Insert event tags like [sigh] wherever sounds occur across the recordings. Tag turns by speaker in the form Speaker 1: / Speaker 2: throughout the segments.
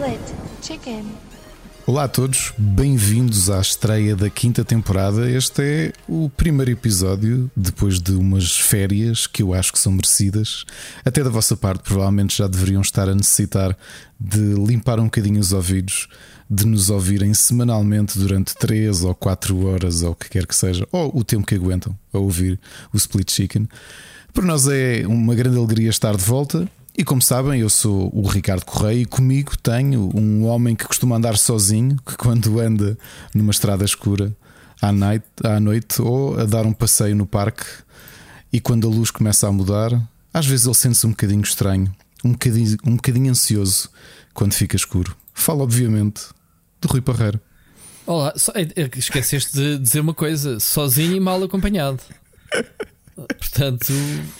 Speaker 1: Split Chicken.
Speaker 2: Olá a todos, bem-vindos à estreia da quinta temporada. Este é o primeiro episódio depois de umas férias que eu acho que são merecidas. Até da vossa parte, provavelmente já deveriam estar a necessitar de limpar um bocadinho os ouvidos, de nos ouvirem semanalmente durante 3 ou 4 horas, ou o que quer que seja, ou o tempo que aguentam a ouvir o Split Chicken. Para nós é uma grande alegria estar de volta. E como sabem, eu sou o Ricardo Correia e comigo tenho um homem que costuma andar sozinho, que quando anda numa estrada escura à noite, à noite ou a dar um passeio no parque e quando a luz começa a mudar, às vezes ele sente-se um bocadinho estranho, um bocadinho, um bocadinho ansioso quando fica escuro. Fala, obviamente, de Rui Parreira.
Speaker 3: Olá, é- é que esqueceste de dizer uma coisa: sozinho e mal acompanhado. [laughs] Portanto,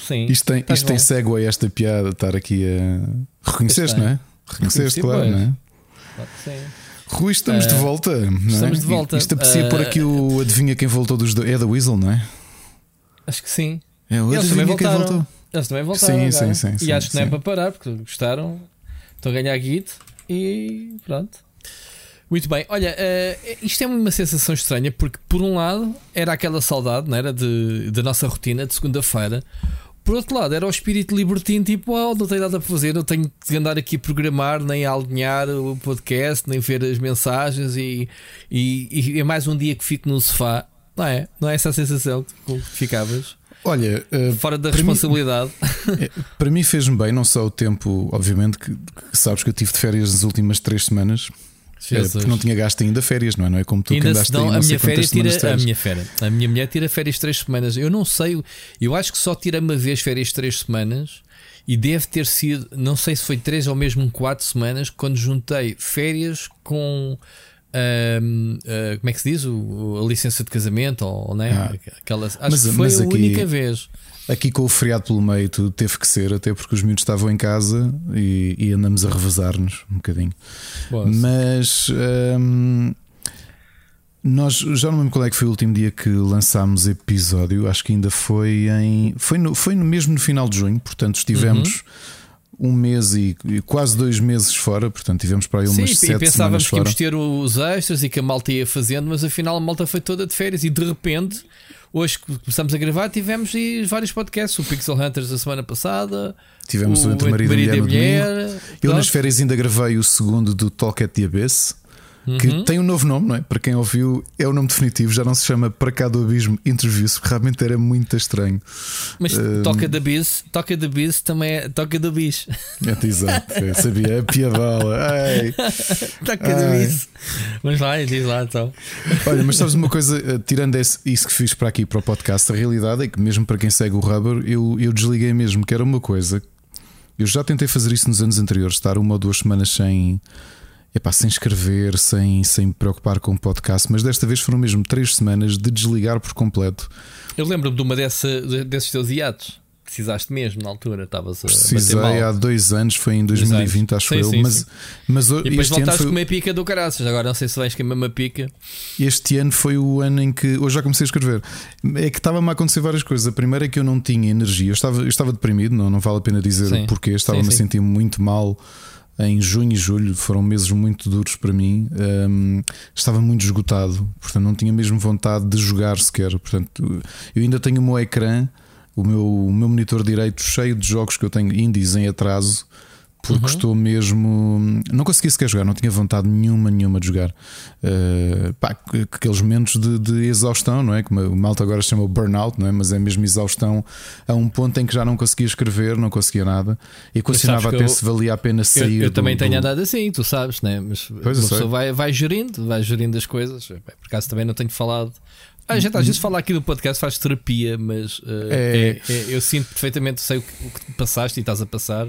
Speaker 3: sim.
Speaker 2: Isto tem,
Speaker 3: estás
Speaker 2: isto tem segue a esta piada, estar aqui a. Reconheceste, não é? Reconheceste, claro,
Speaker 3: pois.
Speaker 2: não é?
Speaker 3: Claro que sim.
Speaker 2: Rui, estamos de
Speaker 3: Ah,
Speaker 2: volta. é?
Speaker 3: estamos de volta.
Speaker 2: Isto aprecia por
Speaker 3: Ah,
Speaker 2: aqui o Adivinha quem voltou dos. do- É da Weasel, não é?
Speaker 3: Acho que sim.
Speaker 2: É o
Speaker 3: Eles
Speaker 2: Adivinha quem
Speaker 3: voltaram.
Speaker 2: voltou.
Speaker 3: Eles também voltaram.
Speaker 2: Sim, sim, sim,
Speaker 3: E
Speaker 2: sim,
Speaker 3: acho que não é
Speaker 2: sim.
Speaker 3: para parar, porque gostaram, estão a ganhar guito e pronto. Muito bem, olha, eh, isto é uma sensação estranha porque, por um lado, era aquela saudade, não era? De, da nossa rotina de segunda-feira. Por outro lado, era o espírito libertino, tipo, oh, não tenho nada para fazer, não tenho que andar aqui a programar, nem a alinhar o podcast, nem ver as mensagens e, e, e é mais um dia que fico no sofá. Não é? Não é essa a sensação que que ficavas?
Speaker 2: Olha, eh,
Speaker 3: Fora da
Speaker 2: para mim-
Speaker 3: responsabilidade. [laughs]
Speaker 2: É, Para mim fez-me bem, não só o tempo, obviamente, que, que sabes que eu tive de férias nas últimas três semanas,
Speaker 3: Jesus.
Speaker 2: porque não tinha gasto ainda férias, não é? Não é como tu que
Speaker 3: Ainda
Speaker 2: andaste
Speaker 3: dão,
Speaker 2: aí
Speaker 3: a
Speaker 2: não
Speaker 3: minha férias tira a minha férias. A minha mulher tira férias três semanas. Eu não sei, eu acho que só tirei uma vez férias três semanas e deve ter sido, não sei se foi três ou mesmo quatro semanas, quando juntei férias com ahm, ah, como é que se diz? O, a licença de casamento ou né?
Speaker 2: Ah.
Speaker 3: Aquela, acho
Speaker 2: Mas-
Speaker 3: que foi a
Speaker 2: aqui-
Speaker 3: única vez.
Speaker 2: Aqui com o feriado pelo meio, tudo teve que ser, até porque os miúdos estavam em casa e, e andamos a revezar-nos um bocadinho.
Speaker 3: Boa.
Speaker 2: Mas hum, nós já não me lembro qual é que foi o último dia que lançámos episódio. Acho que ainda foi em. Foi, no, foi no mesmo no final de junho, portanto estivemos
Speaker 3: Uhum.
Speaker 2: um mês e, e quase dois meses fora. Portanto, tivemos para aí
Speaker 3: Sim,
Speaker 2: umas
Speaker 3: e
Speaker 2: sete
Speaker 3: pensávamos
Speaker 2: semanas
Speaker 3: que
Speaker 2: fora.
Speaker 3: íamos ter os extras e que a malta ia fazendo, mas afinal a malta foi toda de férias e de repente, hoje que começamos a gravar, tivemos vários podcasts. O Pixel Hunters da semana passada,
Speaker 2: Tivemos o, Entre Marido, e Mulher domingo. Eu nas férias ainda gravei o segundo do Talk at the Abyss. Que
Speaker 3: Uhum.
Speaker 2: tem um novo nome, não é? Para quem ouviu, é o nome definitivo, já não se chama Para Cá do Abismo Interviews, porque realmente era muito estranho.
Speaker 3: Mas
Speaker 2: Hum.
Speaker 3: Toca da Biz, Toca da Biz também é Toca da Biz.
Speaker 2: É, exato, eu sabia, é piadola.
Speaker 3: Toca da. Biz. Mas lá, diz lá então.
Speaker 2: Olha, mas sabes uma coisa, eh, tirando esse- isso que fiz para aqui para o podcast, a realidade é que mesmo para quem segue o Rubber, eu, eu desliguei mesmo, que era uma coisa. Eu já tentei fazer isso nos anos anteriores, estar uma ou duas semanas sem. Epá, sem escrever, sem, sem me preocupar com o podcast, mas desta vez foram mesmo três semanas de desligar por completo.
Speaker 3: Eu lembro-me de uma dessa, de- desses teus hiatos. Precisaste mesmo na altura, estavas a
Speaker 2: Precisei há dois anos, foi em 2020, acho
Speaker 3: Sim,
Speaker 2: eu.
Speaker 3: sim,
Speaker 2: mas
Speaker 3: sim.
Speaker 2: mas o-
Speaker 3: E depois voltaste
Speaker 2: foi,
Speaker 3: com uma pica do caraças. Agora não sei se vais com a mesma pica.
Speaker 2: este ano foi o ano em que. Hoje já comecei a escrever. É que estava-me a acontecer várias coisas. A primeira é que eu não tinha energia. Eu estava, eu estava deprimido, não, não vale a pena dizer
Speaker 3: Sim.
Speaker 2: o porquê. Estava-me a sentir muito mal. Em junho e julho foram meses muito duros para mim. Hum, estava muito esgotado, portanto, não tinha mesmo vontade de jogar sequer. Portanto, eu ainda tenho o meu ecrã, o meu, o meu monitor direito cheio de jogos que eu tenho indies em atraso, porque
Speaker 3: Uhum.
Speaker 2: estou mesmo. Não conseguia sequer jogar, não tinha vontade nenhuma, nenhuma de jogar. Uh, pá, que- aqueles momentos de, de exaustão, não é? Como o malta agora chama o burnout, não é? Mas é mesmo exaustão a um ponto em que já não conseguia escrever, não conseguia nada. E questionava até
Speaker 3: eu-
Speaker 2: se valia a pena
Speaker 3: Eu,
Speaker 2: sair.
Speaker 3: eu
Speaker 2: do-
Speaker 3: também tenho
Speaker 2: do-
Speaker 3: andado assim, tu sabes, né? Mas
Speaker 2: Pois, eu
Speaker 3: uma pessoa vai, vai gerindo, vai gerindo as coisas. Por acaso também não tenho falado. A gente às vezes fala aqui do podcast, faz terapia, mas eh,
Speaker 2: É.
Speaker 3: é- é- eu sinto perfeitamente, sei o que, o que passaste e estás a passar,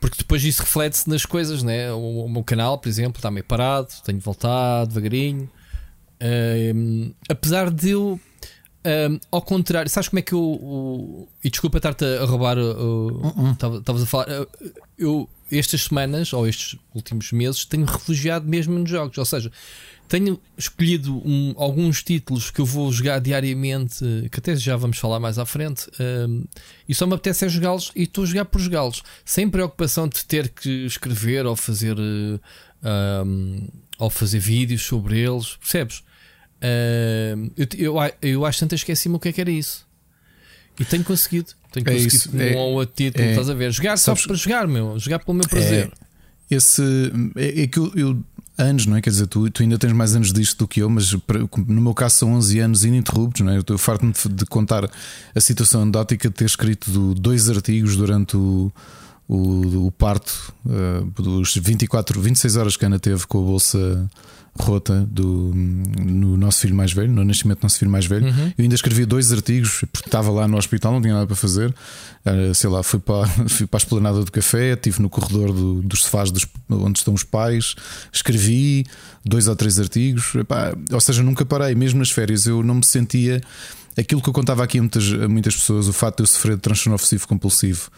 Speaker 3: porque depois isso reflete-se nas coisas, né? O, o meu canal, por exemplo, está meio parado, tenho voltado devagarinho. Ehm, apesar de eu um, ao contrário, sabes como é que eu. O, e desculpa estar-te a roubar. Estavas uh -uh. a falar. Eu, estas semanas, ou estes últimos meses, tenho refugiado mesmo nos jogos. Ou seja, tenho escolhido um, alguns títulos que eu vou jogar diariamente, que até já vamos falar mais à frente, um, e só me apetece é jogá-los e estou a jogar por jogá-los, sem preocupação de ter que escrever ou fazer, um, ou fazer vídeos sobre eles, percebes? Uh, eu, eu, eu acho tanto esqueci-me o que é que era isso. E tenho conseguido. Tenho é conseguido isso, um é, ou outro título, é, estás a ver? Jogar sabes, só para jogar, meu. Jogar pelo meu prazer.
Speaker 2: É, esse é, é que eu, eu, anos, não é? Quer dizer, tu, tu ainda tens mais anos disto do que eu, mas no meu caso são 11 anos ininterruptos, não é? Eu farto-me de contar a situação anedótica de ter escrito dois artigos durante o. O, o parto uh, dos 24, 26 horas que a Ana teve com a bolsa rota do, no nosso filho mais velho, no nascimento do nosso filho mais velho. Uhum. Eu ainda escrevi dois artigos, porque estava lá no hospital, não tinha nada para fazer. Sei lá, fui para, [laughs] fui para a esplanada do café, estive no corredor do, dos sofás dos, onde estão os pais, escrevi dois ou três artigos. Epá, ou seja, nunca parei, mesmo nas férias, eu não me sentia. Aquilo que eu contava aqui a muitas, a muitas pessoas, o facto de eu sofrer de transtorno obsessivo compulsivo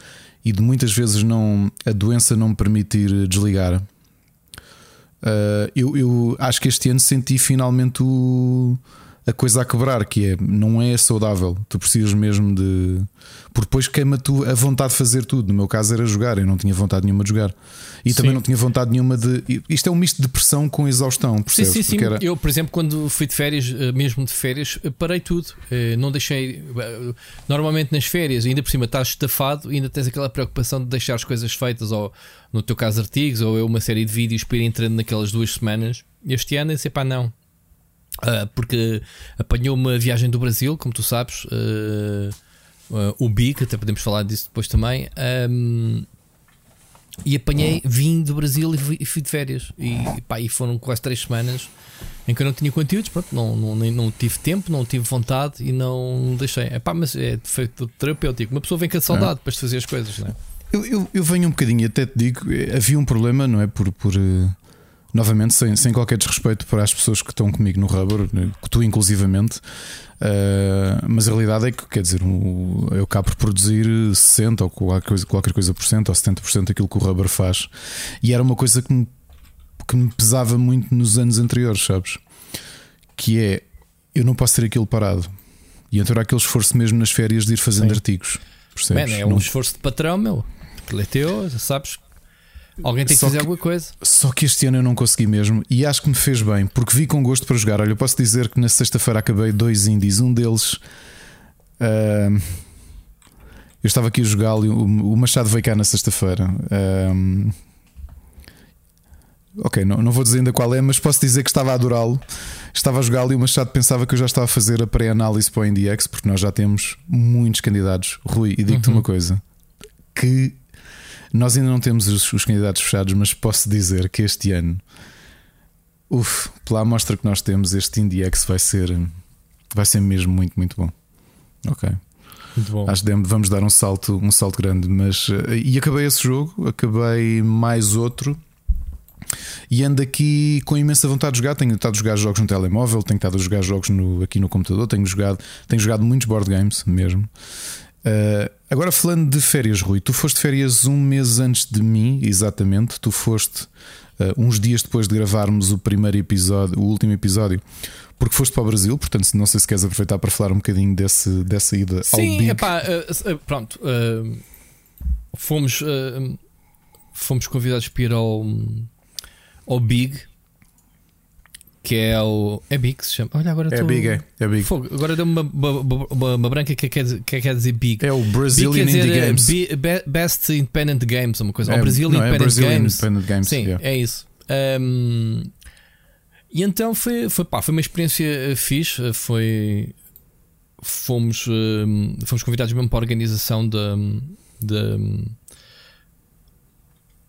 Speaker 2: e de muitas vezes não a doença não me permitir desligar. Uh, eu, eu, acho que este ano senti finalmente o, a coisa a quebrar, que é não é saudável. Tu precisas mesmo de. Porque depois queima-te a vontade de fazer tudo. No meu caso era jogar, eu não tinha vontade nenhuma de jogar. E sim. também não tinha vontade nenhuma de. Isto é um misto de depressão com exaustão, percebes?
Speaker 3: Sim, sim, sim. Era... Eu, por exemplo, quando fui de férias, eh, mesmo de férias, eh, parei tudo. Eh, não deixei. Normalmente nas férias, ainda por cima estás estafado, ainda tens aquela preocupação de deixar as coisas feitas, ou no teu caso, artigos, ou eu uma série de vídeos para ir entrando naquelas duas semanas. Este ano, eu disse, pá, não Uh, porque apanhou uma viagem do Brasil, como tu sabes, uh, uh, o BIC, até podemos falar disso depois também. Um, e apanhei, vim do Brasil e fui, fui de férias. E, pá, e foram quase três semanas em que eu não tinha conteúdos, pronto, não, não, não tive tempo, não tive vontade e não deixei. Epá, mas é defeito terapêutico. Uma pessoa vem com a saudade para fazer as coisas, não é?
Speaker 2: Eu, eu, eu, venho um bocadinho, até te digo, havia um problema, não é? Por, por, novamente, sem, sem qualquer desrespeito para as pessoas que estão comigo no Rubber, né, tu inclusivamente, uh, mas a realidade é que, quer dizer, eu acabo por produzir 60% ou qualquer coisa, qualquer coisa por cento ou 70% daquilo que o Rubber faz, e era uma coisa que me, que me pesava muito nos anos anteriores, sabes? Que é, eu não posso ter aquilo parado. E então era aquele esforço mesmo nas férias de ir fazendo Sim. artigos.
Speaker 3: Percebes? Man, é um não... esforço de patrão, meu. Aquilo é teu, sabes Alguém tem que fazer que, alguma coisa.
Speaker 2: Só que este ano eu não consegui mesmo e acho que me fez bem, porque vi com gosto para jogar. Olha, eu posso dizer que na sexta-feira acabei dois indies. Um deles. Uh, eu estava aqui a jogá-lo. O Machado veio cá na sexta-feira. Uh, ok, não, não vou dizer ainda qual é, mas posso dizer que estava a adorá-lo. Estava a jogá-lo e o Machado pensava que eu já estava a fazer a pré-análise para o IndieX, porque nós já temos muitos candidatos. Rui, e digo-te uhum. uma coisa: que nós ainda não temos os, os candidatos fechados, mas posso dizer que este ano, uf, pela amostra que nós temos, este IndieX vai ser, vai ser mesmo muito, muito bom. Ok.
Speaker 3: Muito bom.
Speaker 2: Acho que vamos dar um salto, um salto grande. Mas, eh, e acabei esse jogo, acabei mais outro. E ando aqui com imensa vontade de jogar. Tenho estado a jogar jogos no telemóvel, tenho estado a jogar jogos no, aqui no computador, tenho jogado, tenho jogado muitos board games mesmo. Uh, agora falando de férias, Rui, tu foste férias um mês antes de mim, exatamente. Tu foste uh, uns dias depois de gravarmos o primeiro episódio, o último episódio, porque foste para o Brasil. Portanto, não sei se queres aproveitar para falar um bocadinho desse, dessa ida
Speaker 3: Sim,
Speaker 2: ao Big.
Speaker 3: Epá, uh, pronto, fomos, fomos convidados para ir ao, ao Big que é o. É Big se chama. Olha, agora
Speaker 2: É tô... Big, é. é big.
Speaker 3: Fogo, agora deu-me uma, uma, uma, uma, branca que quer, que quer dizer Big.
Speaker 2: É o Brazilian Big Indie Games.
Speaker 3: Be, Best Independent Games, uma coisa. É, o Brazilian não, é Independent, Brazilian Games.
Speaker 2: Independent Games.
Speaker 3: Sim,
Speaker 2: yeah.
Speaker 3: é isso. Um, e então foi, foi, pá, foi uma experiência eh, fixe. Foi. Fomos, fomos convidados mesmo para a organização da.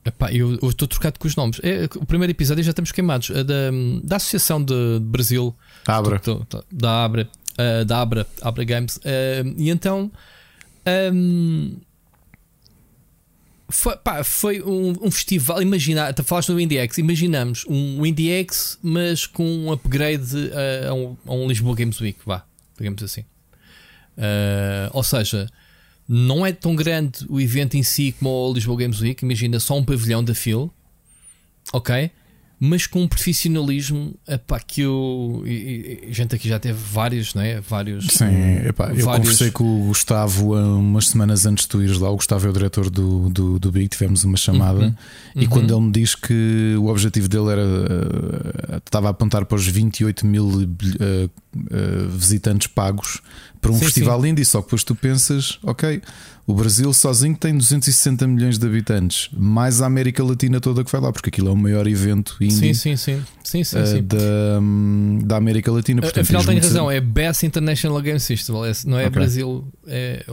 Speaker 3: Epá, eu, estou trocado com os nomes. É, o primeiro episódio já estamos queimados. É da, da Associação de Brasil.
Speaker 2: Abra.
Speaker 3: Tô, tô, da Abra. Uh, da Abra. Abra Games. Uh, e então. Um, foi, pá, foi um, um, festival. Imagina, falaste do IndieX. Imaginamos um IndieX, mas com um upgrade a, a, um, a um Lisboa Games Week. Vá, digamos assim. Uh, ou seja, não é tão grande o evento em si como o Lisboa Games Week. Imagina só um pavilhão da FIL, ok? mas com um profissionalismo epá, que eu. E, e, gente aqui já teve vários, não é? Vários.
Speaker 2: Sim, epá, vários... eu conversei com o Gustavo umas semanas antes de tu ires lá. O Gustavo é o diretor do, do, do Big, tivemos uma chamada. Uhum. E uhum. quando ele me diz que o objetivo dele era. Uh, estava a apontar para os 28 mil uh, uh, visitantes pagos para um sim, festival sim. indie, só que depois tu pensas, ok, o Brasil sozinho tem 260 milhões de habitantes, mais a América Latina toda que vai lá, porque aquilo é o maior evento indie
Speaker 3: sim, sim, sim. Sim, sim, sim.
Speaker 2: Da, da América Latina.
Speaker 3: Portanto, Afinal, tem razão, é Best International Game System, não é okay. Brasil. É,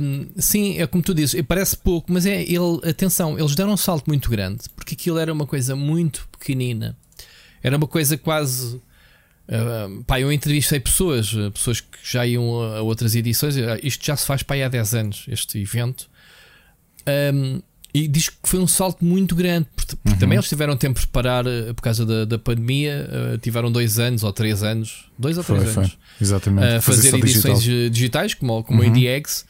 Speaker 3: um, sim, é como tu dizes, parece pouco, mas é ele, atenção, eles deram um salto muito grande, porque aquilo era uma coisa muito pequenina, era uma coisa quase Uh, pá, eu entrevistei pessoas, eh, pessoas que já iam a, outras edições. Eh, isto já se faz para aí há 10 anos, este evento. Um, e diz que foi um salto muito grande, porque, porque uhum. também eles tiveram tempo de preparar por causa da, da pandemia. Uh, tiveram dois anos ou três anos, dois ou três foi, anos, foi.
Speaker 2: Exatamente.
Speaker 3: a fazer, fazer edições digital. digitais, como, como uhum. a IDX.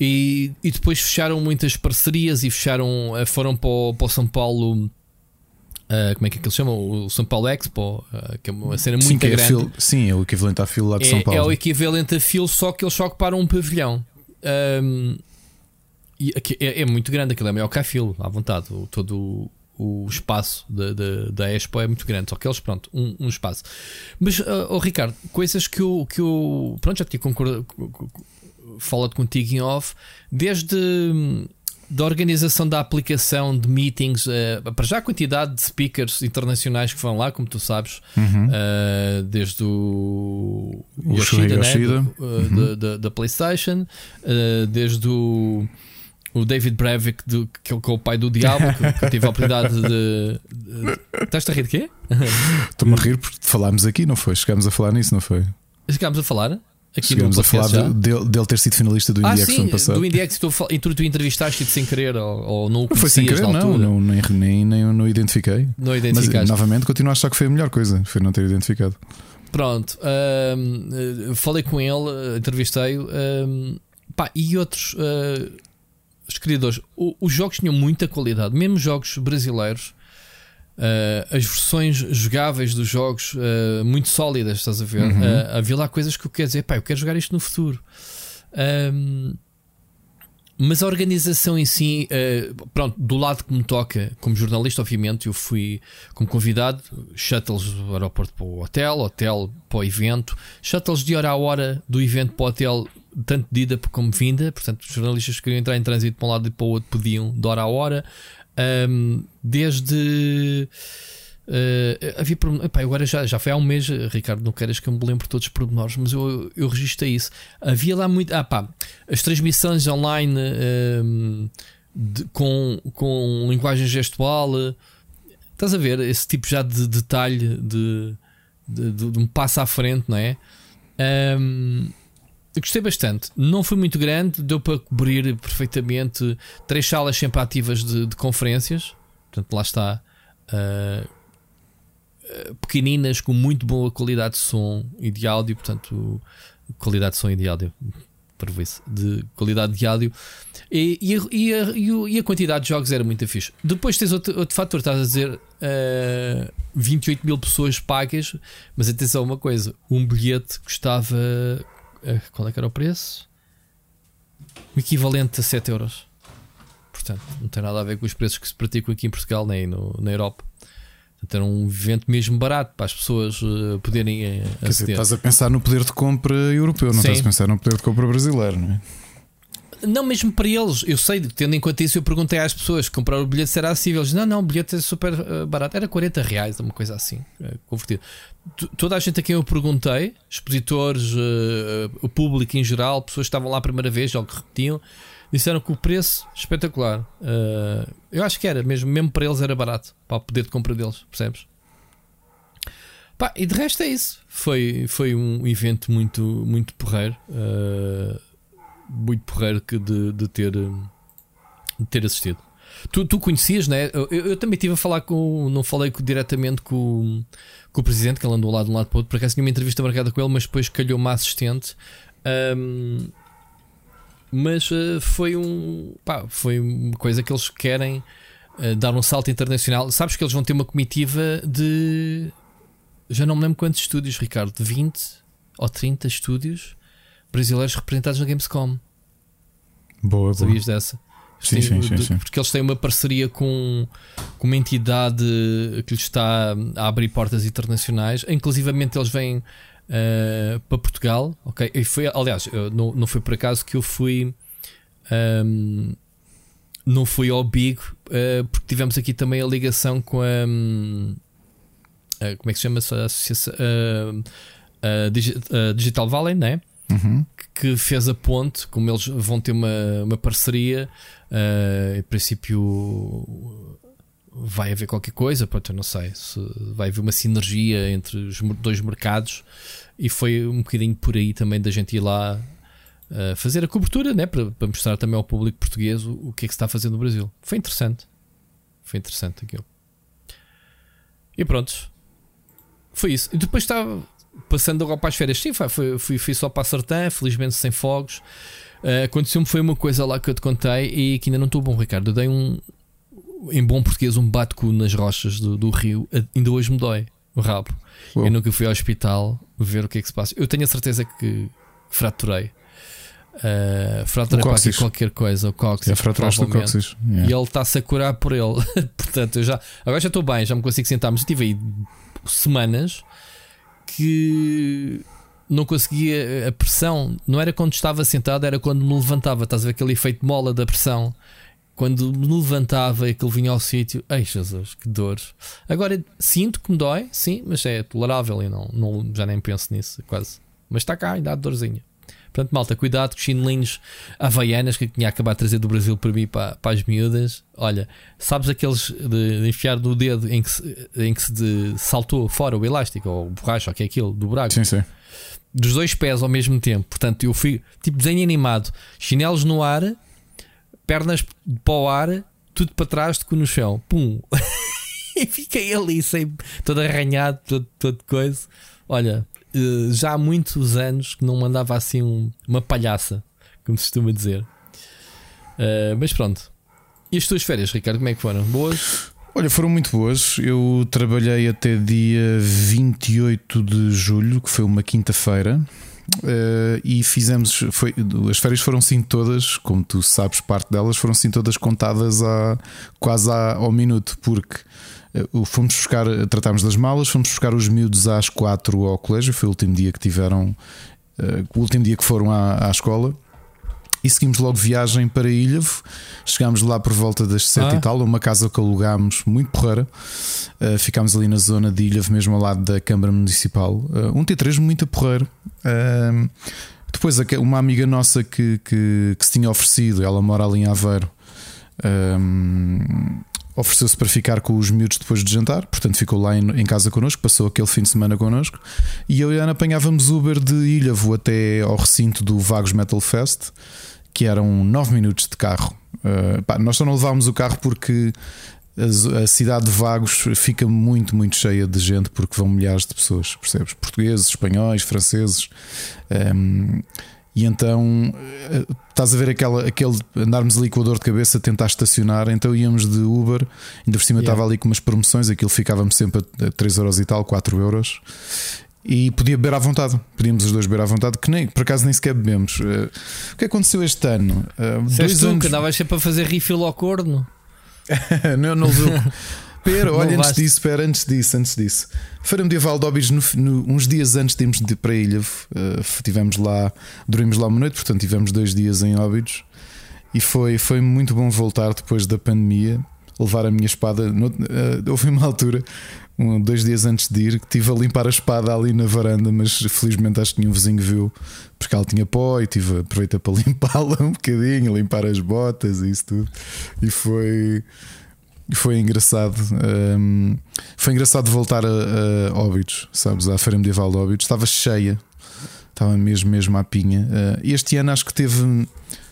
Speaker 3: E, e depois fecharam muitas parcerias e fecharam, foram para o, para o São Paulo Uh, como é que, é que eles chamam? O São Paulo Expo, uh, que é uma cena muito sim, é grande.
Speaker 2: É sim, é o equivalente à fila lá de
Speaker 3: é,
Speaker 2: São Paulo.
Speaker 3: É o equivalente a fila, só que eles só ocuparam um pavilhão. Um, e é, é, muito grande, aquilo é maior que a fila, à vontade. O, todo o, o espaço da, da, da, Expo é muito grande, só que eles, pronto, um, um espaço. Mas, uh, oh, Ricardo, coisas que eu, que eu pronto, já tinha concordado, falado contigo em off, desde da organização da aplicação de meetings, uh, para já a quantidade de speakers internacionais que vão lá, como tu sabes,
Speaker 2: uhum.
Speaker 3: uh, desde o,
Speaker 2: o Yoshida,
Speaker 3: Yoshida. Né, do, uh, uhum. da, da, PlayStation, desde o, o David Brevik, do, que é o pai do Diabo, que, que tive a oportunidade de. de... Estás-te a rir de quê?
Speaker 2: Estou-me a rir porque falámos aqui, não foi? Chegámos a falar nisso, não foi?
Speaker 3: Chegámos a falar?
Speaker 2: Aqui Chegamos a falar dele, dele, ter sido finalista do
Speaker 3: ah,
Speaker 2: IndieX
Speaker 3: sim,
Speaker 2: ano passado.
Speaker 3: Do IndieX, tu, e tu, tu entrevistaste sem querer ou, ou não o
Speaker 2: foi sem querer, não, não, nem, nem, nem, não identifiquei.
Speaker 3: Não identificaste.
Speaker 2: Mas novamente continuo a achar que foi a melhor coisa, foi não ter identificado.
Speaker 3: Pronto, uh, falei com ele, entrevistei-o. Uh, e outros uh, os criadores, os jogos tinham muita qualidade, mesmo jogos brasileiros Uh, as versões jogáveis dos jogos uh, muito sólidas, estás a ver? Uhum. Uh, havia lá coisas que eu quero dizer, pá, eu quero jogar isto no futuro. Um, mas a organização em si, pronto, do lado que me toca, como jornalista, obviamente, eu fui como convidado, shuttles do aeroporto para o hotel, hotel para o evento, shuttles de hora a hora do evento para o hotel, tanto de ida como vinda, portanto, os jornalistas que queriam entrar em trânsito para um lado e para o outro podiam de hora a hora. Um, desde. Uh, havia epá, agora já, já foi há um mês, Ricardo, não queres que eu me lembre todos os pormenores, mas eu, eu registrei isso. Havia lá muito. Ah, pá, as transmissões online de, com, com linguagem gestual. Uh, estás a ver esse tipo já de detalhe de, de, de, de um passo à frente, não é? Um, gostei bastante. Não foi muito grande, deu para cobrir perfeitamente três salas sempre ativas de, de conferências. Portanto, lá está. Uh, pequeninas com muito boa qualidade de som e de áudio, portanto, qualidade de som e de áudio, isso, de qualidade de áudio e, e, e, a, e, a, quantidade de jogos era muito fixe. Depois tens outro, outro fator, estás a dizer uh, ah, 28 mil pessoas pagas, mas atenção a uma coisa: um bilhete custava qual é que era o preço? O equivalente a 7 euros. Portanto, não tem nada a ver com os preços que se praticam aqui em Portugal nem no, na Europa. Portanto, era um evento mesmo barato para as pessoas uh, poderem uh,
Speaker 2: Quer dizer, estás a pensar no poder de compra europeu, não Sim. estás a pensar no poder de compra brasileiro, não é?
Speaker 3: Não, mesmo para eles, eu sei, tendo em conta isso, eu perguntei às pessoas que compraram o bilhete se era acessível. Eles não, não, o bilhete é super uh, barato, era 40 reais, uma coisa assim, uh, convertido. Toda a gente a quem eu perguntei, expositores, uh, o público em geral, pessoas que estavam lá a primeira vez ou que repetiam, disseram que o preço espetacular. eu acho que era, mesmo, mesmo para eles era barato, para o poder de compra deles, percebes? Pá, e de resto é isso. Foi, foi um evento muito, muito porreiro. Muito porreiro que de, de, ter, de ter assistido. Tu, tu conhecias, né? Eu, eu, também estive a falar com. Não falei diretamente com, com o presidente, que ele andou lá de um lado para o outro. Por acaso tinha uma entrevista marcada com ele, mas depois calhou uma assistente Um, mas uh, foi um pá, foi uma coisa que eles querem uh, dar um salto internacional. Sabes que eles vão ter uma comitiva de já não me lembro quantos estúdios, Ricardo, de 20 ou 30 estúdios brasileiros representados na Gamescom.
Speaker 2: Boa,
Speaker 3: Sabias boa. dessa?
Speaker 2: Sim, sim, sim, sim,
Speaker 3: Porque eles têm uma parceria com, com uma entidade que lhes está a abrir portas internacionais. Inclusivamente eles vêm uh, para Portugal. Ok, e foi, aliás, não, não foi por acaso que eu fui. Um, não fui ao Big, uh, porque tivemos aqui também a ligação com a. Um, uh, como é que se chama a associação? Digital Valley, né?
Speaker 2: Uhum.
Speaker 3: Que, fez a ponte, como eles vão ter uma, uma parceria, uh, em princípio vai haver qualquer coisa, pronto, eu não sei se vai haver uma sinergia entre os dois mercados e foi um bocadinho por aí também da gente ir lá uh, fazer a cobertura né, para, para, mostrar também ao público português o, o, que é que se está fazendo no Brasil. Foi interessante, foi interessante aquilo. E pronto, foi isso. E depois estava passando agora para as férias. Sim, foi, fui, fui só para a Sertã, felizmente sem fogos. Uh, Aconteceu-me foi uma coisa lá que eu te contei e que ainda não estou bom, Ricardo. Eu dei um, em bom português, um bate nas rochas do, do, rio. Ainda hoje me dói o rabo. Eu nunca fui ao hospital ver o que é que se passa. Eu tenho a certeza que fraturei. Uh, fraturei para aqui qualquer coisa, o cóccix.
Speaker 2: É fraturaste o cóccix.
Speaker 3: Yeah. E ele está-se a curar por ele. [laughs] Portanto, eu já, agora já estou bem, já me consigo sentar. Mas eu tive aí semanas que não conseguia a pressão. Não era quando estava sentado, era quando me levantava. Estás a ver aquele efeito mola da pressão quando me levantava e que ele vinha ao sítio, ai Jesus, que dores. Agora sinto que me dói, sim, mas é tolerável e não, não já nem penso nisso, quase. Mas está cá, ainda há dorzinha. Portanto, malta, cuidado com os chinelinhos havaianas que tinha acabado de trazer do Brasil para mim, para, para as miúdas. Olha, sabes aqueles de, de enfiar no dedo em que se, em que se de, saltou fora o elástico ou o borracho, ou que é aquilo, do buraco?
Speaker 2: Sim, sim.
Speaker 3: Dos dois pés ao mesmo tempo. Portanto, eu fui tipo desenho animado, chinelos no ar pernas para o ar, tudo para trás, de cu no chão. Pum! [laughs] e fiquei ali, sem, todo arranhado, todo, todo coisa. Olha, eh, já há muitos anos que não mandava assim um, uma palhaça, como se costuma dizer. Uh, mas pronto. E as tuas férias, Ricardo, como é que foram? Boas?
Speaker 2: Olha, foram muito boas. Eu trabalhei até dia 28 de julho, que foi uma quinta-feira. Uh, e fizemos. Foi, as férias foram sim todas, como tu sabes, parte delas foram sim todas contadas a, quase a, ao minuto, porque fomos buscar, tratámos das malas, fomos buscar os miúdos às quatro ao colégio, foi o último dia que tiveram, uh, o último dia que foram à, à escola e seguimos logo viagem para Ilhavo. Chegámos lá por volta das sete ah. e tal, uma casa que alugámos muito porreira. Uh, ficámos ali na zona de Ilhavo, mesmo ao lado da Câmara Municipal. Uh, um T3 muito porreiro. Uh, depois, uma amiga nossa que, que, que, se tinha oferecido, ela mora ali em Aveiro. Ofereceu-se para ficar com os miúdos depois de jantar, portanto ficou lá em, em, casa connosco, passou aquele fim de semana connosco. E eu e Ana apanhávamos Uber de Ilhavo até ao recinto do Vagos Metal Fest que eram 9 minutos de carro. Uh, pá, nós só não levámos o carro porque a, a, cidade de Vagos fica muito, muito cheia de gente porque vão milhares de pessoas, percebes? Portugueses, espanhóis, franceses. Um, ehm, e então eh, estás a ver aquela, aquele andarmos ali com a dor de cabeça, tentar estacionar. Então íamos de Uber, ainda por cima yeah. estava ali com umas promoções, aquilo ficava-me sempre a 3 euros e tal, 4 euros e podia beber à vontade. Podíamos os dois beber à vontade, que nem por acaso nem sequer bebemos. Uh, o que aconteceu este ano?
Speaker 3: Uh, dois tu anos... que andavas sempre a fazer refill ao corno. [laughs]
Speaker 2: não, não levou. [laughs] Pera, olha, antes disso, espera, antes disso, antes disso. Feira Medieval de Óbidos, no, no, uns dias antes de irmos de, para a ilha, uh, tivemos lá, dormimos lá uma noite, portanto tivemos dois dias em Óbidos e foi, foi muito bom voltar depois da pandemia, levar a minha espada. No, uh, houve uma altura um, dois dias antes de ir, que estive a limpar a espada ali na varanda, mas felizmente acho que nenhum vizinho viu, porque ela tinha pó e tive aproveitei para [laughs] limpá-la um bocadinho, limpar as botas e isso tudo. E foi. Foi engraçado. Um, foi engraçado voltar a, a Óbidos, sabes? À Feira Medieval de Óbidos. Estava cheia, estava mesmo, mesmo à pinha. Uh, este ano acho que teve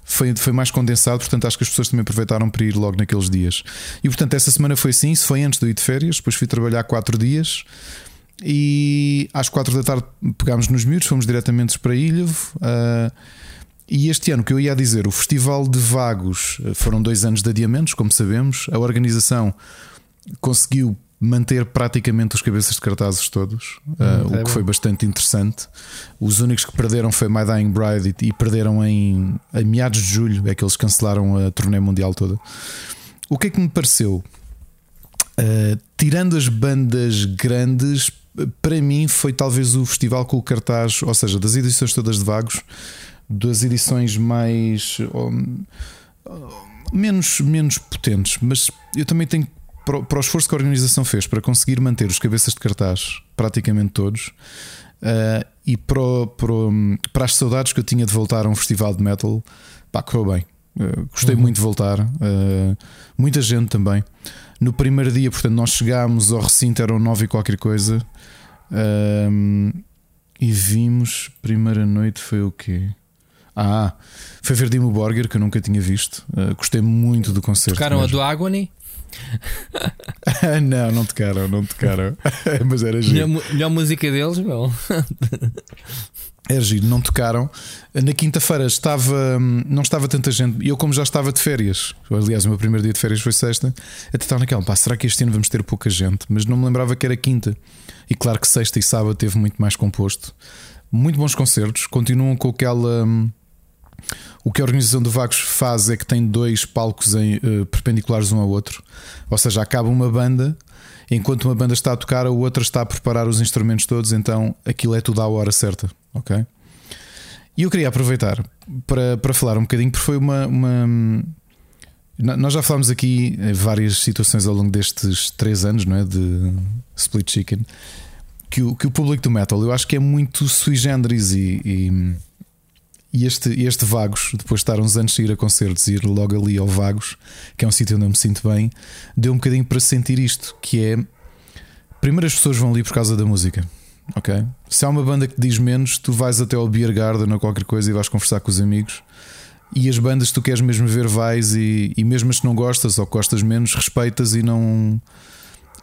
Speaker 2: foi, foi mais condensado, portanto acho que as pessoas também aproveitaram para ir logo naqueles dias. E portanto, essa semana foi assim, isso foi antes eu ir de férias, depois fui trabalhar quatro dias. e às quatro da tarde pegámos nos miúdos, fomos diretamente para Ilhavo. Uh, e este ano, que eu ia dizer, o Festival de Vagos foram dois anos de adiamentos, como sabemos. A organização conseguiu manter praticamente os cabeças de cartazes todos, hum, uh, é o que foi bastante interessante. Os únicos que perderam foi My Dying Bride e, e perderam em, em meados de julho, é que eles cancelaram a turnê mundial toda. O que é que me pareceu? Uh, tirando as bandas grandes, para mim foi talvez o festival com o cartaz, ou seja, das edições todas de Vagos, das edições mais. menos, menos potentes, mas eu também tenho para, o esforço que a organização fez para conseguir manter os cabeças de cartaz praticamente todos uh, e para, para, para, as saudades que eu tinha de voltar a um festival de metal, pá, correu bem. Uh, gostei uhum. muito de voltar, uh, muita gente também. No primeiro dia, portanto, nós chegámos ao recinto, eram nove e qualquer coisa, e vimos. Primeira noite foi o quê? Ah, foi ver Dimo Borger, que eu nunca tinha visto. gostei muito do concerto.
Speaker 3: Tocaram mesmo. a do Agony? [laughs]
Speaker 2: não, não tocaram, não tocaram. [laughs] Mas era giro.
Speaker 3: Melhor, melhor música deles, meu. [laughs]
Speaker 2: Era giro, não tocaram. Na quinta-feira estava, não estava tanta gente. Eu, como já estava de férias, aliás, o meu primeiro dia de férias foi sexta, até estava naquela, pá, será que este ano vamos ter pouca gente? Mas não me lembrava que era quinta. E claro que sexta e sábado teve muito mais composto. Muito bons concertos, continuam com aquela. Hum, o que a organização do Vagos faz é que tem dois palcos em, uh, perpendiculares um ao outro, ou seja, acaba uma banda, enquanto uma banda está a tocar, a outra está a preparar os instrumentos todos, então aquilo é tudo à hora certa, ok? E eu queria aproveitar para, para falar um bocadinho, porque foi uma, uma. Nós já falámos aqui em várias situações ao longo destes três anos, não é? De Split Chicken, que o, que o público do metal eu acho que é muito sui generis e, e e este, este Vagos, depois de estar uns anos a ir a concertos ir logo ali ao Vagos, que é um sítio onde eu me sinto bem, deu um bocadinho para sentir isto, que é primeiro as pessoas vão ali por causa da música. Ok? Se há uma banda que diz menos, tu vais até ao Beer Garden ou qualquer coisa e vais conversar com os amigos. E as bandas que tu queres mesmo ver, vais e, e mesmo as que não gostas ou gostas menos, respeitas e não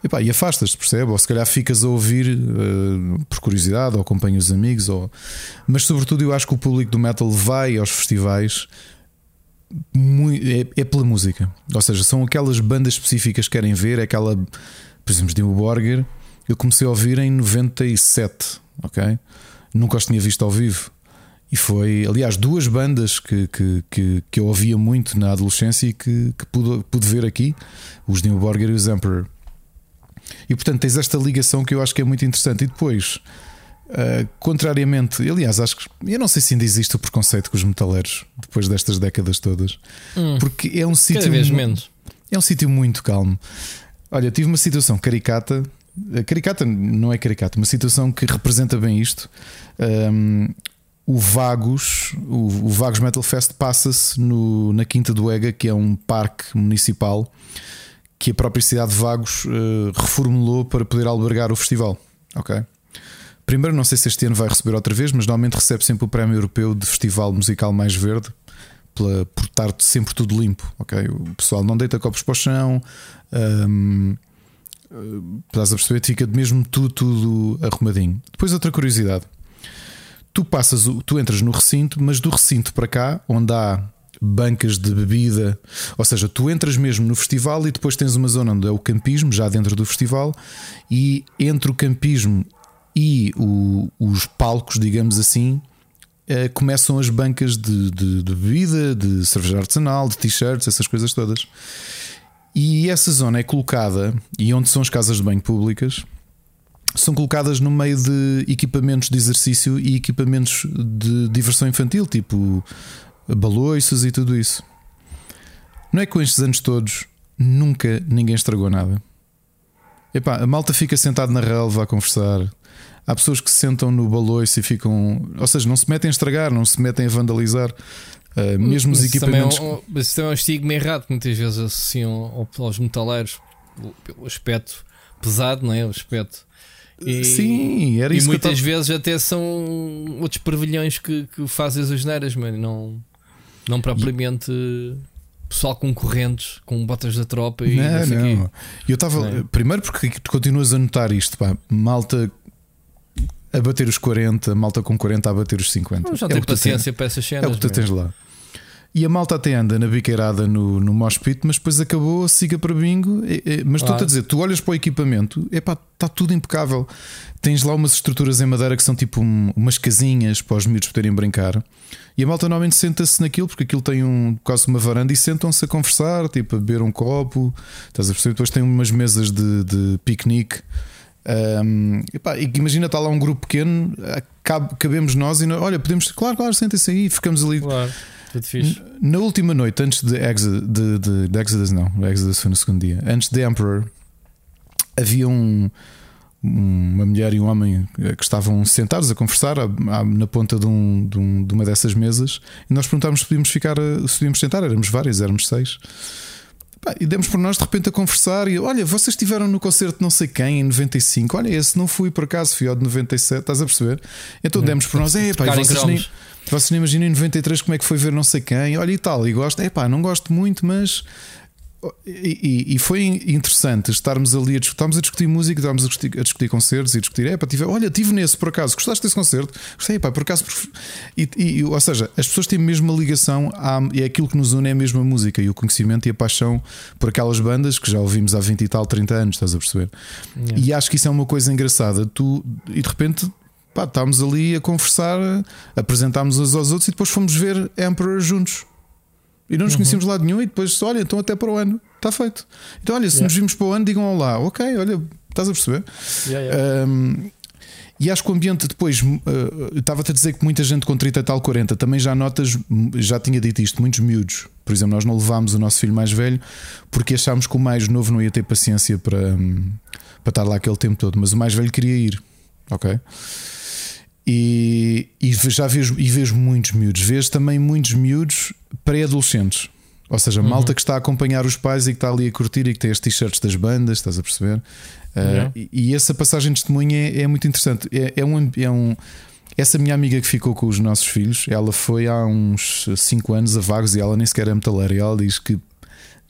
Speaker 2: Epá, e afastas-te, percebe? Ou se calhar ficas a ouvir uh, por curiosidade, ou acompanhas os amigos, ou... mas sobretudo eu acho que o público do metal vai aos festivais muito, é, é, pela música. Ou seja, são aquelas bandas específicas que querem ver, é aquela, por exemplo, de Borger, eu comecei a ouvir em 97, ok? Nunca os tinha visto ao vivo. E foi, aliás, duas bandas que, que, que, que eu ouvia muito na adolescência e que, que pude, pude ver aqui: os New Borger e os Emperor. E portanto tens esta ligação que eu acho que é muito interessante. E depois, uh, contrariamente, aliás, acho que eu não sei se ainda existe o preconceito com os metaleiros depois destas décadas todas, hum, porque é um sítio.
Speaker 3: Cada vez menos.
Speaker 2: É um sítio muito calmo. Olha, tive uma situação caricata. Eh, caricata não é caricata, uma situação que representa bem isto. Um, o Vagos, o, o Vagos Metal Fest passa-se na Quinta do Ega, que é um parque municipal que a própria cidade de Vagos uh, reformulou para poder albergar o festival. Ok? Primeiro, não sei se este ano vai receber outra vez, mas normalmente recebe sempre o Prémio Europeu de Festival Musical Mais Verde pela, por estar sempre tudo limpo. Ok? O pessoal não deita copos para o chão. Um, uh, estás a perceber? Fica mesmo tudo, tudo arrumadinho. Depois, outra curiosidade: tu passas, tu entras no recinto, mas do recinto para cá, onde há bancas de bebida. Ou seja, tu entras mesmo no festival e depois tens uma zona onde é o campismo, já dentro do festival, e entre o campismo e o, os palcos, digamos assim, eh, começam as bancas de, de, de bebida, de cerveja artesanal, de t-shirts, essas coisas todas. E essa zona é colocada, e onde são as casas de banho públicas, são colocadas no meio de equipamentos de exercício e equipamentos de diversão infantil, tipo baloiços e tudo isso. Não é que com estes anos todos nunca ninguém estragou nada. Epá, a malta fica sentado na relva a conversar. Há pessoas que se sentam no baloiço e ficam. Ou seja, não se metem a estragar, não se metem a vandalizar. Uh, mesmo os equipamentos.
Speaker 3: Também é um, mas isso também é um estigma errado que muitas vezes associam aos metaleiros. O aspecto pesado, não é? O aspecto.
Speaker 2: E, Sim, era
Speaker 3: e
Speaker 2: isso.
Speaker 3: E muitas
Speaker 2: tava...
Speaker 3: vezes até são outros pervilhões que, que fazem as neiras, mano. Não. Não propriamente e... pessoal com correntes, com botas da tropa e
Speaker 2: não, não. não. Eu estava. Primeiro porque tu continuas a notar isto, pá, malta a bater os 40, malta com 40 a bater os 50.
Speaker 3: Já
Speaker 2: é
Speaker 3: tem paciência para essas cenas.
Speaker 2: É o que tu tens lá. E a malta até anda na biqueirada no, no mosh pit, mas depois acabou, siga para bingo. Mas estou-te a dizer, tu olhas para o equipamento, epá, está tudo impecável. Tens lá umas estruturas em madeira que são tipo um, umas casinhas para os miúdos poderem brincar. E a malta normalmente senta-se naquilo, porque aquilo tem um, quase uma varanda, e sentam-se a conversar, tipo a beber um copo. Estás a perceber? Depois tem umas mesas de, de piquenique. Um, epá, imagina, está lá um grupo pequeno, cabe, cabemos nós e nós, olha, podemos, claro, claro, sentem-se aí, ficamos ali.
Speaker 3: Claro. Tudo fixe.
Speaker 2: Na última noite, antes de Exodus, de, de, de Exodus não, Exodus foi no segundo dia. Antes de Emperor, havia um, uma mulher e um homem que estavam sentados a conversar na ponta de, um, de, um, de uma dessas mesas e nós perguntámos se podíamos ficar, se podíamos sentar. Éramos vários, éramos seis. E demos por nós de repente a conversar e olha, vocês estiveram no concerto de não sei quem em 95. Olha, esse não fui por acaso, fui ao de 97, estás a perceber? Então demos por nós, é pá, vocês nem, vocês nem imaginam em 93 como é que foi ver não sei quem, olha e tal, e gosto, é pá, não gosto muito, mas e, e, foi interessante estarmos ali a a discutir música, estávamos a discutir, a discutir concertos e discutir. É, pá, tive, olha, tive nesse por acaso, gostaste desse concerto? Gostei, pá, por acaso. E, e, ou seja, as pessoas têm mesmo uma ligação, à, é aquilo que nos une é a mesma música e o conhecimento e a paixão por aquelas bandas que já ouvimos há 20 e tal, 30 anos, estás a perceber? Yeah. E acho que isso é uma coisa engraçada. Tu, e de repente, pá, estávamos ali a conversar, apresentámos uns aos outros e depois fomos ver Emperor juntos. E não nos uhum. conhecíamos lá de nenhum e depois, olha, então até para o ano, está feito. Então, olha, se yeah. nos vimos para o ano, digam olá, ok, olha, estás a perceber?
Speaker 3: Yeah, yeah. Um,
Speaker 2: e acho que o ambiente depois, uh, estava-te a dizer que muita gente com 30 e tal, 40, também já notas, já tinha dito isto, muitos miúdos. Por exemplo, nós não levámos o nosso filho mais velho porque achámos que o mais novo não ia ter paciência para, um, para estar lá aquele tempo todo, mas o mais velho queria ir, ok? E, e já vejo, e vejo muitos miúdos, vejo também muitos miúdos pré-adolescentes. Ou seja, malta uhum. que está a acompanhar os pais e que está ali a curtir e que tem as t-shirts das bandas, estás a perceber? Uh, e, e, essa passagem de testemunha é, é muito interessante. É, é, um, é um. Essa minha amiga que ficou com os nossos filhos, ela foi há uns 5 anos a Vagos e ela nem sequer é metaleira. E ela diz que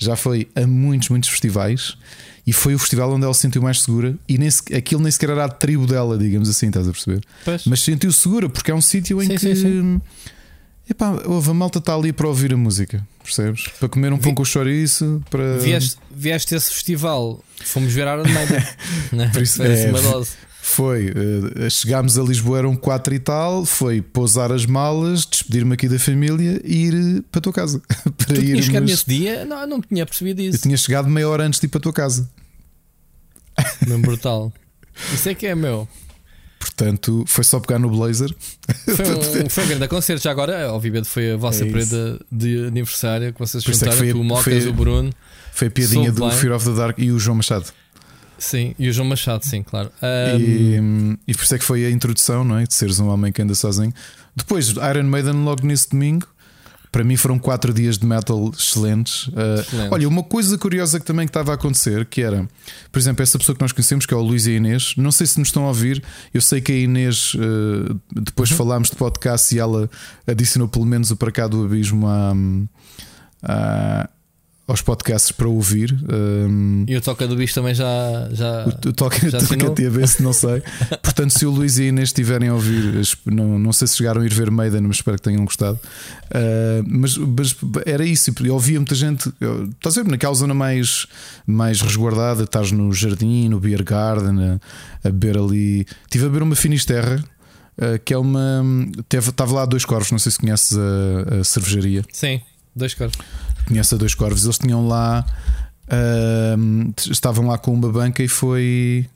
Speaker 2: já foi a muitos, muitos festivais e foi o festival onde ela se sentiu mais segura. E nem se, aquilo nem sequer era a tribo dela, digamos assim, estás a perceber? Pois. Mas sentiu segura porque é um sítio em sim, que. Sim, sim. Epá, a malta está ali para ouvir a música, percebes? Para comer um Vi... pão com chouriço. Para...
Speaker 3: Vieste, vieste esse festival, fomos ver a Iron Maiden. [laughs] Por isso, é, uma dose.
Speaker 2: Foi, uh, chegámos a Lisboa, eram quatro e tal. Foi pousar as malas, despedir-me aqui da família e ir para a tua casa. [laughs]
Speaker 3: para tu tinhas chegado nesse dia? Não, não tinha percebido isso.
Speaker 2: Eu tinha chegado meia hora antes de ir para a tua casa.
Speaker 3: Mesmo brutal. Isso é que é meu.
Speaker 2: Portanto, foi só pegar no blazer.
Speaker 3: Foi [laughs] um, foi um grande concerto. Já agora, obviamente, foi a vossa é prenda de aniversário que vocês é juntaram é o Mocas, o Bruno.
Speaker 2: Foi a piadinha do Fear of the Dark e o João Machado.
Speaker 3: Sim, e o João Machado, sim, claro.
Speaker 2: Um... E, e por isso é que foi a introdução, não é? De seres um homem que anda sozinho. Depois, Iron Maiden, logo nesse domingo. Para mim foram quatro dias de metal excelentes. Uh, Excelente. Olha, uma coisa curiosa que também estava a acontecer, que era, por exemplo, essa pessoa que nós conhecemos, que é o Luís e a Inês, não sei se nos estão a ouvir, eu sei que a Inês, uh, depois uhum. falámos de podcast e ela adicionou pelo menos o Para Cá do Abismo a aos podcasts para ouvir. Um,
Speaker 3: e o Toca do Bicho também já. já
Speaker 2: o, o Toca, já toca TBS, não sei. [laughs] Portanto, se o Luís e a Inês estiverem a ouvir, não, não sei se chegaram a ir ver Maiden, mas espero que tenham gostado. Uh, mas, mas, era isso. Eu ouvia muita gente. Eu, estás a ver, naquela zona mais, mais resguardada, estás no jardim, no beer garden, a, a beber ali. Estive a beber uma Finisterra. Uh, que é uma. Teve, estava lá dois corvos, não sei se conheces a, a cervejaria.
Speaker 3: Sim, dois corvos
Speaker 2: conhece a Dois Corvos, eles tinham lá. Uh, estavam lá com uma banca e foi.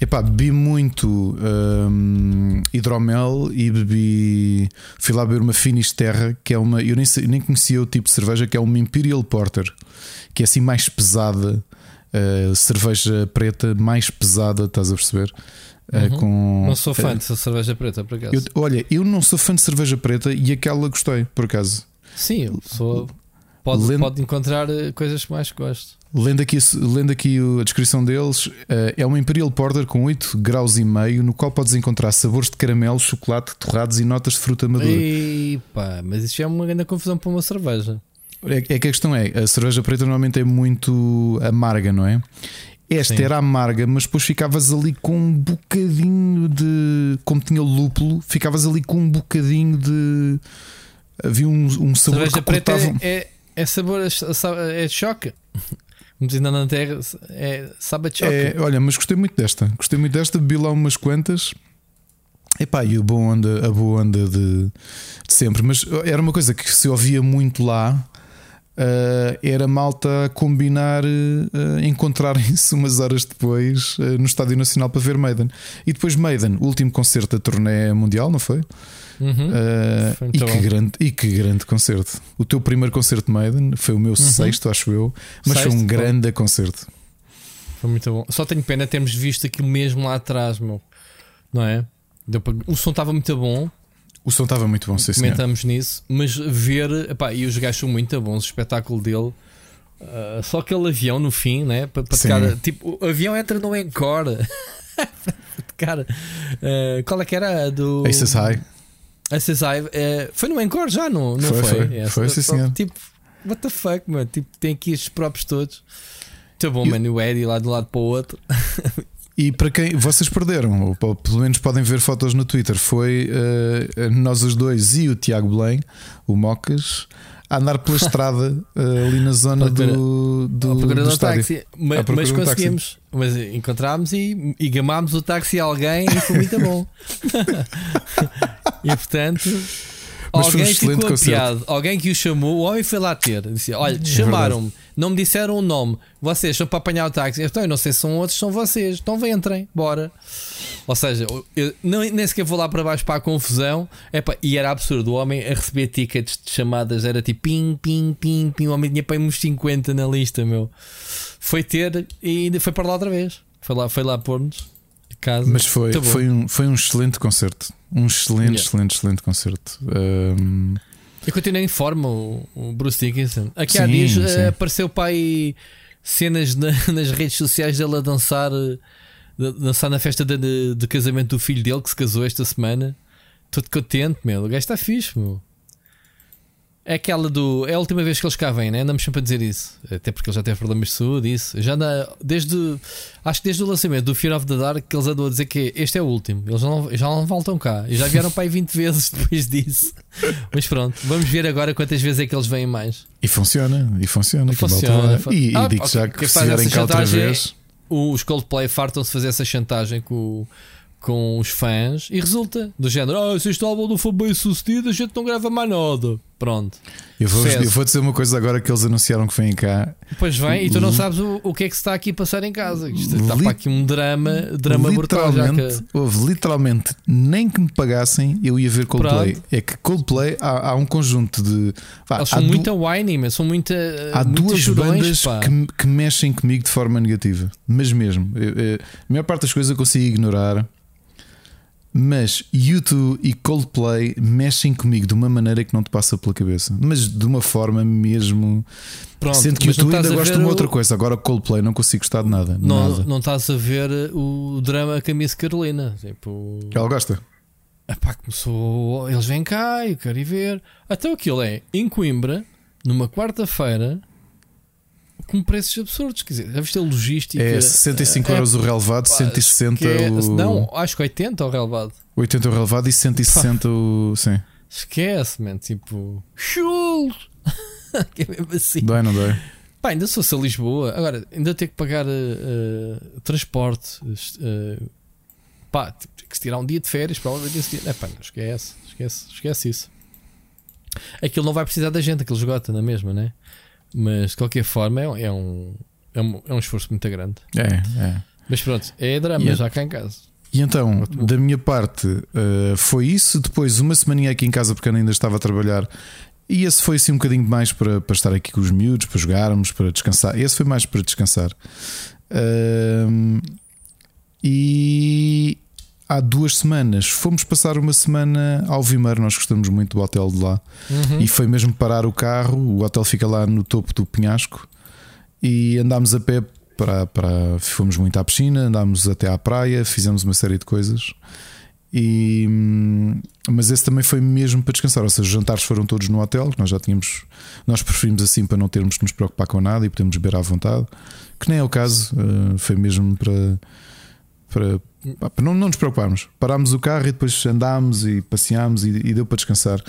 Speaker 2: Epá, bebi muito um, hidromel e bebi. Fui lá beber uma Finisterra, que é uma. Eu nem, nem conhecia o tipo de cerveja, que é uma Imperial Porter, que é assim mais pesada. Uh, cerveja preta mais pesada, estás a perceber?
Speaker 3: Uh, uhum. com, não sou fã uh, de cerveja preta, por acaso.
Speaker 2: Eu, olha, eu não sou fã de cerveja preta e aquela gostei, por acaso.
Speaker 3: Sim, eu sou. Pode, lendo, pode encontrar eh, coisas que mais gosto.
Speaker 2: Lendo aqui, lendo aqui a descrição deles, eh, é uma Imperial Porter com 8 graus e meio, no qual podes encontrar sabores de caramelo, chocolate, torrados e notas de fruta madura.
Speaker 3: Epa, mas isso é uma grande confusão para uma cerveja.
Speaker 2: É, é que a questão é, a cerveja preta normalmente é muito amarga, não é? Esta
Speaker 3: Sim.
Speaker 2: era amarga, mas depois ficavas ali com um bocadinho de. Como tinha lúpulo, ficavas ali com um bocadinho de. Havia um, um sabor
Speaker 3: Cerveja
Speaker 2: que
Speaker 3: preta
Speaker 2: cortava.
Speaker 3: é, é, é sabor, é de choque. [laughs] Como dizem na terra, é, sabe a choque.
Speaker 2: É, olha, mas gostei muito desta. Gostei muito desta, bebi lá umas quantas. Epá, e a boa onda, a boa onda de, de sempre. Mas era uma coisa que se ouvia muito lá. eh, era malta a combinar eh, encontrarem-se [laughs] umas horas depois eh, no Estádio Nacional para ver Maiden. E depois Maiden, o último concerto da turnê mundial, não foi?
Speaker 3: Uhum. Foi
Speaker 2: e, que grande, e que grande concerto. O teu primeiro concerto de Maiden foi o meu sexto, acho eu, mas foi
Speaker 3: Uhum. Sexto,
Speaker 2: um
Speaker 3: foi.
Speaker 2: grande concerto.
Speaker 3: Foi muito bom. Só tenho pena termos visto aquilo mesmo lá atrás, meu. Não é? O som estava muito bom,
Speaker 2: O som estava muito bom, sim, senhor.
Speaker 3: comentamos nisso, mas ver, epá, e os gajos são muito bons, o espetáculo dele. ah, só aquele avião no fim, né? Para, para tocar, tipo, o avião entra no encore. [laughs] Cara, ah, qual é que era? Do
Speaker 2: Aces High.
Speaker 3: Aces High, eh, foi no encore já, não, não
Speaker 2: Foi,
Speaker 3: foi?
Speaker 2: foi. Foi, sim, senhor.
Speaker 3: Tipo, what the fuck, mano? Tipo, tem aqui estes próprios todos. Muito bom,
Speaker 2: E-
Speaker 3: mano. O Eddie lá de um lado para o outro.
Speaker 2: E para quem vocês perderam, ou pelo menos podem ver fotos no Twitter, foi eh, nós os dois e o Tiago Belém, o Mocas, a andar pela [laughs] estrada eh, ali na zona
Speaker 3: Procura-
Speaker 2: do, do,
Speaker 3: procura
Speaker 2: do
Speaker 3: do táxi. Mas
Speaker 2: um
Speaker 3: conseguimos. Mas encontrámos e, e gamámos o táxi a alguém e foi muito bom. [laughs] e portanto. [laughs]
Speaker 2: Mas
Speaker 3: alguém ficou apiado, alguém que o chamou, o homem foi lá ter. Disse: Olha, chamaram-me, não me disseram o nome, vocês são para apanhar o táxi. Então eu não sei se são outros, são vocês. Então entrem, bora. Ou seja, eu não, nem sequer vou lá para baixo para a confusão. Epá, e era absurdo, o homem a receber tickets de chamadas era tipo pim, pim, pim, pim. O homem tinha para uns 50 na lista, meu. Foi ter e ainda foi para lá outra vez. Foi lá, foi lá pôr-nos casa.
Speaker 2: Mas foi,
Speaker 3: bom.
Speaker 2: foi, um, foi um excelente concerto. Um excelente,
Speaker 3: Yeah.
Speaker 2: excelente, excelente concerto. Ahm,
Speaker 3: Eu continuei em forma, o, o Bruce Dickinson. Aqui há
Speaker 2: Sim,
Speaker 3: dias
Speaker 2: sim.
Speaker 3: eh, apareceu aí cenas na- [laughs] nas redes sociais dele a dançar, eh, dançar na festa de, de- de casamento do filho dele que se casou esta semana. Todo contente, meu. O gajo está fixe, meu. É aquela do. É a última vez que eles cá vêm, né? Andamos sempre a dizer isso. Até porque ele já teve problemas de saúde. Isso. Já anda. Desde. Acho que desde o lançamento do Fear of the Dark que eles andam a dizer que este é o último. Eles já não, já não voltam cá. E já vieram para aí 20 vezes [laughs] depois disso. Mas pronto, vamos ver agora quantas vezes é que eles vêm mais.
Speaker 2: e funciona, e funciona. que
Speaker 3: Funciona.
Speaker 2: E, e
Speaker 3: Ah,
Speaker 2: digo já
Speaker 3: quem
Speaker 2: que se vierem cá outra
Speaker 3: chantagem é-
Speaker 2: vez.
Speaker 3: Os Coldplay fartam-se fazer essa chantagem com, com os fãs e resulta do género: Ah, se este álbum não for bem sucedido, a gente não grava mais nada. Pronto.
Speaker 2: Eu vou, eu vou dizer uma coisa agora que eles anunciaram que vêm cá.
Speaker 3: Depois vem e tu não sabes o, o que é que se está aqui a passar em casa. Isto está para aqui um drama, drama brutal. Já
Speaker 2: literalmente,
Speaker 3: que,
Speaker 2: houve literalmente, nem que me pagassem, eu ia ver Coldplay.
Speaker 3: Pronto.
Speaker 2: É que Coldplay há, há um conjunto de. vá,
Speaker 3: eles
Speaker 2: há
Speaker 3: são
Speaker 2: du-
Speaker 3: muito whiny, mas são muita,
Speaker 2: Há duas
Speaker 3: chorões,
Speaker 2: bandas que, que mexem comigo de forma negativa, mas mesmo. Eu- eu- a maior parte das coisas eu consigo ignorar, mas YouTube e Coldplay mexem comigo de uma maneira que não te passa pela cabeça, mas de uma forma mesmo.
Speaker 3: Pronto,
Speaker 2: Sendo que YouTube ainda
Speaker 3: estás a
Speaker 2: gosto de uma
Speaker 3: o-
Speaker 2: outra coisa, agora Coldplay não consigo gostar de nada.
Speaker 3: Não,
Speaker 2: nada.
Speaker 3: não estás a ver o drama com a Miss Carolina. Tipo,
Speaker 2: Ela gosta?
Speaker 3: Epá, começou. Eles vêm cá, eu quero ir ver. Até aquilo é em Coimbra, numa quarta-feira, com preços absurdos. Quer dizer, já viste a logística?
Speaker 2: É 65
Speaker 3: É,
Speaker 2: euros o relevado,
Speaker 3: pá,
Speaker 2: 160
Speaker 3: esquece-
Speaker 2: o.
Speaker 3: Não, acho que 80 o relevado.
Speaker 2: 80 o relevado e 160 o. Sim.
Speaker 3: Esquece, man. Tipo, chulos! [laughs] que é mesmo assim.
Speaker 2: Dói, não dói?
Speaker 3: Pá, ainda se fosse a Lisboa, agora ainda ter que pagar eh, eh, transporte. eh, pá, tipo, que se tirar um dia de férias ver esse dia. É pá, não esquece, esquece, esquece isso. Aquilo não vai precisar da gente, aquilo esgota na mesma, né? Mas de qualquer forma é, é um, é, um, é um esforço muito grande.
Speaker 2: É, é.
Speaker 3: Mas pronto, é drama
Speaker 2: E
Speaker 3: já cá em casa.
Speaker 2: E então, da minha parte, uh, foi isso. Depois, uma semaninha aqui em casa, porque eu ainda estava a trabalhar. E esse foi assim um bocadinho mais para, para estar aqui com os miúdos, para jogarmos, para descansar. Esse foi mais para descansar. Ahm, e há duas semanas fomos passar uma semana ao Vimeiro. Nós gostamos muito do hotel de lá.
Speaker 3: Uhum.
Speaker 2: E foi mesmo parar o carro. O hotel fica lá no topo do penhasco. E andámos a pé para, para. Fomos muito à piscina, andámos até à praia, fizemos uma série de coisas. E, hum, mas esse também foi mesmo para descansar, ou seja, os jantares foram todos no hotel, nós já tínhamos, nós preferimos assim para não termos que nos preocupar com nada e podemos beber à vontade, que nem é o caso, uh, foi mesmo para, para não, não nos preocuparmos. Parámos o carro e depois andámos e passeámos e, e deu para descansar.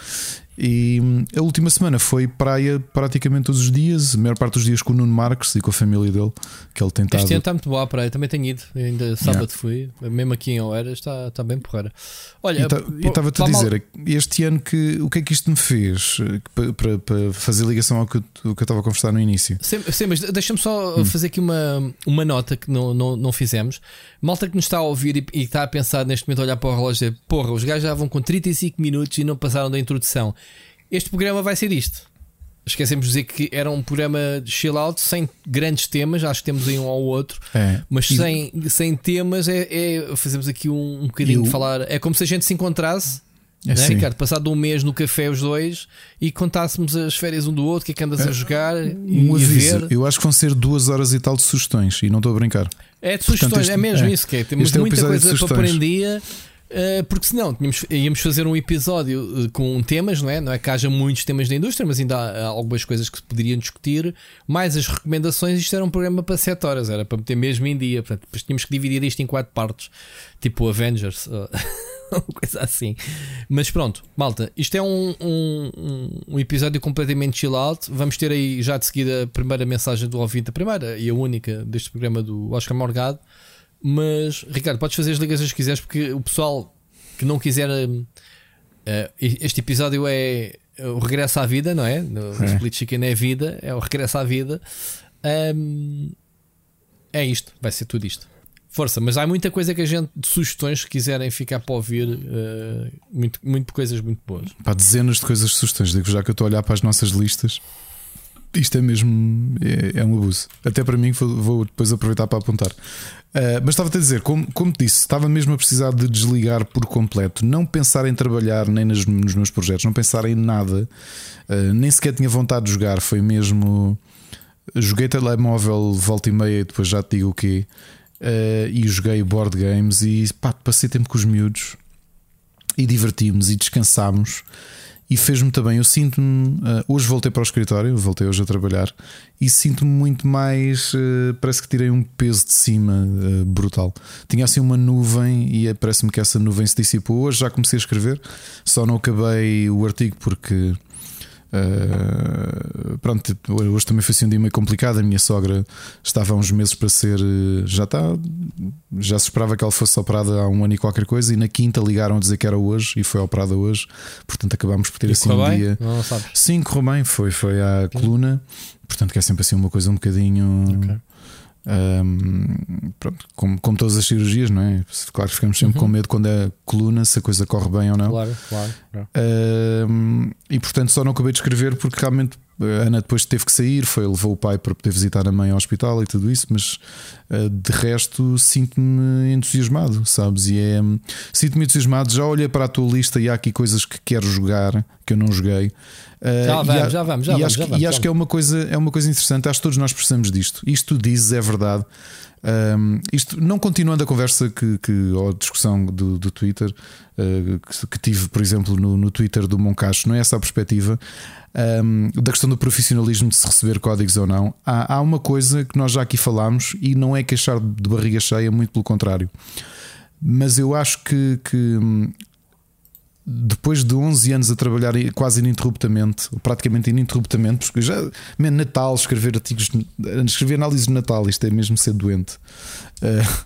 Speaker 2: E hum, a última semana foi praia praticamente todos os dias, a maior parte dos dias com o Nuno Marques e com a família dele, que ele tentava.
Speaker 3: Este ano está muito boa a praia, também tenho ido, ainda sábado yeah. fui, mesmo aqui em Oeiras está, está bem porreira.
Speaker 2: Olha, tá, e estava-te a dizer, mal... este ano que o que é que isto me fez para, para, fazer ligação ao que, eu, que eu estava a conversar no início?
Speaker 3: Sim, sim mas deixa-me só hum. fazer aqui uma, uma nota que não, não, não fizemos. Malta que nos está a ouvir e, e está a pensar neste momento, olhar para o relógio e dizer, porra, os gajos já vão com 35 minutos e não passaram da introdução. Este programa vai ser isto. Esquecemos de dizer que era um programa de chill out sem grandes temas, acho que temos aí um ao outro, é. mas sem, sem temas é, é, fazemos aqui um, um bocadinho de falar. É como se a gente se encontrasse, é né, Ricardo? Passado um mês no café, os dois, e contássemos as férias um do outro, o que é que andas é. a jogar um e aviso,
Speaker 2: ver. Eu acho que vão ser duas horas e tal de sugestões, e não estou a brincar.
Speaker 3: É de sugestões, Portanto, este, é mesmo é. isso que é. Temos é muita coisa para pôr em dia Uh, porque senão tínhamos, íamos fazer um episódio uh, com temas, não é? Não é que haja muitos temas da indústria, mas ainda há, algumas coisas que se poderiam discutir. Mais as recomendações, isto era um programa para 7 horas, era para meter mesmo em dia. Portanto, depois tínhamos que dividir isto em quatro partes, tipo Avengers, [laughs] coisa assim. Mas pronto, malta, isto é um, um, um, episódio completamente chill out. Vamos ter aí já de seguida a primeira mensagem do ouvinte, a primeira e a única deste programa do Oscar Morgado. Mas, Ricardo, podes fazer as ligações que quiseres, porque o pessoal que não quiser. Uh, este episódio é o regresso à vida, não é? No é. Split Chicken é vida, é o regresso à vida. Um, é isto, vai ser tudo isto. Força, mas há muita coisa que a gente, de sugestões, que quiserem ficar para ouvir, uh, muito, muito coisas muito boas.
Speaker 2: Pá, dezenas de coisas de sugestões, digo já que eu estou a olhar para as nossas listas. Isto é mesmo é, é um abuso. Até para mim, vou, depois aproveitar para apontar. Uh, mas estava-te a dizer, como, como te disse, estava mesmo a precisar de desligar por completo, não pensar em trabalhar nem nos meus projetos, não pensar em nada, uh, nem sequer tinha vontade de jogar. Foi mesmo. Joguei telemóvel volta e meia, depois já te digo o quê, uh, e joguei board games e pá, passei tempo com os miúdos e divertimos e descansámos e fez-me também. Eu sinto-me. Uh, hoje voltei para o escritório, voltei hoje a trabalhar e sinto-me muito mais. Uh, parece que tirei um peso de cima uh, brutal. Tinha assim uma nuvem e parece-me que essa nuvem se dissipou. Hoje já comecei a escrever, só não acabei o artigo porque Uh, pronto, hoje também foi assim um dia meio complicado. A minha sogra estava há uns meses para ser. Já está. Já se esperava que ela fosse operada há um ano e qualquer coisa. E na quinta ligaram a dizer que era hoje e foi operada hoje. Portanto, acabámos por ter e assim um bem? dia.
Speaker 3: Não,
Speaker 2: Sim, correu bem. Foi, foi à coluna. Portanto, que é sempre assim uma coisa um bocadinho. Okay. Um, pronto, como, como todas as cirurgias, não é? Claro que ficamos sempre uhum. com medo quando é coluna, se a coisa corre bem ou não.
Speaker 3: Claro, claro.
Speaker 2: Um, e portanto só não acabei de escrever porque realmente a Ana depois teve que sair, foi, levou o pai para poder visitar a mãe ao hospital e tudo isso, mas uh, de resto sinto-me entusiasmado, sabes? E é sinto-me entusiasmado. Já olhei para a tua lista e há aqui coisas que quero jogar que eu não joguei.
Speaker 3: Uh, já, vamos, já vamos, já
Speaker 2: e
Speaker 3: vamos.
Speaker 2: Acho,
Speaker 3: já vamos,
Speaker 2: e acho que é uma, coisa, é uma coisa interessante. Acho que todos nós precisamos disto. Isto dizes é verdade. Um, isto não continuando a conversa que, que ou a discussão do, do Twitter uh, que, que, tive, por exemplo, no, no Twitter do Moncacho, não é essa a perspectiva um, da questão do profissionalismo de se receber códigos ou não. Há, há uma coisa que nós já aqui falámos e não é queixar de barriga cheia, muito pelo contrário. Mas eu acho que, que depois de 11 anos a trabalhar quase ininterruptamente, praticamente ininterruptamente, porque já, man, Natal, escrever artigos, escrever análise de Natal, isto é mesmo ser doente. Uh,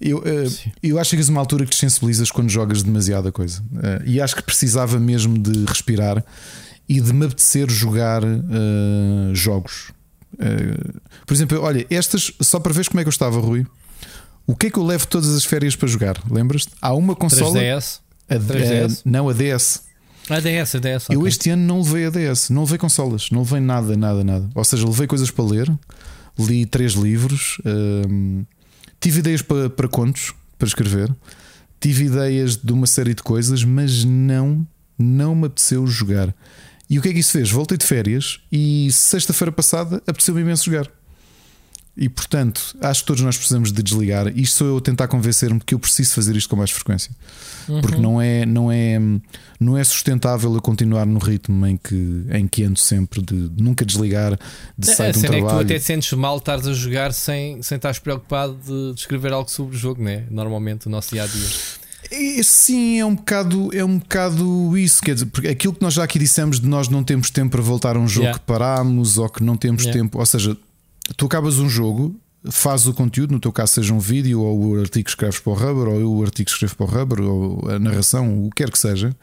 Speaker 2: eu, uh, eu acho que és uma altura que te sensibilizas quando jogas demasiada coisa. Uh, e acho que precisava mesmo de respirar e de me apetecer jogar jogos. por exemplo, olha, estas, só para ver como é que eu estava, Rui. O que é que eu levo todas as férias para jogar? Lembras-te? Há uma consola.
Speaker 3: 3DS.
Speaker 2: A, a, não, a DS.
Speaker 3: A DS, a DS.
Speaker 2: Eu este ano não levei a DS, não levei consolas, não levei nada, nada, nada. Ou seja, levei coisas para ler, li três livros, hum, tive ideias para, para contos para escrever, tive ideias de uma série de coisas, mas não, não me apeteceu jogar. E o que é que isso fez? Voltei de férias e sexta-feira passada apeteceu-me imenso jogar. E portanto, acho que todos nós precisamos de desligar. Isto sou eu a tentar convencer-me que eu preciso fazer isto com mais frequência. Uhum. Porque não é, não, é, não é sustentável eu continuar no ritmo em que, em que ando sempre, de nunca desligar, de sair de um trabalho. É que tu
Speaker 3: até sentes mal estares a jogar sem, sem estares preocupado de escrever algo sobre o jogo, né? Normalmente, o nosso dia a dia.
Speaker 2: Sim, é um bocado, é um bocado isso. Quer dizer, porque aquilo que nós já aqui dissemos de nós não temos tempo para voltar a um jogo yeah. que parámos ou que não temos yeah. tempo, ou seja, tu acabas um jogo, fazes o conteúdo, no teu caso seja um vídeo, ou o artigo que escreves para o Rubber, ou o artigo que escreves para o Rubber, ou a narração, o que quer que seja,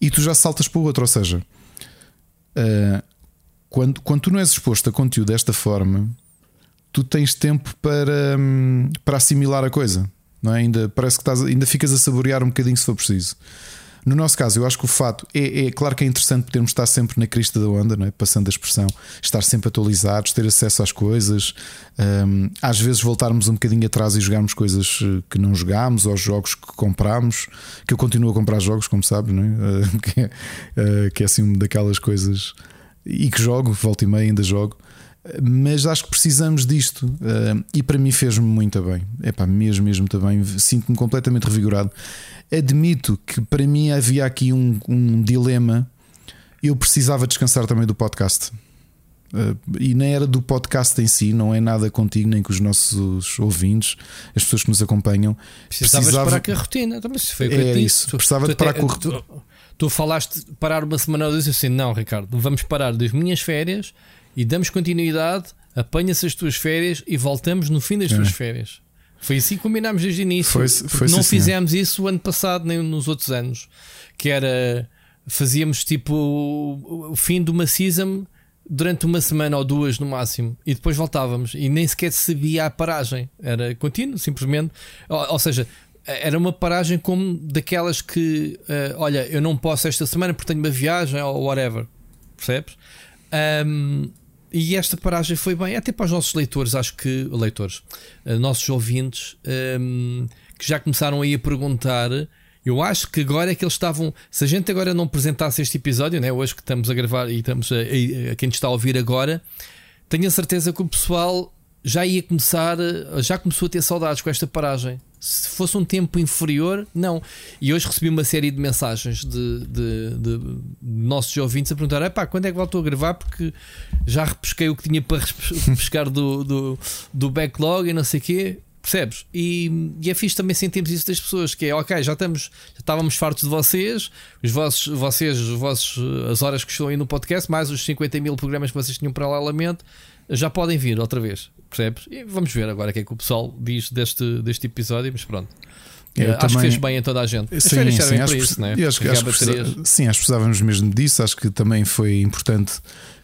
Speaker 2: e tu já saltas para o outro. Ou seja, uh, quando, quando tu não és exposto a conteúdo desta forma, tu tens tempo para, um, para assimilar a coisa. Não é? ainda parece que estás, ainda ficas a saborear um bocadinho se for preciso. No nosso caso, eu acho que o fato é, é claro que é interessante podermos estar sempre na crista da onda, não é? passando a expressão, estar sempre atualizados, ter acesso às coisas, um, às vezes voltarmos um bocadinho atrás e jogarmos coisas eh, que não jogámos, ou jogos que comprámos, que eu continuo a comprar jogos, como sabes, não é? Uh, [laughs] que, é, uh, que é assim uma daquelas coisas e que jogo, volta e meia ainda jogo mas acho que precisamos disto e para mim fez-me muito bem. É pá, mesmo, mesmo também. Sinto-me completamente revigorado. Admito que para mim havia aqui um, um dilema. Eu precisava descansar também do podcast. Uh, e nem era do podcast em si, não é nada contigo, nem com os nossos ouvintes, as pessoas que nos acompanham.
Speaker 3: Precisavas precisava... parar com a rotina, então, mas foi
Speaker 2: é isso. Tu, precisava tu, de parar com
Speaker 3: tu, tu falaste parar uma semana ou disse assim: não, Ricardo, vamos parar das minhas férias e damos continuidade, apanha-se as tuas férias e voltamos no fim das é. tuas férias. Foi assim que combinámos desde o início. Foi, foi não assim, fizemos senhor. isso o ano passado, nem nos outros anos. Que era. Fazíamos tipo o, o fim de uma season durante uma semana ou duas no máximo e depois voltávamos e nem sequer sabia a paragem. Era contínuo, simplesmente. Ou, ou seja, era uma paragem como daquelas que, uh, olha, eu não posso esta semana porque tenho uma viagem ou whatever. Percebes? Um, e esta paragem foi bem, até para os nossos leitores, acho que leitores, uh, nossos ouvintes, um, que já começaram aí a perguntar. Eu acho que agora é que eles estavam. Se a gente agora não apresentasse este episódio, né, hoje que estamos a gravar e estamos a, a, a quem está a ouvir agora, tenho a certeza que o pessoal já ia começar, já começou a ter saudades com esta paragem. Se fosse um tempo inferior, não. E hoje recebi uma série de mensagens de, de, de, de nossos ouvintes a perguntar: pá, quando é que voltou a gravar? Porque já repesquei o que tinha para [laughs] repescar do, do, do backlog e não sei o quê. Percebes? E, e é fixe também sentirmos isso das pessoas, que é ok, já estamos, já estávamos fartos de vocês, os vossos, vocês, os vossos, as horas que estão aí no podcast, mais os 50 mil programas que vocês tinham paralelamente, já podem vir outra vez percebes? E vamos ver agora o que é que o pessoal diz deste, deste episódio, mas pronto. Eu acho também... que fez bem a toda a gente. As
Speaker 2: sim, sim, acho, isso, né? acho, acho, precisa... sim, acho que precisávamos mesmo disso. Acho que também foi importante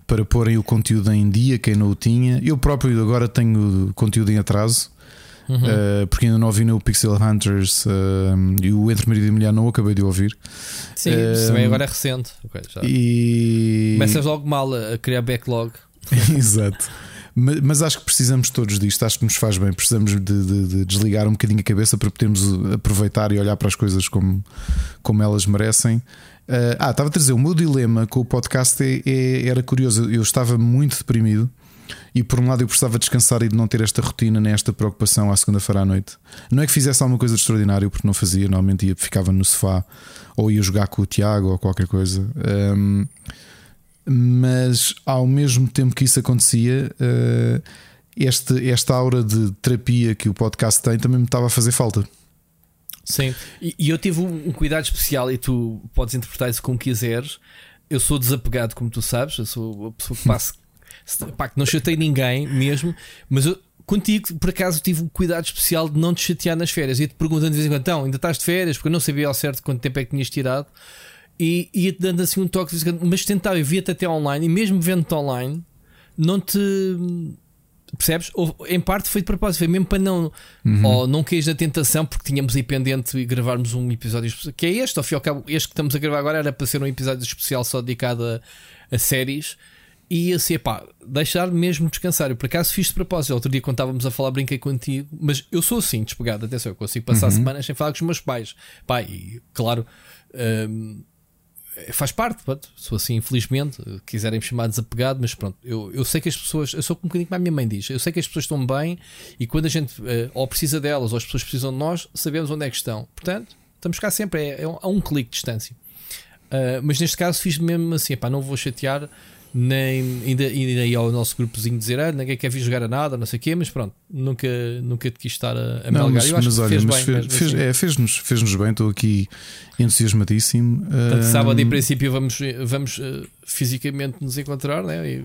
Speaker 2: para porem o conteúdo em dia, quem não o tinha. Eu próprio agora tenho conteúdo em atraso. Uhum. Uh, porque ainda não ouvi no Pixel Hunters uh, e o Entre Marido e Mulher não acabei de ouvir.
Speaker 3: Sim, uh, também agora é recente. Okay,
Speaker 2: e...
Speaker 3: Começas logo mal a criar backlog. [laughs]
Speaker 2: Exato. Mas, mas, acho que precisamos todos disto, acho que nos faz bem. Precisamos de, de, de, desligar um bocadinho a cabeça para podermos aproveitar e olhar para as coisas como, como elas merecem. Uh, ah, estava a dizer, o meu dilema com o podcast é, é, era curioso. Eu estava muito deprimido e por um lado eu precisava descansar e de não ter esta rotina nem esta preocupação à segunda-feira à noite. Não é que fizesse alguma coisa de extraordinário, porque não fazia, normalmente ia, ficava no sofá ou ia jogar com o Tiago ou qualquer coisa. Um, mas ao mesmo tempo que isso acontecia, uh, este, esta aura de terapia que o podcast tem também me estava a fazer falta.
Speaker 3: Sim, e, eu tive um, cuidado especial, e tu podes interpretar isso como quiseres. Eu sou desapegado, como tu sabes, eu sou a pessoa que passa, [laughs] pá, que não chatei ninguém mesmo, mas eu, contigo, por acaso, tive um cuidado especial de não te chatear nas férias. E te perguntando de vez em quando, então, ainda estás de férias? Porque eu não sabia ao certo quanto tempo é que tinhas tirado e ia-te dando assim um toque, mas tentava, eu via-te até online e mesmo vendo-te online, não te percebes? Ou, em parte foi de propósito, foi mesmo para não, uhum. ou não caís da tentação, porque tínhamos aí pendente e gravarmos um episódio que é este, ao fim e ao cabo, este que estamos a gravar agora era para ser um episódio especial só dedicado a, a séries. E assim, pá, deixar mesmo descansar. Eu por acaso fiz de propósito. Outro dia, quando estávamos a falar, brinquei contigo, mas eu sou assim, despegado. Atenção, eu consigo passar uhum. semanas sem falar com os meus pais. Pá, e claro, hum, faz parte, pronto. sou assim, infelizmente, quiserem me chamar desapegado, mas pronto, eu, eu sei que as pessoas, eu sou um bocadinho como a minha mãe diz, eu sei que as pessoas estão bem e quando a gente uh, ou precisa delas ou as pessoas precisam de nós, sabemos onde é que estão. Portanto, estamos cá sempre, é, é um, a um clique de distância. Uh, mas neste caso fiz mesmo assim, pá, não vou chatear nem ainda, ainda aí ao nosso grupozinho dizer ah, ninguém quer vir jogar a nada, não sei o quê, mas pronto, nunca, nunca te quis estar a, a
Speaker 2: não, mas, Eu acho mas, que olha, fez bem. Fez, fez, é, fez-nos fez -nos bem, estou aqui entusiasmadíssimo.
Speaker 3: Portanto, sábado, em princípio, vamos, vamos uh, fisicamente nos encontrar, né? E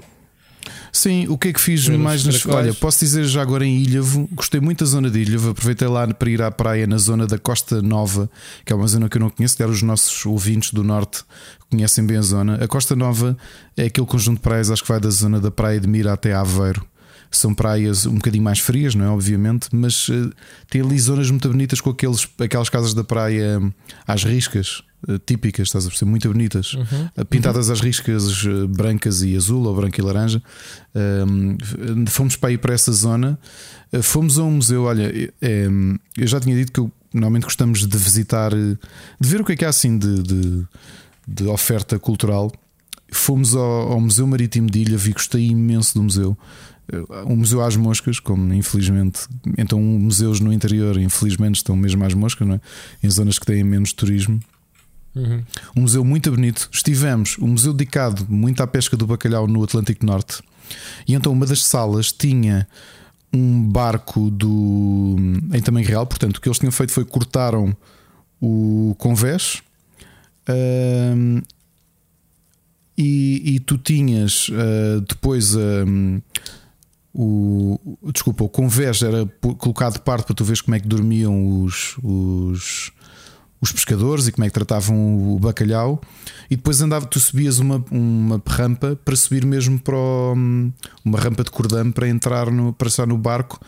Speaker 2: Sim, o que é que fiz mais nas. Olha, posso dizer já agora em Ilhavo, gostei muito da zona de Ilhavo, aproveitei lá para ir à praia na zona da Costa Nova, que é uma zona que eu não conheço, que os nossos ouvintes do norte conhecem bem a zona. A Costa Nova é aquele conjunto de praias, acho que vai da zona da Praia de Mira até Aveiro. São praias um bocadinho mais frias, não é? Obviamente, mas uh, tem ali zonas muito bonitas com aqueles, aquelas casas da praia um, às riscas, uh, típicas, estás a perceber? Muito bonitas, uhum. Uh, pintadas uhum. às riscas brancas e azul, ou branco e laranja. Um, fomos para ir para essa zona. fomos a um museu, olha, eu já tinha dito que eu, normalmente gostamos de visitar, de ver o que é que há assim de, de, de oferta cultural. Fomos ao, ao Museu Marítimo de Ilha, vi, gostei imenso do museu um museu às moscas, como infelizmente, então museus no interior, infelizmente, estão mesmo às moscas, não é? em zonas que têm menos turismo. Uhum. Um museu muito bonito. Estivemos, um museu dedicado muito à pesca do bacalhau no Atlântico Norte. E então uma das salas tinha um barco do em tamanho real, portanto, o que eles tinham feito foi cortaram o convés. Uh, e, e, tu tinhas uh, depois uh, o, desculpa, o convés era colocado de parte para tu veres como é que dormiam os, os, os pescadores e como é que tratavam o bacalhau. E depois andava, tu subias uma, uma rampa para subir mesmo para o, uma rampa de cordão para entrar no, para estar no barco.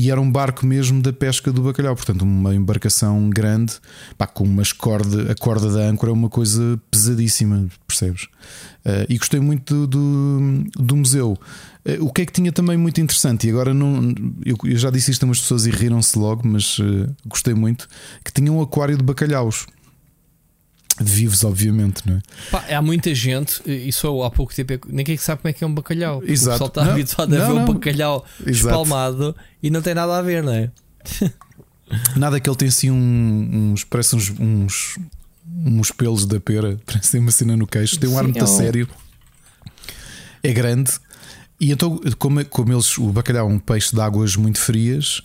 Speaker 2: E era um barco mesmo da pesca do bacalhau, portanto, uma embarcação grande, pá, com umas cordas, a corda da âncora é uma coisa pesadíssima, percebes? Uh, e gostei muito do, do, do museu. Uh, o que é que tinha também muito interessante, e agora não. Eu, eu já disse isto a umas pessoas e riram-se logo, mas uh, gostei muito, que tinha um aquário de bacalhaus vivos, obviamente, não é?
Speaker 3: Pá, há muita gente, isso há pouco tempo, ninguém sabe como é que é um bacalhau.
Speaker 2: Exato.
Speaker 3: O pessoal está não, habituado a ver não. um bacalhau Exato. espalmado e não tem nada a ver, não é?
Speaker 2: Nada que ele tem assim um, uns, parece uns, uns, uns pelos da pera, [laughs] parece ter uma cena no queixo, tem um ar muito é sério, é grande. E então, como, como eles, o bacalhau é um peixe de águas muito frias,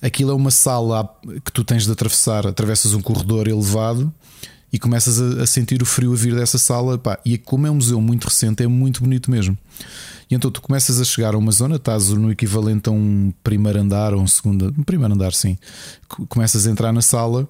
Speaker 2: aquilo é uma sala que tu tens de atravessar, atravessas um corredor elevado e começas a, a, sentir o frio a vir dessa sala. Pá, e como é um museu muito recente, é muito bonito mesmo. E então tu começas a chegar a uma zona, estás no equivalente a um primeiro andar ou um segundo, um primeiro andar, sim. Começas a entrar na sala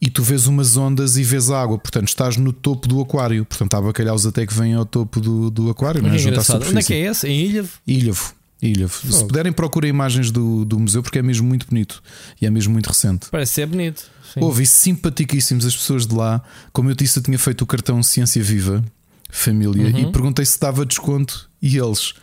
Speaker 2: e tu vês umas ondas e vês água, portanto estás no topo do aquário. Portanto, há bacalhaus até que vêm ao topo do, do aquário,
Speaker 3: não é? é Onde é que é esse? Em Ilhavo?
Speaker 2: Ilhavo. Ilhavo. Oh. Se puderem, procurem imagens do, do museu porque é mesmo muito bonito e é mesmo muito recente.
Speaker 3: Parece ser bonito.
Speaker 2: Sim. Houve simpaticíssimos as pessoas de lá. Como eu disse, eu tinha feito o cartão Ciência Viva Família uhum. e perguntei se dava desconto e eles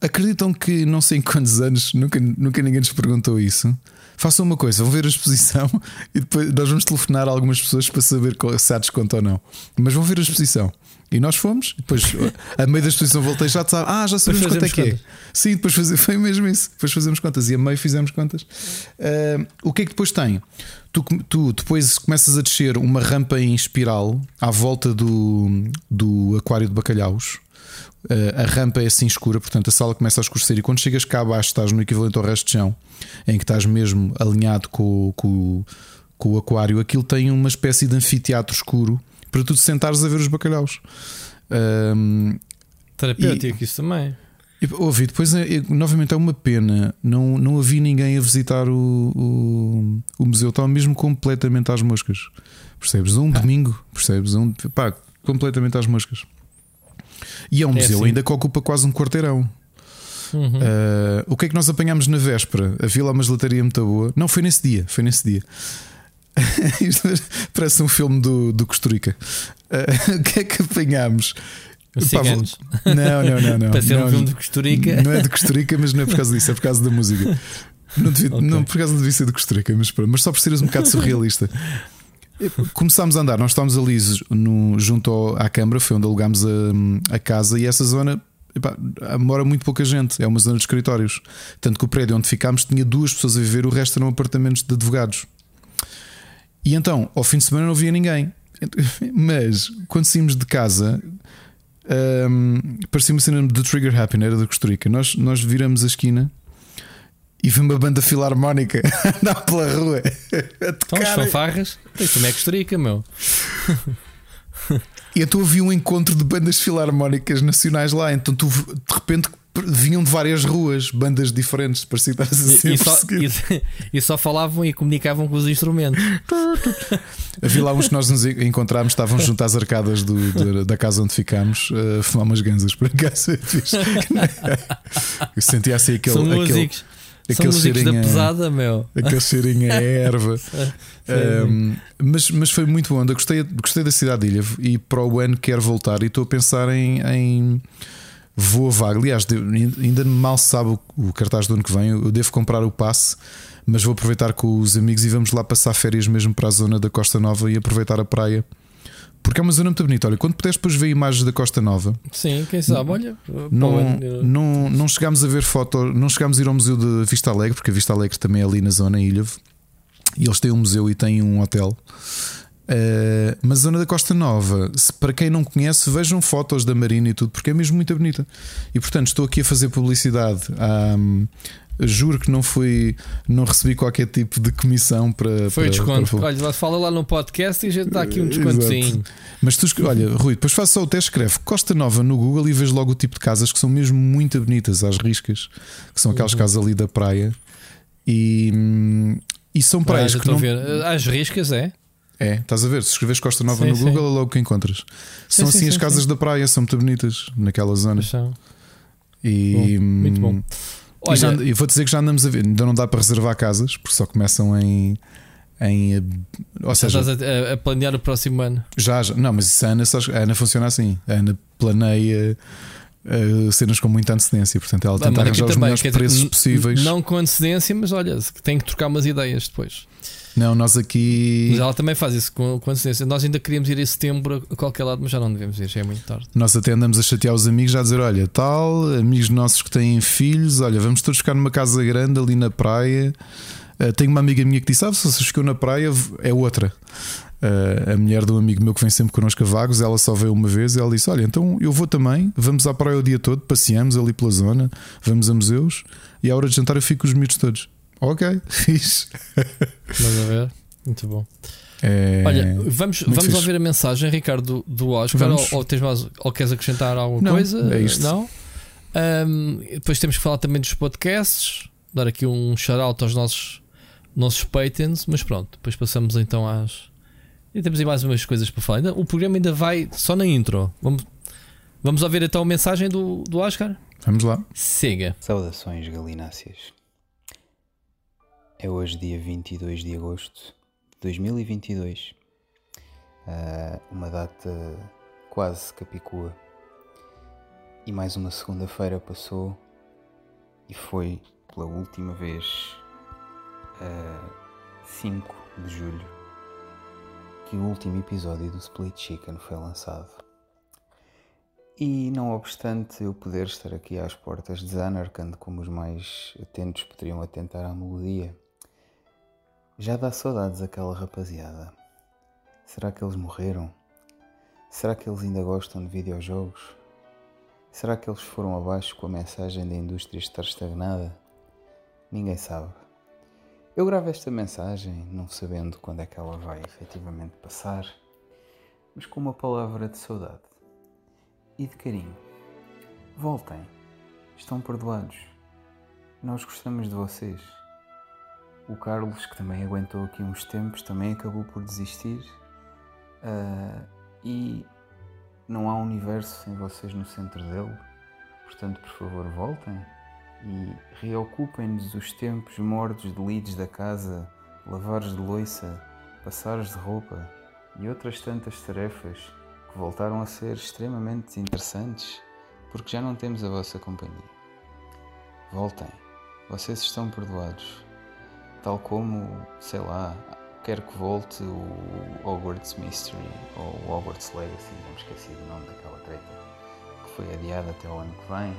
Speaker 2: acreditam que não sei em quantos anos nunca, nunca ninguém nos perguntou isso. Façam uma coisa, vão ver a exposição [laughs] e depois nós vamos telefonar a algumas pessoas para saber se há desconto ou não. Mas vão ver a exposição. E nós fomos, depois a meio da exposição voltei já sabe, ah, já sabemos quanto é que é. Sim, depois fazer, [laughs] foi mesmo isso. Depois fazemos contas e a meio fizemos contas. Uh, o que é que depois tem? Tu, tu depois começas a descer uma rampa em espiral à volta do, do aquário de bacalhaus. Uh, a rampa é assim escura, portanto a sala começa a escurecer. E quando chegas cá abaixo, estás no equivalente ao resto de chão, em que estás mesmo alinhado com, com, com o aquário. Aquilo tem uma espécie de anfiteatro escuro para tu te sentares a ver os bacalhaus. Um,
Speaker 3: Terapêutico, e, isso também.
Speaker 2: E, ouvi, depois é, é, novamente é uma pena, não, não havia ninguém a visitar o, o, o museu, estava mesmo completamente às moscas. Percebes? Um ah. domingo, percebes? Um, pá, completamente às moscas. E é um é museu assim. ainda que ocupa quase um quarteirão. Uhum. Uh, o que é que nós apanhámos na véspera? Havia lá uma gelataria muito boa. Não, foi nesse dia. Foi nesse dia. [laughs] Isto parece um filme do, do Costa Rica. Uh, [laughs] o que é que apanhámos? Pá, não, não, não, não. [laughs]
Speaker 3: Para ser
Speaker 2: não,
Speaker 3: um filme de Costa Rica.
Speaker 2: Não é de Costa Rica, mas não é por causa disso, é por causa da música. Não, devia, okay. não por causa devia ser de Costa Rica, mas, mas só por seres um bocado surrealista. Começámos a andar, nós estávamos ali no, junto ao, à Câmara, foi onde alugámos a, a casa, e essa zona epá, mora muito pouca gente, é uma zona de escritórios. Tanto que o prédio onde ficámos tinha duas pessoas a viver, o resto eram apartamentos de advogados. E então, ao fim de semana não havia ninguém. [laughs] Mas quando saímos de casa, um, parecia uma cena do Trigger Happy, era da Costa Rica. Nós, nós viramos a esquina e vi uma banda filarmónica [laughs] andar pela rua.
Speaker 3: Então, as fanfarras, isso também é Costa Rica, meu.
Speaker 2: E então havia um encontro de bandas filarmónicas nacionais lá. Então tu de repente vinham de várias ruas, bandas diferentes, parecia que estás a ser
Speaker 3: e, só, [laughs] e, e, só falavam e comunicavam com os instrumentos.
Speaker 2: Havia lá uns que nós nos encontrámos, estavam junto às arcadas do, do, da casa onde ficámos a fumar umas ganzas por acaso. Eu sentia assim aquele.
Speaker 3: São aquele, Aquele São cheirinho da pesada, meu.
Speaker 2: Aquele cheirinho a erva. [laughs] um, mas, mas foi muito bom. Gostei, gostei da cidade de Ilha e para o ano quero voltar e estou a pensar em, em vou a vaga. Aliás, ainda mal se sabe o, cartaz do ano que vem. Eu devo comprar o passe, mas vou aproveitar com os amigos e vamos lá passar férias mesmo para a zona da Costa Nova e aproveitar a praia. Porque é uma zona muito bonita. Olha, quando puderes depois ver imagens da Costa Nova.
Speaker 3: Sim, quem sabe, olha.
Speaker 2: Não, não, não chegámos a ver foto, não chegámos a ir ao Museu de Vista Alegre, porque a Vista Alegre também é ali na zona, em Ilhavo. E eles têm um museu e têm um hotel. Uh, mas a zona da Costa Nova, se, para quem não conhece, vejam fotos da Marina e tudo, porque é mesmo muito bonita. E portanto, estou aqui a fazer publicidade. Um, juro que não fui, não recebi qualquer tipo de comissão para.
Speaker 3: Foi
Speaker 2: para,
Speaker 3: desconto. Para... Olha, fala lá no podcast e a gente dá aqui um descontozinho.
Speaker 2: Mas tu, olha, Rui, depois faça só o teste, escreve Costa Nova no Google e vês logo o tipo de casas que são mesmo muito bonitas, às riscas, que são aquelas uhum. casas ali da praia. E, hum, e são praias ah, que não.
Speaker 3: Ver. Às riscas, é?
Speaker 2: É, estás a ver? Se escreves Costa Nova sim, no sim. Google, é logo que encontras. São sim, assim as casas da praia, são muito bonitas naquela zona.
Speaker 3: E, bom, muito bom.
Speaker 2: Olha, já, e vou dizer que já andamos a ver, ainda não dá para reservar casas, porque só começam em. em ou seja,
Speaker 3: estás a, a, planear o próximo ano.
Speaker 2: Já, já. Não, mas isso a Ana, a Ana funciona assim. A Ana planeia. Uh, cenas com muita antecedência, portanto ela tenta arranjar os melhores preços dizer, possíveis.
Speaker 3: Não com antecedência, mas olha, tem que trocar umas ideias depois.
Speaker 2: Não, nós aqui.
Speaker 3: Mas ela também faz isso com, com antecedência. Nós ainda queríamos ir em setembro a qualquer lado, mas já não devemos ir, já é muito tarde.
Speaker 2: Nós até andamos a chatear os amigos, já a dizer: olha, tal, amigos nossos que têm filhos, olha, vamos todos ficar numa casa grande ali na praia. Uh, tenho uma amiga minha que disse: ah, se vocês ficam na praia, é outra. Uh, a mulher de um amigo meu que vem sempre connosco a vagos, ela só veio uma vez e ela disse: Olha, então eu vou também, vamos à praia o dia todo, passeamos ali pela zona, vamos a museus e à hora de jantar eu fico com os miúdos todos. Ok, [laughs] fixe.
Speaker 3: Vamos a ver. Muito bom. É... Olha, vamos, vamos ouvir a mensagem, Ricardo, do Oscar, ou, ou, tens mais, ou queres acrescentar alguma
Speaker 2: não,
Speaker 3: coisa?
Speaker 2: É isto.
Speaker 3: Não? Um, depois temos que falar também dos podcasts, dar aqui um shout-out aos nossos, nossos patrons, mas pronto, depois passamos então às. E temos aí mais umas coisas para falar. O programa ainda vai só na intro. Vamos, vamos ouvir então a mensagem do, do Oscar?
Speaker 2: Vamos lá.
Speaker 3: Siga.
Speaker 1: Saudações galináceas. É hoje dia 22 de agosto de 2022. Uh, ah, uma data quase capicua. E mais uma segunda-feira passou e foi pela última vez uh, ah, 5 de julho que o último episódio do Split Chicken foi lançado. E não obstante eu poder estar aqui às portas desanarcando como os mais atentos poderiam atentar à melodia, já dá saudades aquela rapaziada. Será que eles morreram? Será que eles ainda gostam de videojogos? Será que eles foram abaixo com a mensagem da indústria estar estagnada? Ninguém sabe. Eu gravo esta mensagem não sabendo quando é que ela vai efetivamente passar, mas com uma palavra de saudade e de carinho. Voltem, estão perdoados. Nós gostamos de vocês. O Carlos, que também aguentou aqui uns tempos, também acabou por desistir. Uh, e não há universo sem vocês no centro dele. Portanto, por favor, voltem e reocupem-nos os tempos mortos de lides da casa, lavares de louça, passares de roupa e outras tantas tarefas que voltaram a ser extremamente interessantes porque já não temos a vossa companhia. Voltem, vocês estão perdoados tal como, sei lá, quer que volte o Hogwarts Mystery ou o Hogwarts Legacy, não me esqueci do nome daquela treta, que foi adiada até o ano que vem.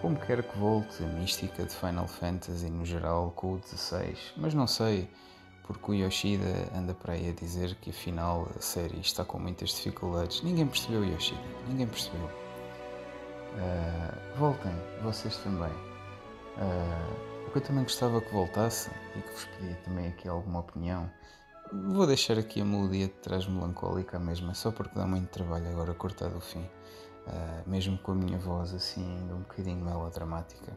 Speaker 1: Como quer que volte a mística de Final Fantasy no geral com o 16, mas não sei, porque o Yoshida anda para aí a dizer que afinal a série está com muitas dificuldades. Ninguém percebeu Yoshida, ninguém percebeu. Uh, voltem, vocês também. Uh, eu também gostava que voltasse e que vos pedia também aqui alguma opinião. Vou deixar aqui a melodia de trás melancólica mesmo, só porque dá muito trabalho agora cortar do fim, uh, mesmo com a minha voz assim ainda um bocadinho melodramática.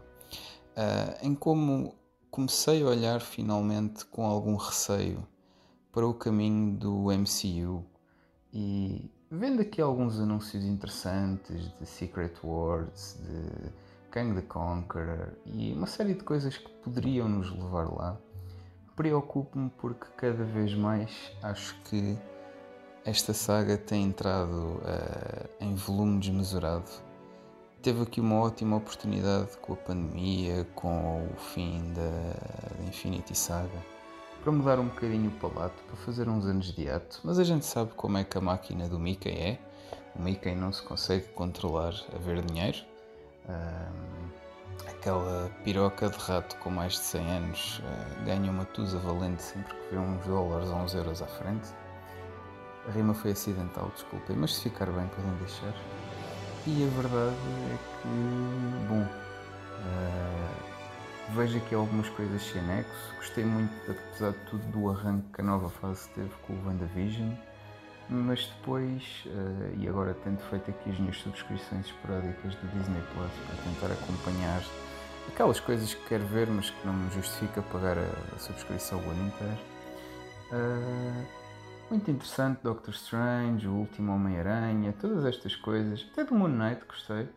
Speaker 1: Uh, em como comecei a olhar finalmente com algum receio para o caminho do MCU e vendo aqui alguns anúncios interessantes de Secret Wars, de Kang the Conqueror e uma série de coisas que poderiam nos levar lá, preocupo-me porque cada vez mais acho que esta saga tem entrado uh, em volume desmesurado. Teve aqui uma ótima oportunidade com a pandemia, com o fim da, da Infinity Saga, para mudar um bocadinho o palato, para fazer uns anos de ato, mas a gente sabe como é que a máquina do Mickey é. O Mickey não se consegue controlar a ver dinheiro um, aquela piroca de rato com mais de 100 anos uh, ganha uma tusa valente sempre que vê uns dólares ou uns euros à frente. A rima foi acidental, desculpem, mas se ficar bem podem deixar. E a verdade é que, bom, uh, vejo aqui algumas coisas sem nexo. Gostei muito, apesar de tudo, do arranque que a nova fase teve com o WandaVision. Vision mas depois, uh, e agora tendo feito aqui as minhas subscrições esporádicas do Disney Plus para tentar acompanhar aquelas coisas que quero ver, mas que não me justifica pagar a, a subscrição o ano inteiro. Uh, muito interessante, Doctor Strange, o último Homem-Aranha, todas estas coisas, até do Moon Knight gostei,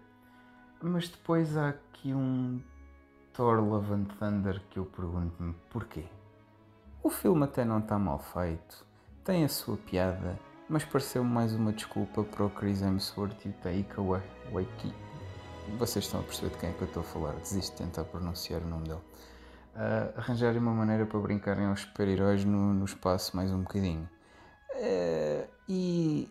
Speaker 1: mas depois há aqui um Thor Love and Thunder que eu pergunto-me porquê. O filme até não está mal feito, tem a sua piada, mas pareceu-me mais uma desculpa para o Chris Hemsworth e o Taika Waititi. Vocês estão a perceber de quem é que eu estou a falar, desisto de tentar pronunciar o nome dele. Uh, arranjarem uma maneira para brincarem aos super-heróis no, no, espaço mais um bocadinho. Uh, e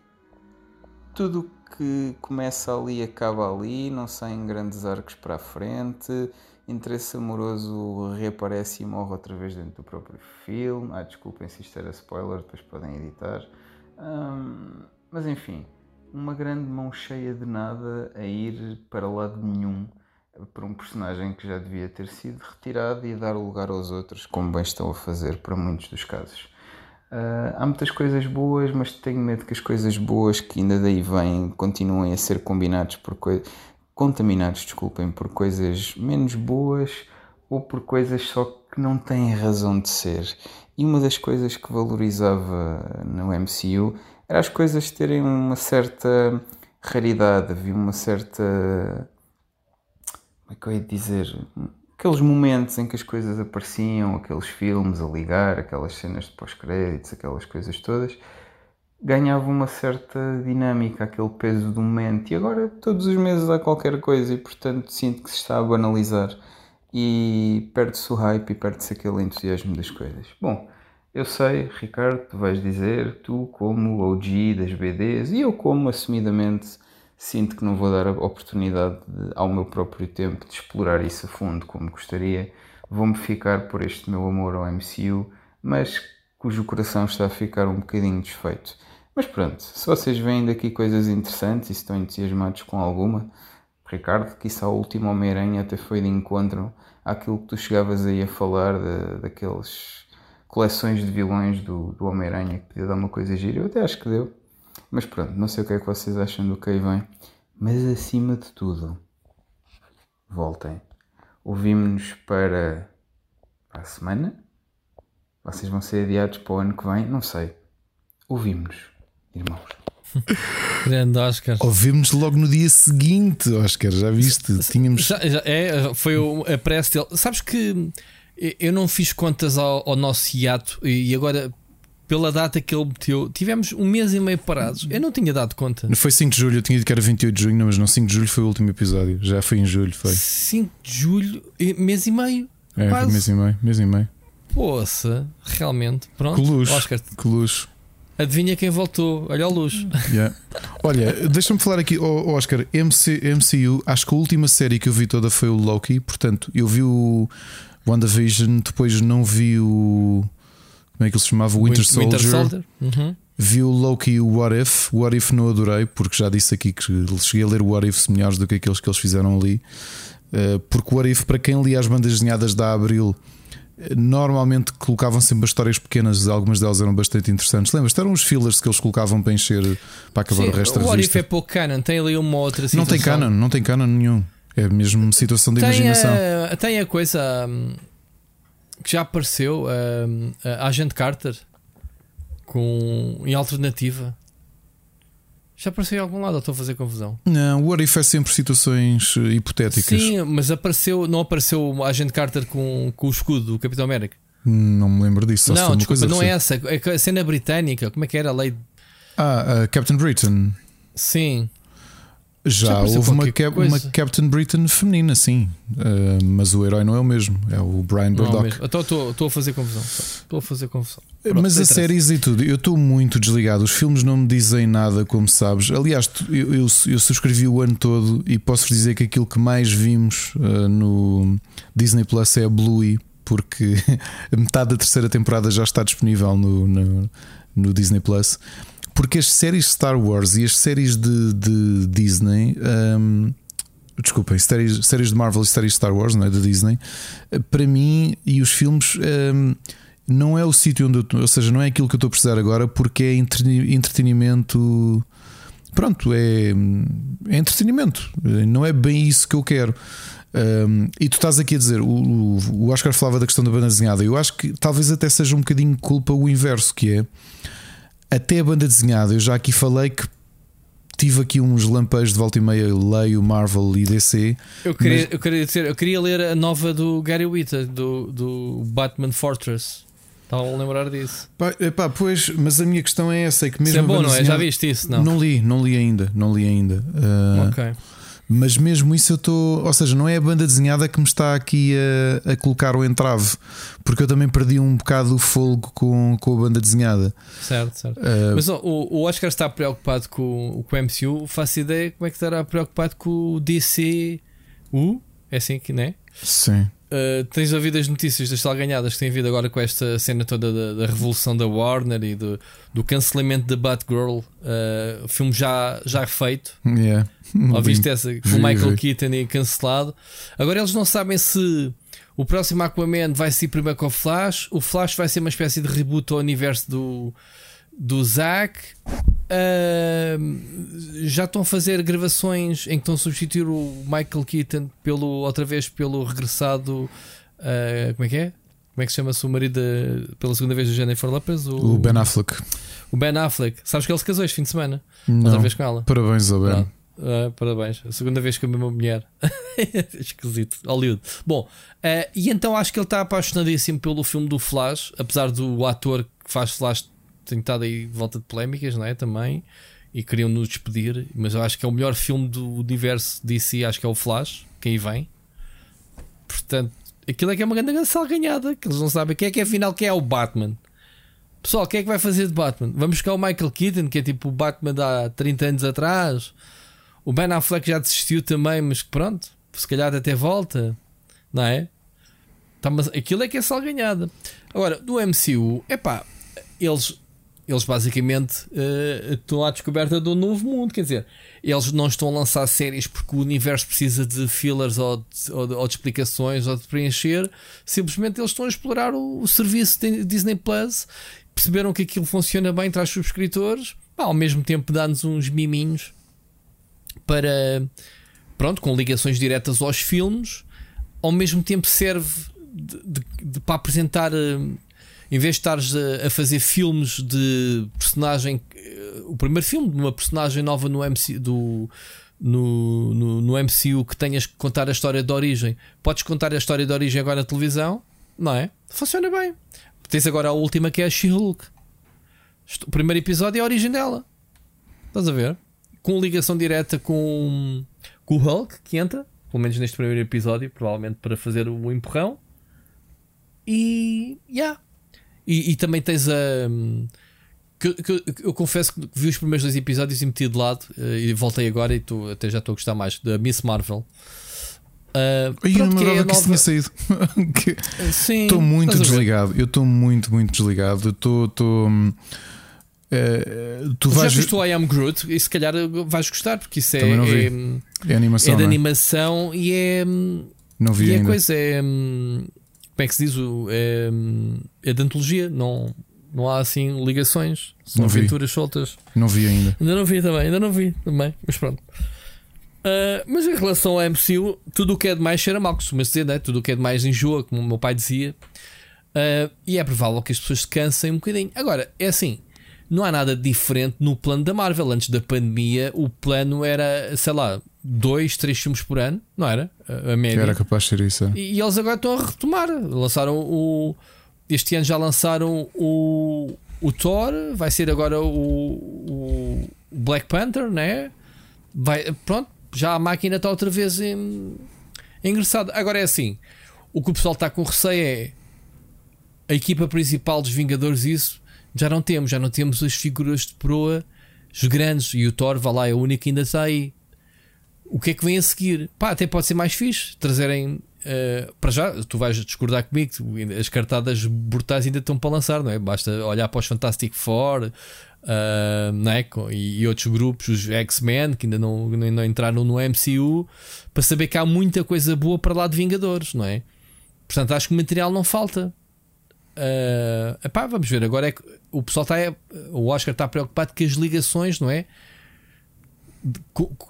Speaker 1: tudo que começa ali acaba ali, não saem grandes arcos para a frente, interesse amoroso reaparece e morre outra vez dentro do próprio filme. Ah, desculpem se isto era spoiler, depois podem editar mas enfim, uma grande mão cheia de nada a ir para lado nenhum para um personagem que já devia ter sido retirado e dar lugar aos outros, como bem estão a fazer para muitos dos casos. Uh, há muitas coisas boas, mas tenho medo que as coisas boas que ainda daí vêm continuem a ser combinados por coisas contaminados, desculpem, por coisas menos boas ou por coisas só que não têm razão de ser. E uma das coisas que valorizava no MCU era as coisas terem uma certa raridade, havia uma certa. Como é que eu ia dizer? Aqueles momentos em que as coisas apareciam, aqueles filmes a ligar, aquelas cenas de pós-créditos, aquelas coisas todas, ganhava uma certa dinâmica, aquele peso do momento. E agora todos os meses há qualquer coisa e, portanto, sinto que se está a banalizar e perde-se o hype e perde-se aquele entusiasmo das coisas. Bom, eu sei, Ricardo, tu vais dizer, tu como OG das BDs e eu como assumidamente sinto que não vou dar a oportunidade de, ao meu próprio tempo de explorar isso a fundo como gostaria. Vou-me ficar por este meu amor ao MCU, mas cujo coração está a ficar um bocadinho desfeito. Mas pronto, se vocês veem daqui coisas interessantes e estão entusiasmados com alguma, Ricardo, que isso a última Homem-Aranha até foi de encontro àquilo que tu chegavas aí a falar de, daqueles coleções de vilões do, do Homem-Aranha que podia dar uma coisa gira. Eu até acho que deu. Mas pronto, não sei o que é que vocês acham do que aí vem. Mas acima de tudo, voltem. Ouvimos-nos para a semana. Vocês vão ser adiados para o ano que vem, não sei. Ouvimos-nos, irmãos. [laughs]
Speaker 3: Grande Oscar.
Speaker 2: Ouvimos logo no dia seguinte, Oscar, já viste? Tínhamos.
Speaker 3: Já, já, é, foi a prece dele. Sabes que eu não fiz contas ao, ao nosso hiato e agora pela data que ele meteu, tivemos um mês e meio parados. Eu não tinha dado conta.
Speaker 2: Não foi 5 de julho, eu tinha dito que era 28 de junho, mas não, 5 de julho foi o último episódio. Já foi em julho, foi.
Speaker 3: 5 de julho, mês e meio.
Speaker 2: É,
Speaker 3: quase.
Speaker 2: mês e meio, mês e meio.
Speaker 3: Poça, realmente. Pronto,
Speaker 2: Que luxo.
Speaker 3: Oscar,
Speaker 2: Que luxo.
Speaker 3: Adivinha quem voltou? Olha o luxo.
Speaker 2: Yeah. Olha, deixa-me falar aqui, oh, Oscar, MC, MCU, acho que a última série que eu vi toda foi o Loki, portanto, eu vi o WandaVision, depois não vi o. Como é que ele se chamava? O Winter, Soldier.
Speaker 3: Uhum.
Speaker 2: Vi o Loki e o What If. O What If não adorei, porque já disse aqui que cheguei a ler o What If melhores do que aqueles que eles fizeram ali. Uh, porque o What If, para quem lia as bandas desenhadas da Abril, eh, normalmente colocavam sempre histórias pequenas, algumas delas eram bastante interessantes. Lembras? Eram os fillers que eles colocavam para encher, para acabar
Speaker 3: Sim,
Speaker 2: o resto da
Speaker 3: o What If
Speaker 2: revista.
Speaker 3: é pouco canon, tem ali uma outra
Speaker 2: Não
Speaker 3: situação.
Speaker 2: tem canon, não tem canon nenhum. É mesmo situação de
Speaker 3: Tem
Speaker 2: imaginação.
Speaker 3: a, tem a coisa hum, que já apareceu, hum, a Agent Carter, com, em alternativa. Já apareceu em algum lado, ou estou a fazer confusão?
Speaker 2: Não, o What If é sempre situações eh, hipotéticas.
Speaker 3: Sim, mas apareceu, não apareceu a Agent Carter com, com o escudo do Capitão América.
Speaker 2: Não me lembro disso.
Speaker 3: não, desculpa,
Speaker 2: coisa
Speaker 3: não é essa. É a cena britânica, como é que era a lei?
Speaker 2: Ah, a Captain Britain.
Speaker 3: Sim,
Speaker 2: Já, houve uma, cap- uma. Captain Britain feminina, sim. Uh, mas o herói não é o mesmo, é o Brian
Speaker 3: é
Speaker 2: Burdock.
Speaker 3: mesmo. Então estou a fazer confusão. Estou a fazer confusão. Pronto,
Speaker 2: mas a
Speaker 3: interessa.
Speaker 2: séries e tudo, eu estou muito desligado. Os filmes não me dizem nada, como sabes. Aliás, eu, eu, eu subscrevi o ano todo e posso dizer que aquilo que mais vimos uh, no Disney Plus é a Bluey, porque a [laughs] metade da terceira temporada já está disponível no, no, no Disney Plus. Porque as séries Star Wars e as séries de, de Disney. Um, Desculpem, séries, séries de Marvel e séries Star Wars, não é? Da Disney, para mim e os filmes um, não é o sítio onde eu, tô- ou seja, não é aquilo que eu estou a precisar agora porque é entre- entretenimento. Pronto, é, é entretenimento, não é bem isso que eu quero. Um, e tu estás aqui a dizer, o- o Oscar falava da questão da banda desenhada. Eu acho que talvez até seja um bocadinho culpa o inverso, que é até a banda desenhada. Eu já aqui falei que tive aqui uns lampejos de volta e meia, leio Marvel e DC.
Speaker 3: Eu queria,
Speaker 2: Mas-
Speaker 3: eu, queria dizer, eu queria ler a nova do Gary Whitta, do, do Batman Fortress. Estavam a lembrar disso.
Speaker 2: Pá, epá, pois, mas a minha questão é essa: é que mesmo
Speaker 3: Isso é bom, não é? Já viste isso? Não.
Speaker 2: Não li, não li ainda, não li ainda. Uh,
Speaker 3: Ok.
Speaker 2: Mas mesmo isso eu estou. Ou seja, não é a banda desenhada que me está aqui a, a colocar o entrave, porque eu também perdi um bocado o folgo com, com a banda desenhada.
Speaker 3: Certo, certo.
Speaker 2: Uh,
Speaker 3: Mas o, o Oscar está preocupado com, com o MCU. Faço ideia como é que estará preocupado com o DCU. É assim que, né?
Speaker 2: sim.
Speaker 3: Uh, tens ouvido as notícias das salganhadas que tem havido agora com esta cena toda da, da revolução da Warner e do, do cancelamento da Batgirl, uh, o filme já, já feito.
Speaker 2: Yeah. [laughs]
Speaker 3: Ou viste essa? Com o Michael. Keaton e cancelado. Agora eles não sabem se o próximo Aquaman vai ser primeiro com o Flash. O Flash vai ser uma espécie de reboot ao universo do, do Zack. Ahm, já estão a fazer gravações em que estão a substituir o Michael Keaton pelo, outra vez pelo regressado. ah, como é que é? Como é que se chama-se o marido da- pela segunda vez do Jennifer Lopez?
Speaker 2: O Ben Affleck.
Speaker 3: o Ben Affleck. Sabes que ele se casou este fim de semana? Outra
Speaker 2: Não.
Speaker 3: vez com ela.
Speaker 2: Parabéns ao Ben.
Speaker 3: Pronto. Ah, parabéns. A segunda vez que a mesma mulher. [laughs] Esquisito. Hollywood. Bom, ah, e então acho que ele está apaixonadíssimo pelo filme do Flash, apesar do ator que faz Flash ter estado aí de volta de polémicas, não é? Também. E queriam nos despedir, mas eu acho que é o melhor filme do universo DC. Acho que é o Flash, que aí vem. Portanto, aquilo é que é uma grande salganhada. Que eles não sabem quem é que é afinal quem é o Batman. Pessoal, quem é que vai fazer de Batman? Vamos buscar o Michael Keaton, que é tipo o Batman de há 30 anos atrás. O Ben Affleck já desistiu também, mas pronto, se calhar até volta, não é? Tá, mas aquilo é que é salganhada. Agora, do MCU, é pá, eles, eles basicamente eh, estão à descoberta de um novo mundo. Quer dizer, eles não estão a lançar séries porque o universo precisa de fillers ou de, ou de- ou de explicações ou de preencher. Simplesmente eles estão a explorar o, o serviço Disney Plus, perceberam que aquilo funciona bem, traz subscritores, pá, ao mesmo tempo dá-nos uns miminhos para pronto, com ligações diretas aos filmes, ao mesmo tempo serve de- para apresentar, eh, em vez de estares a, a fazer filmes de personagem, eh, o primeiro filme de uma personagem nova no MC, do, no, no, no MCU que tenhas que contar a história de origem, podes contar a história de origem agora na televisão, não é? Funciona bem. Tens agora a última que é a She-Hulk. O primeiro episódio é a origem dela. Estás a ver? Com ligação direta com, com o Hulk, que entra, pelo menos neste primeiro episódio, provavelmente para fazer o empurrão. E. Yeah. E, e também tens a. que, que, eu confesso que vi os primeiros dois episódios e meti de lado uh, e voltei agora e tô, até já estou a gostar mais da Miss Marvel.
Speaker 2: Uh, eu não lembrava que, é isso tinha saído. [laughs] Estou muito desligado. Eu estou muito, muito desligado. Estou. Uh, tu
Speaker 3: vais Já viste o I Am Groot e se calhar vais gostar, porque isso é, é,
Speaker 2: é, animação.
Speaker 3: É de
Speaker 2: é?
Speaker 3: animação e é.
Speaker 2: Não vi
Speaker 3: e
Speaker 2: ainda.
Speaker 3: a coisa é. Como é que se diz? É, é de antologia, não, não há assim ligações, são não aventuras vi. soltas.
Speaker 2: Não vi ainda.
Speaker 3: Ainda não vi também, ainda não vi também, mas pronto. Uh, mas em relação ao MCU, tudo o que é demais cheira mal, costuma dizer, né? tudo o que é demais enjoa, como o meu pai dizia. Uh, e é provável que as pessoas se cansem um bocadinho. Agora, é assim: não há nada diferente no plano da Marvel. Antes da pandemia, o plano era, sei lá, dois, três filmes por ano, não era? A média.
Speaker 2: Era capaz de ser isso. É.
Speaker 3: E, e, eles agora estão a retomar. Lançaram o. Este ano já lançaram o, o Thor, vai ser agora o, o Black Panther, né? Vai, pronto, já a máquina está outra vez em, engraçada. Agora é assim: o que o pessoal está com receio é a equipa principal dos Vingadores, isso já não temos, já não temos as figuras de proa, os grandes, e o Thor, vá lá, é o único que ainda está aí. O que é que vem a seguir? Pá, até pode ser mais fixe trazerem. Uh, para já, tu vais discordar comigo, as cartadas brutais ainda estão para lançar, não é? Basta olhar para os Fantastic Four uh, não é? e, e, outros grupos, os X-Men, que ainda não, não entraram no MCU, para saber que há muita coisa boa para lá de Vingadores, não é? Portanto, acho que o material não falta. Uh, epá, vamos ver. Agora é que o pessoal está. O Oscar está preocupado com as ligações, não é? De,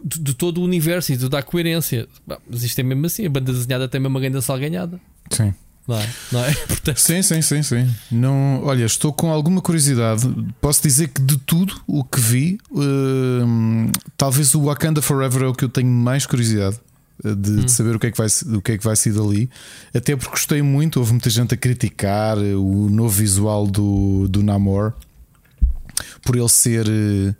Speaker 3: de, de todo o universo e de toda a coerência. Mas isto é mesmo assim. A banda desenhada tem mesmo uma grande salganhada.
Speaker 2: Sim.
Speaker 3: Não é? Não é? [laughs]
Speaker 2: Portanto... Sim, sim, sim, sim. Não, olha, estou com alguma curiosidade. Posso dizer que de tudo o que vi, uh, talvez o Wakanda Forever é o que eu tenho mais curiosidade de, hum. de, saber o que, é que vai, o que é que vai ser dali. Até porque gostei muito, houve muita gente a criticar o novo visual do, do Namor por ele ser. Uh,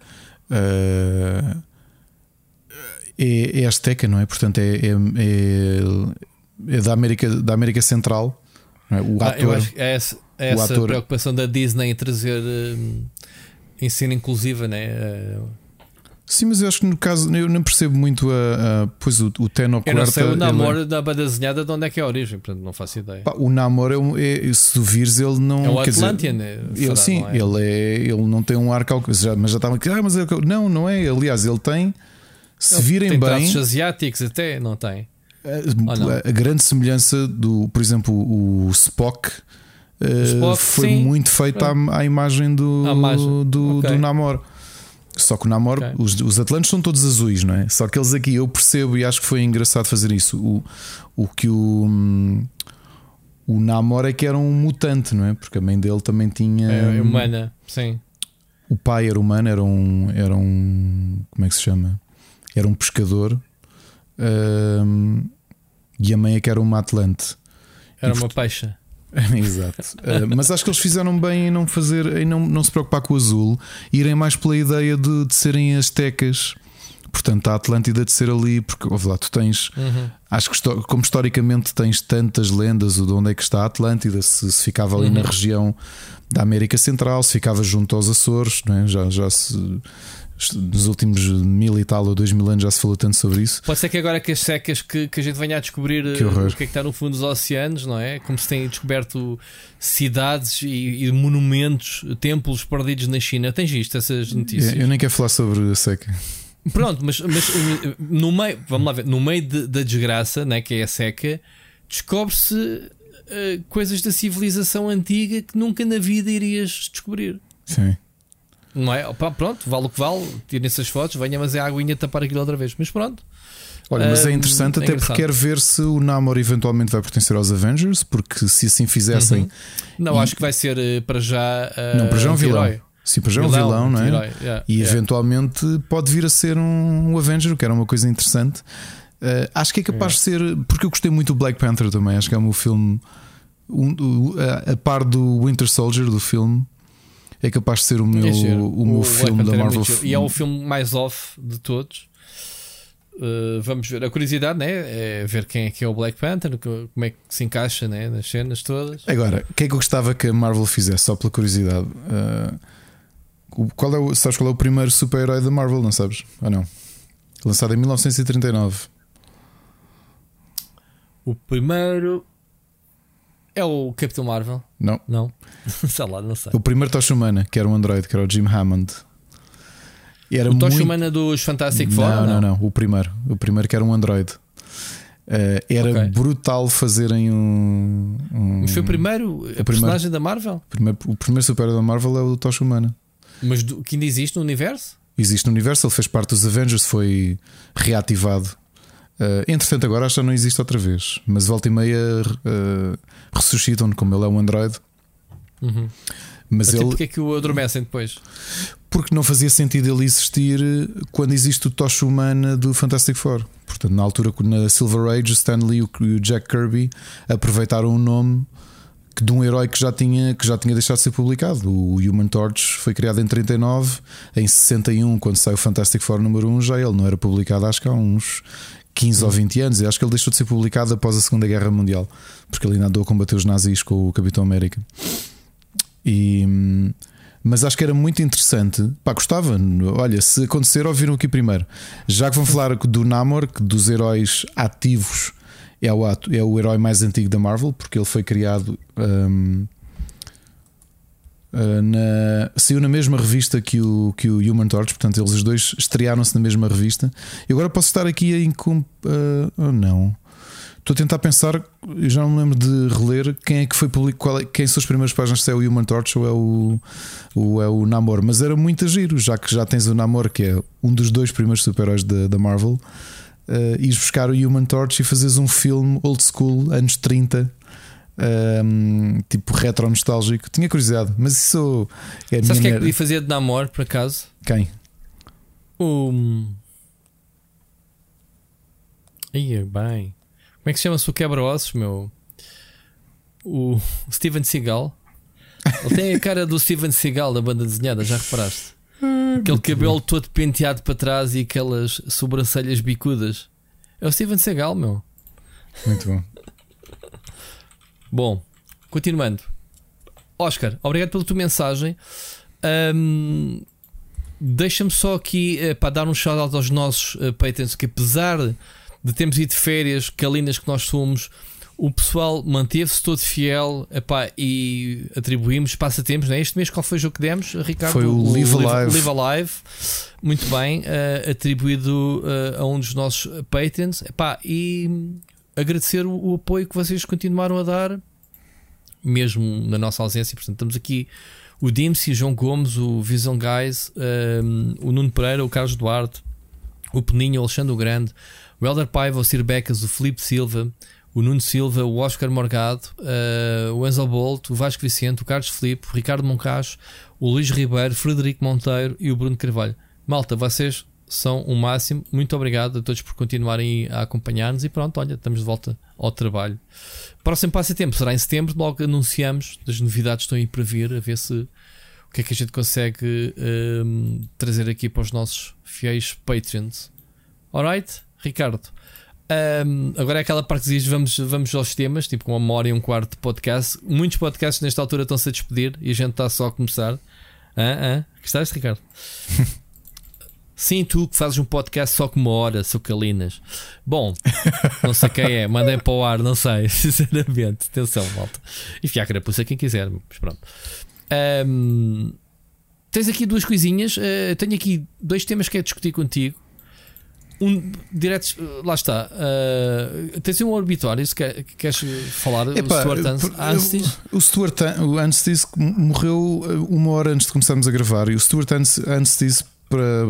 Speaker 2: é, é Azteca, não é? Portanto, é, é, é, é da, América, da América Central. É? O
Speaker 3: ator, ah, que é essa, é essa ator, preocupação da Disney em trazer um, ensino inclusiva, né? Uh,
Speaker 2: Sim, mas eu acho que no caso eu não percebo muito a, a pois o, o Tenno
Speaker 3: Eu não sei o namoro é... da banda desenhada de onde é que é a origem, portanto não faço ideia.
Speaker 2: Pá, o namoro é, é, se tu vires, ele não.
Speaker 3: É o Atlantean, né?
Speaker 2: ele, sim, é? ele é ele não tem um arco, mas já estava aqui, ah, mas é, não, não é. Aliás, ele tem. Se ele virem
Speaker 3: tem
Speaker 2: bem.
Speaker 3: asiáticos até, não tem.
Speaker 2: A, a, grande semelhança do, por exemplo, o Spock. Spock foi sim. muito feita à, à, imagem do, imagem. do, okay. do Namor. Só que o Namor, okay. os, os Atlantes são todos azuis, não é? Só que eles aqui eu percebo e acho que foi engraçado fazer isso. O, o que o, o Namor é que era um mutante, não é? Porque a mãe dele também tinha.
Speaker 3: É, é humana, sim.
Speaker 2: O pai era humano, era um. Era um como é que se chama? Era um pescador. Um, e a mãe é que era uma Atlante.
Speaker 3: Era e, uma peixe. [laughs]
Speaker 2: Exato. Uh, mas acho que eles fizeram bem em não fazer, em não, não se preocupar com o azul, irem mais pela ideia de, de serem astecas. Portanto, a Atlântida de ser ali, porque ouve lá, tu tens, uhum. acho que como historicamente tens tantas lendas de onde é que está a Atlântida, se, se ficava ali uhum. na região da América Central, se ficava junto aos Açores, não é? já, já se nos últimos mil e tal ou dois mil anos já se falou tanto sobre isso.
Speaker 3: Pode ser que agora que as secas que, que a gente venha a descobrir que o que é que está no fundo dos oceanos, não é? Como se tem descoberto cidades e, e monumentos, templos perdidos na China. Tens visto essas notícias?
Speaker 2: Eu nem quero falar sobre a seca.
Speaker 3: Pronto, mas, mas no meio, vamos lá ver, no meio de, da desgraça, né, que é a seca, descobre-se uh, coisas da civilização antiga que nunca na vida irias descobrir.
Speaker 2: Sim.
Speaker 3: Não é? Opa, pronto, vale o que vale, tirem essas fotos, venha, mas é a aguinha tapar aquilo outra vez. Mas pronto.
Speaker 2: Olha, mas é interessante, é até porque quero ver se o Namor eventualmente vai pertencer aos Avengers, porque se assim fizessem. Uhum.
Speaker 3: Não, e... acho que vai ser eh, para já. Uh,
Speaker 2: não, para já é um vilão. Herói. Sim, para já é um vilão, não é? Yeah, e yeah. eventualmente pode vir a ser um, um Avenger, que era uma coisa interessante. Uh, acho que é capaz yeah. de ser. Porque eu gostei muito do Black Panther também. Acho que é meu filme. Um, a, a par do Winter Soldier, do filme é capaz de ser o meu, o, o meu filme da Marvel.
Speaker 3: E é o filme mais off de todos. uh, vamos ver. A curiosidade né, é ver quem é que é o Black Panther, como é que se encaixa né, nas cenas todas.
Speaker 2: Agora, o que é que eu gostava que a Marvel fizesse, só pela curiosidade? Uh, qual é o, sabes qual é o primeiro super-herói da Marvel? Não sabes? Ou não? Lançado em 1939.
Speaker 3: O primeiro é o Capitão Marvel?
Speaker 2: Não.
Speaker 3: Não. [laughs] sei lá, não sei.
Speaker 2: O primeiro Tocha Humana, que era um android, que era o Jim Hammond.
Speaker 3: E era o Tocha muito... Humana dos Fantastic Four?
Speaker 2: Não, não, não, O primeiro. O primeiro que era um android. Uh, era okay. brutal fazerem um, um.
Speaker 3: Mas foi o primeiro o personagem da Marvel?
Speaker 2: O primeiro, o primeiro super da Marvel é o Tocha Humana.
Speaker 3: Mas do, que ainda existe no universo?
Speaker 2: Existe no universo, ele fez parte dos Avengers, foi reativado Uh, entretanto, agora acho que já não existe outra vez, mas volta e meia uh, ressuscitam como ele é um Android.
Speaker 3: Uhum. Mas Até ele. Porque é que o adormecem depois?
Speaker 2: Porque não fazia sentido ele existir quando existe o Tocha Humana do Fantastic Four. Portanto, na altura, na Silver Age, o Stan Lee e o Jack Kirby aproveitaram o nome de um herói que já tinha, que já tinha deixado de ser publicado. O Human Torch foi criado em 39, em 61, quando saiu o Fantastic Four número 1, já ele não era publicado, acho que há uns 15 ou 20 anos. Eu acho que ele deixou de ser publicado após a Segunda Guerra Mundial, porque ele ainda andou a combater os nazis com o Capitão América. E, mas acho que era muito interessante. Pá, gostava. Olha, se acontecer, ouviram aqui primeiro. Já que vão falar do Namor, dos heróis ativos é o, é o herói mais antigo da Marvel, porque ele foi criado. Um, Uh, na, saiu na mesma revista que o, que o Human Torch, portanto, eles os dois estrearam-se na mesma revista. E agora posso estar aqui a incum... Uh, oh, não. Estou a tentar pensar, eu já não me lembro de reler quem é que foi publicado, é, quem são as primeiras páginas, se é o Human Torch ou é o, é o Namor, mas era muito giro, já que já tens o Namor, que é um dos dois primeiros super-heróis da, da Marvel, uh, ires buscar o Human Torch e fazes um filme old school, anos 30, um, tipo retro nostálgico. Tinha curiosidade, mas isso
Speaker 3: é Sabes quem é que podia fazer de namoro, por acaso?
Speaker 2: Quem?
Speaker 3: O. Ia bem. Como é que se chama-se o quebra-ossos, meu? O Steven Seagal. Ele tem a cara do Steven Seagal da banda desenhada, já reparaste? Aquele cabelo todo penteado para trás e aquelas sobrancelhas bicudas. É o Steven Seagal, meu.
Speaker 2: Muito bom.
Speaker 3: Bom, continuando. Oscar, obrigado pela tua mensagem. Um, Deixa-me só aqui uh, para dar um shout-out aos nossos uh, patrons, que apesar de termos ido de férias, calinas que nós somos, o pessoal manteve-se todo fiel epá, e atribuímos passatempos. Né? Este mês, qual foi o jogo que demos, Ricardo?
Speaker 2: Foi o, o Live, Alive.
Speaker 3: Live Alive. Muito bem, uh, atribuído uh, a um dos nossos patrons. Epá, e agradecer o, o, apoio que vocês continuaram a dar, mesmo na nossa ausência. Portanto, estamos aqui o o João Gomes, o Vision Guys, um, o Nuno Pereira, o Carlos Duarte, o Peninho, o Alexandre o Grande, o Helder Paiva, o Sir Becas, o Felipe Silva, o Nuno Silva, o Oscar Morgado, uh, o Enzo Bolt, o Vasco Vicente, o Carlos Felipe, o Ricardo Moncacho, o Luís Ribeiro, Frederico Monteiro e o Bruno Carvalho. Malta, vocês são o máximo. Muito obrigado a todos por continuarem a acompanhar-nos e pronto, olha, estamos de volta ao trabalho. Próximo passatempo será em setembro, logo anunciamos das novidades estão aí para vir, a ver se o que é que a gente consegue um, trazer aqui para os nossos fiéis Patreons. Alright, Ricardo. Um, agora é aquela parte que diz vamos, vamos aos temas, tipo com uma hora e um quarto de podcast. Muitos podcasts nesta altura estão-se a despedir e a gente está só a começar. Ah, ah. Gostaste, Ricardo? [laughs] Sim, tu que fazes um podcast só com uma hora, seu Calinas. Bom, não sei quem é, mandem para o ar, não sei, [laughs] sinceramente. Atenção, malta. Enfim, a carapuça quem quiser, mas pronto. Um, tens aqui duas coisinhas. Uh, tenho aqui dois temas que é discutir contigo. Um direto, lá está. Uh, tens um orbitório se quer, queres falar?
Speaker 2: Epá, o Stuart Anstice? O Stuart Anstice morreu uma hora antes de começarmos a gravar e o Stuart Anstice para,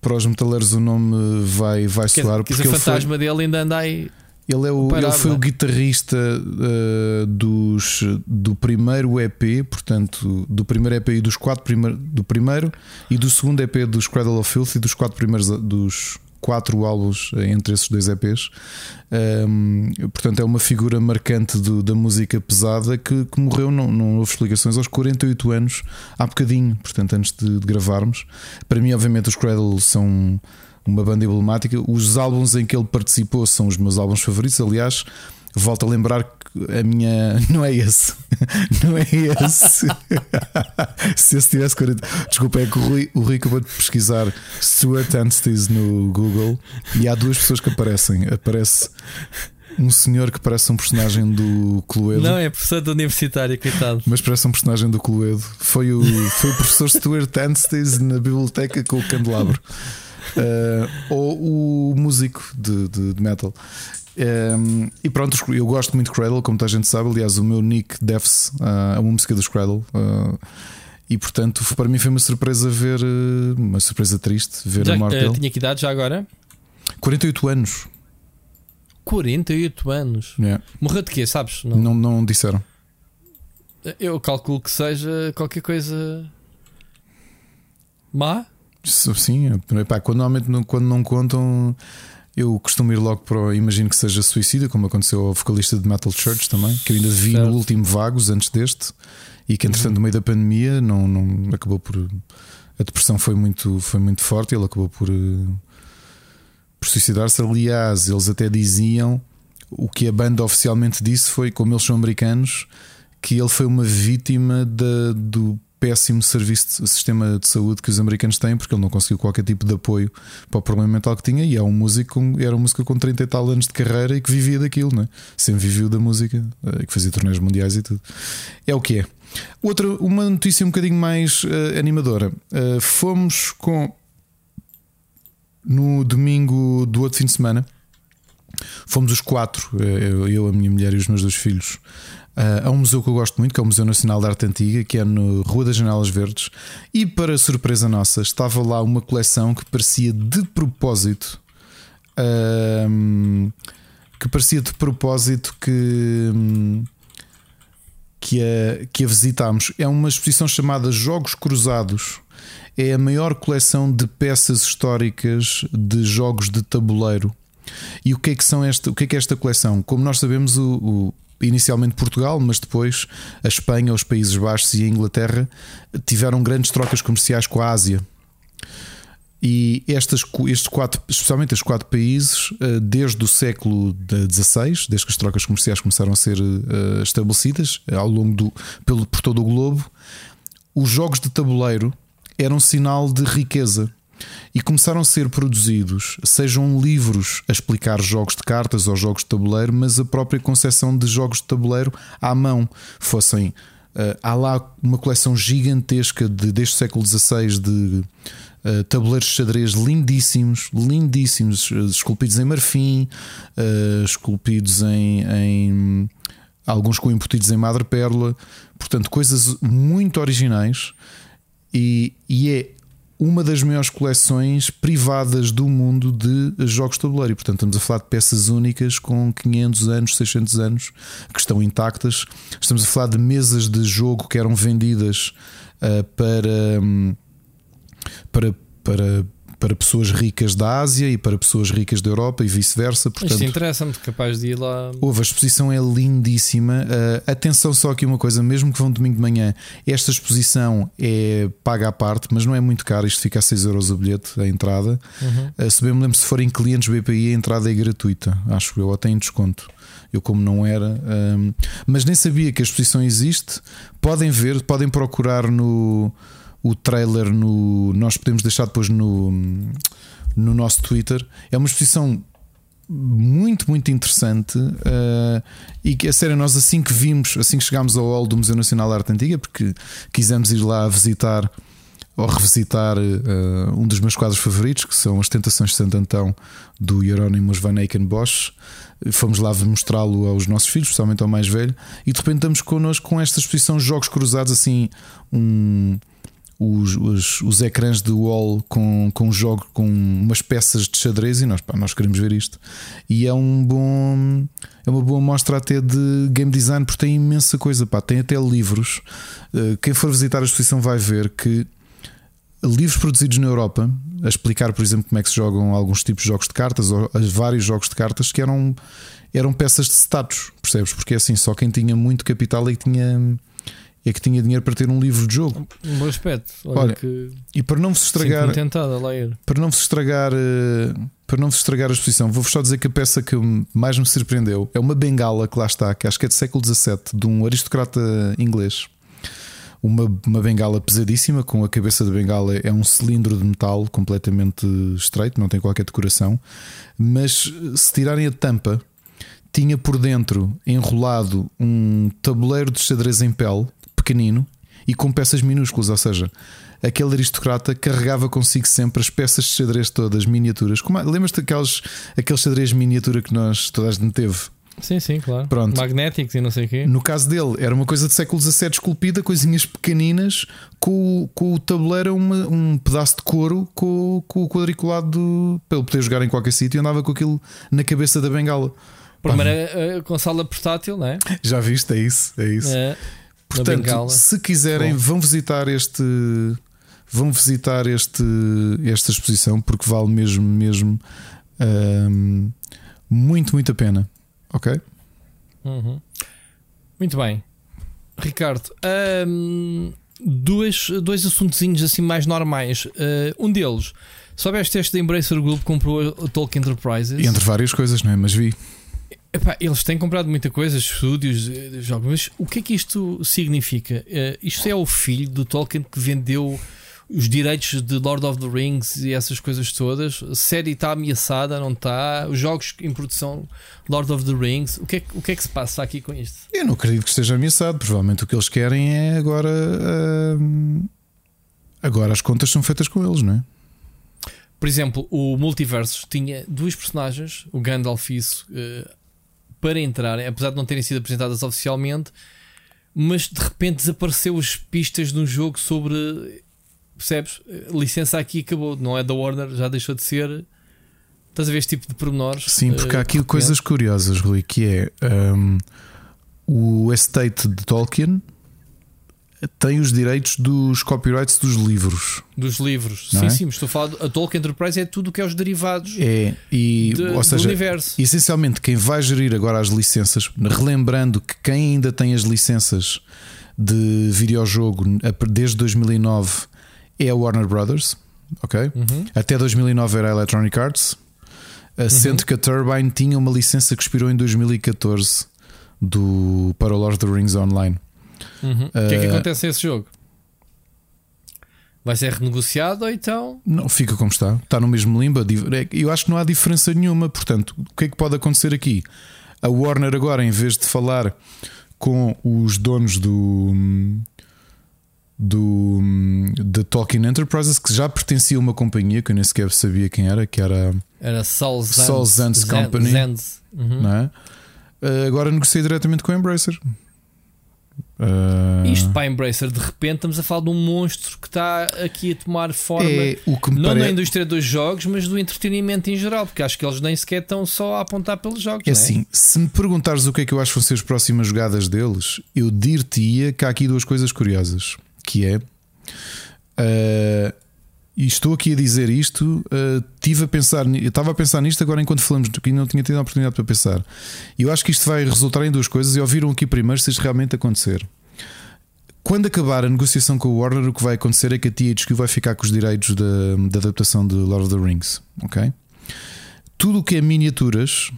Speaker 2: para os metaleiros o nome vai, vai quer, soar.
Speaker 3: Porque o fantasma foi, dele ainda anda aí.
Speaker 2: Ele, é o, parar, ele foi o é? guitarrista uh, dos, do primeiro EP, portanto, do primeiro EP e dos quatro primeiros do primeiro e do segundo EP dos Cradle of Filth e dos quatro primeiros dos quatro álbuns entre esses dois EPs. Um, portanto, é uma figura marcante do, da música pesada que, que, morreu, não, não houve explicações, aos 48 anos, há bocadinho, portanto, antes de, de gravarmos. Para mim, obviamente, os Cradle são uma banda emblemática. Os álbuns em que ele participou são os meus álbuns favoritos. Aliás, volto a lembrar a minha. [laughs] Não é esse. [laughs] Não é esse. [laughs] Se esse tivesse 40. Desculpa, é que o Rui, o Rui acabou de pesquisar Stuart Anstey no Google e há duas pessoas que aparecem. Aparece um senhor que parece um personagem do Cluedo.
Speaker 3: Não, é professor de universitário, coitado.
Speaker 2: Mas parece um personagem do Cluedo. Foi o, foi o professor Stuart Anstey na biblioteca com o candelabro. Uh, ou o músico de, de, de metal. Um, e pronto, eu gosto muito de Cradle, como toda a gente sabe. Aliás, o meu nick deve-se a uma música dos Cradle. Uh, e portanto, para mim foi uma surpresa ver, uma surpresa triste ver
Speaker 3: já,
Speaker 2: a morte
Speaker 3: uh,
Speaker 2: dele.
Speaker 3: Tinha que idade já agora?
Speaker 2: 48 anos.
Speaker 3: 48 anos.
Speaker 2: Yeah.
Speaker 3: Morreu de quê, sabes?
Speaker 2: Não. não, não disseram.
Speaker 3: Eu calculo que seja qualquer coisa má.
Speaker 2: Sim, epá, quando, normalmente quando não contam, eu costumo ir logo para. O, imagino que seja suicídio, como aconteceu ao vocalista de Metal Church também, que eu ainda vi certo. no último Vagos antes deste, e que entretanto, no meio da pandemia, não, não acabou por. A depressão foi muito, foi muito forte e ele acabou por, por suicidar-se. Aliás, eles até diziam o que a banda oficialmente disse foi, como eles são americanos, que ele foi uma vítima de, do péssimo serviço de sistema de saúde que os americanos têm, porque ele não conseguiu qualquer tipo de apoio para o problema mental que tinha. E é um músico, era um músico com 30 e tal anos de carreira e que vivia daquilo, né? sempre viveu da música, eh, que fazia torneios mundiais e tudo. É o que é. Outra, uma notícia um bocadinho mais uh, animadora. Uh, fomos com no domingo do outro fim de semana. Fomos os quatro, eu, a minha mulher e os meus dois filhos, Uh, há um museu que eu gosto muito, que é o Museu Nacional de Arte Antiga, que é no Rua das Janelas Verdes, e para surpresa nossa, estava lá uma coleção que parecia de propósito. Uh, que parecia de propósito que, que, a, que a visitámos. É uma exposição chamada Jogos Cruzados. É a maior coleção de peças históricas de jogos de tabuleiro. E o que é que são esta, o que é que é esta coleção? Como nós sabemos, o, o inicialmente Portugal, mas depois a Espanha, os Países Baixos e a Inglaterra tiveram grandes trocas comerciais com a Ásia. E estas, estes quatro, especialmente estes quatro países, eh, desde o século XVI, desde que as trocas comerciais começaram a ser eh, estabelecidas ao longo do, pelo, por todo o globo, os jogos de tabuleiro eram sinal de riqueza e começaram a ser produzidos, sejam livros a explicar jogos de cartas ou jogos de tabuleiro, mas a própria concepção de jogos de tabuleiro à mão, fossem. Uh, há lá uma coleção gigantesca de, desde o século XVI de uh, tabuleiros de xadrez lindíssimos, lindíssimos, uh, esculpidos em marfim, esculpidos em, em, alguns com embutidos em madrepérola, portanto, coisas muito originais. E, e é uma das maiores coleções privadas do mundo de jogos de tabuleiro. E, portanto, estamos a falar de peças únicas com 500 anos, 600 anos que estão intactas. Estamos a falar de mesas de jogo que eram vendidas uh, para, para, para para pessoas ricas da Ásia e para pessoas ricas da Europa e vice-versa.
Speaker 3: Portanto, Isto interessa-me, capaz de ir lá.
Speaker 2: Houve, a exposição é lindíssima. Uh, atenção só aqui uma coisa, mesmo que vão domingo de manhã, esta exposição é paga à parte, mas não é muito caro. Isto fica a 6 euros o bilhete, a entrada. Uhum. Uh, se bem me lembro, se forem clientes BPI, a entrada é gratuita, acho eu, ou tem desconto. Eu, como não era, um, ah, mas nem sabia que a exposição existe. Podem ver, podem procurar no o trailer no. Nós podemos deixar depois no, no nosso Twitter. É uma exposição muito, muito interessante. Uh, e que a sério, nós assim que vimos, assim que chegámos ao hall do Museu Nacional de Arte Antiga, porque quisemos ir lá visitar ou revisitar uh, um dos meus quadros favoritos, que são as Tentações de Santo Antão do Hieronymus van Eyck Bosch. Fomos lá mostrá-lo aos nossos filhos, especialmente ao mais velho, e de repente estamos connosco com esta exposição Jogos Cruzados, assim, um os, os, os ecrãs de wall com, com jogo com umas peças de xadrez e nós, pá, nós queremos ver isto. E é um bom é uma boa mostra até de game design porque tem imensa coisa, pá, tem até livros. Eh, quem for visitar a exposição vai ver que livros produzidos na Europa a explicar, por exemplo, como é que se jogam alguns tipos de jogos de cartas ou vários jogos de cartas que eram, eram peças de status, percebes? Porque é assim, só quem tinha muito capital e é que tinha é que tinha dinheiro para ter um livro de jogo.
Speaker 3: Um bom aspecto. Olha,
Speaker 2: Olha,
Speaker 3: que
Speaker 2: E para não vos estragar,
Speaker 3: sinto-me tentado a ler.
Speaker 2: para não vos estragar, eh, para não vos estragar a exposição, vou-vos só dizer que a peça que mais me surpreendeu é uma bengala que lá está, que acho que é do século XVII, de um aristocrata inglês. Uma, uma bengala pesadíssima, com a cabeça da bengala é um cilindro de metal completamente estreito, não tem qualquer decoração. Mas se tirarem a tampa, tinha por dentro enrolado um tabuleiro de xadrez em pele, pequenino, e com peças minúsculas, ou seja, aquele aristocrata carregava consigo sempre as peças de xadrez todas, miniaturas. Como, lembras-te daqueles aqueles xadrez miniatura que nós toda a gente teve?
Speaker 3: Sim, sim, claro.
Speaker 2: Pronto.
Speaker 3: Magnéticos e não sei o quê.
Speaker 2: No caso dele, era uma coisa de século XVII esculpida, coisinhas pequeninas, com, o- com o tabuleiro, uma- um pedaço de couro com, com o quadriculado do, para ele poder jogar em qualquer sítio e andava com aquilo na cabeça da bengala.
Speaker 3: Primeira eh, consola portátil, não é?
Speaker 2: Já viste? É isso, é isso.
Speaker 3: É,
Speaker 2: Portanto,
Speaker 3: bengala.
Speaker 2: se quiserem,
Speaker 3: Bom.
Speaker 2: vão visitar este. Vão visitar este, esta exposição porque vale mesmo, mesmo ahm, muito, muito a pena. Ok?
Speaker 3: Uhum. Muito bem. Ricardo, hum, dois, dois assuntozinhos assim mais normais. Uh, um deles, soubeste este da Embracer Group comprou a Tolkien Enterprises?
Speaker 2: Entre várias coisas, não é? Mas vi.
Speaker 3: Epá, eles têm comprado muita coisa, estúdios, eh, jogos, mas o que é que isto significa? Eh, isto é o filho do Tolkien que vendeu os direitos de Lord of the Rings e essas coisas todas. A série está ameaçada, não está? Os jogos em produção Lord of the Rings. O que é, que- o que, é que se passa aqui com isto?
Speaker 2: Eu não acredito que esteja ameaçado. Provavelmente o que eles querem é agora. ahm, agora as contas são feitas com eles, não é?
Speaker 3: Por exemplo, o Multiversos tinha duas personagens, o Gandalf e isso, eh, para entrarem, apesar de não terem sido apresentadas oficialmente, mas de repente desapareceu as pistas de um jogo sobre. Percebes? Eh, Licença aqui acabou, não é da Warner, já deixou de ser. Estás a ver este tipo de pormenores?
Speaker 2: Sim, porque há
Speaker 3: Eh,
Speaker 2: aqui
Speaker 3: de
Speaker 2: coisas curiosas, Rui, que é ahm, o estate de Tolkien tem os direitos dos copyrights dos livros.
Speaker 3: Dos livros. Sim,
Speaker 2: é?
Speaker 3: sim, estou a falar. A Tolkien Enterprise é tudo o que é os derivados
Speaker 2: É, e,
Speaker 3: de-
Speaker 2: ou
Speaker 3: do
Speaker 2: seja,
Speaker 3: universo.
Speaker 2: essencialmente quem vai gerir agora as licenças, relembrando que quem ainda tem as licenças de videojogo a- desde 2009 é a Warner Brothers, ok?
Speaker 3: Uhum.
Speaker 2: Até 2009 era a Electronic Arts, a sendo que a Turbine tinha uma licença que expirou em 2014 do, para o Lord of the Rings Online.
Speaker 3: Uhum. O que é que
Speaker 2: Eh,
Speaker 3: acontece a esse jogo? Vai ser renegociado ou então.
Speaker 2: Não, fica como está. Está no mesmo limbo. É- Eu acho que não há diferença nenhuma. Portanto, o que é que pode acontecer aqui? A Warner, agora, em vez de falar com os donos do. do da Tolkien Enterprises, que já pertencia a uma companhia que eu nem sequer sabia quem era, que era.
Speaker 3: Era Sol Zands,
Speaker 2: Company.
Speaker 3: Zands. Uhum.
Speaker 2: É? Uh, Agora negocia diretamente com a Embracer. Uh,
Speaker 3: Isto para a Embracer, de repente estamos a falar de um monstro que está aqui a tomar forma.
Speaker 2: é
Speaker 3: Não na
Speaker 2: parece.
Speaker 3: indústria dos jogos, mas do entretenimento em geral, porque acho que eles nem sequer estão só a apontar pelos jogos.
Speaker 2: É
Speaker 3: é?
Speaker 2: assim, se me perguntares o que é que eu acho que vão ser as próximas jogadas deles, eu dir-te-ia que há aqui duas coisas curiosas. Que é ah, e estou aqui a dizer isto, ah, tive a pensar, estava a pensar nisto agora enquanto falamos aqui, não tinha tido a oportunidade para pensar. E eu acho que isto vai resultar em duas coisas e ouviram aqui primeiro se isto realmente acontecer. Quando acabar a negociação com o Warner, o que vai acontecer é que a THQ vai ficar com os direitos da, da adaptação de Lord of the Rings. Ok? Tudo o que é miniaturas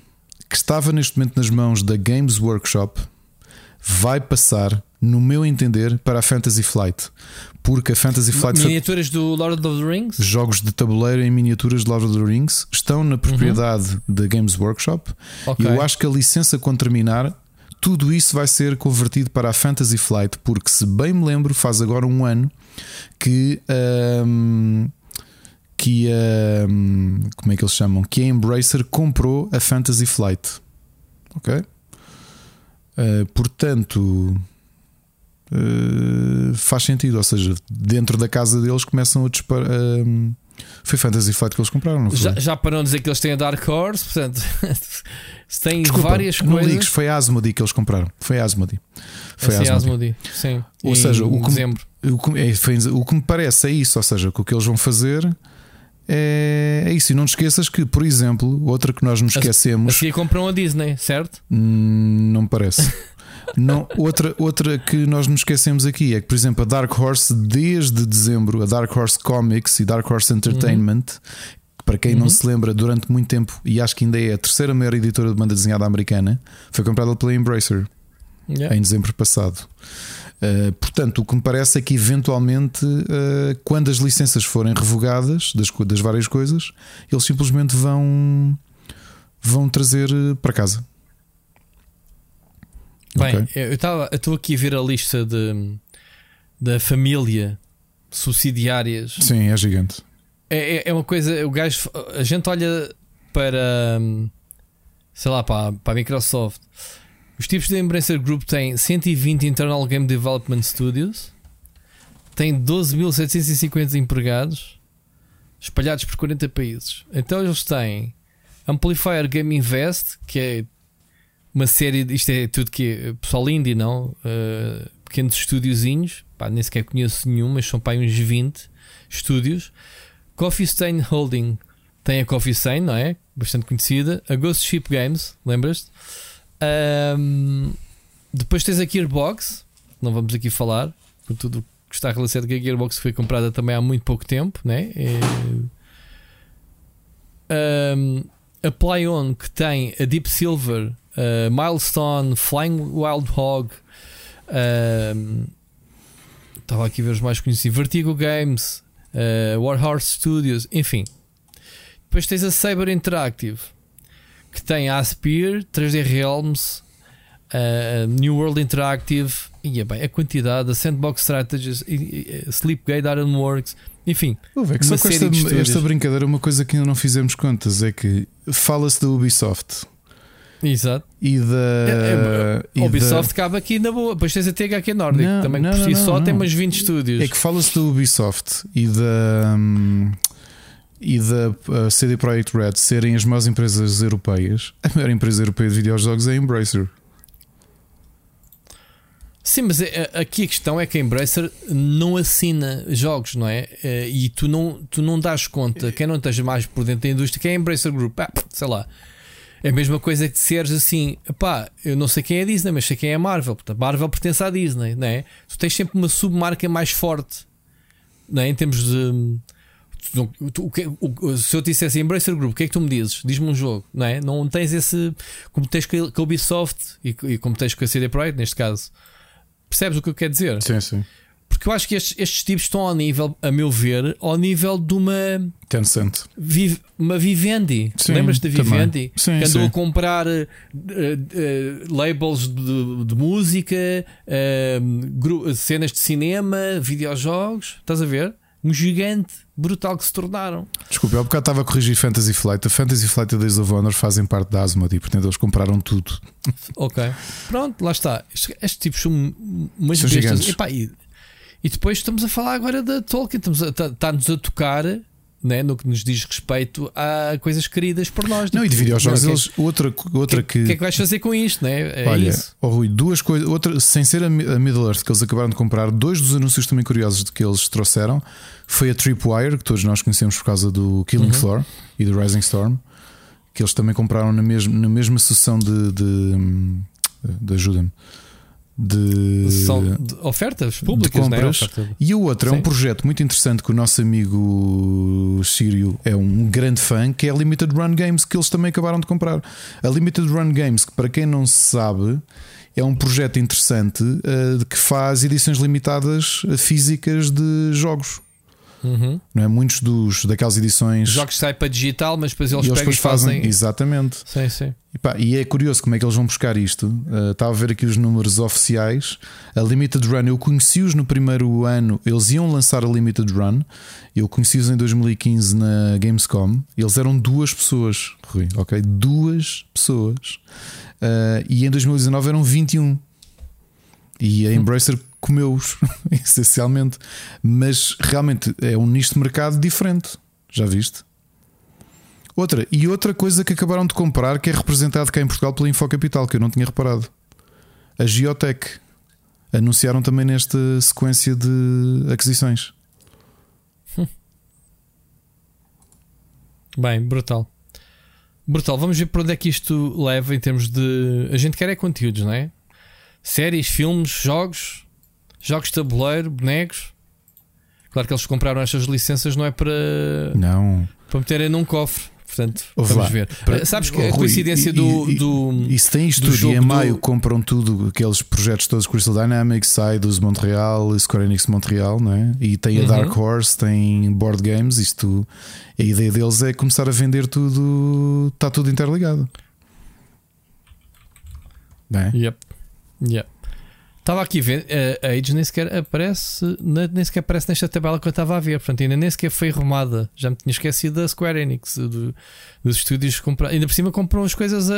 Speaker 2: que estava neste momento nas mãos da Games Workshop vai passar, no meu entender, para a Fantasy Flight. Porque a Fantasy Flight
Speaker 3: Miniaturas do Lord of the Rings?
Speaker 2: jogos de tabuleiro em miniaturas de Lord of the Rings estão na propriedade da Games Workshop.
Speaker 3: Ok.
Speaker 2: E eu acho que a licença, quando terminar, tudo isso vai ser convertido para a Fantasy Flight, porque se bem me lembro, faz agora um ano que. ahm, que a. como é que eles chamam? Que a Embracer comprou a Fantasy Flight. Ok? Ah, portanto. Ah, faz sentido, ou seja, dentro da casa deles começam a disparar. ahm, foi Fantasy Flight que eles compraram, não foi?
Speaker 3: Já, já para não dizer que eles têm a Dark Horse, portanto, [laughs] se têm
Speaker 2: Desculpa,
Speaker 3: várias
Speaker 2: não
Speaker 3: coisas.
Speaker 2: ligues, foi a Asmodee que eles compraram. Foi a Asmodee. Foi a
Speaker 3: Assim,
Speaker 2: Asmodee.
Speaker 3: Sim.
Speaker 2: Ou
Speaker 3: em
Speaker 2: seja, o que-
Speaker 3: dezembro.
Speaker 2: O que, é, foi- o que me parece é isso, ou seja, que o que eles vão fazer é, é isso. E não te esqueças que, por exemplo, outra que nós nos
Speaker 3: A-
Speaker 2: esquecemos,
Speaker 3: Assim compram a Disney, certo?
Speaker 2: hum, não me parece. [laughs] Não, outra, outra que nós nos esquecemos aqui é que, por exemplo, a Dark Horse, desde dezembro, a Dark Horse Comics e Dark Horse Entertainment, que para quem não se lembra, durante muito tempo, e acho que ainda é a terceira maior editora de banda desenhada americana, foi comprada pela Embracer
Speaker 3: Yeah.
Speaker 2: em dezembro passado. Uh, portanto, o que me parece é que eventualmente, uh, quando as licenças forem revogadas das, das várias coisas, eles simplesmente vão, vão trazer uh, para casa.
Speaker 3: Bem,
Speaker 2: Ok.
Speaker 3: eu estava eu estou aqui a ver a lista de, da família subsidiárias.
Speaker 2: Sim, é gigante.
Speaker 3: É, é- é uma coisa, o gajo, a gente olha para, hum, sei lá, para, para a Microsoft. Os tipos de Embracer Group têm 120 Internal Game Development Studios, têm 12.750 empregados, espalhados por 40 países. Então eles têm Amplifier Game Invest, que é uma série, de- isto é tudo que é pessoal indie, não? Uh, pequenos estúdiozinhos, nem sequer conheço nenhum, mas são pá, aí uns 20 estúdios. Coffee Stain Holding tem a Coffee Stain, não é? Bastante conhecida. A Ghost Ship Games, lembras-te? Ahm, depois tens a Gearbox, não vamos aqui falar, por tudo que está relacionado com a Gearbox, foi comprada também há muito pouco tempo, né? É, ahm, a Plyon, que tem a Deep Silver, a Milestone, Flying Wild Hog, estava aqui a ver os mais conhecidos, Vertigo Games, uh, Warhorse Studios, enfim. Depois tens a Saber Interactive, que tem a Aspire, 3D Realms, uh, New World Interactive, e é bem, a quantidade, a Sandbox Strategies, Sleepgate Ironworks, enfim.
Speaker 2: É que só esta, esta brincadeira, uma coisa que ainda não fizemos contas é que fala-se da Ubisoft
Speaker 3: Exato.
Speaker 2: e da.
Speaker 3: É,
Speaker 2: e
Speaker 3: A
Speaker 2: da-
Speaker 3: Ubisoft cabe aqui na boa. Depois tens a THQ Nordic,
Speaker 2: Não,
Speaker 3: também
Speaker 2: não,
Speaker 3: por si
Speaker 2: não,
Speaker 3: só tem umas 20 estúdios.
Speaker 2: É que fala-se da Ubisoft e da. hum, e da uh, CD Projekt Red serem as maiores empresas europeias, a maior empresa europeia de videojogos é a Embracer.
Speaker 3: Sim, mas é- é- aqui a questão é que a Embracer não assina jogos, não é? Eh, E tu não, tu não dás conta, quem não esteja mais por dentro da indústria, que é a Embracer Group. Ah, sei lá. É a mesma coisa que disseres assim: pá, eu não sei quem é a Disney, mas sei quem é a Marvel. A Marvel pertence à Disney, não é? Tu tens sempre uma submarca mais forte, não é? Em termos de. tu tu- o se eu te dissesse Embracer Group, o que é que tu me dizes? Diz-me um jogo, não é? Não tens esse. Como tens com a Ubisoft e, e como tens com a CD Projekt, neste caso. Percebes o que eu quero dizer?
Speaker 2: Sim, sim.
Speaker 3: Porque eu acho que estes, estes tipos estão ao nível, a meu ver, ao nível de uma,
Speaker 2: Tencent.
Speaker 3: uma Vivendi.
Speaker 2: Sim,
Speaker 3: Lembras da. Vivendi?
Speaker 2: Sim,
Speaker 3: que andou
Speaker 2: sim.
Speaker 3: a comprar eh, eh, labels de, de música, gru- cenas de cinema, videojogos. Estás a ver? Um gigante brutal que se tornaram.
Speaker 2: Desculpa, eu há bocado estava a corrigir Fantasy Flight. A Fantasy Flight e a Days of Honor fazem parte da Asmodee, portanto eles compraram tudo.
Speaker 3: Ok. Pronto, lá está. Estes, estes tipos são umas
Speaker 2: São
Speaker 3: bestas.
Speaker 2: gigantes.
Speaker 3: Epá, e, e depois estamos a falar agora da Tolkien. Estamos a- tá- Está-nos a tocar né, no que nos diz respeito a coisas queridas por nós.
Speaker 2: Não, e de videojogos,
Speaker 3: não, o
Speaker 2: eles, outra, outra
Speaker 3: que,
Speaker 2: que.
Speaker 3: que é que vais fazer com isto? Né? É
Speaker 2: Olha,
Speaker 3: isso.
Speaker 2: oh Rui, duas coisas. Outra, sem ser a, Mi- a Middle Earth que eles acabaram de comprar, dois dos anúncios também curiosos de que eles trouxeram foi a Tripwire, que todos nós conhecemos por causa do Killing
Speaker 3: Uhum.
Speaker 2: Floor e do Rising Storm, que eles também compraram na, mesma na mesma sessão de. de, hum, de ajuda-me. De,
Speaker 3: São de ofertas públicas,
Speaker 2: de
Speaker 3: né?
Speaker 2: compras.
Speaker 3: Oferta-
Speaker 2: E o outro é um
Speaker 3: Sim.
Speaker 2: projeto muito interessante que o nosso amigo Sírio é um grande fã, que é a Limited Run Games, que eles também acabaram de comprar. A Limited Run Games, que para quem não sabe, é um projeto interessante eh, que faz edições limitadas eh, físicas de jogos.
Speaker 3: Uhum.
Speaker 2: Não é? Muitos dos, daquelas edições.
Speaker 3: Jogos saem para digital, mas depois eles,
Speaker 2: eles depois
Speaker 3: fazem.
Speaker 2: fazem. Exatamente.
Speaker 3: Sim, sim.
Speaker 2: E, pá, e é curioso como é que eles vão buscar isto. Uh, estava a ver aqui os números oficiais. A Limited Run, eu conheci-os no primeiro ano, eles iam lançar a Limited Run. Eu conheci-os em 2015 na Gamescom. Eles eram duas pessoas, Rui, ok? Duas pessoas. Uh, e em 2019 eram 21. E a Embracer comeu-os, [laughs] essencialmente. Mas realmente é um nicho de mercado diferente. Já viste? Outra, e outra coisa que acabaram de comprar que é representado cá em Portugal pela Infocapital, que eu não tinha reparado. A Geotech. Anunciaram também nesta sequência de aquisições. [laughs]
Speaker 3: Bem, brutal. Brutal. Vamos ver para onde é que isto leva em termos de. A gente quer é conteúdos, não é? Séries, filmes, jogos, jogos de tabuleiro, bonecos. Claro que eles compraram estas licenças não é para,
Speaker 2: Não.
Speaker 3: para meterem num cofre. Portanto,
Speaker 2: Ouve
Speaker 3: vamos
Speaker 2: lá.
Speaker 3: ver.
Speaker 2: Para-
Speaker 3: Eh, Sabes que
Speaker 2: Oh,
Speaker 3: a coincidência do,
Speaker 2: e-
Speaker 3: do.
Speaker 2: E se tem isto
Speaker 3: do
Speaker 2: em maio
Speaker 3: do-
Speaker 2: compram tudo, aqueles projetos todos Crystal Dynamics, Eidos Montreal, Square Enix Montreal, não é? E tem a
Speaker 3: Uhum.
Speaker 2: Dark Horse, tem board games, isto a ideia deles é começar a vender tudo, está tudo interligado. Não é?
Speaker 3: Yep. Yep. Estava aqui a ver, eh, a Age nem sequer aparece, nem sequer aparece nesta tabela que eu estava a ver, portanto, ainda nem sequer foi arrumada. Já me tinha esquecido da Square Enix, do- dos estúdios que compraram. Ainda por cima compram as coisas a,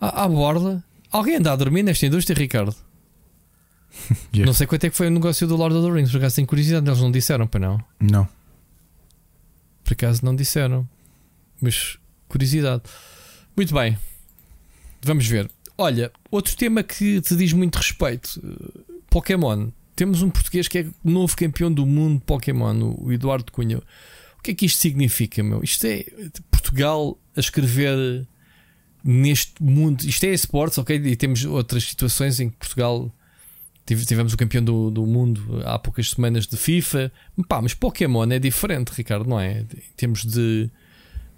Speaker 3: a- à borda. Alguém anda a dormir nesta indústria, Ricardo? [laughs]
Speaker 2: Yeah.
Speaker 3: Não sei quanto é que foi o negócio do Lord of the Rings, por acaso tenho curiosidade, eles não disseram, para não?
Speaker 2: Não.
Speaker 3: Por acaso não disseram. Mas curiosidade. Muito bem. Vamos ver. Olha, outro tema que te diz muito respeito: eh, Pokémon. Temos um português que é novo campeão do mundo de Pokémon, o Eduardo Cunha. O que é que isto significa, meu? Isto é Portugal a escrever neste mundo. Isto é esportes, ok? E temos outras situações em que Portugal tive- tivemos o campeão do, do mundo há poucas semanas de FIFA. Pá, mas Pokémon é diferente, Ricardo, não é? Em termos de,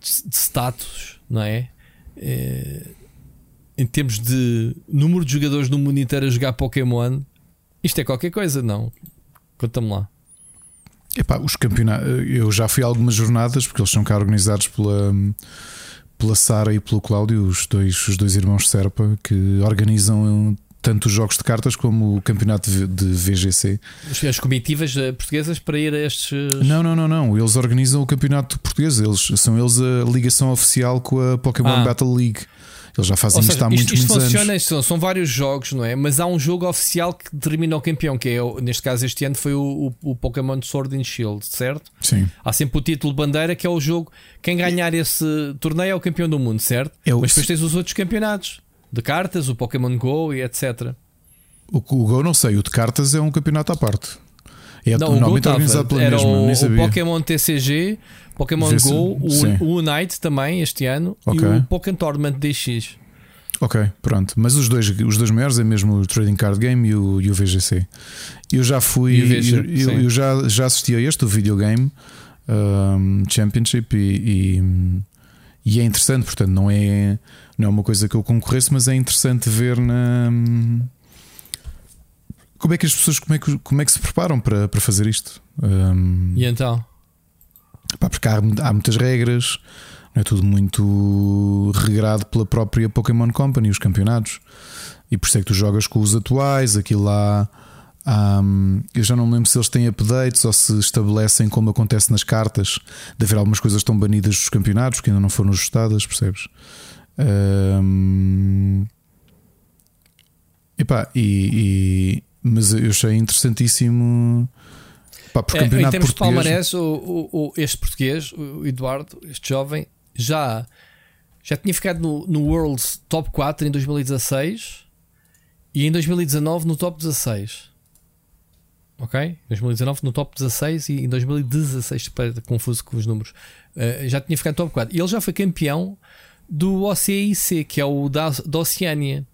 Speaker 3: de, de status, não é? É, Em termos de número de jogadores no mundo inteiro a jogar Pokémon, isto é qualquer coisa, não? Conta-me lá.
Speaker 2: Epá, os campeonatos, eu já fui a algumas jornadas porque eles são cá organizados pela, pela Sara e pelo Cláudio, os dois, os dois irmãos Serpa, que organizam tanto os jogos de cartas como o campeonato de VGC.
Speaker 3: As- As comitivas eh, portuguesas para ir a estes.
Speaker 2: Não, não, não, não. Eles organizam o campeonato português. Eles são eles a ligação oficial com a Pokémon
Speaker 3: Ah.
Speaker 2: Battle League. Eles já fazem
Speaker 3: Ou
Speaker 2: isto
Speaker 3: seja,
Speaker 2: há
Speaker 3: isto,
Speaker 2: muitos,
Speaker 3: isto
Speaker 2: muitos
Speaker 3: funciona,
Speaker 2: anos.
Speaker 3: são, são vários jogos, não é? Mas há um jogo oficial que determina o campeão, que é, neste caso, este ano foi o, o, o Pokémon Sword and Shield, certo?
Speaker 2: Sim.
Speaker 3: Há sempre o título bandeira, que é o jogo. Quem ganhar esse torneio é o campeão do mundo, certo?
Speaker 2: É o-
Speaker 3: Mas depois tens os outros campeonatos de cartas, o Pokémon Go e etc.
Speaker 2: O, o Go não sei, o de cartas é um campeonato à parte. É
Speaker 3: Não, o Go
Speaker 2: normalmente
Speaker 3: tava,
Speaker 2: organizado pela
Speaker 3: era
Speaker 2: mesma,
Speaker 3: o, o. Pokémon TCG, Pokémon
Speaker 2: Vê-se-
Speaker 3: Go, o, o Unite também este ano
Speaker 2: Ok.
Speaker 3: e o Pokémon Tournament DX.
Speaker 2: Ok, pronto. Mas os dois, os dois maiores é mesmo o Trading Card Game e o, e o VGC. Eu já fui,
Speaker 3: E o VG,
Speaker 2: eu, eu-
Speaker 3: sim.
Speaker 2: eu já, já assisti a este, o Videogame um, Championship, e, e, e é interessante. Portanto, não é, não é uma coisa que eu concorresse, mas é interessante ver na. Como é que as pessoas como é que, como é que se preparam para, para fazer isto? Um,
Speaker 3: E então?
Speaker 2: Pá, porque há, há muitas regras, não é tudo muito regrado pela própria Pokémon Company, os campeonatos. E por isso é que tu jogas com os atuais, aquilo lá. hum, eu já não me lembro se eles têm updates ou se estabelecem como acontece nas cartas, de haver algumas coisas estão banidas dos campeonatos que ainda não foram ajustadas, percebes? Hum, epá, e, e- mas eu achei interessantíssimo. Pá, porque
Speaker 3: É, em termos de
Speaker 2: português-
Speaker 3: palmarés, o, o- este português, o Eduardo, este jovem, já, já tinha ficado no, no World Top 4 em 2016 e em 2019 no Top 16. Ok? 2019 no Top 16 e em 2016, para- confuso com os números, eh, já tinha ficado no Top 4. E ele já foi campeão do OCIC, que é o da, da Oceânia.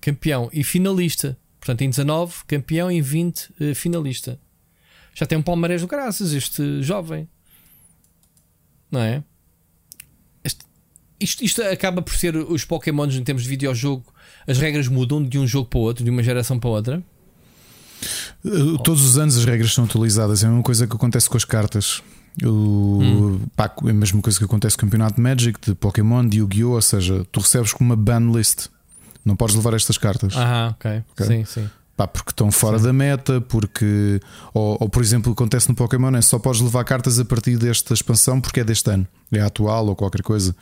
Speaker 3: Campeão e finalista. Portanto, em 19, campeão, em 20, eh, finalista. Já tem um palmarés do graças, este jovem. Não é? Este- isto, isto acaba por ser os Pokémons em termos de videojogo. As regras mudam de um jogo para o outro, de uma geração para outra.
Speaker 2: Uh, Todos os anos as regras são atualizadas. É a mesma coisa que acontece com as cartas. O, pá, é a mesma coisa que acontece com o campeonato de Magic, de Pokémon, de Yu-Gi-Oh! Ou seja, tu recebes com uma ban list. Não podes levar estas cartas.
Speaker 3: Ah, ok.
Speaker 2: Ok.
Speaker 3: Sim, sim.
Speaker 2: Pá, porque estão fora da meta, porque. Ou, ou, por exemplo, acontece no Pokémon é só podes levar cartas a partir desta expansão porque é deste ano, é atual ou qualquer coisa.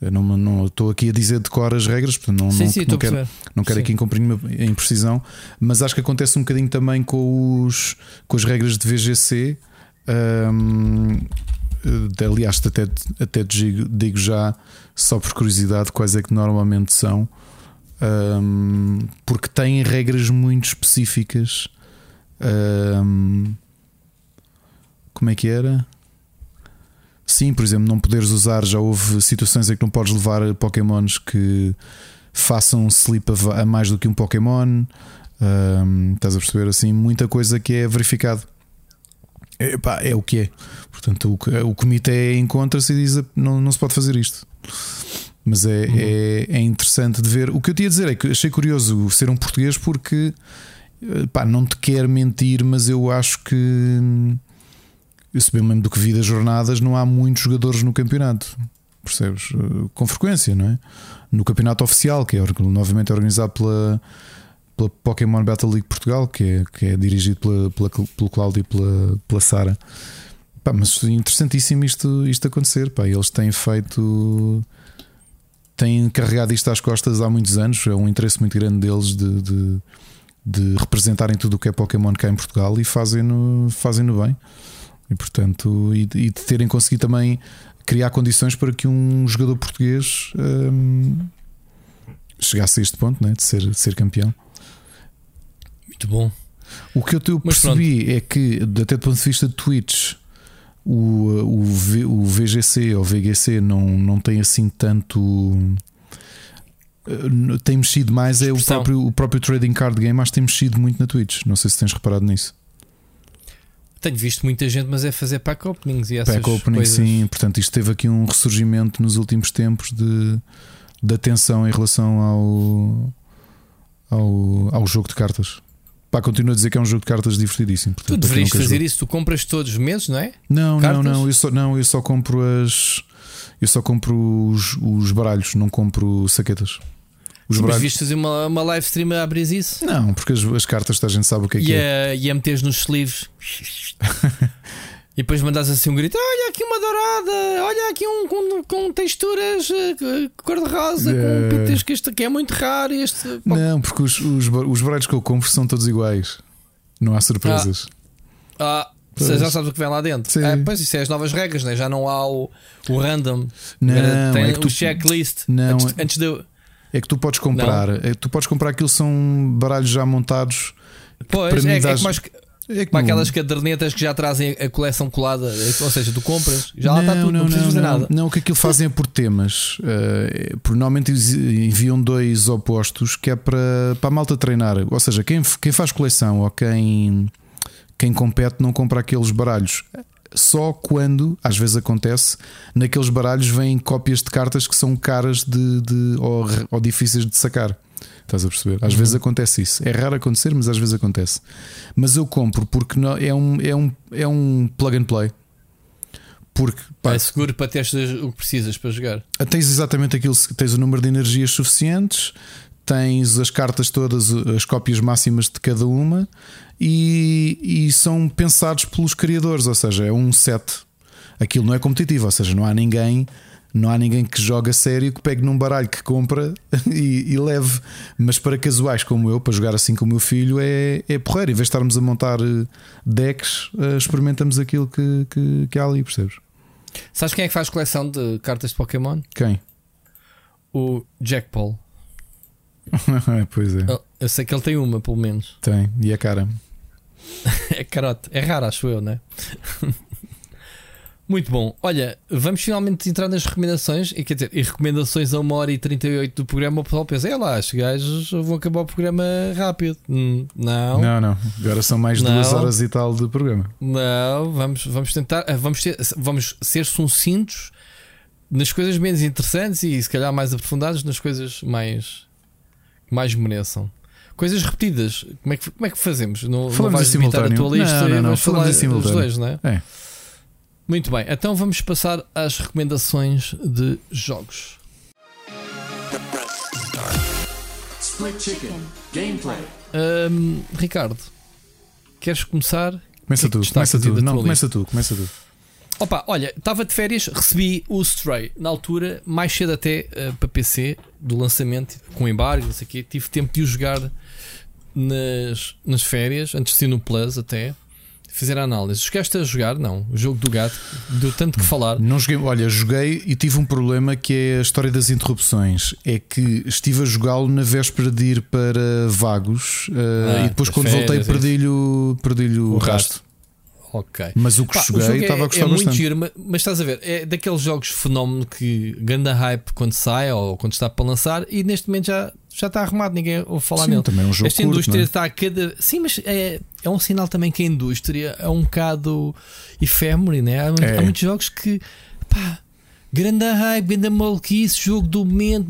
Speaker 2: Eu não não estou aqui a dizer de cor as regras, portanto não,
Speaker 3: sim,
Speaker 2: não,
Speaker 3: sim,
Speaker 2: não quero, não quero
Speaker 3: Sim.
Speaker 2: aqui incumprir imprecisão, mas acho que acontece um bocadinho também com, os, com as regras de VGC. hum, eh, aliás, até, até digo, digo já, só por curiosidade, quais é que normalmente são. Hum, porque têm regras muito específicas. Hum, como é que era? Sim, por exemplo, não poderes usar. Já houve situações em que não podes levar Pokémons que façam um sleep a, mais do que um Pokémon. Um, estás a perceber assim? Muita coisa que é verificado. É, pá, é o que é. Portanto, o, o comitê encontra-se e diz não, não se pode fazer isto. Mas é, uhum. é, é, interessante de ver. O que eu tinha a dizer é que achei curioso ser um português porque eh, pá, não te quero mentir, mas eu acho que eu se bem mesmo do que vi das jornadas, não há muitos jogadores no campeonato. Percebes? Eh, com frequência, não é? No campeonato oficial, que é novamente organizado pela, pela Pokémon Battle League Portugal, que é, que é dirigido pela, pela, pelo Cláudio e pela, pela Sara. Pá, mas interessantíssimo isto, isto acontecer. Pá. Eles têm feito têm carregado isto às costas há muitos anos. É um interesse muito grande deles de, de, de representarem tudo o que é Pokémon cá em Portugal e fazem-no fazem bem. E portanto, e, e, de terem conseguido também criar condições para que um jogador português hum, chegasse a este ponto né, de, ser, de ser campeão.
Speaker 3: Muito bom.
Speaker 2: O que eu percebi é que, até do ponto de vista de Twitch, o, o, v, o VGC ou VGC não, não tem assim tanto. Eh, tem mexido mais é o próprio, o próprio Trading Card Game, mas tem mexido muito na Twitch. Não sei se tens reparado nisso.
Speaker 3: Tenho visto muita gente, mas é fazer pack openings e essas pack opening, coisas.
Speaker 2: sim. Portanto, isto teve aqui um ressurgimento nos últimos tempos de, de atenção em relação ao, ao, ao jogo de cartas. Pá, continuo a dizer que é um jogo de cartas divertidíssimo.
Speaker 3: Portanto, tu deverias fazer jogo. isso, tu compras todos os meses, não é?
Speaker 2: Não, cartas? não, não eu, só, não, eu só compro as. Eu só compro os, os baralhos, não compro saquetas.
Speaker 3: Os Sim, baralhos... Mas viste fazer uma, uma live stream a abrir isso?
Speaker 2: Não, porque as, as cartas a gente sabe o que é e que é.
Speaker 3: E a meteres nos sleeves. [laughs] E depois mandas assim um grito: Olha aqui uma dourada, olha aqui um com, com texturas uh, cor-de-rosa, yeah. com que este aqui é muito raro. Este...
Speaker 2: Não, porque os, os, os baralhos que eu compro são todos iguais, não há surpresas.
Speaker 3: Ah, ah você já sabes o que vem lá dentro. É, pois isso é as novas regras, né? já não há o, o random,
Speaker 2: não,
Speaker 3: tem
Speaker 2: é que
Speaker 3: o tu, checklist
Speaker 2: não,
Speaker 3: antes, antes de.
Speaker 2: É que tu podes comprar, é, tu podes comprar aquilo são baralhos já montados.
Speaker 3: Pois, é, é que mais, é como aquelas cadernetas que já trazem a coleção colada, ou seja, tu compras, já não, lá está tudo, não, não precisas fazer nada.
Speaker 2: Não, o que aquilo fazem é por temas. Uh, normalmente enviam dois opostos que é para, para a malta treinar. Ou seja, quem, quem faz coleção ou quem, quem compete não compra aqueles baralhos. Só quando, às vezes acontece, naqueles baralhos vêm cópias de cartas que são caras de, de ou, ou difíceis de sacar. Estás a perceber? Às uhum. vezes acontece isso. É raro acontecer, mas às vezes acontece. Mas eu compro porque não, é, um, é, um, é um plug and play. Porque
Speaker 3: pá, é seguro para teres o que precisas para jogar.
Speaker 2: Tens exatamente aquilo, tens o número de energias suficientes, tens as cartas todas, as cópias máximas de cada uma e, e são pensados pelos criadores, ou seja, é um set. Aquilo não é competitivo, ou seja, não há ninguém não há ninguém que jogue a sério que pegue num baralho que compra [laughs] e, e, leve. Mas para casuais como eu, para jogar assim com o meu filho, é, é porreiro. Em vez de estarmos a montar eh, decks, eh, experimentamos aquilo que, que, que há ali, percebes?
Speaker 3: Sabes quem é que faz coleção de cartas de Pokémon?
Speaker 2: Quem?
Speaker 3: O Jack Paul. [laughs]
Speaker 2: pois é.
Speaker 3: Eu sei que ele tem uma, pelo menos.
Speaker 2: Tem, e a cara. [laughs]
Speaker 3: é carote. É raro, acho eu, né? Muito bom. Olha, vamos finalmente entrar nas recomendações. E quer dizer, e recomendações a 1 hora e 38 do programa. O pessoal pensa, é lá, os gajos vão acabar o programa rápido. Hum, não.
Speaker 2: Não, não. Agora são mais não. duas horas e tal do programa.
Speaker 3: Não, vamos, vamos tentar. Eh, vamos, ter, vamos ser sucintos nas coisas menos interessantes e se calhar mais aprofundados nas coisas mais, mais mereçam. Coisas repetidas. Como é que, como é que fazemos? Não,
Speaker 2: falamos não vais limitar a tua lista
Speaker 3: não,
Speaker 2: não, não.
Speaker 3: Falamos
Speaker 2: falar
Speaker 3: os dois, não
Speaker 2: é? É.
Speaker 3: Muito bem, então vamos passar às recomendações de jogos. Split Chicken Gameplay. Um, Ricardo, queres começar?
Speaker 2: Começa tu, começa tu. Não, começa tu, começa tu.
Speaker 3: Opa, olha, estava de férias, recebi o Stray na altura, mais cedo até uh, para PC, do lançamento, com embargo, não sei o quê. Tive tempo de o jogar nas, nas férias, antes de ser no Plus até fazer a análise. Chegaste a jogar? Não. O jogo do gato, deu tanto que falar.
Speaker 2: Não joguei, olha, joguei e tive um problema que é a história das interrupções. É que estive a jogá-lo na véspera de ir para Vagos uh, ah, e depois, quando férias, voltei, perdi-lhe o, perdi o, o rastro.
Speaker 3: ok.
Speaker 2: Mas o que
Speaker 3: Pá,
Speaker 2: joguei
Speaker 3: jogo
Speaker 2: estava
Speaker 3: é,
Speaker 2: a gostar
Speaker 3: é muito
Speaker 2: bastante.
Speaker 3: giro, mas, mas estás a ver, é daqueles jogos fenómeno que ganda hype quando sai ou quando está para lançar e neste momento já, já está arrumado, ninguém ouve falar
Speaker 2: Sim,
Speaker 3: nele.
Speaker 2: também é um jogo
Speaker 3: Esta
Speaker 2: curto,
Speaker 3: indústria
Speaker 2: é?
Speaker 3: está a cada. Sim, mas é, é um sinal também que a indústria é um bocado efêmero, né? Há,
Speaker 2: É.
Speaker 3: há muitos jogos que pá, grande hype, grande maluquice, jogo do momento.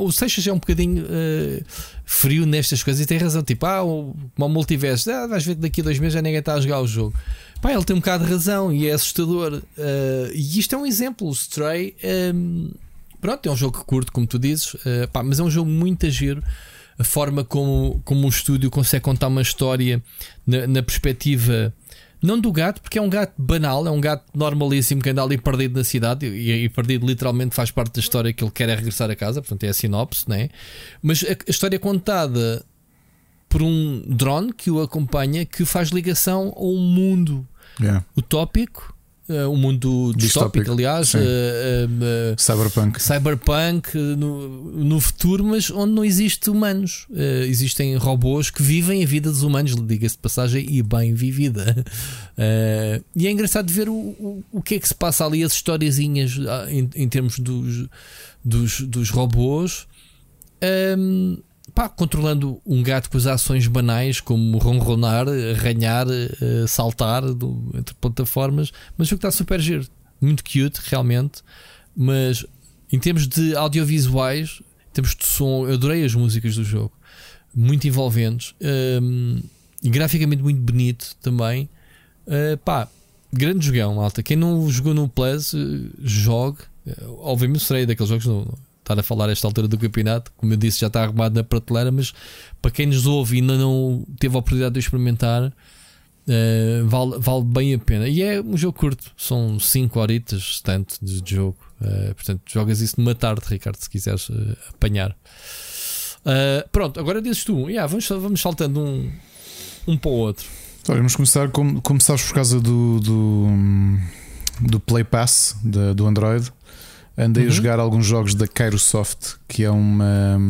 Speaker 3: O Seixas é um bocadinho eh, frio nestas coisas e tem razão. Tipo, ah, o multiverso, ah, vais ver que daqui a dois meses já ninguém está a jogar o jogo. Pá, ele tem um bocado de razão e é assustador. Eh, e isto é um exemplo. O Stray, ehm, pronto, é um jogo curto, como tu dizes, eh, pá, mas é um jogo muito a giro. A forma como, como o estúdio consegue contar uma história na, na perspectiva. Não do gato, porque é um gato banal, é um gato normalíssimo que anda ali perdido na cidade e, e perdido literalmente faz parte da história que ele quer é regressar a casa, portanto é a sinopse, né? Mas a, a história é contada por um drone que o acompanha que faz ligação a um mundo
Speaker 2: Yeah.
Speaker 3: utópico, eh, um mundo distópico,
Speaker 2: Distópico,
Speaker 3: aliás, eh, eh, eh,
Speaker 2: Cyberpunk.
Speaker 3: cyberpunk eh, no, no futuro, mas onde não existe humanos. Eh, existem robôs que vivem a vida dos humanos, diga-se de passagem, e bem vivida. [laughs] Eh, e é engraçado ver o, o, o que é que se passa ali, as historiazinhas ah, em, em termos dos, dos, dos robôs. Ehm, pá, controlando um gato com as ações banais como ronronar, arranhar, eh, saltar do- entre plataformas, mas o jogo está super giro, muito cute realmente, mas em termos de audiovisuais, em termos de som, eu adorei as músicas do jogo, muito envolventes hum, e graficamente muito bonito também. Uh, pá, grande jogão, malta. Quem não jogou no Plus, uh, jogue. Uh, obviamente serei daqueles jogos, estar a falar a esta altura do campeonato, como eu disse, já está arrumado na prateleira, mas para quem nos ouve e ainda não teve a oportunidade de experimentar, uh, vale, vale bem a pena. E é um jogo curto, são 5 horitas tanto de, de jogo. Uh, portanto, jogas isso numa tarde, Ricardo, se quiseres uh, apanhar. Pronto, agora dizes tu, yeah, vamos, vamos saltando um, um para o outro.
Speaker 2: Vamos começar como, sabes por causa do, do, do Play Pass da- do Android. Andei a
Speaker 3: Uhum.
Speaker 2: jogar alguns jogos da Kairosoft, que é uma,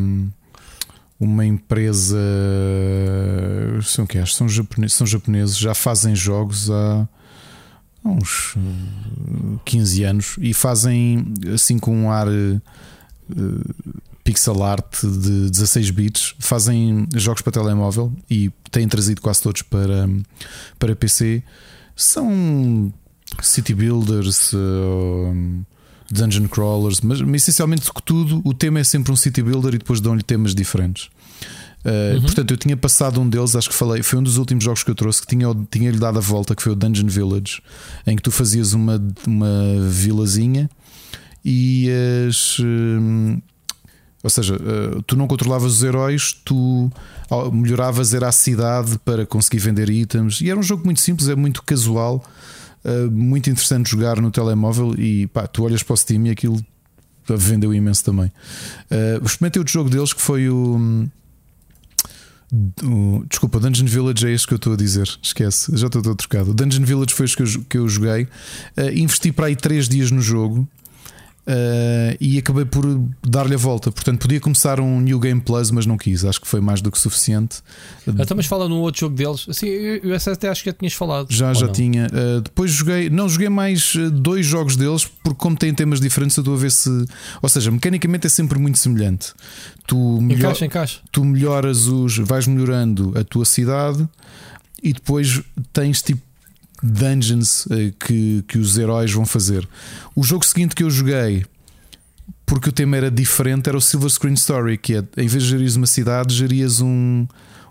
Speaker 2: uma empresa. São, o que é? São, japoneses, são japoneses, já fazem jogos há uns eh, 15 anos e fazem assim com um ar eh, pixel art de 16 bits, fazem jogos para telemóvel e têm trazido quase todos para, para PC. São city builders, eh, dungeon crawlers, mas, mas essencialmente tudo, o tema é sempre um city builder e depois dão-lhe temas diferentes. Uh,
Speaker 3: Uhum.
Speaker 2: Portanto, eu tinha passado um deles, acho que falei, foi um dos últimos jogos que eu trouxe que tinha- tinha-lhe dado a volta, que foi o Dungeon Village, em que tu fazias uma, uma vilazinha e as. hum, ou seja, uh, tu não controlavas os heróis, tu melhoravas era a cidade para conseguir vender itens. E era um jogo muito simples, é muito casual, uh, muito interessante jogar no telemóvel. E pá, tu olhas para o Steam e aquilo vendeu imenso também. Uh, experimentei outro jogo deles que foi o. o- desculpa, Dungeon Village é este que eu estou a dizer. Esquece, já estou todo trocado. O Dungeon Village foi este que eu, que eu joguei. Uh, investi para aí 3 dias no jogo. Uh, e acabei por dar-lhe a volta. Portanto, podia começar um New Game Plus, mas não quis. Acho que foi mais do que suficiente.
Speaker 3: Então, mas fala num outro jogo deles. Assim, eu, eu essa até acho que já tinhas falado.
Speaker 2: Já, já
Speaker 3: não? tinha.
Speaker 2: Uh, depois joguei, não joguei mais uh, dois jogos deles, porque como têm temas diferentes, eu estou a ver se. Ou seja, mecanicamente é sempre muito semelhante. Tu, melhor,
Speaker 3: Encaixa, encaixa.
Speaker 2: tu melhoras os. vais melhorando a tua cidade e depois tens tipo dungeons uh, que, que os heróis vão fazer. O jogo seguinte que eu joguei. Porque o tema era diferente, era o Silver Screen Story, que é em vez de gerires uma cidade, gerias um,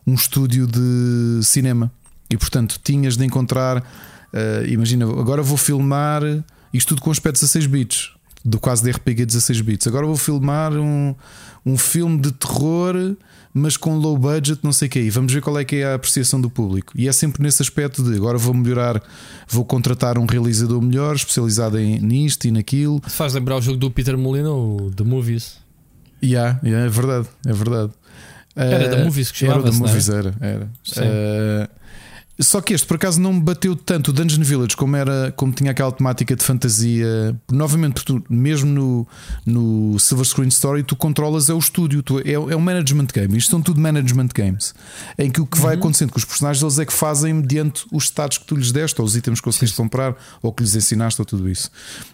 Speaker 2: um estúdio de cinema. E portanto tinhas de encontrar. eh, imagina, agora vou filmar isto tudo com aspecto 16 bits, do quase de RPG 16 bits. Agora vou filmar um, um filme de terror, mas com low budget, não sei o que. E vamos ver qual é que é a apreciação do público. E é sempre nesse aspecto de agora vou melhorar, vou contratar um realizador melhor, especializado em, nisto e naquilo.
Speaker 3: Se faz lembrar o jogo do Peter Molina, o The Movies.
Speaker 2: Yeah, yeah, é verdade, é verdade.
Speaker 3: Era da Movies que
Speaker 2: Era da
Speaker 3: é?
Speaker 2: Movies, era. era.
Speaker 3: Sim.
Speaker 2: Só que este por acaso não me bateu tanto o Dungeon Village como era como tinha aquela temática de fantasia. Novamente, tu, mesmo no, no Silver Screen Story, tu controlas é o estúdio, tu, é, é um management game. Isto são tudo management games em que o que uhum. vai acontecendo com os personagens eles é que fazem mediante os status que tu lhes deste, ou os itens que conseguiste comprar, ou que lhes ensinaste, ou tudo isso.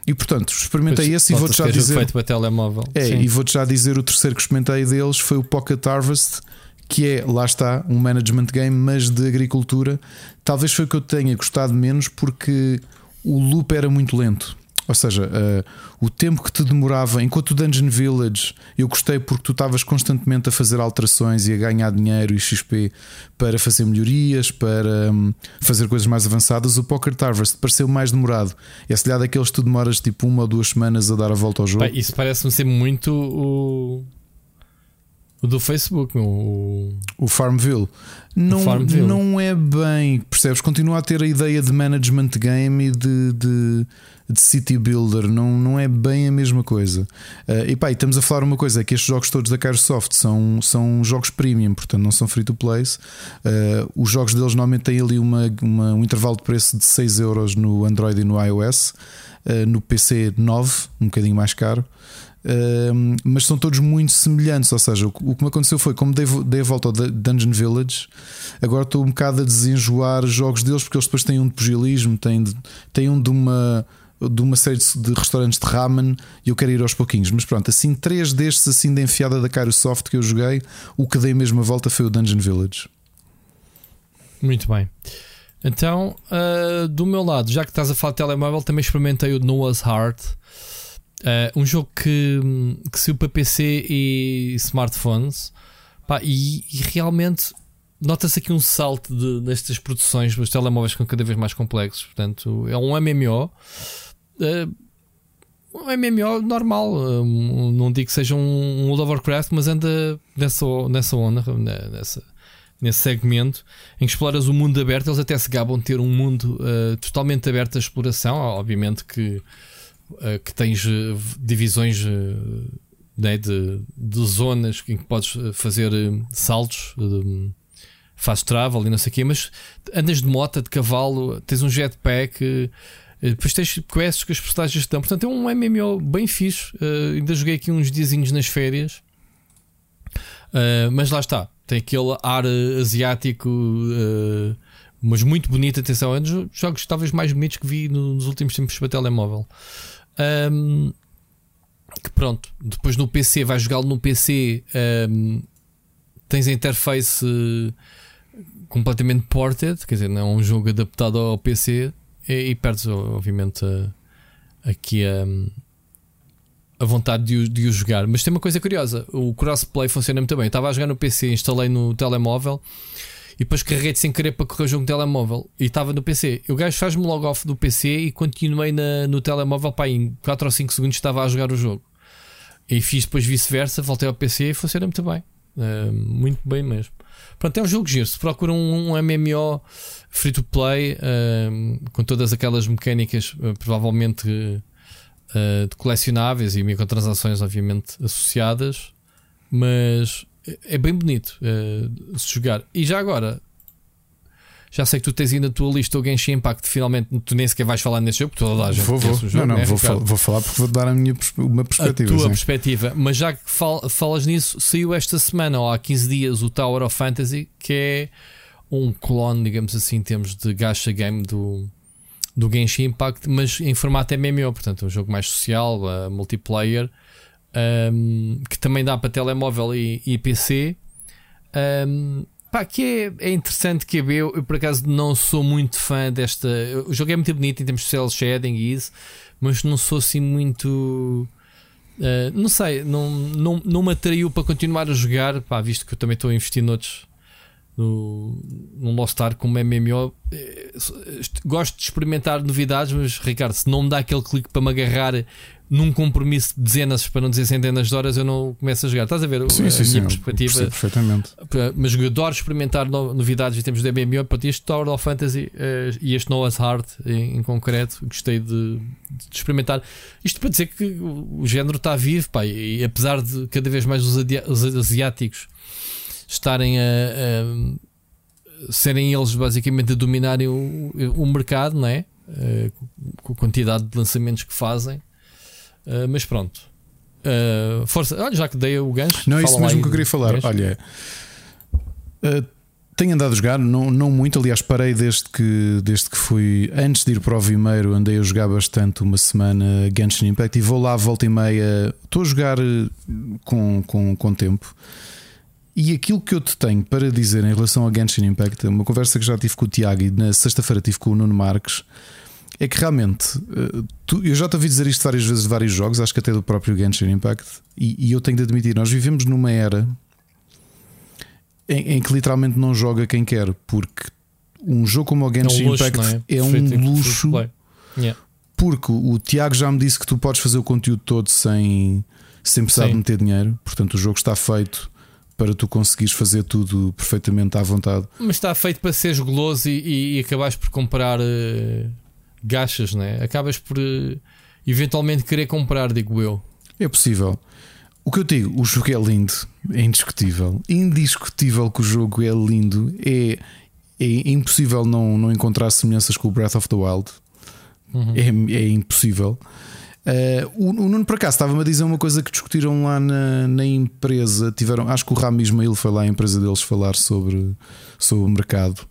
Speaker 2: E portanto, experimentei pois, esse e vou-te já dizer.
Speaker 3: Feito para telemóvel.
Speaker 2: É,
Speaker 3: Sim.
Speaker 2: e vou-te já dizer o terceiro que experimentei deles foi o Pocket Harvest que é, lá está, um management game, mas de agricultura. Talvez foi que eu tenha gostado menos porque o loop era muito lento. Ou seja, uh, o tempo que te demorava, enquanto o Dungeon Village eu gostei porque tu estavas constantemente a fazer alterações e a ganhar dinheiro e XP para fazer melhorias, para um, fazer coisas mais avançadas. O Poker Harvest pareceu mais demorado. É se daqueles que tu demoras tipo uma ou duas semanas a dar a volta ao jogo.
Speaker 3: isso parece-me ser muito o o do Facebook, o,
Speaker 2: o Farmville. Não, o Farmville. não é bem, percebes? Continua a ter a ideia de management game e de, de, de city builder, não, não é bem a mesma coisa. Uh, e pá, e estamos a falar uma coisa: é que estes jogos todos da Kairosoft são, são jogos premium, portanto não são free to play. Uh, os jogos deles normalmente têm ali uma, uma, um intervalo de preço de 6 euros no Android e no iOS, uh, no PC 9, um bocadinho mais caro mas são todos muito semelhantes. Ou seja, o, o que me aconteceu foi, como dei, dei a volta ao Dungeon Village, agora estou um bocado a desenjoar jogos deles, porque eles depois têm um de pugilismo, têm, têm um de uma de uma série de restaurantes de ramen e eu quero ir aos pouquinhos. Mas pronto, assim, três destes assim de enfiada da Cairo Soft que eu joguei, o que dei mesmo a volta foi o Dungeon Village.
Speaker 3: Muito bem. Então, uh, do meu lado, já que estás a falar de telemóvel, também experimentei o Noah's Heart. Uh, um jogo que, que saiu para PC e smartphones pá, e, e, realmente nota-se aqui um salto de, produções, os telemóveis ficam cada vez mais complexos. Portanto, é um MMO. Uh, um MMO normal, um, não digo que seja um, World of Warcraft, mas anda nessa, nessa onda, nessa, nesse segmento em que exploras o mundo aberto. Eles até se gabam de ter um mundo uh, totalmente aberto à exploração. Obviamente que uh, que tens uh, divisões uh, né, de, de, zonas em que podes fazer saltos, fast travel e não sei o quê, mas andas de moto, de cavalo, tens um jetpack. Depois tens quests que as personagens estão. Portanto, é um MMO bem fixe. ainda joguei aqui uns diazinhos nas férias. mas lá está. Tem aquele ar asiático mas muito bonito. Atenção, é um dos jogos talvez mais bonitos que vi nos últimos tempos para telemóvel. Um, que pronto, depois no PC vais jogá-lo no PC, um, tens a interface uh, completamente ported, quer dizer, não é um jogo adaptado ao PC e, e perdes, obviamente, aqui a, a vontade de de o jogar. Mas tem uma coisa curiosa: o crossplay funciona muito bem. Eu estava a jogar no PC, instalei no telemóvel e depois carreguei sem querer para correr o jogo no telemóvel e estava no PC. O gajo faz-me logo off do PC e continuei na, no telemóvel. Pá, em 4 ou 5 segundos estava a jogar o jogo. E fiz depois vice-versa, voltei ao PC e funciona muito bem. Uh, muito bem mesmo. Pronto, é um jogo giro. Se procura um, um MMO free to play uh, com todas aquelas mecânicas, uh, provavelmente de colecionáveis e microtransações, obviamente, associadas, mas é bem bonito uh, se jogar. E já agora, já sei que tu tens aí na tua lista o Genshin Impact. Finalmente, tu nem sequer vais falar nesse jogo, porque toda a gente
Speaker 2: vou, vou. Jogo, não, não, né, vou, fal vou, falar porque vou dar a minha uma perspectiva.
Speaker 3: A tua
Speaker 2: sim.
Speaker 3: perspectiva. Mas já que fal falas nisso, saiu esta semana ou há 15 dias o Tower of Fantasy, que é um clone, digamos assim, em termos de gacha game do, do Genshin Impact, mas em formato MMO, portanto, um jogo mais social, uh, multiplayer um, que também dá para telemóvel e, e PC. Um, pá, que é, é interessante que eu, eu por acaso não sou muito fã desta. O jogo é muito bonito em termos de cel shading e isso, mas não sou assim muito. Uh, não sei, não, não, não me atraiu para continuar a jogar, pá, visto que eu também estou a investir noutros no, no Lost Ark como MMO. Eh, gosto de experimentar novidades, mas Ricardo, se não me dá aquele clique para me agarrar num compromisso de dezenas, para não dizer centenas de horas, eu não começo a jogar. Estás a ver
Speaker 2: sim,
Speaker 3: a
Speaker 2: sim,
Speaker 3: minha
Speaker 2: sim,
Speaker 3: perspectiva?
Speaker 2: perfeitamente.
Speaker 3: Mas eu adoro experimentar novidades em termos de MMO. Para este Tower of Fantasy uh, e este Noah's Heart em, concreto, gostei de, de, experimentar. Isto para dizer que o, género está vivo, pá, e, apesar de cada vez mais os, os asiáticos estarem a, serem eles basicamente a dominarem o, o mercado, não é? Uh, com a quantidade de lançamentos que fazem. Uh, mas pronto. Uh, força, olha, já que dei o gancho.
Speaker 2: Não é isso mesmo que eu queria falar. Gancho. Olha, tenho andado a jogar, não, não muito, aliás, parei desde que, desde que fui. Antes de ir para o Vimeiro, andei a jogar bastante uma semana Genshin Impact e vou lá, volta e meia. Estou a jogar com, com, com tempo. E aquilo que eu te tenho para dizer em relação ao Genshin Impact, uma conversa que já tive com o Tiago e na sexta-feira tive com o Nuno Marques, é que realmente eh, tu, eu já te ouvi dizer isto várias vezes de vários jogos, acho que até do próprio Genshin Impact, e, e eu tenho de admitir, nós vivemos numa era em, em, que literalmente não joga quem quer, porque um jogo como o Genshin é um luxo, Impact é? é, um luxo. Yeah. Porque o Tiago já me disse que tu podes fazer o conteúdo todo sem, sem precisar Sim. de meter dinheiro, portanto o jogo está feito para tu conseguires fazer tudo perfeitamente à vontade.
Speaker 3: Mas está feito para seres goloso e, e, acabares por comprar uh, gachas, não é? Acabas por uh, eventualmente querer comprar, digo eu.
Speaker 2: É possível. O que eu digo, o jogo é lindo, é indiscutível. Indiscutível que o jogo é lindo. É, é impossível não, não encontrar semelhanças com o Breath of the Wild. Uhum. É, é impossível. Uh, o, o Nuno por acaso estava-me a dizer uma coisa que discutiram lá na, na empresa. Tiveram, acho que o Rami Ismail foi lá à empresa deles falar sobre, sobre o mercado.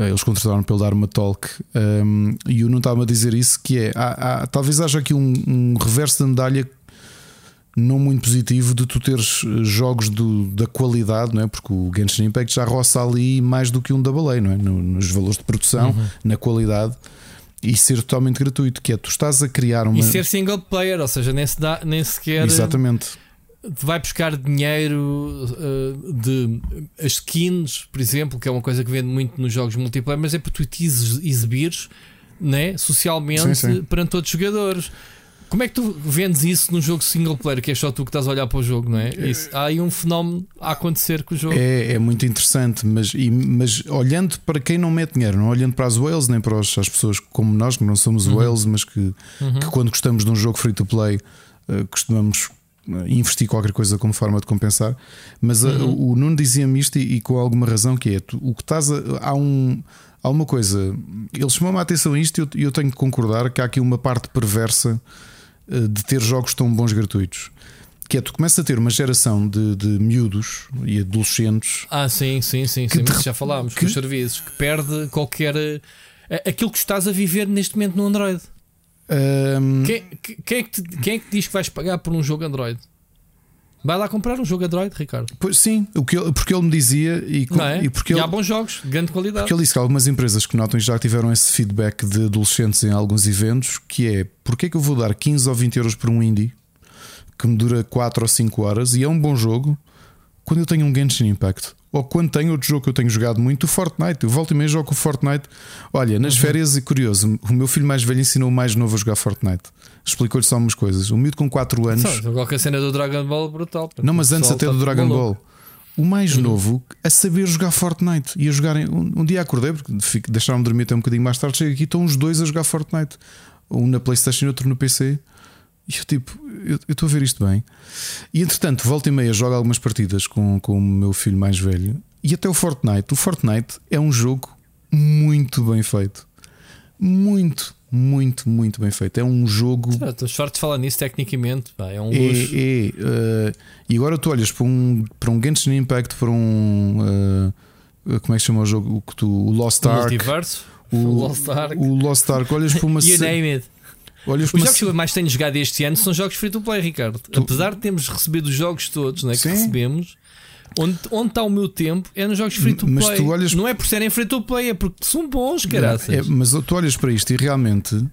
Speaker 2: Uh, eles contrataram para ele dar uma talk um, e o Nuno estava-me a dizer isso: que é há, há, talvez haja aqui um, um, reverso da medalha não muito positivo de tu teres jogos do, da qualidade, não é? Porque o Genshin Impact já roça ali mais do que um Double A, não é? No, nos valores de produção, uhum. na qualidade e ser totalmente gratuito, que é tu estás a criar uma.
Speaker 3: E ser single player, ou seja, nem, se dá, nem sequer.
Speaker 2: Exatamente.
Speaker 3: Vai buscar dinheiro uh, de as skins, por exemplo, que é uma coisa que vende muito nos jogos multiplayer, mas é para tu te exibires né, socialmente sim, sim. perante outros jogadores. Como é que tu vendes isso num jogo single player, que é só tu que estás a olhar para o jogo, não é? Isso, há aí um fenómeno a acontecer com o jogo.
Speaker 2: É, é muito interessante, mas, e, mas olhando para quem não mete dinheiro, não olhando para as whales, nem para as pessoas como nós, que não somos uhum. whales, mas que, uhum. que, quando gostamos de um jogo free to play, uh, costumamos investir qualquer coisa como forma de compensar. Mas uh, uhum. o Nuno dizia-me isto e, e, com alguma razão, que é tu, o que estás a, há um. Há uma coisa, ele chamou-me a atenção a isto e eu, eu tenho que concordar que há aqui uma parte perversa eh, de ter jogos tão bons gratuitos. Que é tu começas a ter uma geração de, de miúdos e adolescentes.
Speaker 3: Ah, sim, sim, sim, sim mas já falámos que... os serviços, que perde qualquer. Eh, aquilo que estás a viver neste momento no Android. Um... Quem, quem, é que te, quem é que diz que vais pagar por um jogo Android? Vai lá comprar um jogo Android, Ricardo.
Speaker 2: Pois, sim, o que ele, porque ele me dizia e,
Speaker 3: é?
Speaker 2: e porque
Speaker 3: e
Speaker 2: ele,
Speaker 3: há bons jogos, de grande qualidade.
Speaker 2: Porque ele disse que algumas empresas que notam já tiveram esse feedback de adolescentes em alguns eventos, que é porque é que eu vou dar 15 ou 20 euros por um indie que me dura 4 ou 5 horas e é um bom jogo quando eu tenho um Genshin Impact ou quando tenho outro jogo que eu tenho jogado muito, o Fortnite. Eu volto e meio jogo o Fortnite. Olha, nas uhum. férias, e curioso, o meu filho mais velho ensinou o mais novo a jogar Fortnite. Explicou-lhe só umas coisas. O miúdo com 4 anos.
Speaker 3: Só, qualquer cena do Dragon Ball brutal.
Speaker 2: Não, mas antes até do tá Dragon Ball. O mais uhum. novo a saber jogar Fortnite e a jogarem. Um, um dia acordei, porque deixaram-me dormir até um bocadinho mais tarde. Chego aqui, estão os dois a jogar Fortnite. Um na PlayStation e outro no PC. E eu tipo, eu estou a ver isto bem. E entretanto, volta e meia jogo algumas partidas com, com o meu filho mais velho. E até o Fortnite. O Fortnite é um jogo muito bem feito. Muito, muito, muito bem feito. É um jogo.
Speaker 3: Estou sorte de falar nisso tecnicamente. Pá, é um
Speaker 2: é, luxo. É, uh, e agora tu olhas para um, para um Genshin Impact, para um. Uh, como é que chama o jogo? O, o Lost Ark. O? O, [laughs] o Lost Ark. O Lost Ark. Olhas para uma. [laughs]
Speaker 3: you name it. Os jogos que eu mais tenho jogado este ano são jogos free to play, Ricardo. Tu... Apesar de termos recebido os jogos todos né, que Sim. recebemos, onde, onde está o meu tempo é nos jogos free to play. Mas tu olhas... Não é por serem free to play, é porque são bons, caraças. É,
Speaker 2: mas tu olhas para isto e realmente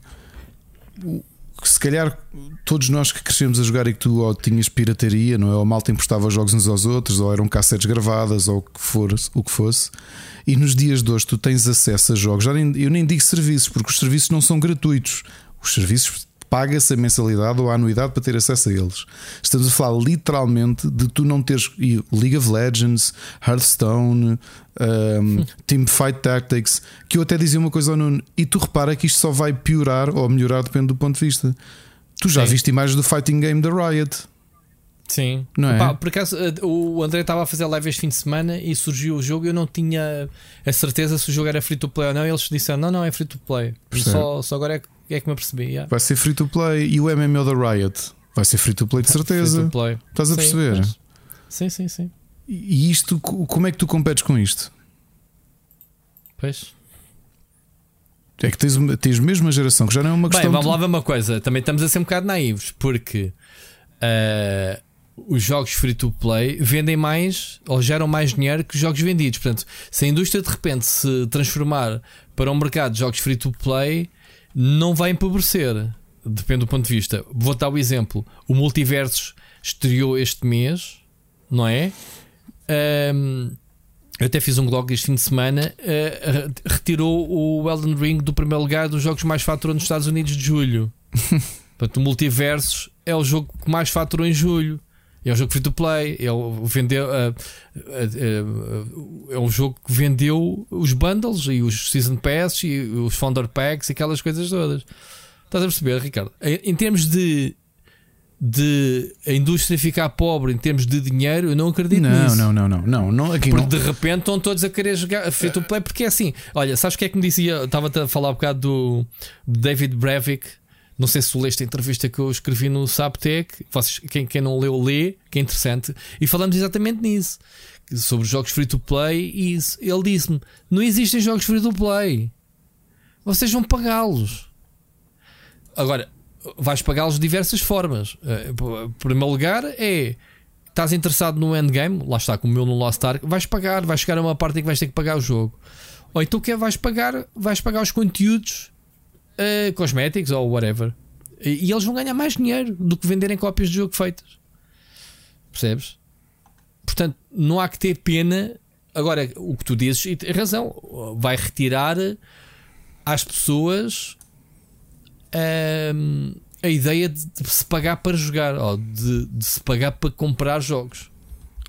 Speaker 2: se calhar todos nós que crescemos a jogar e que tu ou tinhas pirataria, não é? Ou mal te emprestava jogos uns aos outros, ou eram cassetes gravadas, ou o que, for, o que fosse. E nos dias de hoje tu tens acesso a jogos. Já nem, eu nem digo serviços, porque os serviços não são gratuitos. Os serviços paga-se a mensalidade ou a anuidade para ter acesso a eles. Estamos a falar literalmente de tu não teres League of Legends, Hearthstone, um, [laughs] Teamfight Tactics, que eu até dizia uma coisa ao Nuno, e tu repara que isto só vai piorar ou melhorar, depende do ponto de vista. Tu já Sim. viste imagens do fighting game da Riot.
Speaker 3: Sim,
Speaker 2: não é?
Speaker 3: Pá, por acaso o André estava a fazer live este fim de semana e surgiu o jogo. Eu não tinha a certeza se o jogo era free to play ou não. E eles disseram: não, não, é free to play. Só, só agora é que, é que me apercebi. Yeah.
Speaker 2: Vai ser free to play e o MMO da Riot vai ser free to play de certeza.
Speaker 3: Free to play.
Speaker 2: Estás a
Speaker 3: Sim,
Speaker 2: perceber?
Speaker 3: mas- Sim, sim, sim.
Speaker 2: E isto, co- como é que tu competes com isto?
Speaker 3: Pois.
Speaker 2: É que tens, tens mesmo a geração que já não é uma
Speaker 3: Bem,
Speaker 2: questão.
Speaker 3: vamos
Speaker 2: de-
Speaker 3: lá ver uma coisa. Também estamos a ser um bocado naivos, porque eh, os jogos free to play vendem mais ou geram mais dinheiro que os jogos vendidos. Portanto, se a indústria de repente se transformar para um mercado de jogos free to play, não vai empobrecer. Depende do ponto de vista. Vou dar o exemplo: o Multiversos estreou este mês, não é? Ahm, eu até fiz um blog este fim de semana. eh, retirou o Elden Ring do primeiro lugar dos jogos mais faturou nos Estados Unidos de julho. [laughs] Portanto, o Multiversos é o jogo que mais faturou em julho. É um jogo free to play. É, o, vendeu, eh, eh, eh, é um jogo que vendeu os bundles e os Season Pass e os Founder Packs e aquelas coisas todas. Estás a perceber, Ricardo? Em, em termos de, de a indústria ficar pobre em termos de dinheiro, eu não acredito
Speaker 2: Não,
Speaker 3: nisso.
Speaker 2: não, não, não, não, não. Aqui
Speaker 3: Porque
Speaker 2: não.
Speaker 3: de repente estão todos a querer jogar free to play. Porque é assim, olha, sabes o que é que me dizia? Estava a falar um bocado do David Brevik. Não sei se leste a entrevista que eu escrevi no Saptec. Quem, quem não leu, lê, que é interessante. E falamos exatamente nisso. Sobre os jogos free to play. E isso. ele disse-me: não existem jogos free to play. Vocês vão pagá-los. Agora, vais pagá-los de diversas formas. Eh, Em primeiro lugar, é estás interessado no endgame, lá está, como o meu no Lost Ark, vais pagar, vais chegar a uma parte em que vais ter que pagar o jogo. Ou então que é, vais pagar, vais pagar os conteúdos eh, cosméticos ou whatever. E, e eles vão ganhar mais dinheiro do que venderem cópias de jogo feitas. Percebes? Portanto, não há que ter pena. Agora, o que tu dizes, e tens razão, vai retirar às pessoas ahm, a ideia de, de se pagar para jogar ou de, de se pagar para comprar jogos.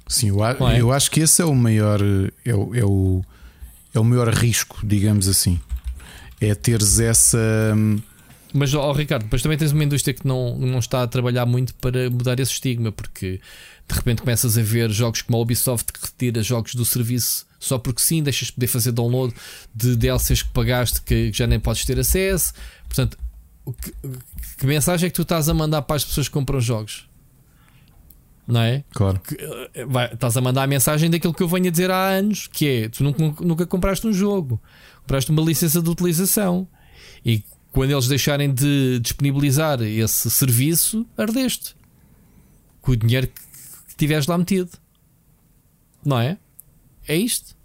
Speaker 2: Sim, eu, a-
Speaker 3: é?
Speaker 2: eu acho que esse é o maior. É o, é, o, é o maior risco, digamos assim. É teres essa. hum,
Speaker 3: Mas, ó Ricardo, depois também tens uma indústria que não, não está a trabalhar muito para mudar esse estigma, porque de repente começas a ver jogos como a Ubisoft que retira jogos do serviço só porque sim, deixas de poder fazer download de DLCs que pagaste que já nem podes ter acesso. Portanto, o que, que mensagem é que tu estás a mandar para as pessoas que compram jogos? Não é?
Speaker 2: Claro.
Speaker 3: que, eh, vai- estás a mandar a mensagem daquilo que eu venho a dizer há anos, que é tu nunca, nunca compraste um jogo, compraste uma licença de utilização e quando eles deixarem de disponibilizar esse serviço, ardeste com o dinheiro que, tiveres lá metido, não é? É isto.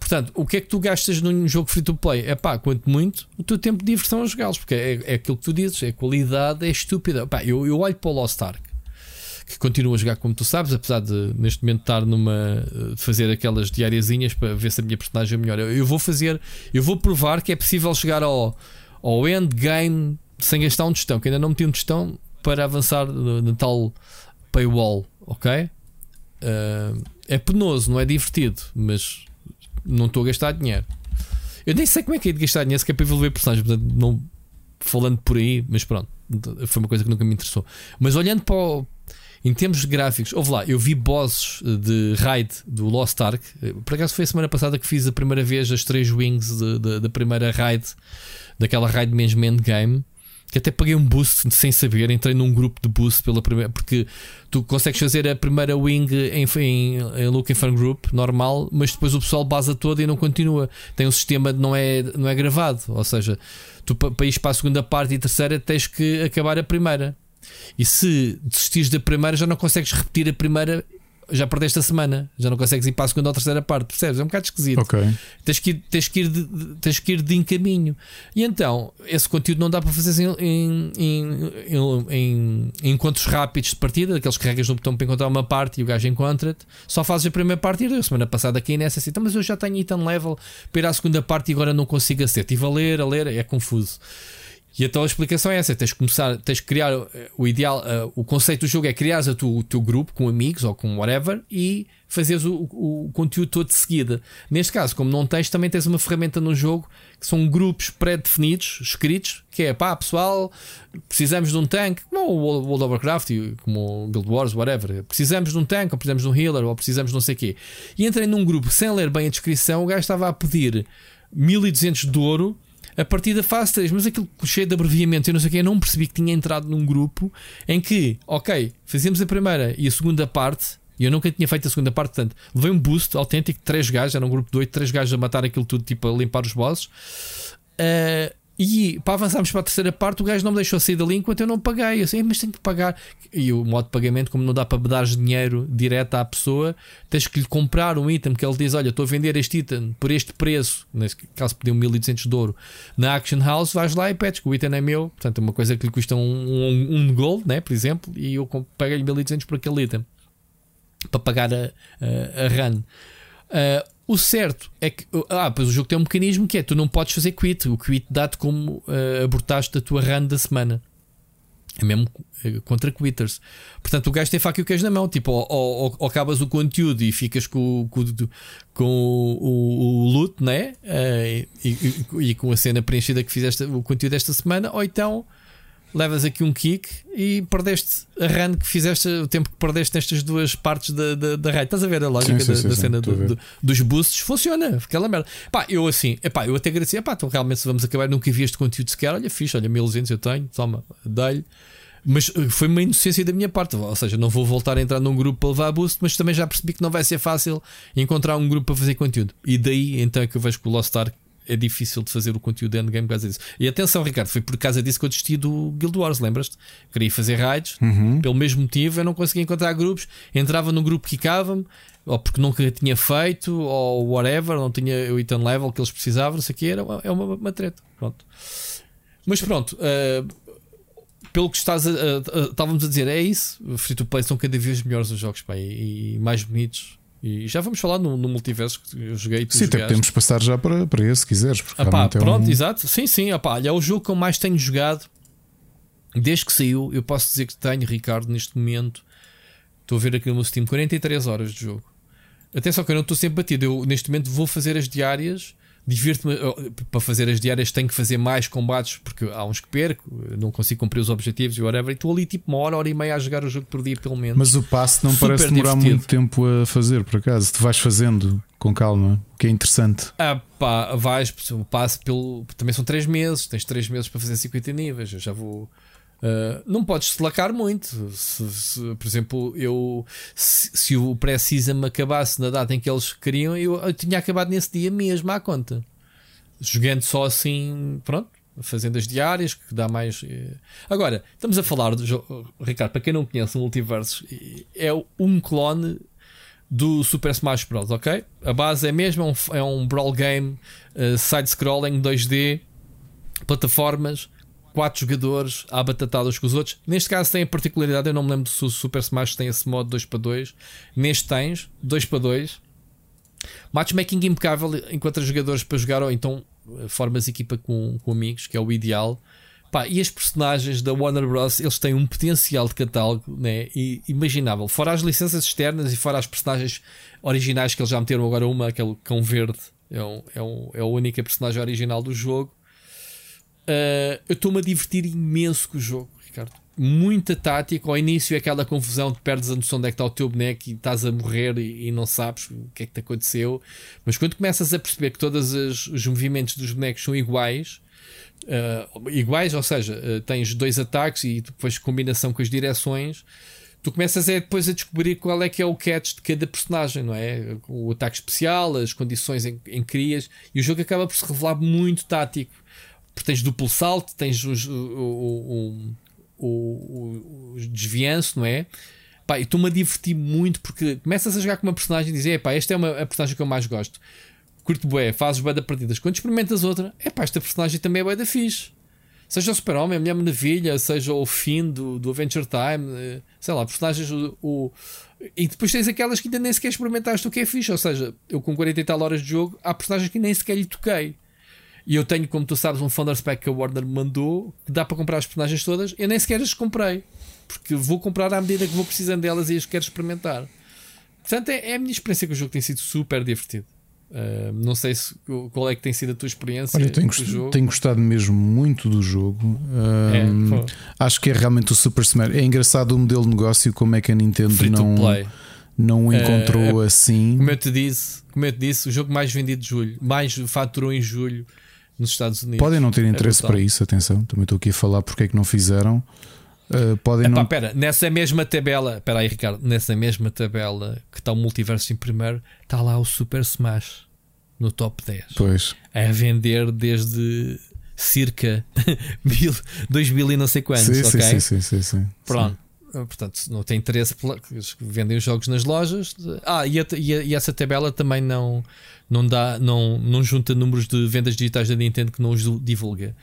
Speaker 3: Portanto, o que é que tu gastas num jogo free to play? É pá, quanto muito, o teu tempo de diversão a jogá-los, porque é, é aquilo que tu dizes, é qualidade, é estúpida. Pá, eu, eu olho para o Lost Ark que continuo a jogar como tu sabes, apesar de neste momento estar numa eh, fazer aquelas diariazinhas para ver se a minha personagem é melhor. Eu, eu vou fazer, eu vou provar que é possível chegar ao, ao endgame sem gastar um tostão, que ainda não meti um tostão para avançar no tal paywall, ok? Eh, é penoso, não é divertido, mas não estou a gastar dinheiro. Eu nem sei como é que é de gastar dinheiro se é para evoluir personagens, portanto, não falando por aí, mas pronto, foi uma coisa que nunca me interessou. Mas olhando para o, em termos de gráficos, houve lá, eu vi bosses de raid do Lost Ark. Por acaso foi a semana passada que fiz a primeira vez as três wings da primeira raid, daquela raid mesmo endgame. Que até paguei um boost sem saber, entrei num grupo de boost pela primeira. Porque tu consegues fazer a primeira wing em, em, em Looking for Group normal, mas depois o pessoal basa toda e não continua. Tem um sistema não é, não é gravado, ou seja, tu pa- para ir para a segunda parte e terceira tens que acabar a primeira. E se desistires da primeira, já não consegues repetir a primeira, já perdeste a semana, já não consegues ir para a segunda ou terceira parte, percebes? É um bocado esquisito.
Speaker 2: Ok.
Speaker 3: Tens que, ir, tens, que ir de, tens que ir de encaminho. E então, esse conteúdo não dá para fazer em, em, em, em- encontros rápidos de partida, daqueles que carregas no botão para encontrar uma parte e o gajo encontra-te. Só fazes a primeira parte e a semana passada aqui nessa assim, "Então, mas eu já tenho item level para ir à segunda parte e agora não consigo aceder. Estive a ler, a ler, é confuso. E então a explicação é essa: tens que começar, tens que criar eh, o ideal, uh, o conceito do jogo é criar o teu grupo com amigos ou com whatever e fazeres o, o, conteúdo todo de seguida. Neste caso, como não tens, também tens uma ferramenta no jogo que são grupos pré-definidos, escritos, que é pá, pessoal, precisamos de um tanque, como o World of Warcraft, como o Guild Wars, whatever. Precisamos de um tanque, ou precisamos de um healer, ou precisamos de não sei o quê. E entrei num grupo sem ler bem a descrição, o gajo estava a pedir 1200 de ouro a partir da fase 3, mas aquilo cheio de abreviamento e não sei o que, eu não percebi que tinha entrado num grupo em que, ok, fazíamos a primeira e a segunda parte, e eu nunca tinha feito a segunda parte, portanto, levei um boost autêntico, três gajos, era um grupo de oito, três gajos a matar aquilo tudo, tipo a limpar os bosses. Uh, e para avançarmos para a terceira parte, o gajo não me deixou sair dali enquanto eu não paguei. Eu sei, mas tenho que pagar. E o modo de pagamento, como não dá para dar dinheiro direto à pessoa, tens que lhe comprar um item que ele diz: Olha, estou a vender este item por este preço. Nesse caso, pediu 1200 de ouro na Action House. Vais lá e pedes que o item é meu. Portanto, é uma coisa que lhe custa um, um, um gold, né, por exemplo, e eu paguei-lhe 1200 por aquele item para pagar a, a, a run. Uh, o certo é que. Ah, pois o jogo tem um mecanismo que é: tu não podes fazer quit. O quit dá-te como uh, abortaste da tua run da semana. É mesmo uh, contra quitters. Portanto, o gajo tem faca e o queijo na mão. Tipo, ou, ou, ou, acabas o conteúdo e ficas com, com, com o, o, o loot, né? Uh, e, e, e, com a cena preenchida que fizeste o conteúdo desta semana, ou então levas aqui um kick e perdeste a run que fizeste, o tempo que perdeste nestas duas partes da, da, da raid. Estás a ver a lógica sim, sim, da, sim, da, cena do, do, dos boosts? Funciona, aquela merda. Pá, eu assim, epá, eu até agradeci, epá, então realmente se vamos acabar, nunca vi este conteúdo sequer. Olha, fixe, olha, 1200 eu tenho, toma, dei-lhe. Mas eh, foi uma inocência da minha parte, ou seja, não vou voltar a entrar num grupo para levar boost, mas também já percebi que não vai ser fácil encontrar um grupo para fazer conteúdo. E daí então é que eu vejo que o Lost Ark é difícil de fazer o conteúdo endgame por causa disso. E atenção, Ricardo, foi por causa disso que eu desisti do Guild Wars, lembras-te? Queria fazer raids, uhum. pelo mesmo motivo, eu não conseguia encontrar grupos, entrava no grupo que me ou porque nunca tinha feito, ou whatever, não tinha o item level que eles precisavam, não sei o que, era uma, é uma, uma treta. Pronto. Mas pronto, uh, pelo que estás a, a, a, estávamos a dizer, é isso. Free to play são cada vez melhores os jogos pá, e, e mais bonitos e já vamos falar no, no multiverso que eu joguei.
Speaker 2: Sim, até podemos passar já para, para esse, se quiseres.
Speaker 3: Apá, pronto, é um... exato. Sim, sim. Apá, é o jogo que eu mais tenho jogado desde que saiu. Eu posso dizer que tenho, Ricardo, neste momento. Estou a ver aqui no meu Steam 43 horas de jogo. Atenção que eu não estou sempre batido. Eu neste momento vou fazer as diárias divirto-me para fazer as diárias tenho que fazer mais combates porque há uns que perco, não consigo cumprir os objetivos e whatever, e estou ali tipo uma hora, hora e meia a jogar o jogo por dia pelo menos.
Speaker 2: Mas o passo não Super parece demorar divertido. muito tempo a fazer, por acaso, tu vais fazendo com calma, o que é interessante.
Speaker 3: Ah pá, vais, o passo pelo. Também são 3 meses, tens 3 meses para fazer 50 níveis, eu já vou. Uh, não podes se lacar muito. Se, se, por exemplo, eu se, se o pré-season acabasse na data em que eles queriam, eu, eu, tinha acabado nesse dia mesmo à conta. Jogando só assim, pronto, fazendo as diárias, que dá mais. Eh. Agora, estamos a falar do jogo. Ricardo, para quem não conhece o multiverso, é um clone do Super Smash Bros. Ok? A base é mesmo, é um, é um brawl game uh, side-scrolling 2D, plataformas quatro jogadores à batatadas com os outros. Neste caso tem a particularidade, eu não me lembro se o Super Smash tem esse modo 2 para 2. Neste tens 2 para 2. Matchmaking impecável, enquanto jogadores para jogar ou então eh, formas equipa com, com amigos, que é o ideal. Pá, e as personagens da Warner Bros. eles têm um potencial de catálogo né, imaginável. Fora as licenças externas e fora as personagens originais que eles já meteram agora uma, aquele cão verde, é, um, é, um, é a única personagem original do jogo. Uh, eu estou-me a divertir imenso com o jogo, Ricardo. Muita tática. Ao início é aquela confusão, de perdes a noção de que está o teu boneco e estás a morrer e, e, não sabes o que é que te aconteceu. Mas quando começas a perceber que todos os movimentos dos bonecos são iguais, uh, iguais, ou seja, uh, tens dois ataques e depois combinação com as direções, tu começas é depois a descobrir qual é que é o catch de cada personagem, não é? O ataque especial, as condições em, em crias, e o jogo acaba por se revelar muito tático porque tens duplo salto, tens os, o, o, o, o, desvianço, não é? Pá, e estou-me a divertir muito porque começas a jogar com uma personagem e dizes: pá, esta é uma, a personagem que eu mais gosto. Curto bué, fazes bué da partidas. Quando experimentas outra, é pá, esta personagem também é bué da fixe. Seja o Super-Homem, a Mulher Maravilha, seja o Finn do, do Adventure Time, eh, sei lá, personagens. O, o, e depois tens aquelas que ainda nem sequer experimentaste o que é fixe. Ou seja, eu com 40 e tal horas de jogo, há personagens que nem sequer lhe toquei. E eu tenho, como tu sabes, um Founders Pack que a Warner me mandou, que dá para comprar as personagens todas. Eu nem sequer as comprei, porque vou comprar à medida que vou precisando delas e as quero experimentar. Portanto, é, é a minha experiência com o jogo tem sido super divertido. Uh, não sei se, qual é que tem sido a tua experiência.
Speaker 2: Olha, tenho, gost tenho gostado mesmo muito do jogo. É, acho que é realmente o Super Smash. É engraçado o modelo de negócio, como é que a Nintendo não, não o encontrou uh, assim.
Speaker 3: Como eu, te disse, como eu te disse, o jogo mais vendido de julho, mais faturou em julho nos Estados Unidos.
Speaker 2: Podem não ter é interesse é para isso, atenção. Também estou aqui a falar porque é que não fizeram. Uh, podem Epá,
Speaker 3: não... pera, nessa mesma tabela, espera aí, Ricardo, nessa mesma tabela que está o multiverso em primeiro, está lá o Super Smash no top 10.
Speaker 2: Pois.
Speaker 3: A vender desde circa [laughs] mil, 2000 e não sei quantos,
Speaker 2: sim,
Speaker 3: ok?
Speaker 2: Sim, sim, sim, sim,
Speaker 3: Pronto. Portanto, não tem interesse, vendem os jogos nas lojas. Ah, e, a, e, a, e, essa tabela também não, não, dá, não, não junta números de vendas digitais da Nintendo que não os divulga.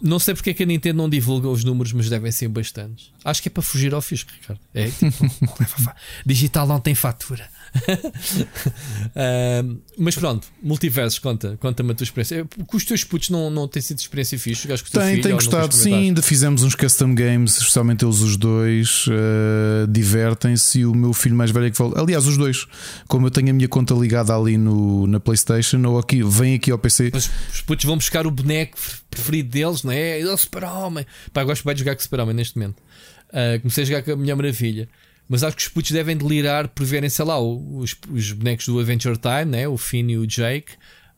Speaker 3: Não sei porque é que a Nintendo não divulga os números, mas devem ser bastantes. Acho que é para fugir ao fisco, Ricardo. É, tipo, [laughs] digital não tem fatura. [laughs] uh, mas pronto, multiversos, conta, conta-me a tua experiência. Com os teus putos não, não tem sido experiência fixe?
Speaker 2: Tem, tem gostado, sim. Ainda fizemos uns custom games, especialmente eles os dois, uh, divertem-se. E o meu filho mais velho é que fala. Aliás, os dois, como eu tenho a minha conta ligada ali no, na PlayStation, ou aqui, vem aqui ao PC.
Speaker 3: Mas os putos vão buscar o boneco preferido deles, não é? É o Super-Homem. Pá, gosto bem de jogar com o Super-Homem neste momento. Uh, comecei a jogar com a Mulher Maravilha. Mas acho que os putos devem delirar por verem, sei lá, os, os bonecos do Adventure Time, né? o Finn e o Jake.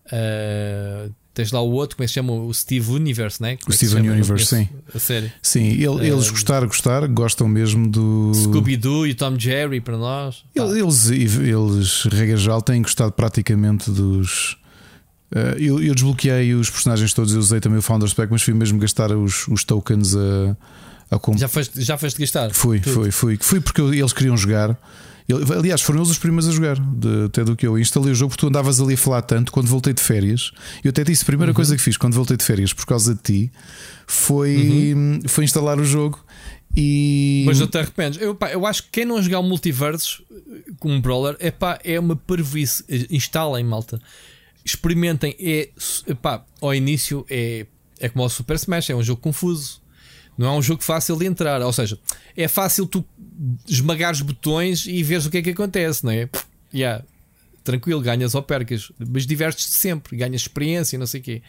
Speaker 3: Uh, tens lá o outro, como é que se chama? O Steve Universe, né?
Speaker 2: Como o é Steven Universe, sim.
Speaker 3: A série.
Speaker 2: Sim, ele, uh, eles gostaram, gostar, gostam mesmo do.
Speaker 3: Scooby-Doo e Tom Jerry para nós.
Speaker 2: Eles, eles, regra geral, têm gostado praticamente dos. Uh, eu, eu, desbloqueei os personagens todos, eu usei também o Founders Pack, mas fui mesmo gastar os, os tokens a
Speaker 3: Comp... Já, foste, já foste gastar?
Speaker 2: Fui, Tudo. fui, fui. Fui porque eles queriam jogar. Aliás, foram eles os primeiros a jogar, de, até do que eu. Instalei o jogo porque tu andavas ali a falar tanto. Quando voltei de férias, eu até disse: a primeira uhum. coisa que fiz quando voltei de férias por causa de ti foi, uhum. foi instalar o jogo. E...
Speaker 3: Mas não te arrependes. Eu, pá, eu acho que quem não jogar o multiverso com um brawler é, pá, é uma parvoíce. Instalem, malta. Experimentem. É, pá, ao início é, é como o Super Smash, é um jogo confuso. Não é um jogo fácil de entrar. Ou seja, é fácil tu esmagares botões e veres o que é que acontece, não é? Yeah, tranquilo, ganhas ou percas, mas divertes-te sempre, ganhas experiência, não sei o quê.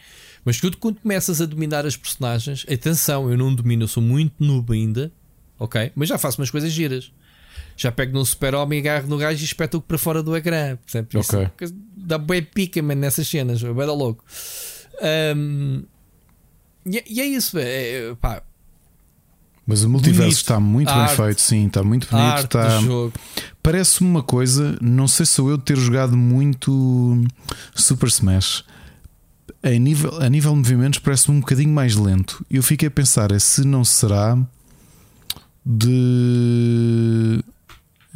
Speaker 3: Mas tudo quando começas a dominar as personagens, atenção, eu não domino, eu sou muito noob ainda, ok? Mas já faço umas coisas giras. Já pego num super-homem, agarro no gajo e espeto-o para fora do ecrã. Portanto, okay. dá bem pica man, nessas cenas, é bem louco. Um, e, e, é isso, é, pá,
Speaker 2: mas o multiverso bonito. está muito bem feito, sim, está muito bonito. Está... Parece-me uma coisa, não sei se sou eu de ter jogado muito Super Smash. A nível, a nível de movimentos parece-me um bocadinho mais lento. Eu fiquei a pensar é se não será de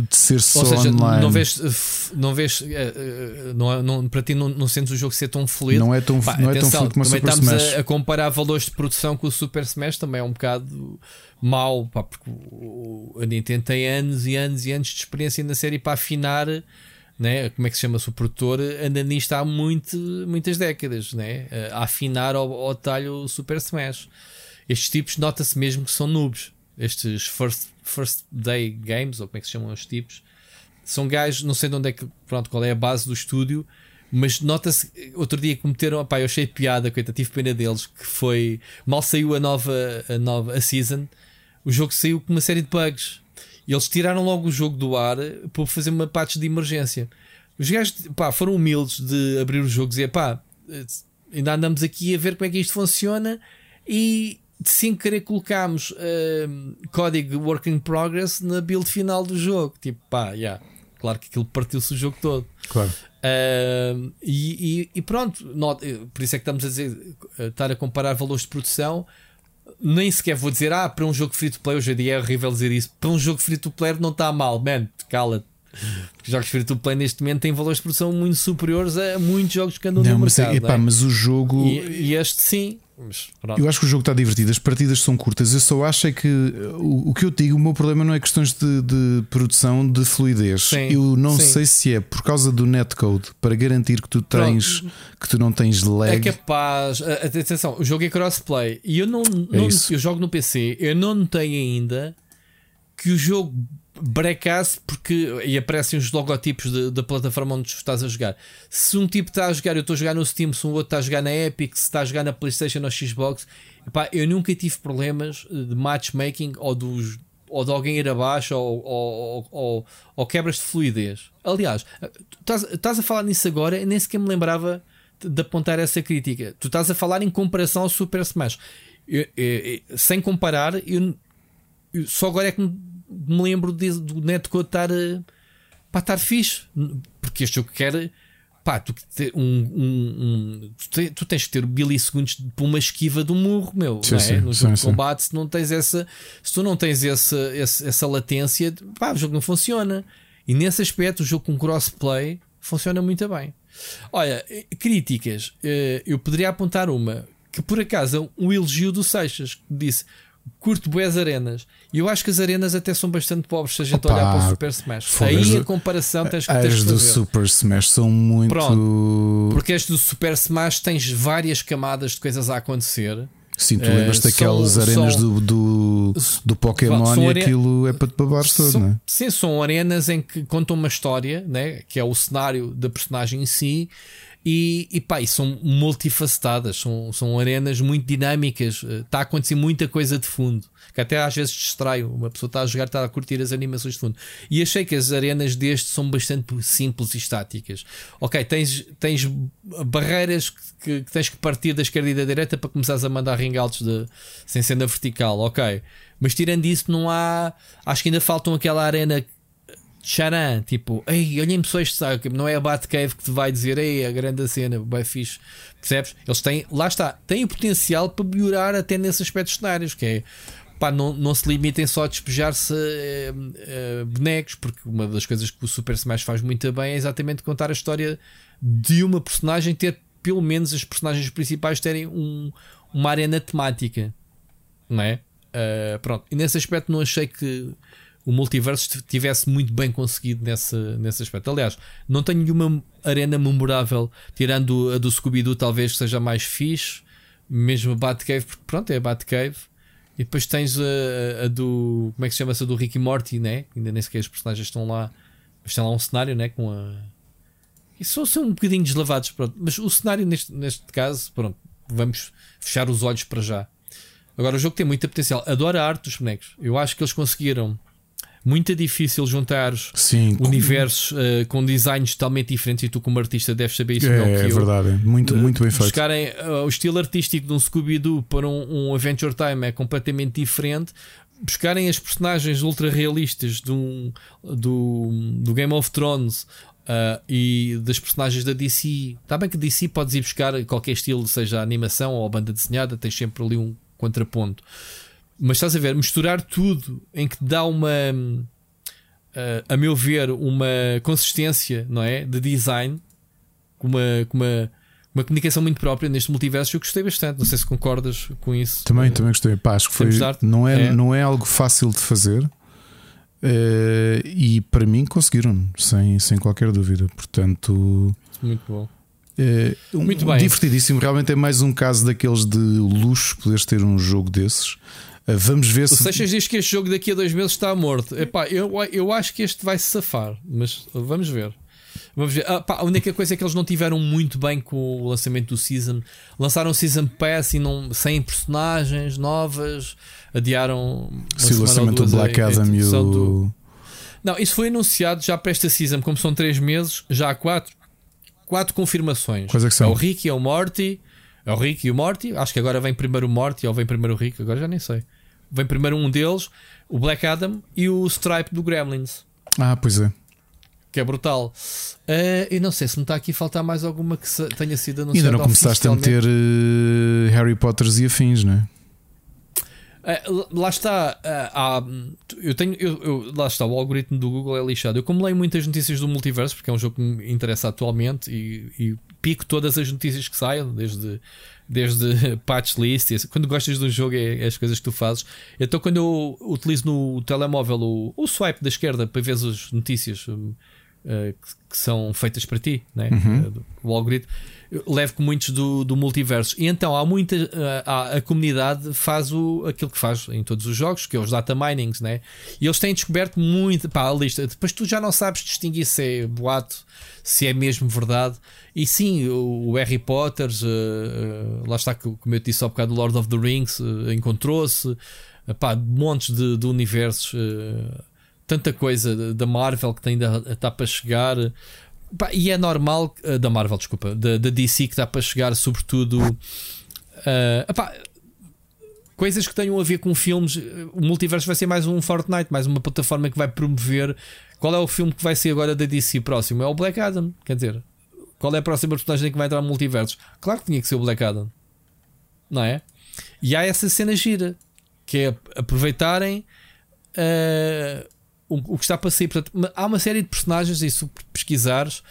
Speaker 2: de ser só Ou seja, online.
Speaker 3: Não vês, não vês eh, eh, não, não, para ti não, não sentes o jogo ser tão fluido.
Speaker 2: Não é tão, Pá, não atenção, é tão fluido como
Speaker 3: também
Speaker 2: Super
Speaker 3: estamos
Speaker 2: Smash.
Speaker 3: A, a, comparar valores de produção com o Super Smash também é um bocado mau, pá, porque a Nintendo tem anos e anos e anos de experiência na série para afinar. Né? Como é que se chama-se o produtor? Anda nisto há muito, muitas décadas né? a afinar ao, ao talho Super Smash. Estes tipos nota-se mesmo que são noobs estes first, first day games, ou como é que se chamam os tipos, são gajos, não sei de onde é que, pronto, qual é a base do estúdio, mas nota-se, outro dia cometeram, pá, eu achei piada, coitado, tive pena deles, que foi, mal saiu a nova, a nova a season, o jogo saiu com uma série de bugs, e eles tiraram logo o jogo do ar para fazer uma patch de emergência. Os gajos, pá, foram humildes de abrir o jogo e dizer, pá, ainda andamos aqui a ver como é que isto funciona, e sem querer colocámos uh, código work in progress na build final do jogo. Tipo, pá, yeah, claro que aquilo partiu-se o jogo todo.
Speaker 2: Claro.
Speaker 3: Uh, e, e, e, pronto, not, por isso é que estamos a dizer, estar a comparar valores de produção. Nem sequer vou dizer, ah, para um jogo free to play, hoje em dia é horrível dizer isso. Para um jogo free to play não está mal, man, cala-te. Os jogos free to play neste momento têm valores de produção muito superiores a muitos jogos que andam
Speaker 2: não,
Speaker 3: no
Speaker 2: mas, é-
Speaker 3: mercado.
Speaker 2: epá,
Speaker 3: não é?
Speaker 2: mas o jogo.
Speaker 3: e, e este sim. Pronto.
Speaker 2: Eu acho que o jogo está divertido, as partidas são curtas. Eu só acho é que o, o que eu digo, o meu problema não é questões de, de produção de fluidez.
Speaker 3: Sim,
Speaker 2: eu não
Speaker 3: sim.
Speaker 2: sei se é por causa do netcode para garantir que tu tens que tu não tens lag.
Speaker 3: É capaz. Atenção, o jogo é crossplay e eu não, não
Speaker 2: É isso.
Speaker 3: eu jogo no PC, eu não notei ainda que o jogo brecasse porque e aparecem os logotipos da plataforma onde estás a jogar. Se um tipo está a jogar, eu estou a jogar no Steam, se um outro está a jogar na Epic, se está a jogar na PlayStation ou Xbox, epá, eu nunca tive problemas de matchmaking ou dos ou de alguém ir abaixo ou, ou, ou, ou quebras de fluidez. Aliás, estás, estás a falar nisso agora, eu nem sequer me lembrava de- apontar essa crítica. Tu estás a falar em comparação ao Super Smash. Eu- eu- eu- sem comparar, eu só agora é que me, me lembro de- do netcode estar eh, para estar fixe. Porque este jogo quer. Pá, tu, te- um, um- um- tu, te- tu tens que ter milissegundos para uma esquiva do murro, meu.
Speaker 2: Sim,
Speaker 3: não é?
Speaker 2: sim,
Speaker 3: no
Speaker 2: sim,
Speaker 3: jogo de
Speaker 2: sim.
Speaker 3: combate, se não tens essa. Se tu não tens essa, essa, essa latência, pá, o jogo não funciona. E nesse aspecto, o jogo com crossplay funciona muito bem. Olha, eh, críticas. eh, Eu poderia apontar uma que por acaso é um elogio do Seixas que disse. Curto boas arenas. E eu acho que as arenas até são bastante pobres se a gente
Speaker 2: Opa,
Speaker 3: olhar para o Super Smash. Aí
Speaker 2: as
Speaker 3: a comparação tens que, tens
Speaker 2: As do. Super Smash são muito.
Speaker 3: Porque este do Super Smash tens várias camadas de coisas a acontecer.
Speaker 2: Sim, tu
Speaker 3: Eh,
Speaker 2: lembras daquelas
Speaker 3: são-
Speaker 2: arenas
Speaker 3: são-
Speaker 2: do, do, do Pokémon e aquilo é para te babares todo, não é?
Speaker 3: Sim, são arenas em que contam uma história, né? que é o cenário da personagem em si, e, e pá, e são multifacetadas, são, são arenas muito dinâmicas, está a acontecer muita coisa de fundo, que até às vezes distrai. Uma pessoa está a jogar, está a curtir as animações de fundo. E achei que as arenas deste são bastante simples e estáticas. Ok, tens, tens barreiras que, que tens que partir da esquerda e da direita para começares a mandar ringaltos de, sem ser na vertical, ok. Mas tirando isso, não há. Acho que ainda faltam aquela arena charan, tipo, ei, olhem só este saco, não é a Batcave que te vai dizer, ei, a grande cena, bem fixe, percebes? Eles têm, lá está, têm o potencial para melhorar até nesse aspecto de cenários, que é pá, não, não se limitem só a despejar-se eh, eh, bonecos, porque uma das coisas que o Super Smash faz muito bem é exatamente contar a história de uma personagem, ter pelo menos as personagens principais terem um, uma arena temática, não é? Uh, pronto, e nesse aspecto não achei que o multiverso tivesse muito bem conseguido nesse, nesse aspecto. Aliás, não tenho nenhuma arena memorável, tirando a do Scooby-Doo, talvez seja mais fixe, mesmo a Batcave, porque pronto, é a Batcave. E depois tens a, a do. Como é que se chama essa do Ricky Morty, né? Ainda nem sequer os personagens estão lá. Mas tem lá um cenário, né? Com a. E são, são um bocadinho deslavados, pronto. Mas o cenário neste, neste caso, pronto, vamos fechar os olhos para já. Agora o jogo tem muito potencial. Adoro a arte dos bonecos. Eu acho que eles conseguiram. Muito difícil juntar
Speaker 2: Sim,
Speaker 3: universos uh, com designs totalmente diferentes e tu, como artista, deves saber isso melhor
Speaker 2: é,
Speaker 3: que
Speaker 2: é
Speaker 3: eu.
Speaker 2: verdade, muito, muito bem feito.
Speaker 3: Buscarem uh, o estilo artístico de um Scooby-Doo para um, um Adventure Time é completamente diferente. Buscarem as personagens ultra realistas um, do, do Game of Thrones uh, e das personagens da DC. Está bem que DC podes ir buscar qualquer estilo, seja animação ou banda desenhada, tens sempre ali um contraponto. Mas estás a ver, misturar tudo em que dá uma, uh, a meu ver, uma consistência, não é? De design, com uma, com uma, uma comunicação muito própria neste multiverso. Eu gostei bastante. Não sei se concordas com isso.
Speaker 2: Também, também gostei. Pá, acho que foi, não, é,
Speaker 3: É.
Speaker 2: não é algo fácil de fazer. eh, e para mim conseguiram, sem, sem qualquer dúvida. Portanto,
Speaker 3: Muito bom.
Speaker 2: um,
Speaker 3: Muito bem.
Speaker 2: divertidíssimo. Realmente é mais um caso daqueles de luxo poderes ter um jogo desses. Vamos ver
Speaker 3: O
Speaker 2: se.
Speaker 3: Seixas diz que este jogo daqui a dois meses está morto. Epá, eu, eu acho que este vai se safar, mas vamos ver. Vamos ver. Ah, pá, a única coisa é que eles não tiveram muito bem com o lançamento do Season. Lançaram o Season Pass e não, sem personagens novas. Adiaram.
Speaker 2: Se o lançamento do Black Adam e o.
Speaker 3: do- Não, isso foi anunciado já para esta Season. Como são três meses, já há quatro, quatro confirmações.
Speaker 2: Quais é que são?
Speaker 3: É o Rick e é o Morty. É o Rick e o Morty. Acho que agora vem primeiro o Morty ou vem primeiro o Rick. Agora já nem sei. Vem primeiro um deles, o Black Adam e o Stripe do Gremlins.
Speaker 2: Ah, pois é.
Speaker 3: Que é brutal. Eh, eu não sei se me está aqui a faltar mais alguma que tenha sido anunciada.
Speaker 2: ainda não começaste a meter eh, Harry Potters e afins, não é?
Speaker 3: Uh, lá está, uh, há, eu tenho, eu, eu, lá está, o algoritmo do Google é lixado. Eu, como leio muitas notícias do multiverso, porque é um jogo que me interessa atualmente e, e pico todas as notícias que saiam, desde, desde [laughs] patch list. Quando gostas de um jogo, é, é, as coisas que tu fazes. Então, quando eu utilizo no telemóvel o, o swipe da esquerda para ver as notícias uh, que, que, são feitas para ti, né?
Speaker 2: Uhum.
Speaker 3: o algoritmo levo com muitos do, do multiverso. E então há muita. A, a comunidade faz o, aquilo que faz em todos os jogos, que é os data minings, né? E eles têm descoberto muito. Pá, a lista. Depois tu já não sabes distinguir se é boato, se é mesmo verdade. E sim, o, o Harry Potter, uh, uh, lá está, como eu disse há bocado, o Lord of the Rings uh, encontrou-se. Pá, montes de, de universos. tanta coisa da Marvel que ainda está para chegar. Pá, e é normal, uh, da Marvel, desculpa, da, DC que está para chegar, sobretudo. Uh, coisas que tenham a ver com filmes. O multiverso vai ser mais um Fortnite, mais uma plataforma que vai promover. Qual é o filme que vai ser agora da DC próximo? É o Black Adam. Quer dizer, qual é a próxima personagem que vai entrar no multiverso? Claro que tinha que ser o Black Adam, não é? E há essa cena gira que é aproveitarem. Uh, o, o que está para sair. Portanto, há uma série de personagens, e se pesquisares,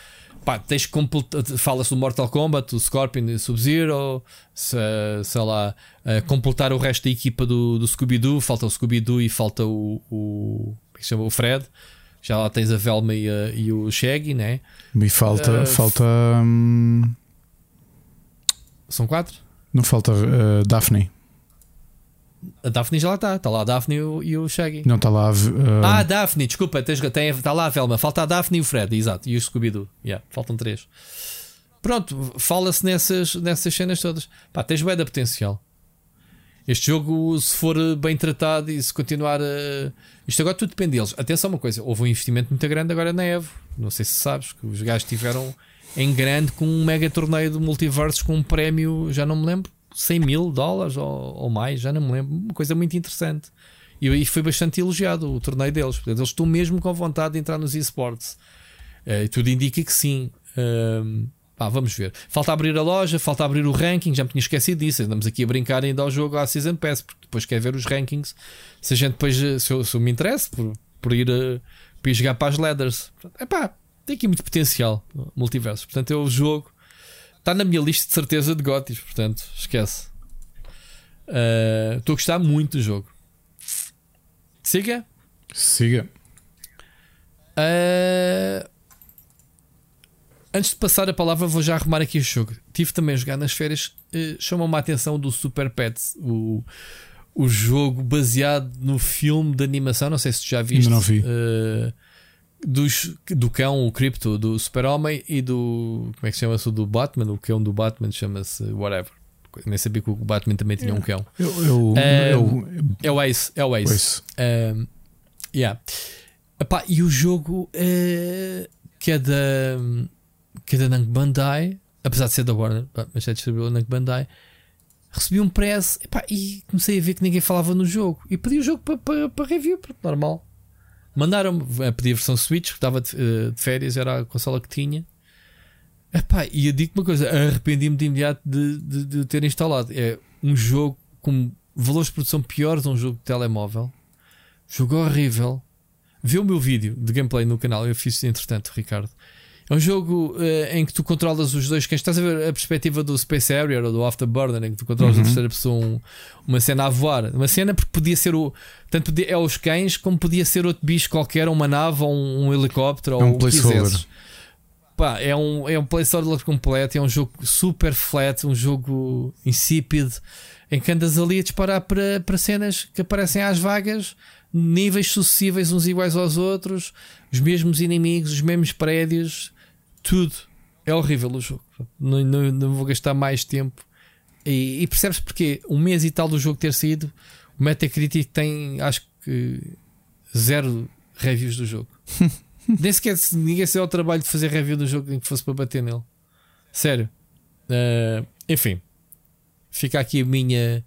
Speaker 3: pá, tens que fala-se do Mortal Kombat, do Scorpion, do Sub-Zero, se, sei lá, uh, completar o resto da equipa do, do Scooby-Doo. Falta o Scooby-Doo e falta o, o, é chama? o Fred. Já lá tens a Velma e, a, e o Shaggy, né?
Speaker 2: E falta. Uh, falta hum...
Speaker 3: São quatro?
Speaker 2: Não falta uh, Daphne.
Speaker 3: A Daphne já lá está. Está lá a Daphne e o, e o Shaggy.
Speaker 2: Não está lá. Uh...
Speaker 3: Ah, a Daphne, desculpa. está lá a Velma. Falta a Daphne e o Fred, exato. E o Scooby-Doo. Yeah, faltam três. Pronto, fala-se nessas, nessas cenas todas. Pá, tens bem da potencial. Este jogo, se for bem tratado e se continuar a. Isto agora tudo depende deles. Atenção, uma coisa: houve um investimento muito grande agora na Evo. Não sei se sabes que os gajos tiveram em grande com um mega torneio de multiversos com um prémio, já não me lembro 100 mil dólares ou, ou, mais, já não me lembro. Uma coisa muito interessante. E, e foi bastante elogiado o torneio deles. Portanto, eles estão mesmo com vontade de entrar nos esportes. Uh, e tudo indica que sim. Uh, pá, vamos ver. Falta abrir a loja, falta abrir o ranking. Já me tinha esquecido disso. Andamos aqui a brincar ainda ao jogo à Season Pass, porque depois quer ver os rankings. Se a gente depois, eh, se eu, se eu me interessa por, por ir, uh, por ir jogar para as leathers, é pá, tem aqui muito potencial multiverso. Portanto, é o jogo Está na minha lista de certeza de Gotis, portanto, esquece. Estou uh, a gostar muito do jogo. Siga?
Speaker 2: Siga.
Speaker 3: Uh, antes de passar a palavra, vou já arrumar aqui o jogo. Tive também a jogar nas férias. Uh, Chamou-me a atenção do Super Pets, o, o jogo baseado no filme de animação. Não sei se tu já viste.
Speaker 2: Ainda não vi.
Speaker 3: Uh, dos, do cão, o Crypto, do Super-Homem e do. Como é que chama-se o do Batman? O cão do Batman chama-se whatever. Nem sabia que o Batman também tinha um cão.
Speaker 2: Eu, eu,
Speaker 3: um,
Speaker 2: eu,
Speaker 3: é o Ace. É o Ace. Ace. Um, yeah. Epá, e o jogo uh, que é da. Que é da Namco Bandai, apesar de ser da Warner, mas é distribuído a Namco Bandai. Recebi um press epá, e comecei a ver que ninguém falava no jogo. E pedi o jogo para, para, para review, normal. Mandaram-me a pedir a versão Switch, que estava de, eh, de, férias, era a consola que tinha. Epá, e eu digo uma coisa: arrependi-me de imediato de, de, de, ter instalado. É um jogo com valores de produção piores a um jogo de telemóvel. Jogo horrível. Vê o meu vídeo de gameplay no canal, eu fiz entretanto, Ricardo. É um jogo uh, em que tu controlas os dois cães. Estás a ver a perspectiva do Space Harrier ou do Afterburner, em que tu controlas uhum. a terceira pessoa um, uma cena a voar. Uma cena porque podia ser o. Tanto podia, é os cães, como podia ser outro bicho qualquer, uma nave ou um, um helicóptero
Speaker 2: é um
Speaker 3: ou o
Speaker 2: que quisesses.
Speaker 3: Pá, é um, é um placeholder completo, é um jogo super flat, um jogo insípido, em que andas ali a disparar para, para cenas que aparecem às vagas, níveis sucessíveis uns iguais aos outros, os mesmos inimigos, os mesmos prédios tudo. É horrível o jogo. Não, não, não vou gastar mais tempo. E, e percebes porque um mês e tal do jogo ter saído, o Metacritic tem acho que zero reviews do jogo. [laughs] Nem sequer ninguém se deu o trabalho de fazer review do jogo nem que fosse para bater nele. Sério. Uh, enfim, fica aqui a minha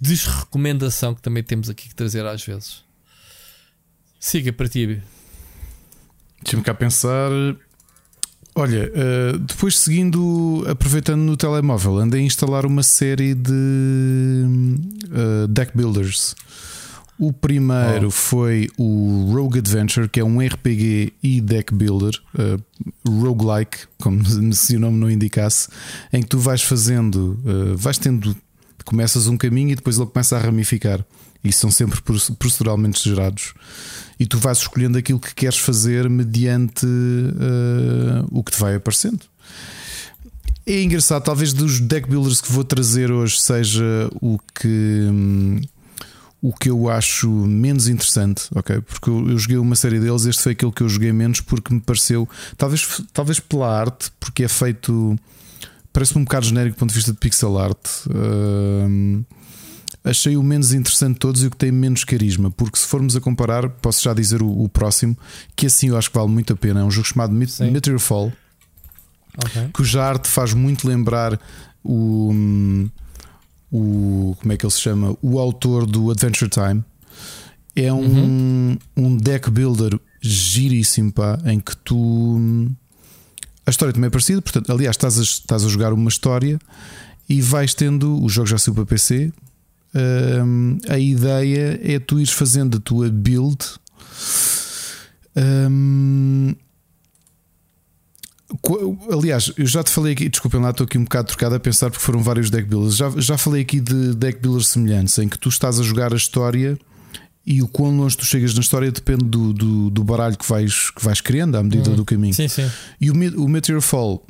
Speaker 3: desrecomendação que também temos aqui que trazer às vezes. Siga para ti.
Speaker 2: Deixa-me cá pensar. Olha, uh, depois seguindo, aproveitando no telemóvel, andei a instalar uma série de uh, deck builders. O primeiro oh. foi o Rogue Adventure, que é um RPG e deck builder, uh, roguelike, como [laughs] se o nome não indicasse, em que tu vais fazendo, uh, vais tendo, começas um caminho e depois ele começa a ramificar. E são sempre proceduralmente gerados. E tu vais escolhendo aquilo que queres fazer mediante uh, o que te vai aparecendo. É engraçado, talvez dos deck builders que vou trazer hoje seja o que. O que eu acho menos interessante, ok? Porque eu, eu, joguei uma série deles, este foi aquele que eu joguei menos porque me pareceu, talvez, talvez pela arte, porque é feito, parece-me um bocado genérico do ponto de vista de pixel art. Uh, achei o menos interessante de todos e o que tem menos carisma, porque se formos a comparar, posso já dizer o, o próximo, que assim eu acho que vale muito a pena. É um jogo chamado Meteor Fall, okay. cuja arte faz muito lembrar o. O como é que ele se chama? O autor do Adventure Time. É um, uhum. um deck builder giríssimo, pá, em que tu. A história também é parecida, portanto, aliás, estás a, estás a jogar uma história e vais tendo. O jogo já saiu para PC. Um, a ideia é tu ires fazendo a tua build. Um, Aliás, eu já te falei aqui, desculpem lá, estou aqui um bocado trocado a pensar porque foram vários deck builders. Já, já falei aqui de deck builders semelhantes em que tu estás a jogar a história e o quão longe tu chegas na história depende do, do, do baralho que vais, que vais criando à medida hum, do caminho.
Speaker 3: Sim, sim.
Speaker 2: E o, o Meteor Fall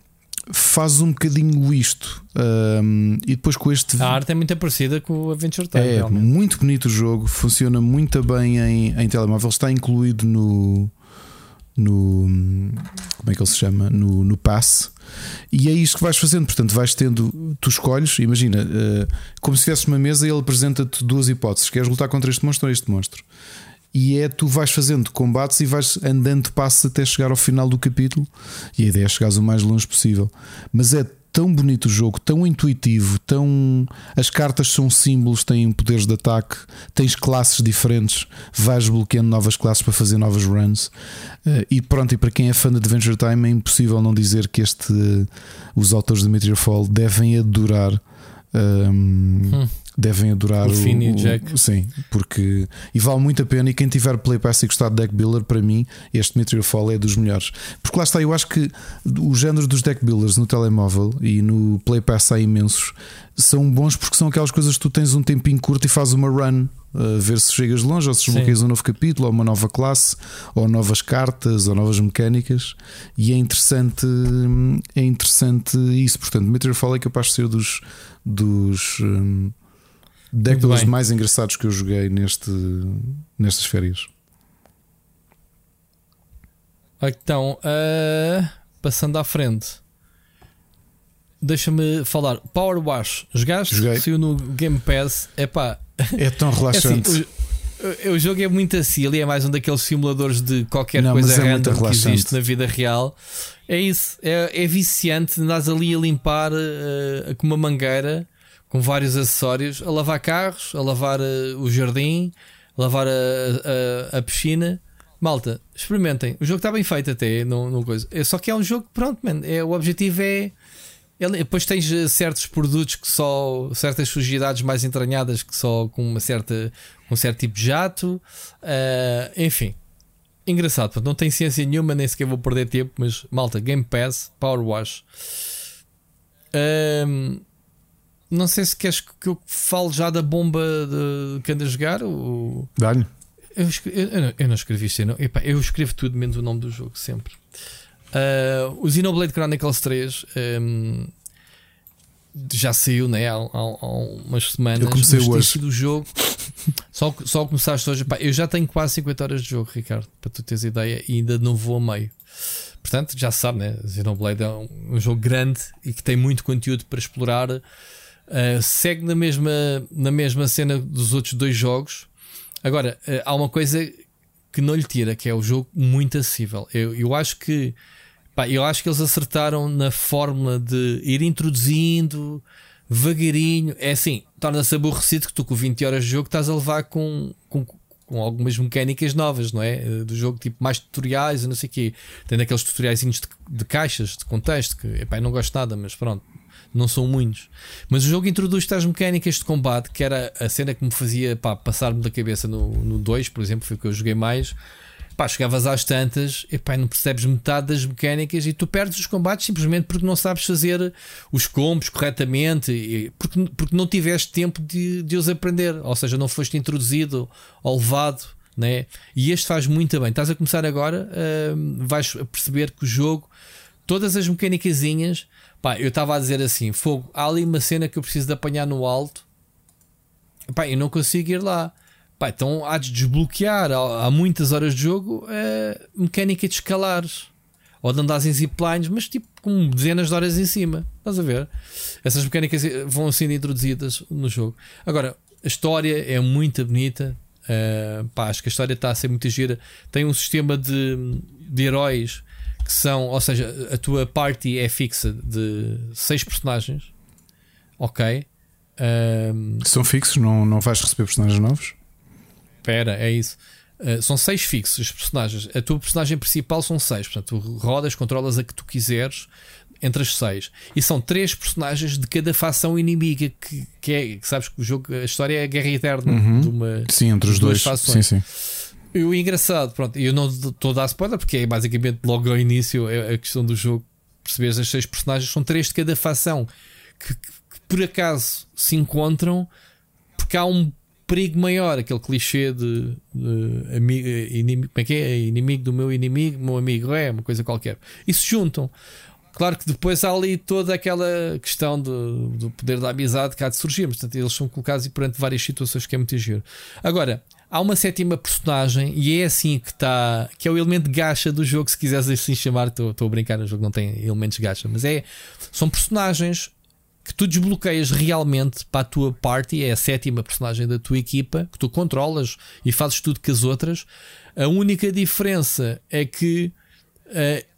Speaker 2: faz um bocadinho isto. Um, e depois com este.
Speaker 3: A arte é muito parecida com o Adventure Time.
Speaker 2: É realmente. muito bonito o jogo, funciona muito bem em, em telemóvel, está incluído no no como é que ele se chama no, no passe e é isto que vais fazendo portanto vais tendo tu escolhes imagina uh, como se tivesse uma mesa e ele apresenta-te duas hipóteses queres lutar contra este monstro ou este monstro e é tu vais fazendo combates e vais andando de passo até chegar ao final do capítulo e a ideia é chegares o mais longe possível mas é tão bonito o jogo, tão intuitivo, tão. As cartas são símbolos, têm poderes de ataque, tens classes diferentes, vais bloqueando novas classes para fazer novas runs. Eh, e pronto, e para quem é fã de Adventure Time, é impossível não dizer que este, os autores de Meteor Fall devem adorar. Um, ehm, hum devem adorar
Speaker 3: o, o Finn e o Jack.
Speaker 2: Sim, porque e vale muito a pena. E quem tiver Play Pass e gostar de deck builder, para mim, este Meteor Fall é dos melhores. Porque lá está, eu acho que os géneros dos deck builders no telemóvel e no Play Pass há imensos, são bons porque são aquelas coisas que tu tens um tempinho curto e fazes uma run. A ver se chegas longe, ou se desbloqueias um novo capítulo, ou uma nova classe, ou novas cartas, ou novas mecânicas, e é interessante, é interessante isso. Portanto, Meteor Fall é capaz de ser dos, dos dos mais engraçados que eu joguei neste, nestas férias.
Speaker 3: Então, uh, passando à frente, deixa-me falar. Power Wash, jogaste?
Speaker 2: Joguei.
Speaker 3: Saiu no Game Pass. Epá.
Speaker 2: É tão relaxante. [laughs]
Speaker 3: É assim, o, o, jogo é muito assim, ali é mais um daqueles simuladores de qualquer Não, coisa é random que existe na vida real. É isso, é, é viciante. Andas ali a limpar uh, com uma mangueira com vários acessórios, a lavar carros, a lavar uh, o jardim, a lavar a, a, a, piscina. Malta, experimentem. O jogo está bem feito até, não, não coisa. É, só que é um jogo, pronto, man, é, o objetivo é. é depois tens eh, certos produtos que só. certas sujidades mais entranhadas que só com uma certa. um certo tipo de jato. Uh, enfim. Engraçado, portanto, não tem ciência nenhuma, nem sequer vou perder tempo, mas malta, Game Pass, Power Wash. Um, não sei se queres que eu fale já da bomba de, que anda a jogar. Ou...
Speaker 2: Dá-lhe.
Speaker 3: Eu, eu, eu, não escrevi isto, não. Epá, eu escrevo tudo menos o nome do jogo, sempre. Uh, o Xenoblade Chronicles 3 um, já saiu né, há, há, há, umas semanas.
Speaker 2: Eu comecei hoje.
Speaker 3: Sido o jogo. só, só começaste hoje. Eu já tenho quase 50 horas de jogo, Ricardo, para tu teres ideia, e ainda não vou a meio. Portanto, já sabe, né? Xenoblade é um, um jogo grande e que tem muito conteúdo para explorar. Uh, segue na mesma, na mesma cena dos outros dois jogos. Agora, uh, há uma coisa que não lhe tira, que é o jogo muito acessível. Eu, eu acho que pá, eu acho que eles acertaram na fórmula de ir introduzindo devagarinho. É assim, torna-se aborrecido que tu com 20 horas de jogo estás a levar com, com, com algumas mecânicas novas, não é? Eh, do jogo, tipo mais tutoriais e não sei o quê. Tem aqueles tutoriais de, de, caixas, de contexto, que epá, eu não gosto nada, mas pronto, não são muitos. Mas o jogo introduz tais mecânicas de combate, que era a cena que me fazia passar-me da cabeça no 2, por exemplo, foi o que eu joguei mais pá, chegavas às tantas e pá, não percebes metade das mecânicas e tu perdes os combates simplesmente porque não sabes fazer os combos corretamente, e, porque, porque não tiveste tempo de, de os aprender, ou seja, não foste introduzido ou levado. Né? E este faz muito bem. Estás a começar agora, uh, vais perceber que o jogo, todas as mecânicas, pá, eu estava a dizer assim: fogo, há ali uma cena que eu preciso de apanhar no alto, pá, eu não consigo ir lá. Pá, então há de desbloquear há, há muitas horas de jogo a eh, mecânica de escalares ou de andares em ziplines, mas tipo com dezenas de horas em cima. Estás a ver? Essas mecânicas eh, vão sendo introduzidas no jogo. Agora, a história é muito bonita. Uh, pá, acho que a história está a ser muito gira. Tem um sistema de, de heróis que são, ou seja, a tua party é fixa de seis personagens. Ok.
Speaker 2: Uh, são fixos, não, não vais receber personagens novos?
Speaker 3: Espera, é isso. Uh, são seis fixos os personagens. A tua personagem principal são seis. Portanto, tu rodas, controlas a que tu quiseres entre as seis. E são três personagens de cada facção inimiga. Que, que é, que sabes que o jogo, a história é a guerra eterna
Speaker 2: uhum.
Speaker 3: de uma.
Speaker 2: Sim, entre os dois. Fações. Sim, sim.
Speaker 3: E o engraçado, pronto, eu não estou a dar spoiler porque é basicamente logo ao início a questão do jogo. Percebes as seis personagens, são três de cada facção que, que, que por acaso se encontram porque há um perigo maior, aquele clichê de, de amigo, inimigo, como é que é? Inimigo do meu inimigo, meu amigo, é uma coisa qualquer. E se juntam. Claro que depois há ali toda aquela questão do, do poder da amizade que há de surgir, portanto, eles são colocados perante várias situações que é muito giro. Agora, há uma sétima personagem e é assim que está, que é o elemento gacha do jogo, se quiseres assim chamar, estou a brincar, o jogo não tem elementos gacha, mas é são personagens que tu desbloqueias realmente para a tua party, é a sétima personagem da tua equipa, que tu controlas e fazes tudo com as outras. A única diferença é que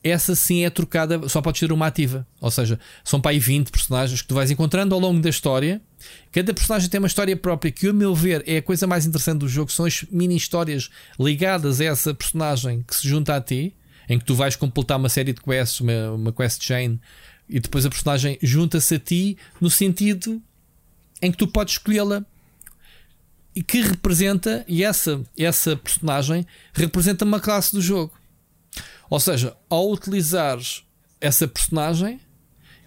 Speaker 3: essa sim é trocada, só pode ser uma ativa. Ou seja, são para aí 20 personagens que tu vais encontrando ao longo da história. Cada personagem tem uma história própria que, a meu ver, é a coisa mais interessante do jogo. São as mini histórias ligadas a essa personagem que se junta a ti, em que tu vais completar uma série de quests, uma, uma quest chain e depois a personagem junta-se a ti no sentido em que tu podes escolhê-la e que representa, e essa, essa personagem representa uma classe do jogo. Ou seja, ao utilizares essa personagem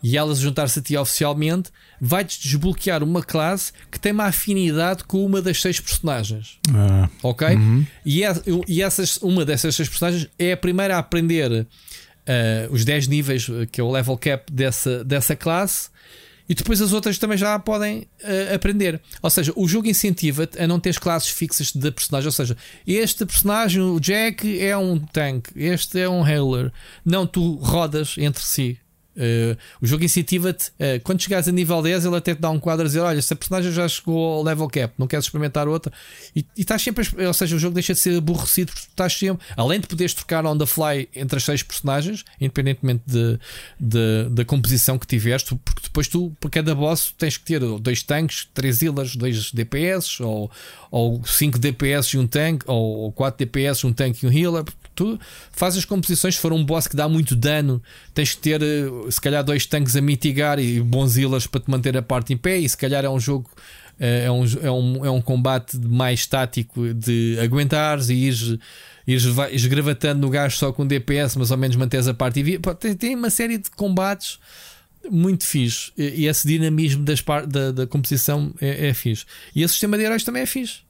Speaker 3: e ela juntar-se a ti oficialmente, vai-te desbloquear uma classe que tem uma afinidade com uma das seis personagens.
Speaker 2: Ah,
Speaker 3: ok? Uhum. E, é, e essas, uma dessas seis personagens é a primeira a aprender uh, os 10 níveis, eh, que é o level cap dessa, dessa classe, e depois as outras também já podem uh, aprender. Ou seja, o jogo incentiva-te a não ter classes fixas de personagem. Ou seja, este personagem, o Jack, é um tank, este é um healer. Não, tu rodas entre si. Uh, o jogo incentiva-te, uh, quando chegares a nível 10, ele até te dá um quadro a dizer: Olha, esta personagem já chegou ao level cap, não queres experimentar outra. E, e estás sempre, ou seja, o jogo deixa de ser aborrecido porque estás sempre, além de poderes trocar on the fly entre as seis personagens, independentemente de, de, da composição que tiveres, porque depois tu, por cada boss, tens que ter dois tanques, três healers, dois DPS, ou, ou cinco DPS e um tanque, ou quatro DPS, um tanque e um healer tu fazes as composições, se for um boss que dá muito dano, tens que ter eh, se calhar dois tanques a mitigar e bons para te manter a parte em pé. E se calhar é um jogo, eh, é um, é um, é um combate mais tático de aguentares e ires, ires esgravatando no gajo só com DPS, mas ao menos mantens a parte. E tem, tem uma série de combates muito fixe. E esse dinamismo das da, da composição é, é fixe. E esse sistema de heróis também é fixe.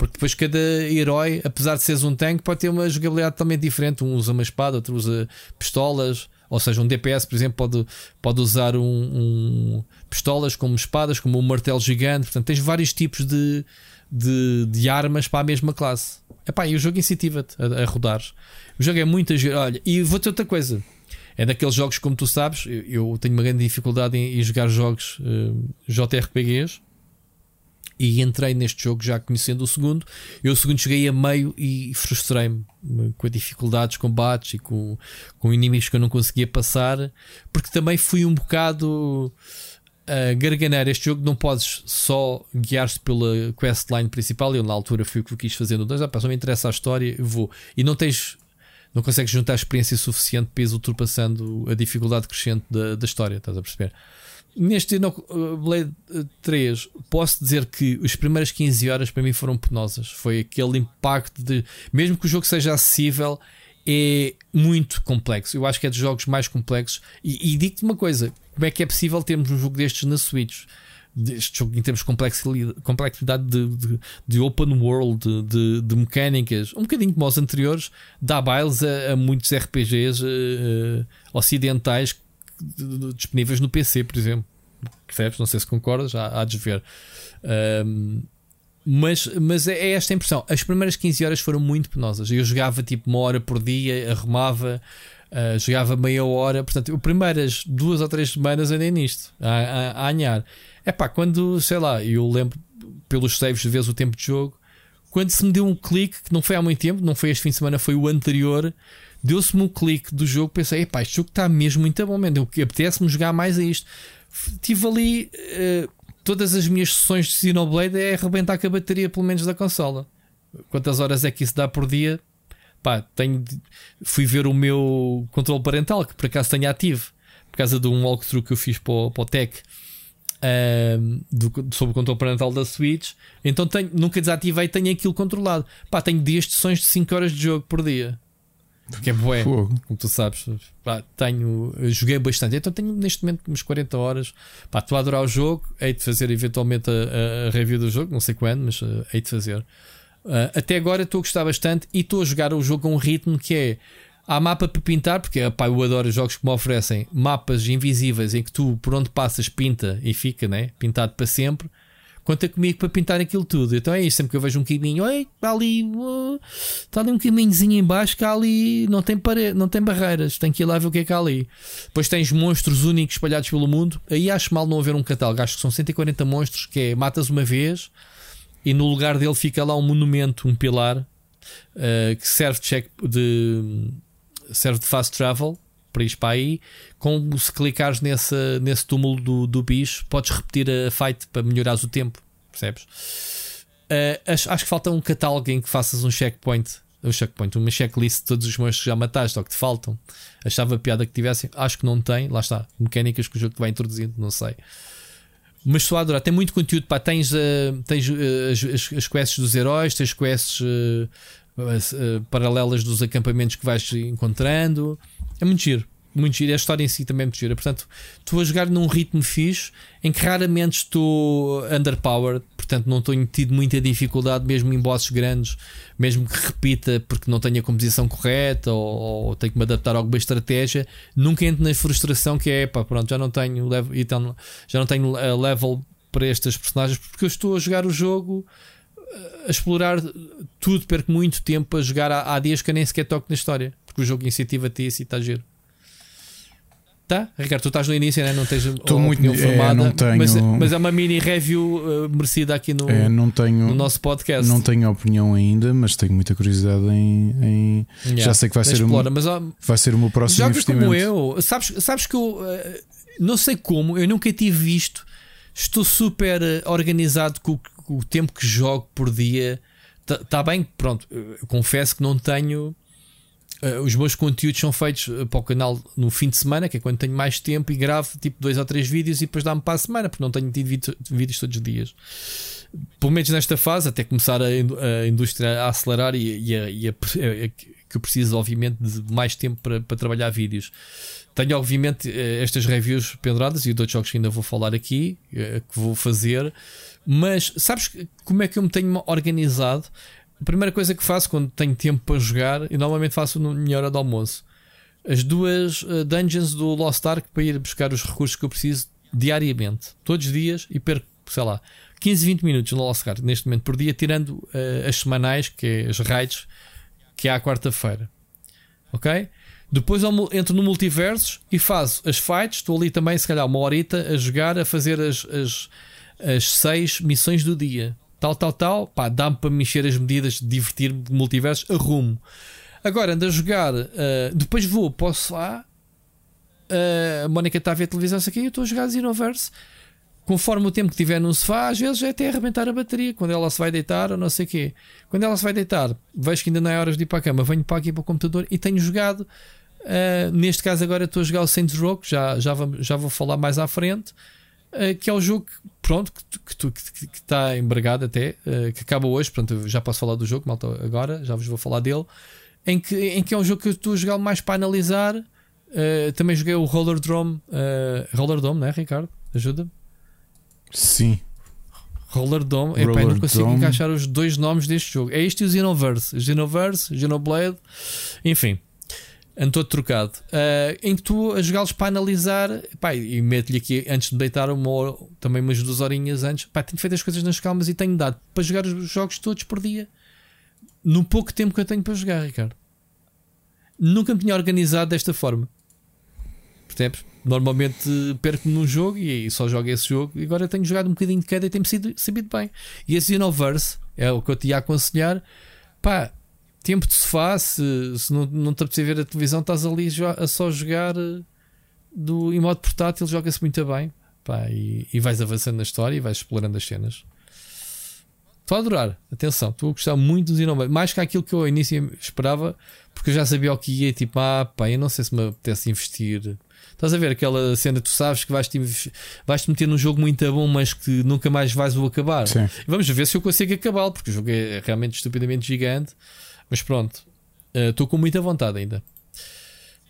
Speaker 3: Porque depois cada herói, apesar de seres um tanque, pode ter uma jogabilidade totalmente diferente. Um usa uma espada, outro usa pistolas. Ou seja, um DPS, por exemplo, pode, pode usar um, um pistolas como espadas, como um martelo gigante. Portanto, tens vários tipos de, de, de armas para a mesma classe. Epá, e o jogo incentiva-te a, a rodar. O jogo é muito. Olha, e vou ter outra coisa. É daqueles jogos, como tu sabes, eu, eu tenho uma grande dificuldade em, em jogar jogos uh, eh, JRPGs e entrei neste jogo já conhecendo o segundo. Eu o segundo cheguei a meio e frustrei-me com a dos combates e com, com inimigos que eu não conseguia passar, porque também fui um bocado. a garganear este jogo, não podes só guiar-te pela questline principal. Eu, na altura, fui o que quis fazer no 2. Ah, só me interessa a história, vou. E não tens. Não consegues juntar experiência suficiente para ir ultrapassando a dificuldade crescente da, da história, estás a perceber? Neste Blade 3, posso dizer que as primeiras 15 horas para mim foram penosas. Foi aquele impacto de. Mesmo que o jogo seja acessível, é muito complexo. Eu acho que é dos jogos mais complexos. E, e digo-te uma coisa: como é que é possível termos um jogo destes na Switch? Este jogo em termos de complexidade de, de, de open world, de, de, mecânicas, um bocadinho como os anteriores, dá bailes a, a muitos RPGs uh, eh, ocidentais disponíveis no PC, por exemplo. Percebes? Não sei se concordas, há, há de ver. Um, mas, mas é, é esta a impressão. As primeiras 15 horas foram muito penosas. Eu jogava tipo uma hora por dia, arrumava, uh, jogava meia hora. Portanto, as primeiras duas ou três semanas andei nisto, a, a, a anhar. É pá, quando, sei lá, eu lembro pelos saves de vez o tempo de jogo, quando se me deu um clique, que não foi há muito tempo, não foi este fim de semana, foi o anterior, deu-se-me um clique do jogo, pensei, epá, este jogo está mesmo muito bom, man, apetece-me jogar mais a isto. Tive ali. Uh, todas as minhas sessões de Xenoblade é arrebentar com a bateria, pelo menos da consola. Quantas horas é que isso dá por dia? Pá, tenho, fui ver o meu controle parental, que por acaso tenho ativo, por causa de um walkthrough que eu fiz para o, para o Tech um, do, sobre o controle parental da Switch. Então tenho, nunca desativei, tenho aquilo controlado. Pá, tenho dias de sessões de 5 horas de jogo por dia. Porque é bué, Fogo. como tu sabes. Pá, tenho, joguei bastante. Então tenho neste momento uns 40 horas. Pá, estou a adorar o jogo. Hei de fazer eventualmente a, a review do jogo. Não sei quando, mas uh, hei de fazer. Uh, até agora estou a gostar bastante e estou a jogar o jogo a um ritmo que é. Há mapa para pintar, porque pá, eu adoro jogos que me oferecem mapas invisíveis em que tu, por onde passas, pinta e fica né? pintado para sempre conta comigo para pintar aquilo tudo. Então é isso, sempre que eu vejo um caminho, oi, está ali, uh, está ali um caminhozinho embaixo que ali não tem parede, não tem barreiras, tem que ir lá ver o que é que há ali. Depois tens monstros únicos espalhados pelo mundo. Aí acho mal não haver um catálogo, acho que são 140 monstros que é matas uma vez e no lugar dele fica lá um monumento, um pilar uh, que serve de, check, de serve de fast travel para ir para aí. Com, se clicares nesse, nesse túmulo do, do bicho, podes repetir a fight para melhorares o tempo. Percebes? Uh, acho, acho, que falta um catálogo em que faças um checkpoint. Um checkpoint, uma checklist de todos os monstros que já mataste ou que te faltam. Achava piada que tivessem. Acho que não tem. Lá está. Mecânicas que o jogo vai introduzindo, não sei. Mas estou a adorar. Tem muito conteúdo. Pá. Tens, uh, tens uh, as, as, quests dos heróis, tens quests paralelas dos acampamentos que vais encontrando. É muito giro. Muito giro. A história em si também é muito gira. Portanto, estou a jogar num ritmo fixe em que raramente estou underpowered. Portanto, não tenho tido muita dificuldade, mesmo em bosses grandes, mesmo que repita porque não tenho a composição correta ou, ou tenho que me adaptar a alguma estratégia. Nunca entro na frustração que é, pá, pronto, já não tenho level, então, já não tenho eh, level para estas personagens porque eu estou a jogar o jogo eh, a explorar tudo, perco muito tempo a jogar. Há, há dias que eu nem sequer toco na história porque o jogo incentiva-te isso e está a giro. Tá? Ricardo, tu estás no início, né? não tens
Speaker 2: Estou muito formada, é, tenho...
Speaker 3: mas, mas, é uma mini review uh, merecida aqui no, é, tenho, no nosso podcast.
Speaker 2: Não tenho opinião ainda, mas tenho muita curiosidade em. em... Yeah, já sei que vai ser, explora, um, mas, vai ser o meu próximo jogos investimento.
Speaker 3: como eu, sabes, sabes que eu uh, não sei como, eu nunca tive visto. Estou super eh, organizado com, com o tempo que jogo por dia. Está tá bem, pronto. confesso que não tenho Uh, os meus conteúdos são feitos uh, para o canal no fim de semana, que é quando tenho mais tempo e gravo tipo dois ou três vídeos e depois dá-me para a semana, porque não tenho tido vídeos todos os dias. Pelo menos nesta fase, até começar a, a indústria a acelerar e, e, a, e a, que eu preciso, obviamente, de mais tempo para, para trabalhar vídeos. Tenho, obviamente, eh, estas reviews penduradas e outros jogos que ainda vou falar aqui, que vou fazer. Mas sabes como é que eu me tenho organizado? A primeira coisa que faço quando tenho tempo para jogar, e normalmente faço na minha hora de almoço, as duas uh, dungeons do Lost Ark para ir buscar os recursos que eu preciso diariamente, todos os dias, e perco, sei lá, 15, 20 minutos no Lost Ark neste momento por dia, tirando uh, as semanais, que é as raids, que é à quarta-feira. Ok? Depois entro no multiversos e faço as fights. Estou ali também, se calhar, uma horita a jogar, a fazer as, as, as seis missões do dia tal, tal, tal, pá, dá-me para mexer as medidas, divertir-me, multiversos, arrumo. Agora ando a jogar, uh, depois vou, posso lá. Uh, a Mónica está a ver a televisão, aqui, eu estou a jogar Xenoverse. conforme o tempo que tiver no sofá, às vezes é até arrebentar a bateria quando ela se vai deitar ou não sei o quê. Quando ela se vai deitar, vejo que ainda não é horas de ir para a cama, venho para aqui para o computador e tenho jogado. Uh, neste caso, agora estou a jogar o Saints Row, já, já, já vou falar mais à frente. Uh, que é o jogo pronto, que, que, que, que está embargado até, uh, que acaba hoje. Pronto, já posso falar do jogo, malta, agora, já vos vou falar dele. Em que, em que é um jogo que eu estou a jogar mais para analisar. também joguei o Roller Dome, Roller Dome, né, Ricardo? Ajuda-me.
Speaker 2: Sim.
Speaker 3: Roller Dome. Roller Epá, não consigo Dome. encaixar os dois nomes deste jogo. É isto e o Xenoverse. Xenoverse, Xenoblade, enfim. Ando todo trocado. Uh, em que tu a jogá-los para analisar pá, e meto-lhe aqui antes de deitar uma, também umas duas horinhas antes. Pá, tenho feito as coisas nas calmas e tenho dado para jogar os jogos todos por dia. No pouco tempo que eu tenho para jogar, Ricardo. Nunca me tinha organizado desta forma. Percebes? Normalmente perco-me num jogo e só jogo esse jogo. E agora tenho jogado um bocadinho de cada e sido sabido bem. E esse Xenoverse é o que eu te ia aconselhar. Pá, tempo de sofá, se, se não, não te apetecer ver a televisão, estás ali a só jogar eh, do, em modo portátil, joga-se muito bem. Pá, e, e vais avançando na história e vais explorando as cenas. Estou a adorar, atenção, estou a gostar muito dos Xenoverse, mais que aquilo que eu ao início esperava, porque eu já sabia o que ia, tipo, ah, pá, eu não sei se me apetece investir Estás a ver aquela cena, tu sabes que vais-te vais -te meter num jogo muito bom, mas que nunca mais vais o acabar. Sim. Vamos ver se eu consigo acabá-lo, porque o jogo é realmente estupidamente gigante. Mas pronto, estou uh, com muita vontade ainda.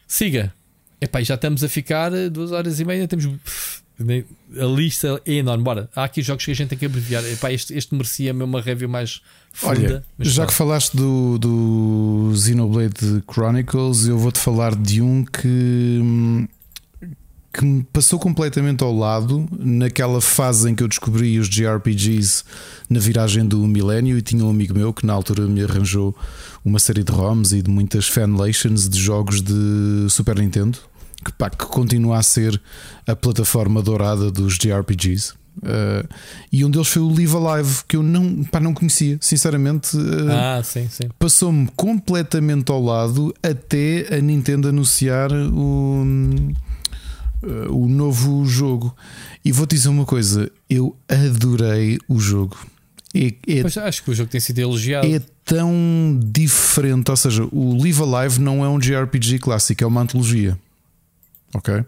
Speaker 3: Siga. Epá, já estamos a ficar eh, duas horas e meia. Temos a lista é enorme. Bora, há aqui jogos que a gente tem que abreviar. Epá, este, este merecia uma review mais funda.
Speaker 2: Olha, já que falaste do, do Xenoblade Chronicles, eu vou-te falar de um que que me passou completamente ao lado naquela fase em que eu descobri os JRPGs na viragem do milénio e tinha um amigo meu que na altura me arranjou uma série de ROMs e de muitas fanlations de jogos de Super Nintendo que, pá, que continua a ser a plataforma dourada dos JRPGs. Uh, e um deles foi o Live Alive, que eu não, pá, não conhecia, sinceramente. Uh,
Speaker 3: ah, sim, sim.
Speaker 2: Passou-me completamente ao lado até a Nintendo anunciar o uh, o novo jogo. E vou-te dizer uma coisa: eu adorei o jogo.
Speaker 3: É, é, acho que o jogo tem sido elogiado.
Speaker 2: É tão diferente. Ou seja, o Live Alive não é um JRPG clássico, é uma antologia. Ok?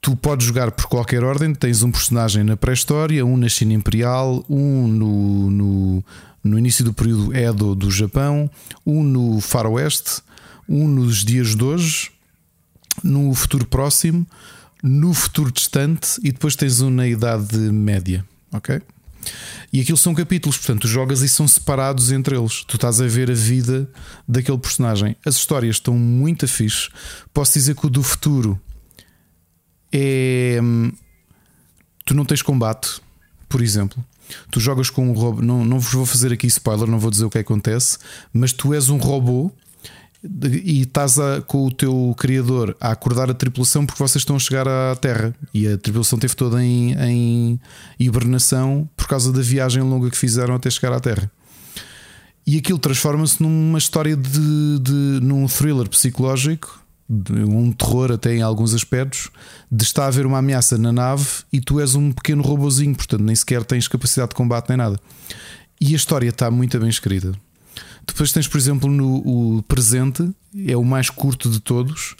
Speaker 2: Tu podes jogar por qualquer ordem. Tens um personagem na pré-história, um na China Imperial, um no, no, no início do período Edo do Japão, um no Faroeste, um nos dias de hoje no futuro próximo, no futuro distante e depois tens um na idade média, ok? E aquilo são capítulos, portanto, tu jogas e são separados entre eles. Tu estás a ver a vida daquele personagem. As histórias estão muito fixe. Posso dizer que o do futuro é. Hum, tu não tens combate, por exemplo. Tu jogas com um robô. Não, não vos vou fazer aqui spoiler, não vou dizer o que acontece, mas tu és um robô e estás a, com o teu criador a acordar a tripulação porque vocês estão a chegar à Terra e a tripulação teve toda em, em hibernação por causa da viagem longa que fizeram até chegar à Terra. E aquilo transforma-se numa história de, de num thriller psicológico, um terror até em alguns aspectos, de estar a haver uma ameaça na nave e tu és um pequeno robozinho, portanto nem sequer tens capacidade de combate nem nada. E a história está muito bem escrita. Depois tens, por exemplo, no presente, é o mais curto de todos,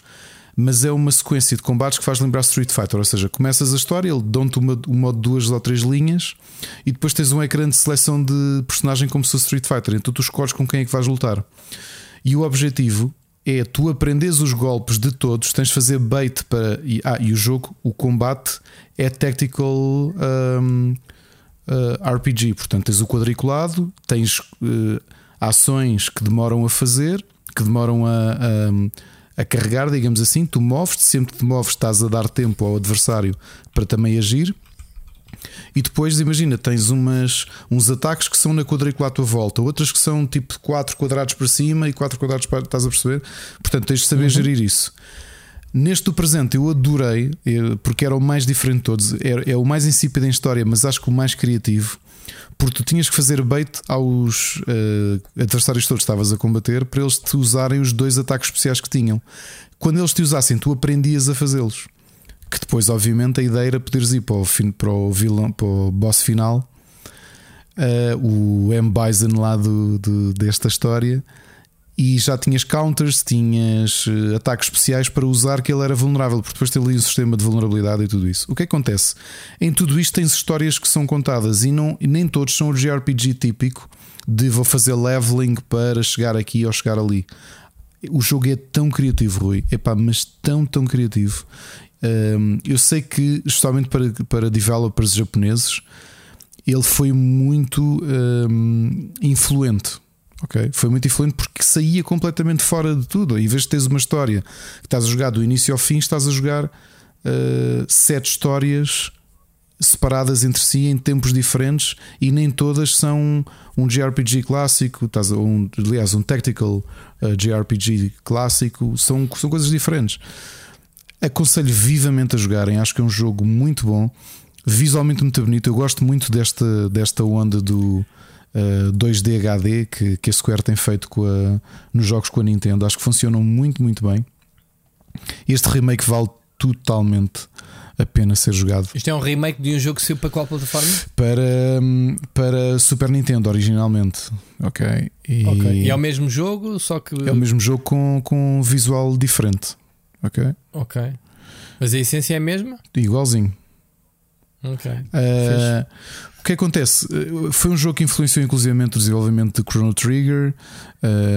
Speaker 2: mas é uma sequência de combates que faz lembrar Street Fighter. Ou seja, começas a história, ele dão-te uma, uma de duas ou três linhas e depois tens um ecrã de seleção de personagem como se fosse Street Fighter. Então tu escolhes com quem é que vais lutar. E o objetivo é tu aprendes os golpes de todos, tens de fazer bait para. E, ah, e o jogo, o combate é tactical um, uh, RPG. Portanto, tens o quadriculado, tens. Uh, ações que demoram a fazer, que demoram a, a, a carregar, digamos assim. Tu moves-te, sempre que te moves, estás a dar tempo ao adversário para também agir. E depois, imagina, tens umas, uns ataques que são na quadrícula à tua volta, outras que são tipo 4 quadrados para cima e 4 quadrados para. Estás a perceber? Portanto, tens de saber uhum. gerir isso. Neste presente eu adorei, porque era o mais diferente de todos, é, é o mais insípido em história, mas acho que o mais criativo porque tu tinhas que fazer bait aos uh, adversários todos que estavas a combater para eles te usarem os dois ataques especiais que tinham. Quando eles te usassem, tu aprendias a fazê-los. Que depois, obviamente, a ideia era poderes ir para o, fim, para o, vilão, para o boss final, uh, o M. Bison lá do, do, desta história, e já tinhas counters, tinhas uh, ataques especiais para usar que ele era vulnerável, porque depois tem ali um sistema de vulnerabilidade e tudo isso. O que acontece? Em tudo isto tens histórias que são contadas e, não, nem todos são o JRPG típico de vou fazer leveling para chegar aqui ou chegar ali. O jogo é tão criativo, Rui, epá, mas tão, tão criativo. Um, eu sei que, justamente para, para developers japoneses, ele foi muito um, influente. Okay? Foi muito influente porque saía completamente fora de tudo. Em vez de teres uma história que estás a jogar do início ao fim, estás a jogar uh, sete histórias separadas entre si em tempos diferentes e nem todas são um JRPG clássico, estás um, aliás, um tactical uh, JRPG clássico, são, são coisas diferentes. Aconselho vivamente a jogarem, acho que é um jogo muito bom, visualmente muito bonito. Eu gosto muito desta, desta onda do uh, 2D HD que, que a Square tem feito a, nos jogos com a Nintendo, acho que funcionam muito, muito bem. Este remake vale totalmente a pena ser jogado.
Speaker 3: Isto é um remake de um jogo que saiu para qual plataforma?
Speaker 2: Para, para Super Nintendo, originalmente. Ok.
Speaker 3: E, okay. e é o mesmo jogo, só que.
Speaker 2: É o mesmo jogo com, com um visual diferente. Ok.
Speaker 3: Ok. Mas a essência é a mesma?
Speaker 2: Igualzinho.
Speaker 3: Ok.
Speaker 2: Uh, que acontece? Foi um jogo que influenciou inclusivamente o desenvolvimento de Chrono Trigger,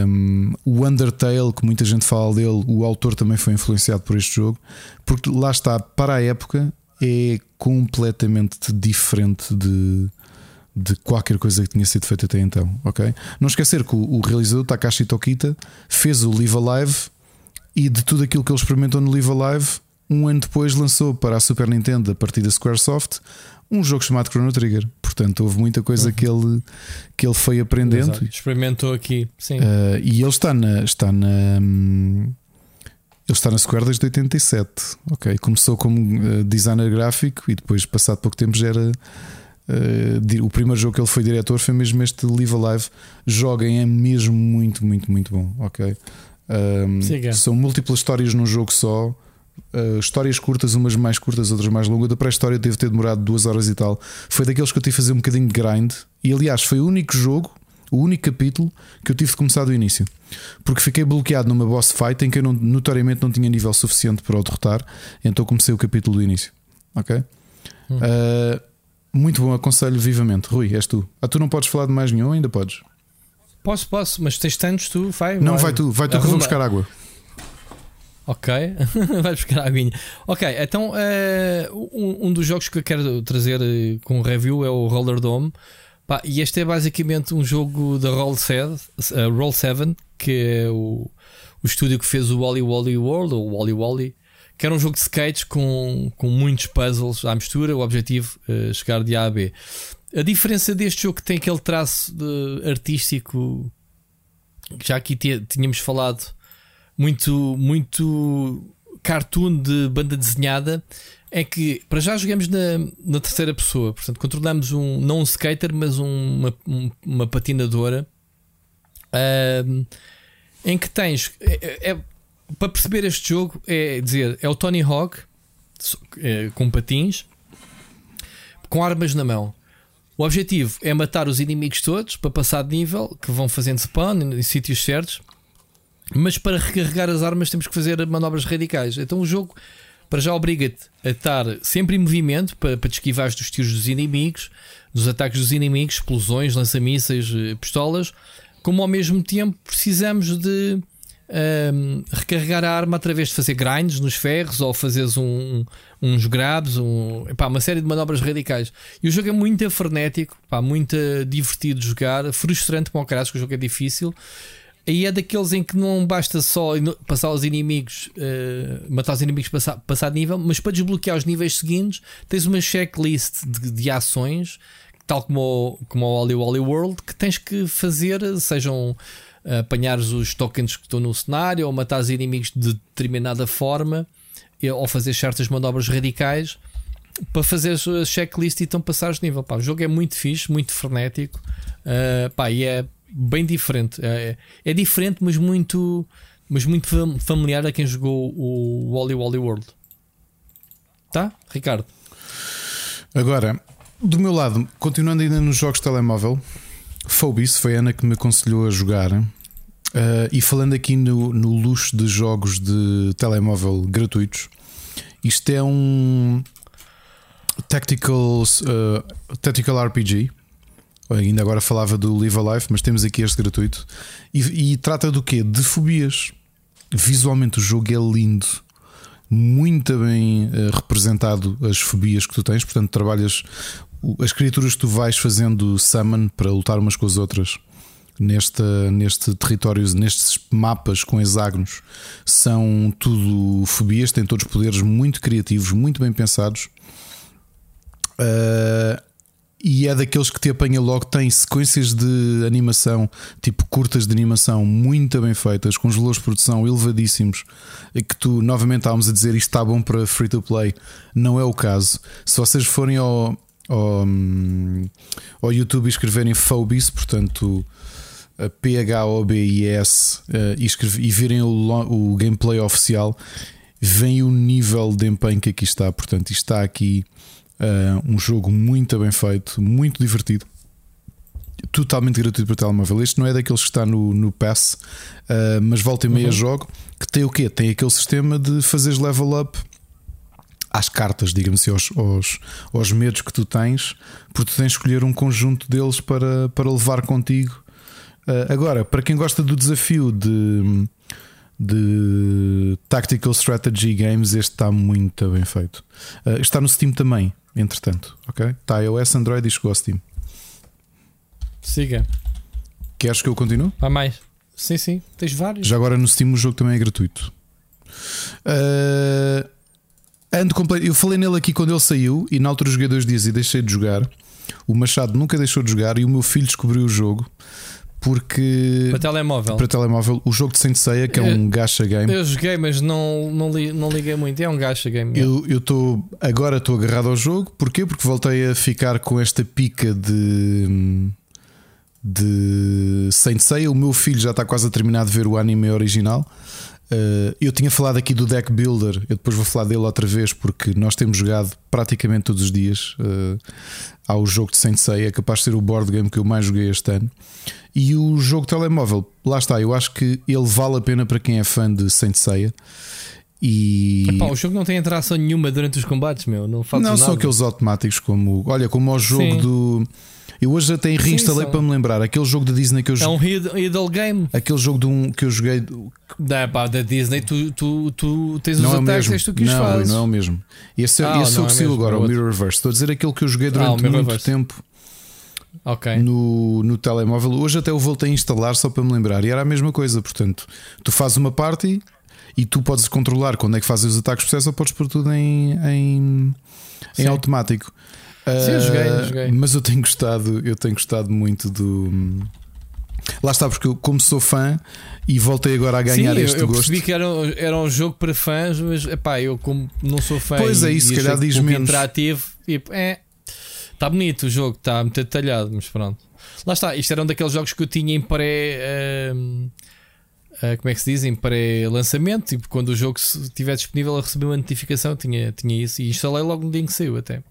Speaker 2: um, o Undertale, que muita gente fala dele, o autor também foi influenciado por este jogo, porque lá está, para a época, é completamente diferente de, de qualquer coisa que tinha sido feita até então. ok? Não esquecer que o, o realizador Takashi Tokita fez o Live Alive e de tudo aquilo que ele experimentou no Live Alive, um ano depois lançou para a Super Nintendo, a partir da Squaresoft, um jogo chamado Chrono Trigger. Portanto, houve muita coisa uhum. que, ele, que ele foi aprendendo. Exato.
Speaker 3: Experimentou aqui, sim.
Speaker 2: Uh, e ele está na. Está na hum, ele está na Square desde 87. Ok, começou como uh, designer gráfico e depois, passado pouco tempo, já era. Uh, o primeiro jogo que ele foi diretor foi mesmo este Live Alive. Joguem, é mesmo muito, muito, muito bom. Ok, um, são múltiplas histórias num jogo só. Uh, histórias curtas, umas mais curtas, outras mais longas. Da pré-história deve ter demorado duas horas e tal. Foi daqueles que eu tive a fazer um bocadinho de grind. E aliás, foi o único jogo, o único capítulo que eu tive de começar do início. Porque fiquei bloqueado numa boss fight em que eu não, notoriamente não tinha nível suficiente para o derrotar. Então comecei o capítulo do início. Ok? Hum. Uh, muito bom, aconselho vivamente. Rui, és tu. Ah, tu não podes falar de mais nenhum, ainda podes.
Speaker 3: Posso, posso, mas tens tantos, tu vai.
Speaker 2: Não, vai, vai tu, vai tu que vamos buscar água.
Speaker 3: Ok, [laughs] vai buscar a aguinha. Ok, então uh, um, um, dos jogos que eu quero trazer uh, com review é o Roller Dome. Pá, e este é basicamente um jogo da Roll 7, uh, Roll 7 que é o, o estúdio que fez o Wally Wally World, ou Wally Wally, que era um jogo de skates com, com muitos puzzles à mistura. O objetivo é chegar de A a B. A diferença deste jogo que tem aquele traço de, artístico já aqui tínhamos falado muito, muito cartoon de banda desenhada é que para já jogamos na, na terceira pessoa, portanto, controlamos um não um skater, mas um, uma, um, uma patinadora uh, em que tens é, é, para perceber este jogo é dizer é o Tony Hawk é, com patins com armas na mão. O objetivo é matar os inimigos todos para passar de nível, que vão fazendo spawn em sítios certos mas para recarregar as armas temos que fazer manobras radicais. Então o jogo para já obriga-te a estar sempre em movimento para, para te esquivar dos tiros dos inimigos, dos ataques dos inimigos, explosões, lança-mísseis, eh, pistolas, como ao mesmo tempo precisamos de um, ehm, recarregar a arma através de fazer grinds nos ferros ou fazeres um, uns grabs, um, epá, uma série de manobras radicais. E o jogo é muito frenético, epá, muito divertido de jogar, frustrante como o caralho, que o jogo é difícil. Aí é daqueles em que não basta só passar os inimigos, uh, matar os inimigos, passar, passar de nível, mas para desbloquear os níveis seguintes, tens uma checklist de, de ações, tal como o, como o Holy Holy World, que tens que fazer, sejam uh, apanhar os tokens que estão no cenário, ou matar os inimigos de determinada forma, ou fazer certas manobras radicais para fazer a checklist e então passares de nível. Pá, o jogo é muito fixe, muito frenético, uh, pá, e é bem diferente. É, é diferente, mas muito, mas muito familiar a quem jogou o Wally Wally World. Tá, Ricardo?
Speaker 2: Agora, do meu lado, continuando ainda nos jogos de telemóvel, Phobis foi a Ana que me aconselhou a jogar. Uh, e falando aqui no, no luxo de jogos de telemóvel gratuitos, isto é um tactical, uh, tactical RPG. Ainda agora falava do Live Alive, mas temos aqui este gratuito. E, e trata do quê? De fobias. Visualmente o jogo é lindo muito bem uh, representado as fobias que tu tens, portanto, trabalhas as criaturas que tu vais fazendo summon para lutar umas com as outras neste, neste território, nestes mapas com hexágonos, são tudo fobias, têm todos poderes muito criativos, muito bem pensados. Uh, e é daqueles que te apanha logo, tem sequências de animação, tipo curtas de animação, muito bem feitas, com os valores de produção elevadíssimos, que tu novamente estávamos a dizer isto está bom para free to play. Não é o caso. Se vocês forem ao, ao, ao YouTube e escreverem Phobis, portanto P-H-O-B-I-S, uh, e, e virem o, o gameplay oficial, vem o nível de empenho que aqui está. Portanto, está aqui um jogo muito bem feito, muito divertido. Totalmente gratuito para telemóvel. Este não é daqueles que está no, no Pass, uh, mas volta e meia uhum. jogo. Que tem o quê? Tem aquele sistema de fazeres level up às cartas, digamos assim, aos, aos, aos medos que tu tens, porque tu tens de escolher um conjunto deles para, para levar contigo. Uh, agora, para quem gosta do desafio de de Tactical Strategy Games, este está muito bem feito. Uh, está no Steam também, entretanto, ok? Está iOS, Android e chegou ao Steam.
Speaker 3: Siga.
Speaker 2: Queres que eu continue?
Speaker 3: Há mais. Sim, sim, tens vários.
Speaker 2: Já agora no Steam o jogo também é gratuito. Uh, ando completo. Eu falei nele aqui quando ele saiu e na altura joguei dois dias e deixei de jogar. O Machado nunca deixou de jogar e o meu filho descobriu o jogo porque
Speaker 3: para telemóvel,
Speaker 2: para telemóvel o jogo de Saint Seiya, que é um gacha game.
Speaker 3: Eu joguei, mas não, não, li, não liguei muito. É um gacha game.
Speaker 2: Eu estou agora estou agarrado ao jogo. Porquê? Porque voltei a ficar com esta pica de de Saint Seiya. O meu filho já está quase a terminar de ver o anime original. Uh, eu tinha falado aqui do Deck Builder, eu depois vou falar dele outra vez, porque nós temos jogado praticamente todos os dias uh, ao jogo de Sensei, é capaz de ser o board game que eu mais joguei este ano. E o jogo telemóvel, lá está, eu acho que ele vale a pena para quem é fã de Saint Seiya. E
Speaker 3: Epá, o jogo não tem interação nenhuma durante os combates, meu. Não, não
Speaker 2: nada. são aqueles automáticos como, olha, como o jogo Sim. do eu hoje até reinstalei Sim, para me lembrar aquele jogo da Disney que eu
Speaker 3: joguei. É um idle game.
Speaker 2: Aquele jogo de um, que eu joguei.
Speaker 3: Da, pá, da Disney, tu, tu, tu tens não os é ataques, tu que
Speaker 2: não,
Speaker 3: fazes.
Speaker 2: Não, é o mesmo. Esse, ah, esse é o que saiu agora, o Mirrorverse. Estou a dizer aquele que eu joguei durante ah, muito tempo.
Speaker 3: Okay.
Speaker 2: No, no telemóvel. Hoje até o voltei a instalar só para me lembrar. E era a mesma coisa. Portanto, tu fazes uma party e tu podes controlar quando é que fazes os ataques de sucesso ou podes pôr tudo em, em, em automático.
Speaker 3: Sim, eu joguei, eu joguei.
Speaker 2: Mas eu tenho gostado, eu tenho gostado muito do. Lá está, porque eu, como sou fã e voltei agora a ganhar
Speaker 3: Sim,
Speaker 2: este
Speaker 3: eu, eu
Speaker 2: gosto.
Speaker 3: percebi que era, era um jogo para fãs, mas epá, eu como não sou fã.
Speaker 2: Pois é, isso, se calhar diz menos.
Speaker 3: interativo, tipo, é. Está bonito o jogo, está muito detalhado, mas pronto. Lá está, isto era um daqueles jogos que eu tinha em pré. Uh, uh, como é que se diz? Em pré-lançamento. Tipo, quando o jogo estiver disponível a receber uma notificação, tinha, tinha isso e instalei logo no dia em que saiu até.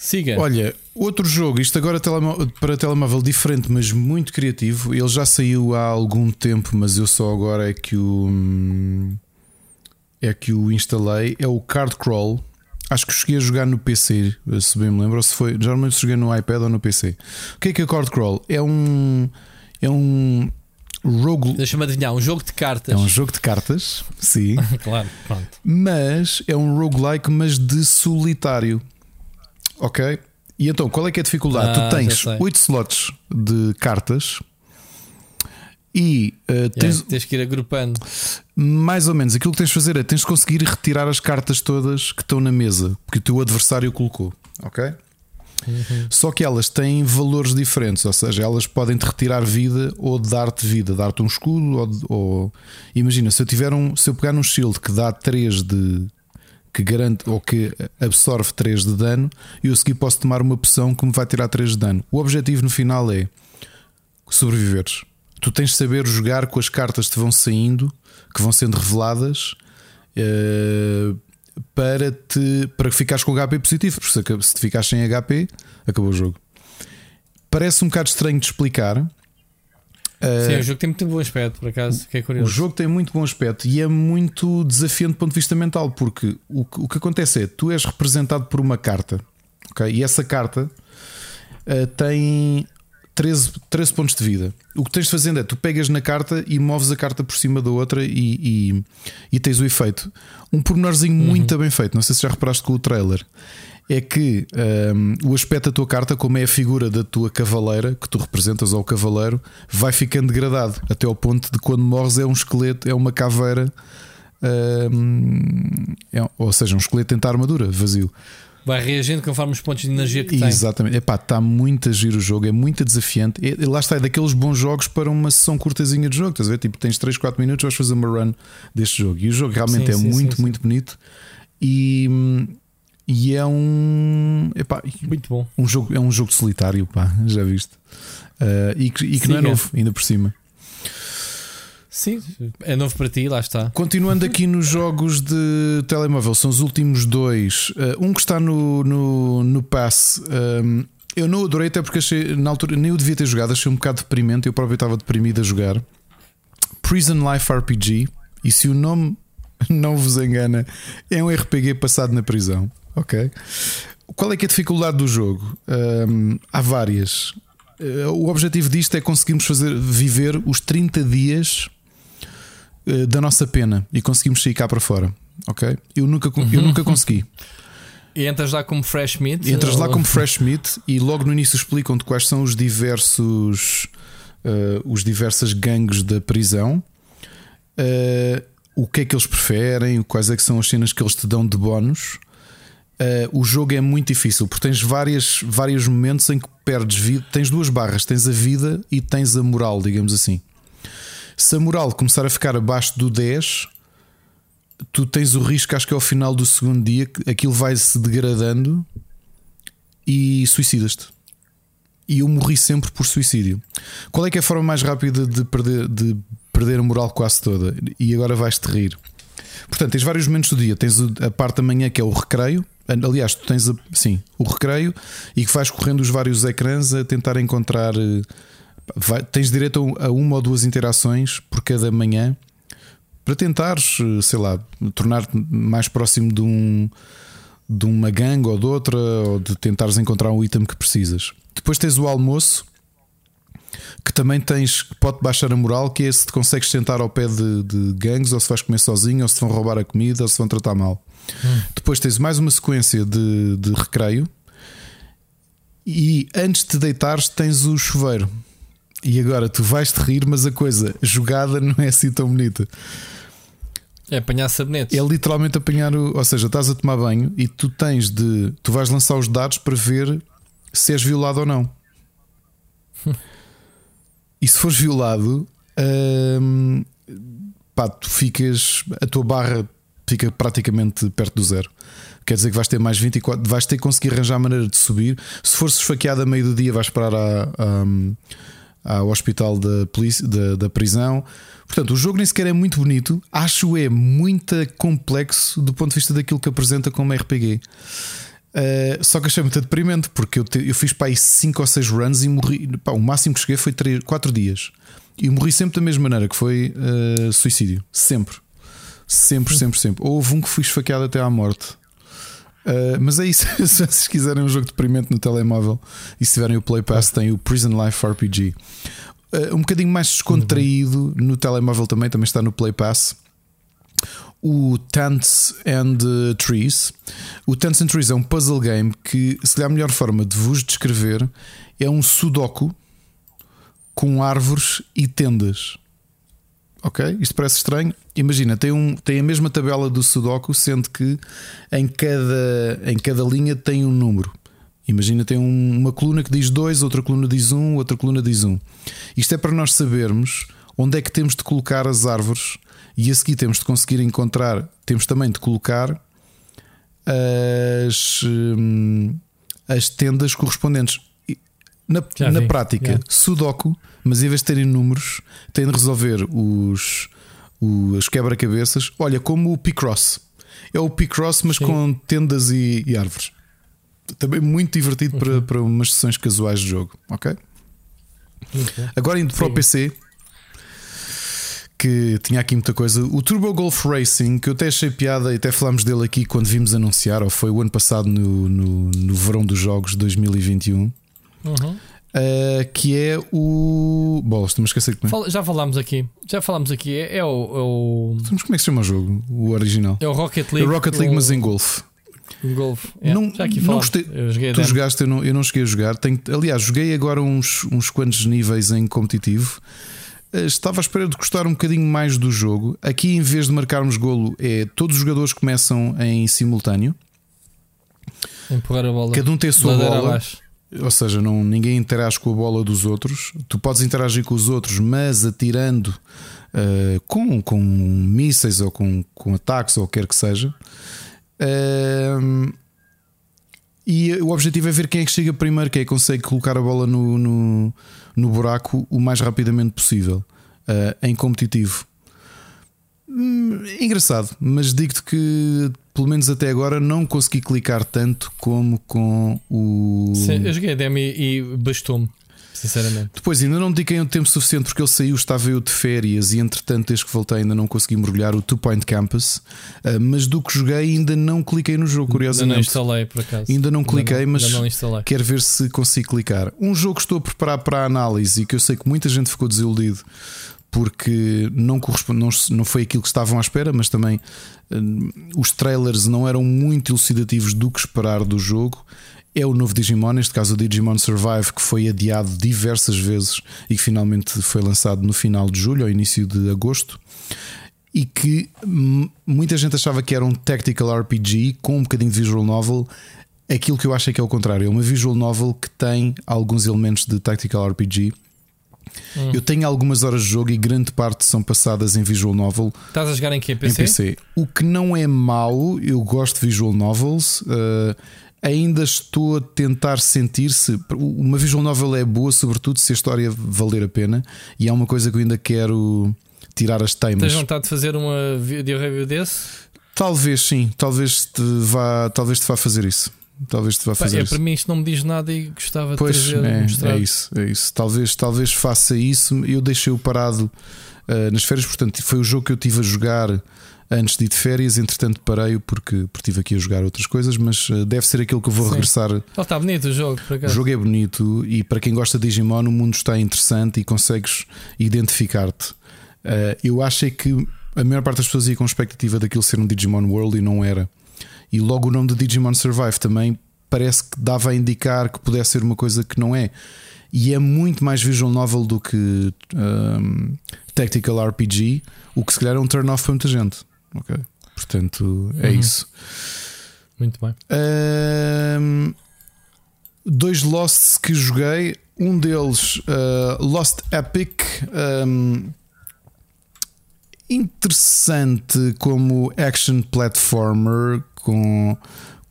Speaker 3: Siga.
Speaker 2: Olha, outro jogo, isto agora para telemóvel diferente, mas muito criativo. Ele já saiu há algum tempo, mas eu só agora é que o é que o instalei. É o Card Crawl. Acho que cheguei a jogar no PC, se bem me lembro, ou se foi. Geralmente joguei no iPad ou no PC. O que é que é o Card Crawl? É um. É um. Rogue...
Speaker 3: Deixa-me adivinhar, um jogo de cartas.
Speaker 2: É um jogo de cartas, sim. [laughs]
Speaker 3: claro, pronto.
Speaker 2: Mas é um roguelike, mas de solitário. Ok? E então, qual é que é a dificuldade? Ah, tu tens 8 slots de cartas e uh, tens,
Speaker 3: yeah, tens que ir agrupando.
Speaker 2: Mais ou menos, aquilo que tens de fazer é tens de conseguir retirar as cartas todas que estão na mesa que o teu adversário colocou. Ok?
Speaker 3: Uhum.
Speaker 2: Só que elas têm valores diferentes, ou seja, elas podem te retirar vida ou dar-te vida, dar-te um escudo. Ou, ou, imagina, se eu tiver um, se eu pegar um shield que dá 3 de que garante ou que absorve 3 de dano, e eu seguir posso tomar uma opção que me vai tirar 3 de dano. O objetivo no final é sobreviveres. Tu tens de saber jogar com as cartas que te vão saindo, que vão sendo reveladas, uh, para, te, para ficares com HP positivo, porque se te ficares sem HP, acabou o jogo. Parece um bocado estranho de explicar.
Speaker 3: Sim, uh, o jogo tem muito bom aspecto, por acaso, que é curioso.
Speaker 2: O jogo tem muito bom aspecto e é muito desafiante do ponto de vista mental, porque o, o que acontece é tu és representado por uma carta, ok? E essa carta uh, tem 13, 13 pontos de vida. O que tens de fazer é tu pegas na carta e moves a carta por cima da outra e, e, e tens o efeito. Um pormenorzinho uhum. muito bem feito. Não sei se já reparaste com o trailer. É que um, o aspecto da tua carta, como é a figura da tua cavaleira que tu representas ao cavaleiro, vai ficando degradado até ao ponto de quando morres é um esqueleto, é uma caveira, um, é, ou seja, um esqueleto em armadura, vazio.
Speaker 3: Vai reagindo conforme os pontos de energia que tem.
Speaker 2: Exatamente. Epá, está muito a giro o jogo, é muito desafiante. E, lá está, é daqueles bons jogos para uma sessão curtazinha de jogo. Estás a ver? Tipo, tens 3, 4 minutos, vais fazer uma run deste jogo. E o jogo realmente sim, é sim, muito, sim, muito bonito. E, e é um. Epá,
Speaker 3: muito bom.
Speaker 2: Um jogo, é um jogo solitário, pá, já viste? Uh, e que, e que não é novo, ainda por cima.
Speaker 3: Sim, é novo para ti, lá está.
Speaker 2: Continuando aqui nos [laughs] jogos de telemóvel, são os últimos dois. Uh, um que está no, no, no Pass. Um, eu não adorei, até porque achei, na altura nem o devia ter jogado, achei um bocado deprimente. Eu próprio estava deprimido a jogar. Prison Life RPG. E se o nome [laughs] não vos engana, é um RPG passado na prisão. Ok? Qual é que é a dificuldade do jogo? Há várias. Uh, o objetivo disto é conseguirmos fazer viver os 30 dias eh, da nossa pena e conseguimos sair cá para fora. Ok? Eu nunca, eu nunca consegui.
Speaker 3: E entras lá como fresh meat?
Speaker 2: Entras ou... lá como fresh meat e logo no início explicam-te quais são os diversos uh, os diversas gangues da prisão, uh, o que é que eles preferem, quais é que são as cenas que eles te dão de bónus. Uh, o jogo é muito difícil porque tens várias, vários momentos em que perdes vida. Tens duas barras: tens a vida e tens a moral, digamos assim. Se a moral começar a ficar abaixo do 10, tu tens o risco, acho que é ao final do segundo dia, que aquilo vai se degradando e suicidas-te. E eu morri sempre por suicídio. Qual é que é a forma mais rápida de perder, de perder a moral quase toda? E agora vais-te rir. Portanto, tens vários momentos do dia. Tens a parte da manhã que é o recreio. Aliás, tu tens sim, o recreio e que vais correndo os vários ecrãs a tentar encontrar eh, vai, tens direito a uma ou duas interações por cada manhã para tentares, sei lá, tornar-te mais próximo de um de uma gangue ou de outra, ou de tentares encontrar um item que precisas. Depois tens o almoço, que também tens, pode baixar a moral, que é se te consegues sentar ao pé de, de gangues, ou se vais comer sozinho, ou se vão roubar a comida, ou se vão tratar mal. Hum. Depois tens mais uma sequência de, de recreio. E antes de deitares, tens o chuveiro. E agora tu vais te rir, mas a coisa jogada não é assim tão bonita.
Speaker 3: É apanhar sabonete.
Speaker 2: É literalmente apanhar o. Ou seja, estás a tomar banho e tu tens de. Tu vais lançar os dados para ver se és violado ou não. [laughs] e se fores violado, hum, pá, tu ficas. A tua barra fica praticamente perto do zero. Quer dizer que vais ter mais 24. Vais ter que conseguir arranjar a maneira de subir. Se fores esfaqueado a meio do dia, vais parar a. a ao hospital da, polícia, da, da, prisão. Portanto, o jogo nem sequer é muito bonito, acho é muito complexo do ponto de vista daquilo que apresenta como RPG. Uh, só que achei muito deprimente porque eu, te, eu fiz para aí 5 ou 6 runs e morri. Pá, o máximo que cheguei foi 4 dias e morri sempre da mesma maneira que foi uh, suicídio. Sempre, sempre, sempre, sempre. Houve um que fui esfaqueado até à morte. Uh, mas é isso. [laughs] se vocês quiserem um jogo deprimente no telemóvel e se tiverem o Play Pass, tem o Prison Life RPG. Uh, um bocadinho mais descontraído no telemóvel também, também está no Play Pass. O Tents and Trees. O Tents and Trees é um puzzle game que, se calhar, a melhor forma de vos descrever é um sudoku com árvores e tendas. Ok? Isto parece estranho. Imagina, tem, um, tem a mesma tabela do Sudoku, sendo que em cada, em cada linha tem um número. Imagina, tem um, uma coluna que diz 2, outra coluna diz 1, um, outra coluna diz 1. Um. Isto é para nós sabermos onde é que temos de colocar as árvores e a seguir temos de conseguir encontrar, temos também de colocar as, hum, as tendas correspondentes. Na, na prática, Sudoku mas em vez de terem números, têm de resolver os, os quebra-cabeças. Olha, como o Picross. é o Picross, mas Sim. com tendas e, e, árvores. Também muito divertido uhum. para, para umas sessões casuais de jogo, ok? Agora indo para o PC, que tinha aqui muita coisa. O Turbo Golf Racing, que eu até achei piada e até falámos dele aqui quando vimos anunciar, ou foi o ano passado no, no, no verão dos jogos de 2021. Uhum. Uh, que é o. Bolas, estou-me a esquecer
Speaker 3: que é. Já falámos aqui. Já falámos aqui. É, é o. É o...
Speaker 2: Como é que se chama o jogo? O original?
Speaker 3: É o Rocket League.
Speaker 2: É o Rocket League, o... mas em golfe.
Speaker 3: Golfe. É, não, já aqui
Speaker 2: não gostei. tu jogaste, eu não, eu não cheguei a jogar. Tenho, aliás, joguei agora uns, uns quantos níveis em competitivo. Eh, estava à espera de gostar um bocadinho mais do jogo. Aqui, em vez de marcarmos golo, é todos os jogadores começam em simultâneo.
Speaker 3: Empurrar a bola.
Speaker 2: Cada um tem a sua bola. Abaixo. Ou seja, não, ninguém interage com a bola dos outros. Tu podes interagir com os outros, mas atirando uh, com, com mísseis ou com, com ataques ou o que quer que seja. Uh, e o objetivo é ver quem é que chega primeiro, quem é que consegue colocar a bola no, no, no buraco o mais rapidamente possível uh, em competitivo. Hum, engraçado, mas digo-te que pelo menos até agora não consegui clicar tanto como com o.
Speaker 3: Sim, eu joguei a demo e, e bastou-me. Sinceramente.
Speaker 2: Depois ainda não dediquei um tempo suficiente porque ele saiu, estava eu de férias e entretanto, desde que voltei, ainda não consegui mergulhar o Two Point Campus. Uh, mas do que joguei, ainda não cliquei no jogo, curiosamente. Ainda
Speaker 3: não instalei, por acaso.
Speaker 2: Ainda não cliquei, ainda não, mas não quero ver se consigo clicar. Um jogo que estou a preparar para a análise e que eu sei que muita gente ficou desiludido porque não, corresponde, não, não foi aquilo que estavam à espera, mas também uh, os trailers não eram muito elucidativos do que esperar do jogo. É o novo Digimon, neste caso o Digimon Survive, que foi adiado diversas vezes e que finalmente foi lançado no final de julho, ao início de agosto. E que muita gente achava que era um tactical RPG com um bocadinho de visual novel. Aquilo que eu acho é que é o contrário, é uma visual novel que tem alguns elementos de tactical RPG Hum. Eu tenho algumas horas de jogo e grande parte são passadas em visual novel.
Speaker 3: Estás a jogar em que? PC?
Speaker 2: Em PC. O que não é mau, eu gosto de visual novels. Uh, ainda estou a tentar sentir-se. Uma visual novel é boa, sobretudo se a história valer a pena, e é uma coisa que eu ainda quero tirar as teimas.
Speaker 3: Tens vontade de fazer uma video review desse?
Speaker 2: Talvez sim, talvez te vá, talvez te vá fazer isso. Talvez te vá fazer.
Speaker 3: É,
Speaker 2: isso.
Speaker 3: para mim isto não me diz nada e gostava
Speaker 2: pois,
Speaker 3: de trazer,
Speaker 2: é, mostrar. é isso, é isso. Talvez, talvez faça isso. Eu deixei-o parado uh, nas férias, portanto, foi o jogo que eu tive a jogar antes de ir de férias. Entretanto, parei-o porque, porque estive aqui a jogar outras coisas, mas uh, deve ser aquilo que eu vou Sim. regressar.
Speaker 3: Ele está bonito o jogo, por acaso.
Speaker 2: O jogo é bonito e para quem gosta de Digimon, o mundo está interessante e consegues identificar-te. Uh, eu acho é que a maior parte das pessoas ia com expectativa daquilo ser um Digimon World e não era. E logo o nome de Digimon Survive também parece que dava a indicar que pudesse ser uma coisa que não é. E é muito mais visual novel do que um, tactical RPG, o que se calhar é um turn off para muita gente. Ok? Portanto, é uhum. isso.
Speaker 3: Muito bem.
Speaker 2: Um, dois Losts que joguei. Um deles, uh, Lost Epic. Um, interessante como action platformer com,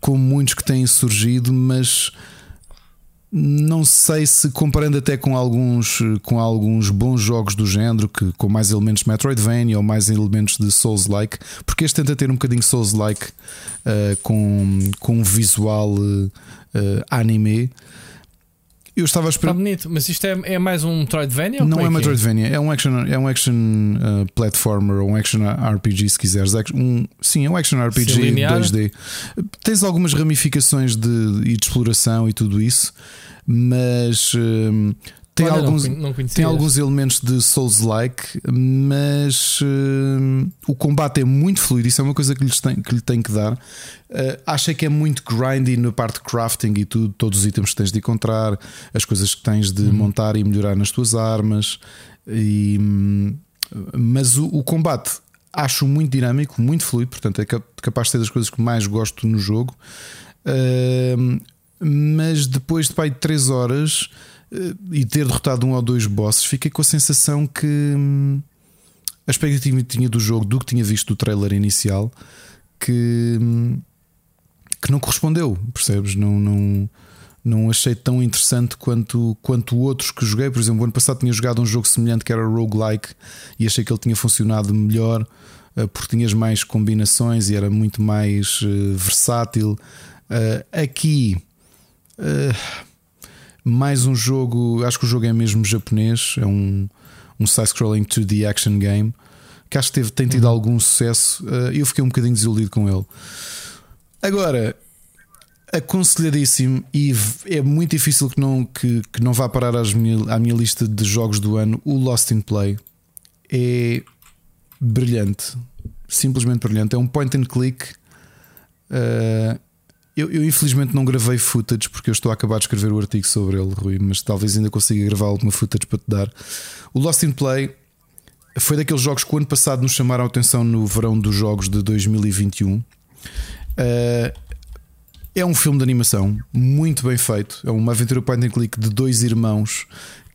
Speaker 2: com muitos que têm surgido, mas não sei se comparando até com alguns, com alguns bons jogos do género, que, com mais elementos Metroidvania ou mais elementos de Souls-like, porque este tenta ter um bocadinho Souls-like uh, com, com um visual uh, anime. Eu estava a esperar.
Speaker 3: Está bonito, mas isto é, é mais um Metroidvania?
Speaker 2: Não é,
Speaker 3: é
Speaker 2: Metroidvania, é? é? um action, é um action uh, platformer ou um action RPG, se quiseres. Um, sim, é um action RPG sim, 2D. Tens algumas ramificações de, de exploração e tudo isso, mas uh, tem, Olha, alguns, não, não tem alguns elementos de Souls-like, mas uh, o combate é muito fluido. Isso é uma coisa que, lhes tem, que lhe tem que dar. Uh, acha que é muito grindy na parte de crafting e tudo, todos os itens que tens de encontrar, as coisas que tens de uhum. montar e melhorar nas tuas armas. E, mas o, o, combate acho muito dinâmico, muito fluido, portanto é capaz de ser das coisas que mais gosto no jogo. Uh, mas depois de pai de 3 horas e ter derrotado um ou dois bosses, fiquei com a sensação que hum, a expectativa que tinha do jogo, do que tinha visto do trailer inicial, que, hum, que não correspondeu, percebes? Não, não, não achei tão interessante quanto, quanto outros que joguei. Por exemplo, ano passado tinha jogado um jogo semelhante que era roguelike e achei que ele tinha funcionado melhor. uh, porque tinhas mais combinações e era muito mais uh, versátil. aqui, mais um jogo, acho que o jogo é mesmo japonês, é um, um side-scrolling 2D action game que acho que teve, tem tido uhum. algum sucesso. eu fiquei um bocadinho desiludido com ele. Agora, aconselhadíssimo e é muito difícil que não, que, que não vá parar às minha, à minha lista de jogos do ano. O Lost in Play é brilhante, simplesmente brilhante. É um point and click. Uh, eu, eu, infelizmente não gravei footage porque eu estou a acabar de escrever o artigo sobre ele, Rui, mas talvez ainda consiga gravar alguma footage para te dar. O Lost in Play foi daqueles jogos que o ano passado nos chamaram a atenção no verão dos jogos de 2021. Uh, é um filme de animação muito bem feito. É uma aventura point and click de dois irmãos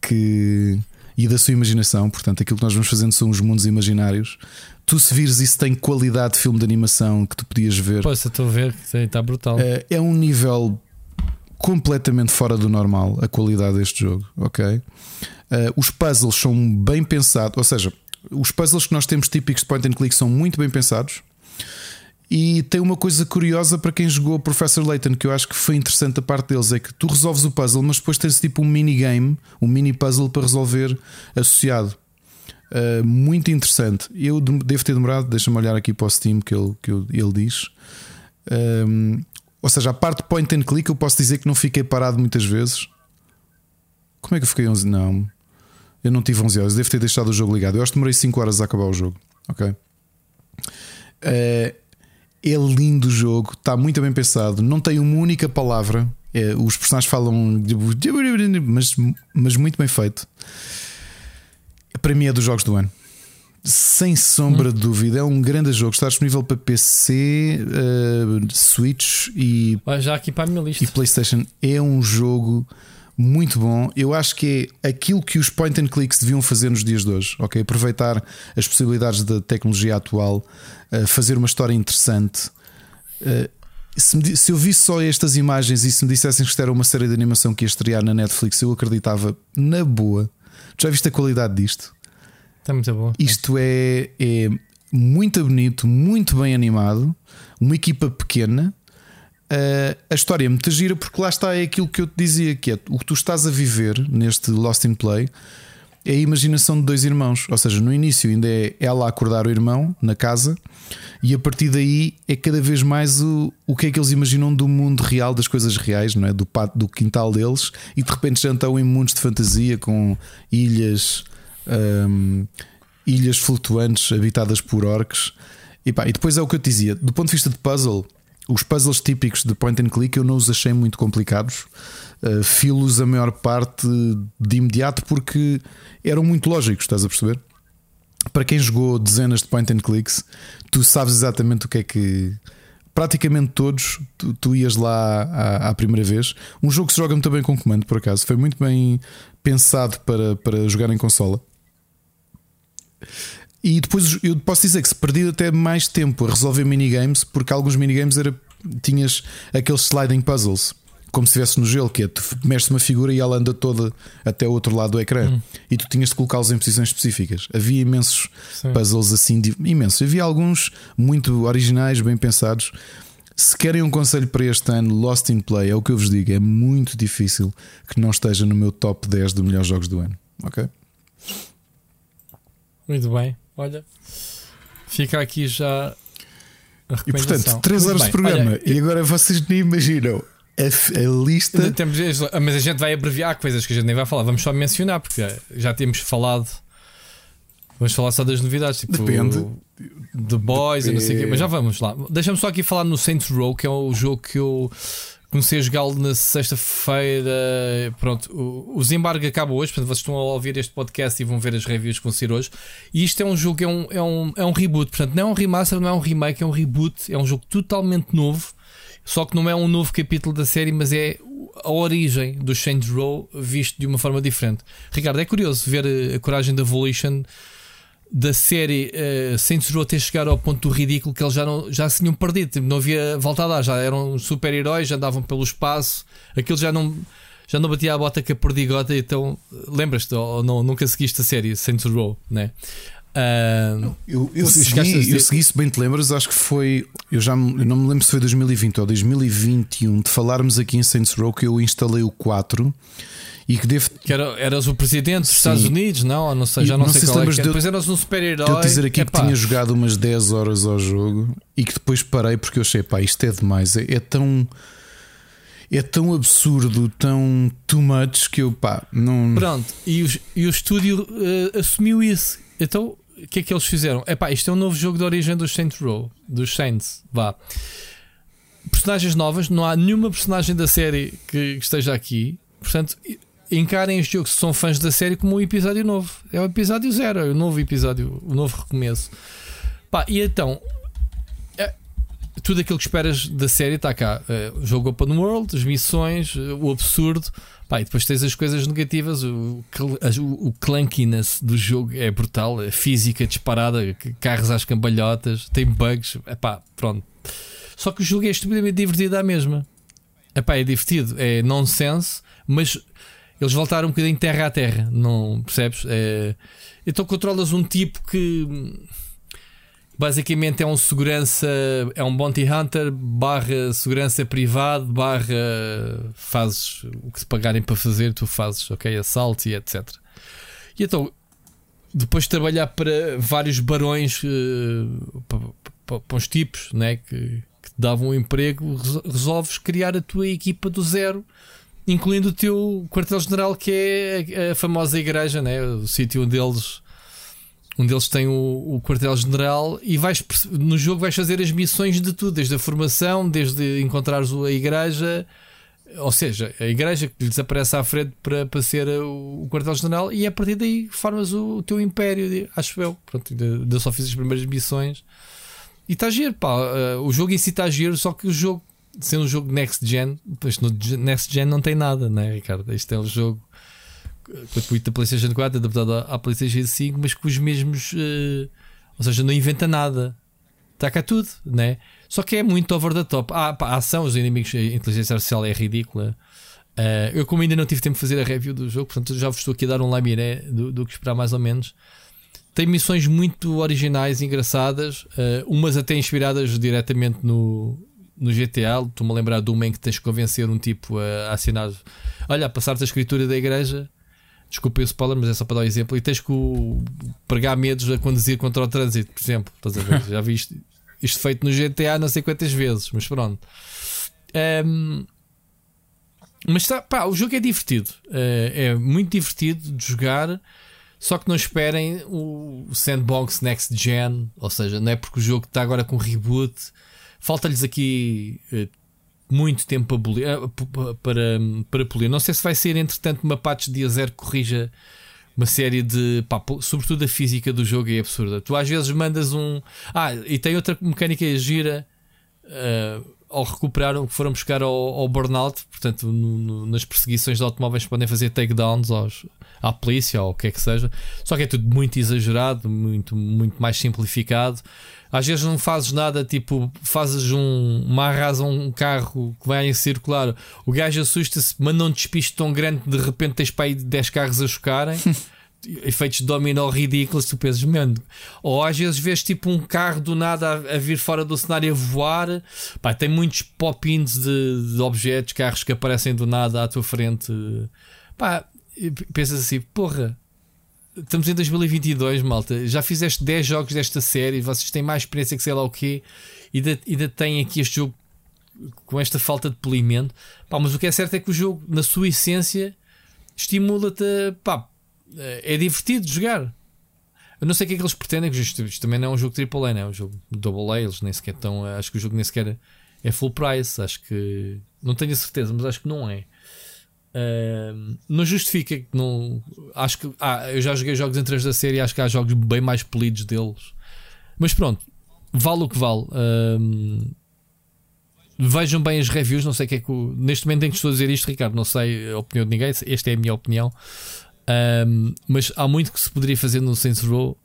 Speaker 2: que e da sua imaginação. Portanto, aquilo que nós vamos fazendo são os mundos imaginários. Tu, se vires isso, tem qualidade de filme de animação que tu podias ver.
Speaker 3: Pois, estou a ver, está brutal.
Speaker 2: É, é um nível completamente fora do normal a qualidade deste jogo, ok? Uh, os puzzles são bem pensados, ou seja, os puzzles que nós temos típicos de point and click são muito bem pensados. E tem uma coisa curiosa para quem jogou Professor Layton, que eu acho que foi interessante a parte deles: é que tu resolves o puzzle, mas depois tens tipo um minigame, um mini puzzle para resolver associado. Uh, muito interessante. Eu devo ter demorado, deixa-me olhar aqui para o Steam que ele, que ele diz. Um, ou seja, a parte point and click, eu posso dizer que não fiquei parado muitas vezes. Como é que eu fiquei 11? Não, eu não tive 11 horas, devo ter deixado o jogo ligado. Eu acho que demorei 5 horas a acabar o jogo. Ok. Uh, é lindo o jogo, está muito bem pensado, não tem uma única palavra. É, os personagens falam, mas, mas muito bem feito. Para mim é dos jogos do ano. Sem sombra hum. de dúvida, é um grande jogo. Está disponível para PC, uh, Switch e,
Speaker 3: Vai já aqui para a minha lista.
Speaker 2: e PlayStation. É um jogo muito bom. Eu acho que é aquilo que os point and clicks deviam fazer nos dias de hoje, ok? Aproveitar as possibilidades da tecnologia atual, uh, fazer uma história interessante. Uh, se, me, se, eu visse só estas imagens e se me dissessem que isto era uma série de animação que ia estrear na Netflix, eu acreditava na boa. Já viste a qualidade disto?
Speaker 3: Está muito bom.
Speaker 2: Isto é, é muito bonito, muito bem animado, uma equipa pequena Uh, a história é muito gira porque lá está é aquilo que eu te dizia, que é o que tu estás a viver neste Lost in Play é a imaginação de dois irmãos. Ou seja, no início ainda é ela acordar o irmão na casa, e a partir daí é cada vez mais o, o que é que eles imaginam do mundo real, das coisas reais, não é? do, pato, do quintal deles, e de repente já estão em mundos de fantasia com ilhas, um, ilhas flutuantes habitadas por orcs. E, pá, e depois é o que eu te dizia, do ponto de vista de puzzle os puzzles típicos de point and click eu não os achei muito complicados. Uh, Filos a maior parte de imediato porque eram muito lógicos, estás a perceber? Para quem jogou dezenas de point and clicks, tu sabes exatamente o que é que. Praticamente todos, tu, tu ias lá à, à, primeira vez. Um jogo que se joga muito bem com comando, por acaso, foi muito bem pensado para, para jogar em consola. E depois eu posso dizer que se perdi até mais tempo a resolver minigames, porque alguns minigames era, tinhas aqueles sliding puzzles, como se estivesse no gelo, que é tu mexes uma figura e ela anda toda até o outro lado do ecrã hum. e tu tinhas de colocá-los em posições específicas. Havia imensos Sim. puzzles assim, imensos. Havia alguns muito originais, bem pensados. Se querem um conselho para este ano, Lost in Play, é o que eu vos digo, é muito difícil que não esteja no meu top 10 de melhores jogos do ano. Ok?
Speaker 3: Muito bem. Olha, fica aqui já
Speaker 2: E portanto, 3 horas bem. de programa Olha, e agora vocês nem imaginam a, a lista.
Speaker 3: Temos, mas a gente vai abreviar coisas que a gente nem vai falar, vamos só mencionar, porque já temos falado. Vamos falar só das novidades, tipo
Speaker 2: Depende.
Speaker 3: The Boys Depende. e não sei o quê, mas já vamos lá. Deixa-me só aqui falar no Saints Row, que é o jogo que eu Comecei a jogá-lo na sexta-feira. Pronto, o, o Zembargo acaba hoje. Portanto, vocês estão a ouvir este podcast e vão ver as reviews que vão ser hoje. E isto é um jogo, é um, é um, é um reboot. Portanto, não é um remaster, não é um remake, é um reboot. É um jogo totalmente novo. Só que não é um novo capítulo da série, mas é a origem do Saints Row visto de uma forma diferente. Ricardo, é curioso ver a coragem da Volition da série uh, Saints Row ter chegado ao ponto do ridículo que eles já, não, já se tinham perdido, tipo, não havia volta a dar, já eram super-heróis, já andavam pelo espaço, aquilo já não, já não batia a bota com a perdigota, então lembras-te ou não, nunca seguiste a série Saints Row, né? Uh,
Speaker 2: eu, eu, segui, eu segui, se bem te lembras, acho que foi. Eu já eu não me lembro se foi 2020 ou 2021 de falarmos aqui em Saints Row que eu instalei o 4 e que devo.
Speaker 3: Que era, eras o presidente dos Sim. Estados Unidos, não? não sei, já não, não sei, sei qual é. De, depois eras um super-herói.
Speaker 2: Eu dizer aqui Epá. que tinha jogado umas 10 horas ao jogo e que depois parei porque eu achei, pá, isto é demais. É, é tão é tão absurdo, tão too much que eu pá, não.
Speaker 3: Pronto, e, os, e o estúdio uh, assumiu isso. Então, o que é que eles fizeram? É pá, isto é um novo jogo de origem dos Saints Row, dos Saints, vá. Personagens novas, não há nenhuma personagem da série que esteja aqui, portanto, encarem este jogo se são fãs da série como um episódio novo. É o episódio zero, é o novo episódio, o novo recomeço. Pá, e então, tudo aquilo que esperas da série está cá. Uh, jogo open world, as missões, o absurdo. Pá, e depois tens as coisas negativas. O, o, o clunkiness do jogo é brutal. A física disparada, carros às cambalhotas, tem bugs. Epá, pronto. Só que o jogo é estupidamente divertido à mesma. Epá, é divertido, é nonsense, mas eles voltaram um bocadinho terra a terra, não percebes? É, então controlas um tipo que Basicamente é um segurança, é um bounty hunter barra segurança privado barra fazes o que te pagarem para fazer, tu fazes, ok? Assalto e etc. E então, depois de trabalhar para vários barões, uh, para, para, para os tipos né, que, que te davam um emprego, resolves criar a tua equipa do zero incluindo o teu quartel-general, que é a famosa igreja, né? o sítio onde eles um deles tem o, o quartel-general e vais, no jogo vais fazer as missões de tudo, desde a formação, desde encontrares a igreja, ou seja, a igreja que lhes aparece à frente para, para ser o, quartel-general, e a partir daí formas o, o teu império, acho eu. Pronto, ainda só fiz as primeiras missões e está giro, pá. Uh, o jogo em si está giro, só que o jogo, sendo um jogo next gen, pois no next gen não tem nada, né, Ricardo? Este é o jogo gratuito da PlayStation 4, adaptado à PlayStation 5, mas com os mesmos. Uh, ou seja, não inventa nada. Está cá tudo, né? Só que é muito over the top. Ah, pá, a ação, os inimigos, a inteligência artificial é ridícula. Uh, eu, como ainda não tive tempo de fazer a review do jogo, portanto já vos estou aqui a dar um lamiré do, do que esperar, mais ou menos. Tem missões muito originais, engraçadas, uh, umas até inspiradas diretamente no, no GTA. Estou-me a lembrar de uma em que tens que convencer um tipo a, a assinar. Olha, a passar-te a escritura da igreja Desculpa o spoiler, mas é só para dar um exemplo. E tens que o, pregar medos a conduzir contra o trânsito, por exemplo. Estás a ver? [laughs] Já viste isto feito no GTA não sei quantas vezes, mas pronto. Um, mas tá, pá, o jogo é divertido. Uh, é muito divertido de jogar. Só que não esperem o Sandbox Next Gen, ou seja, não é porque o jogo está agora com reboot. Falta-lhes aqui uh, muito tempo para, eh, para, para polir. Não sei se vai ser, entretanto, uma patch dia zero que corrija uma série de. Pá, sobretudo a física do jogo é absurda. Tu às vezes mandas um. Ah, e tem outra mecânica gira. Uh, ao recuperar o que foram buscar ao, ao burnout, portanto, no, no, nas perseguições de automóveis podem fazer takedowns aos, à polícia ou o que é que seja. Só que é tudo muito exagerado, muito, muito mais simplificado. Às vezes não fazes nada, tipo, fazes um, uma arrasa um carro que vai em circular, o gajo assusta-se, manda um despiste tão grande que de repente tens para aí 10 carros a chocarem. [laughs] efeitos de dominó ridículos, tu pensas, mano. Ou às vezes vês tipo um carro do nada a, a vir fora do cenário a voar. Pá, tem muitos pop-ins de, de, objetos, carros que aparecem do nada à tua frente. Pá, pensas assim, porra, Estamos em 2022, malta. Já fizeste 10 jogos desta série, vocês têm mais experiência que sei lá o quê, e ainda, ainda têm aqui este jogo com esta falta de polimento. Pá, mas o que é certo é que o jogo, na sua essência, estimula-te. Pá, é divertido jogar. Eu não sei o que é que eles pretendem, que isto, isto também não é um jogo AAA, não é um jogo AA. Eles nem sequer estão. Acho que o jogo nem sequer é full price. Acho que. Não tenho a certeza, mas acho que não é. Uh, não justifica que não. Acho que. Ah, eu já joguei jogos em 3 da série acho que há jogos bem mais polidos deles. Mas pronto, vale o que vale. Uh, vejam bem as reviews. Não sei o que é que. O, neste momento em que estou a dizer isto, Ricardo, não sei a opinião de ninguém. Esta é a minha opinião. Uh, mas há muito que se poderia fazer no Saints Row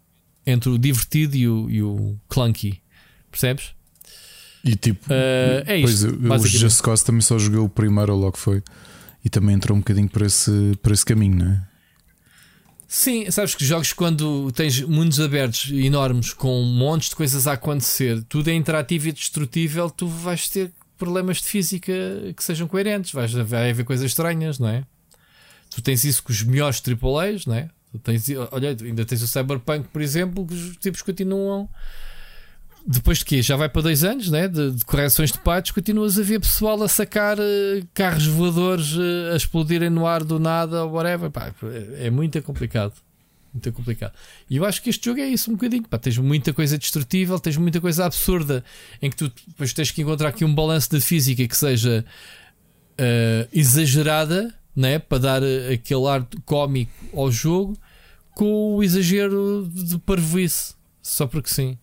Speaker 3: entre o divertido e o, e o clunky. Percebes?
Speaker 2: E tipo, uh, é isto. Pois, o Just Cause também só joguei o primeiro, logo foi e também entrou um bocadinho por esse, por esse caminho, não é?
Speaker 3: Sim, sabes que jogos quando tens mundos abertos enormes com montes de coisas a acontecer, tudo é interativo e destrutível, tu vais ter problemas de física que sejam coerentes, vais, vai haver coisas estranhas, não é? Tu tens isso com os melhores AAAs, não é? Tu tens, olha, ainda tens o Cyberpunk, por exemplo, que os tipos continuam depois de quê? Já vai para dois anos né? de, de correções de patches, continuas a ver pessoal a sacar uh, carros voadores uh, a explodirem no ar do nada ou whatever. Pá, é, é muito complicado. Muito complicado. E eu acho que este jogo é isso um bocadinho. Pá, tens muita coisa destrutível, tens muita coisa absurda em que tu depois tens que encontrar aqui um balanço de física que seja uh, exagerada né? para dar aquele ar cómico ao jogo com o exagero de parvoíce. Só porque sim.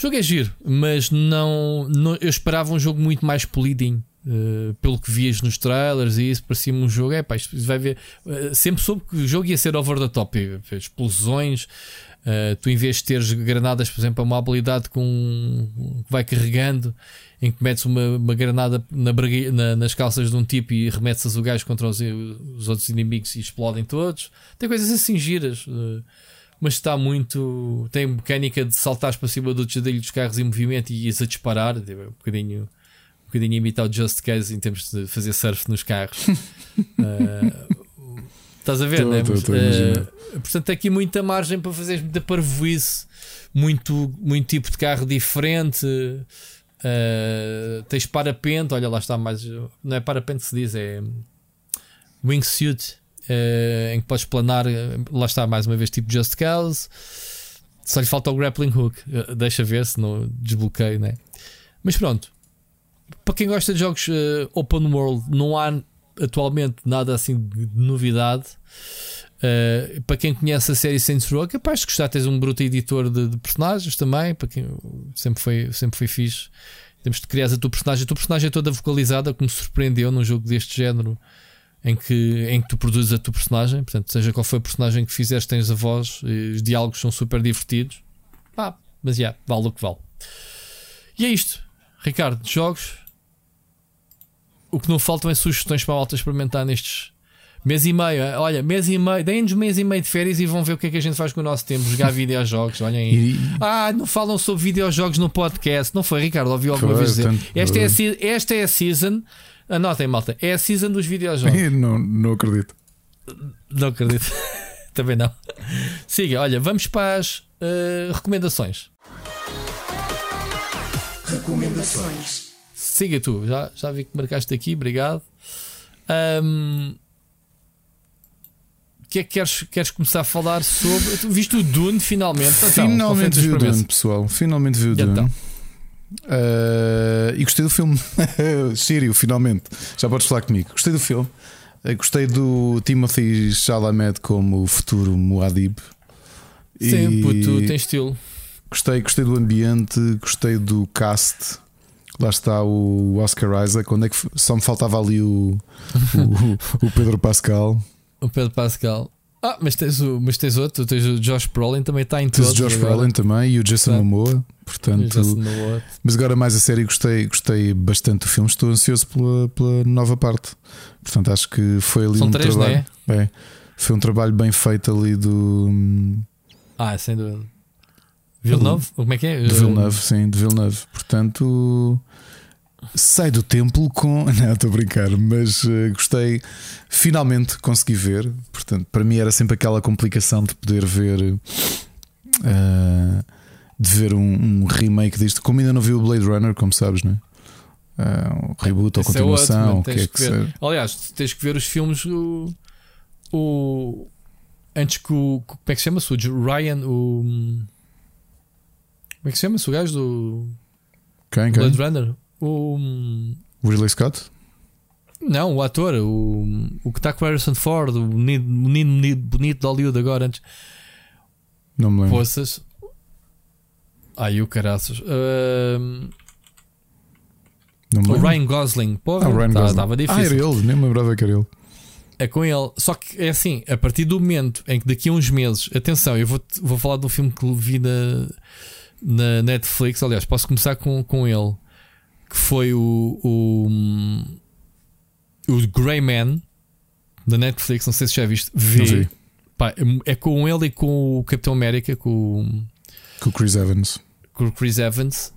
Speaker 3: O jogo é giro, mas não, não eu esperava um jogo muito mais polidinho. Uh, pelo que vias nos trailers e isso, parecia-me um jogo. É pá, isto vai ver. Uh, sempre soube que o jogo ia ser over the top, explosões. Uh, tu, em vez de teres granadas, por exemplo, uma habilidade com que vai carregando, em que metes uma, uma granada na, na, nas calças de um tipo e remetes o gajo contra os, os, outros inimigos e explodem todos. Tem coisas assim giras. Uh, mas está muito. Tem mecânica de saltar para cima do desdilho dos carros em movimento e ir a disparar. Tipo, um bocadinho, um bocadinho imitar o Just Cause em termos de fazer surf nos carros. uh, [laughs] estás a ver, tô, né? Tô, tô uh, portanto, tem aqui muita margem para fazer muita parvoíce, muito, muito tipo de carro diferente. Uh, tens parapente, olha lá está mais. Não é parapente que se diz, é wingsuit uh, em que podes planar, eh, lá está mais uma vez, tipo Just Cause. Só lhe falta o grappling hook. Uh, deixa ver se não desbloqueio, né? Mas pronto, para quem gosta de jogos uh, open world, não há atualmente nada assim de novidade. Uh, para quem conhece a série Saints Row, capaz de gostar, tens um bruto editor de, de, personagens também. Para quem sempre foi, sempre foi fixe. Temos de criar a tua personagem. A tua personagem é toda vocalizada, como me surpreendeu num jogo deste género em que, em que tu produzes a tua personagem. Portanto, seja qual for a personagem que fizeres, tens a voz, os diálogos são super divertidos. Ah, mas já, yeah, vale o que vale. E é isto, Ricardo, jogos. O que não faltam é sugestões para a malta experimentar nestes mês e meio. Olha, mês e meio, deem-nos mês e meio de férias e vão ver o que é que a gente faz com o nosso tempo, jogar [laughs] videojogos. Olhem aí. Ah, não falam sobre videojogos no podcast. Não foi, Ricardo? Ouviu alguma foi, vez dizer? Esta é, a, esta é a season Anotem, malta. É a season dos videojogos. [laughs]
Speaker 2: não, não acredito.
Speaker 3: Não acredito. [laughs] Também não. Siga, olha, vamos para as uh, recomendações. Recomendações. Siga tu, já, já vi que marcaste aqui, obrigado. Um, o que é que queres, queres começar a falar sobre? Tu viste o Dune finalmente?
Speaker 2: Então, finalmente vi o Dune, pessoal. Finalmente vi o Dune. Então. Uh, e gostei do filme. [laughs] Sírio, finalmente. Já podes falar comigo. Gostei do filme. Uh, gostei do Timothy Chalamet como o futuro Muad'Dib.
Speaker 3: Sim, puto, tem estilo.
Speaker 2: Gostei, gostei do ambiente, gostei do cast. Lá está o Oscar Isaac. Quando é que só me faltava ali o, o, o Pedro Pascal? [laughs]
Speaker 3: O Pedro Pascal. Ah, mas tens, o, mas tens outro, tens o Josh Brolin também está em todos.
Speaker 2: Tens o Josh. Brolin também e o Jason Momoa. Portanto. Mas agora mais a série gostei, gostei bastante do filme. Estou ansioso pela, pela nova parte. Portanto, acho que foi ali
Speaker 3: São
Speaker 2: um
Speaker 3: três,
Speaker 2: trabalho. É? É, foi um trabalho bem feito ali do.
Speaker 3: Ah, sem dúvida. Villeneuve? Como é que é?
Speaker 2: De Villeneuve, sim, de Villeneuve. Portanto, sai do templo com. [laughs] Não, estou a brincar, mas uh, gostei. Finalmente consegui ver. Portanto, para mim era sempre aquela complicação de poder ver. Uh, de ver um, um, remake disto. Como ainda não vi o Blade Runner, como sabes, não é? Uh, reboot ou é continuação, é o que é que, que seja.
Speaker 3: Aliás, tens que ver os filmes. O, o antes que o. Como é que se chama-se? O Ryan. O, como é que se chama-se o gajo do.
Speaker 2: Quem,
Speaker 3: quem? Blade Runner? O.
Speaker 2: Ridley Scott?
Speaker 3: Não, o ator, o, o que está com o Harrison Ford, o menino, bonito de Hollywood agora antes.
Speaker 2: Não me lembro.
Speaker 3: Poças. Ai, o caraças. Uh, o Ryan Gosling. Porra, ah, Ryan tá, Gosling. Estava difícil.
Speaker 2: Ah, era ele, nem me lembrava que era ele.
Speaker 3: É com ele. Só que é assim, a partir do momento em que daqui a uns meses, atenção, eu vou, vou falar do filme que vi na, na Netflix. Aliás, posso começar com, com ele que foi o, o, o Grey Man da Netflix. Não sei se já viste. Vê. Pá, é com ele e com o Capitão América, com,
Speaker 2: com o Chris Evans.
Speaker 3: Com o Chris Evans.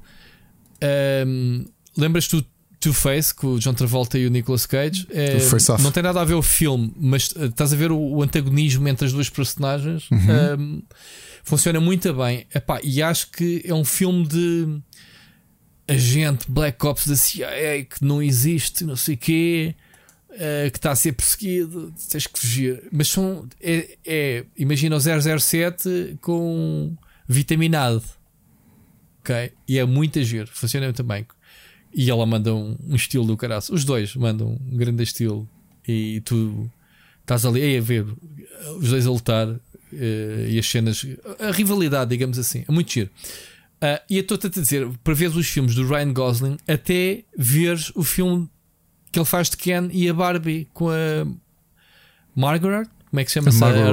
Speaker 3: Um, Lembras-te do Two-Face com o John Travolta e o Nicolas Cage? É, não tem nada a ver o filme, mas eh, estás a ver o, o antagonismo entre as duas personagens. Uhum. Um, funciona muito bem. Epá, e acho que é um filme de agente Black Ops da CIA que não existe, não sei o quê. Uh, que está a ser perseguido, tens que fugir. Mas são. É, é, imagina o 007 com vitaminado, ok? E é muito agir, funciona muito bem. E ela manda um, um estilo do caraço. Os dois mandam um grande estilo. E tu estás ali a ver os dois a lutar uh, e as cenas, a rivalidade, digamos assim, é muito giro. Uh, e eu estou-te a dizer, para ver os filmes do Ryan Gosling, até veres o filme que ele faz de Ken e a Barbie com a Margaret. Como é que se chama?
Speaker 2: A Margaret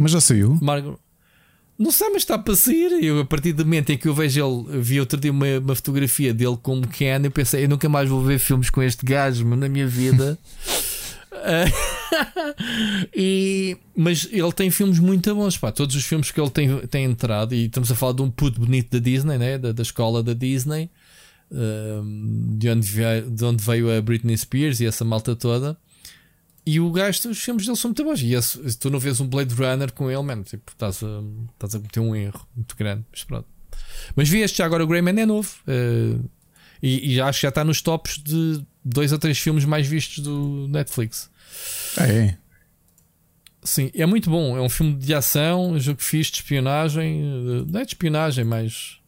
Speaker 2: Mas já saiu.
Speaker 3: Margaret. Não sei, mas está para sair. Eu, a partir do momento em que eu vejo ele, vi outro dia uma, uma fotografia dele como Ken, eu pensei, eu nunca mais vou ver filmes com este gajo na minha vida. [laughs] [laughs] e, mas ele tem filmes muito bons, pá. Todos os filmes que ele tem, tem entrado, e estamos a falar de um puto bonito da Disney, né? da, da escola da Disney, de, onde veio, de onde veio a Britney Spears e essa malta toda. E o gajo, os filmes dele são muito bons. E esse, tu não vês um Blade Runner com ele, mano, tipo, estás a, estás a cometer um erro muito grande. Mas pronto. Mas vi este já agora, o Greyman é novo. Uh, e, e acho que já está nos tops de dois ou três filmes mais vistos do Netflix.
Speaker 2: Ah, é?
Speaker 3: Sim, é muito bom. É um filme de ação, um jogo fixe de espionagem. Não é de espionagem, mas.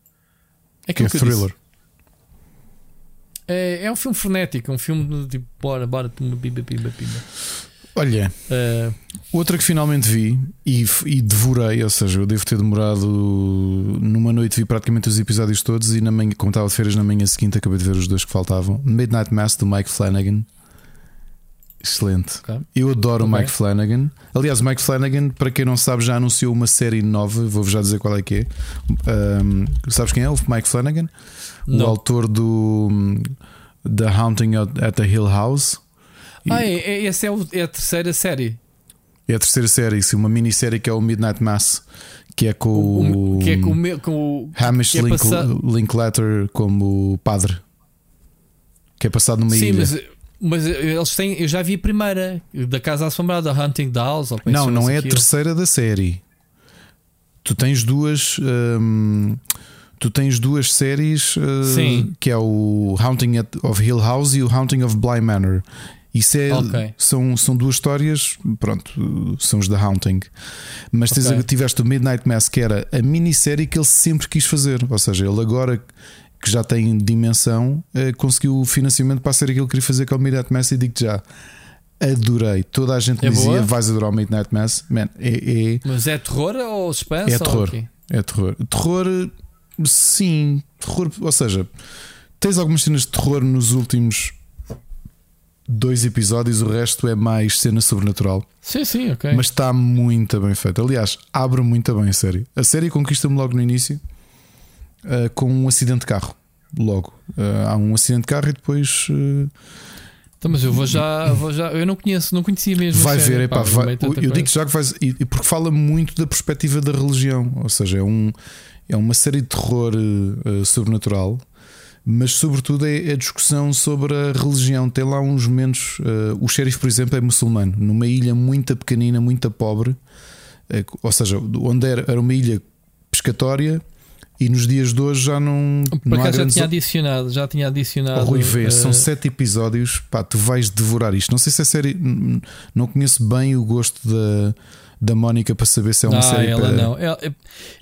Speaker 2: É que é thriller.
Speaker 3: É, é um filme frenético, um filme de tipo, bora, bora, pimba, pimba, pimba, pimba.
Speaker 2: Olha, uh, outra que finalmente vi e, e, devorei, ou seja, eu devo ter demorado numa noite, vi praticamente os episódios todos e na manhã, como estava de férias, na manhã seguinte acabei de ver os dois que faltavam. Midnight Mass do Mike Flanagan. Excelente. Okay. Eu adoro o okay. Mike Flanagan. Aliás, o Mike Flanagan, para quem não sabe, já anunciou uma série nova. Vou-vos já dizer qual é que é. Um, sabes quem é? O Mike Flanagan, não. o autor do The Haunting at the Hill House.
Speaker 3: Ah, e... é, essa é, é, a terceira série.
Speaker 2: É a terceira série, sim, uma minissérie que é o Midnight Mass, que é com o,
Speaker 3: o que é com o, com o
Speaker 2: Hamish é Link, Linklater como padre, que é passado numa sim, ilha.
Speaker 3: Mas mas eles têm. Eu já vi a primeira, da Casa Assombrada, Hunting Dolls. Ou
Speaker 2: é não, não é a terceira da série. Tu tens duas. Hum, tu tens duas séries uh, que é o Haunting of Hill House e o Haunting of Bly Manor. Isso é, okay. são, são duas histórias, pronto, são os da Haunting. Mas tens, okay. tiveste o Midnight Mass, que era a minissérie que ele sempre quis fazer. Ou seja, ele agora que já tem dimensão, eh, conseguiu o financiamento para ser aquilo que queria fazer com o Midnight Mass e digo já. Adorei, toda a gente é me dizia boa? vais adorar o Midnight Mass. Man, é,
Speaker 3: é... Mas é terror ou suspense?
Speaker 2: É terror. É terror. Terror, sim, terror, ou seja, tens algumas cenas de terror nos últimos dois episódios, o resto é mais cena sobrenatural.
Speaker 3: Sim, sim, ok.
Speaker 2: Mas está muito bem feito. Aliás, abre muito bem a série. A série conquista-me logo no início uh, com um acidente de carro. Logo. Uh, há um acidente de carro e depois. Uh,
Speaker 3: então, mas eu vou já, vou já. Eu não conheço, não conhecia mesmo.
Speaker 2: Vai ver, epá, vai, eu digo já que vai. Porque fala muito da perspectiva da religião. Ou seja, é, um, é uma série de terror uh, sobrenatural. Mas, sobretudo, é a discussão sobre a religião. Tem lá uns momentos. Uh, o xerife, por exemplo, é muçulmano, numa ilha muito pequenina, muito pobre. Uh, ou seja, onde era, era uma ilha pescatória e nos dias de hoje já não.
Speaker 3: Por
Speaker 2: acaso
Speaker 3: já tinha adicionado, já tinha adicionado. Oh,
Speaker 2: Rui vê, são sete episódios, pá, tu vais devorar isto. Não sei se é série. Não conheço bem o gosto da da Mónica para saber se é uma ah, série
Speaker 3: ela
Speaker 2: para...
Speaker 3: não. Ela,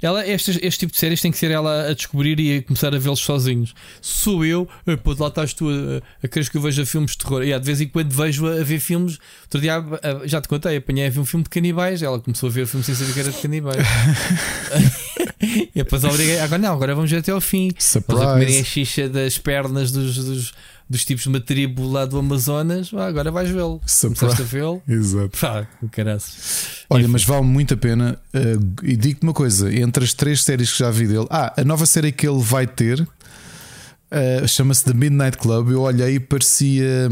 Speaker 3: ela este, este, tipo de séries tem que ser ela a descobrir e a começar a vê-los sozinhos. Sou eu, eh, pô, lá estás tu a, a querer que eu veja filmes de terror. E de vez em quando vejo a, a ver filmes. Outro dia já te contei, apanhei a ver um filme de canibais. Ela começou a ver o filme sem saber que era de canibais. [laughs] e depois obriguei. Agora não, agora vamos ver até ao fim.
Speaker 2: Surprise.
Speaker 3: a comerem a xixa das pernas dos, dos dos tipos de uma tribo lá do Amazonas, ah, agora vais vê-lo. Começaste a vê-lo.
Speaker 2: Exato.
Speaker 3: Pá,
Speaker 2: Olha, mas vale muito a pena. Uh, e digo-te uma coisa: entre as três séries que já vi dele, ah, a nova série que ele vai ter uh, chama-se The Midnight Club. Eu olhei e parecia.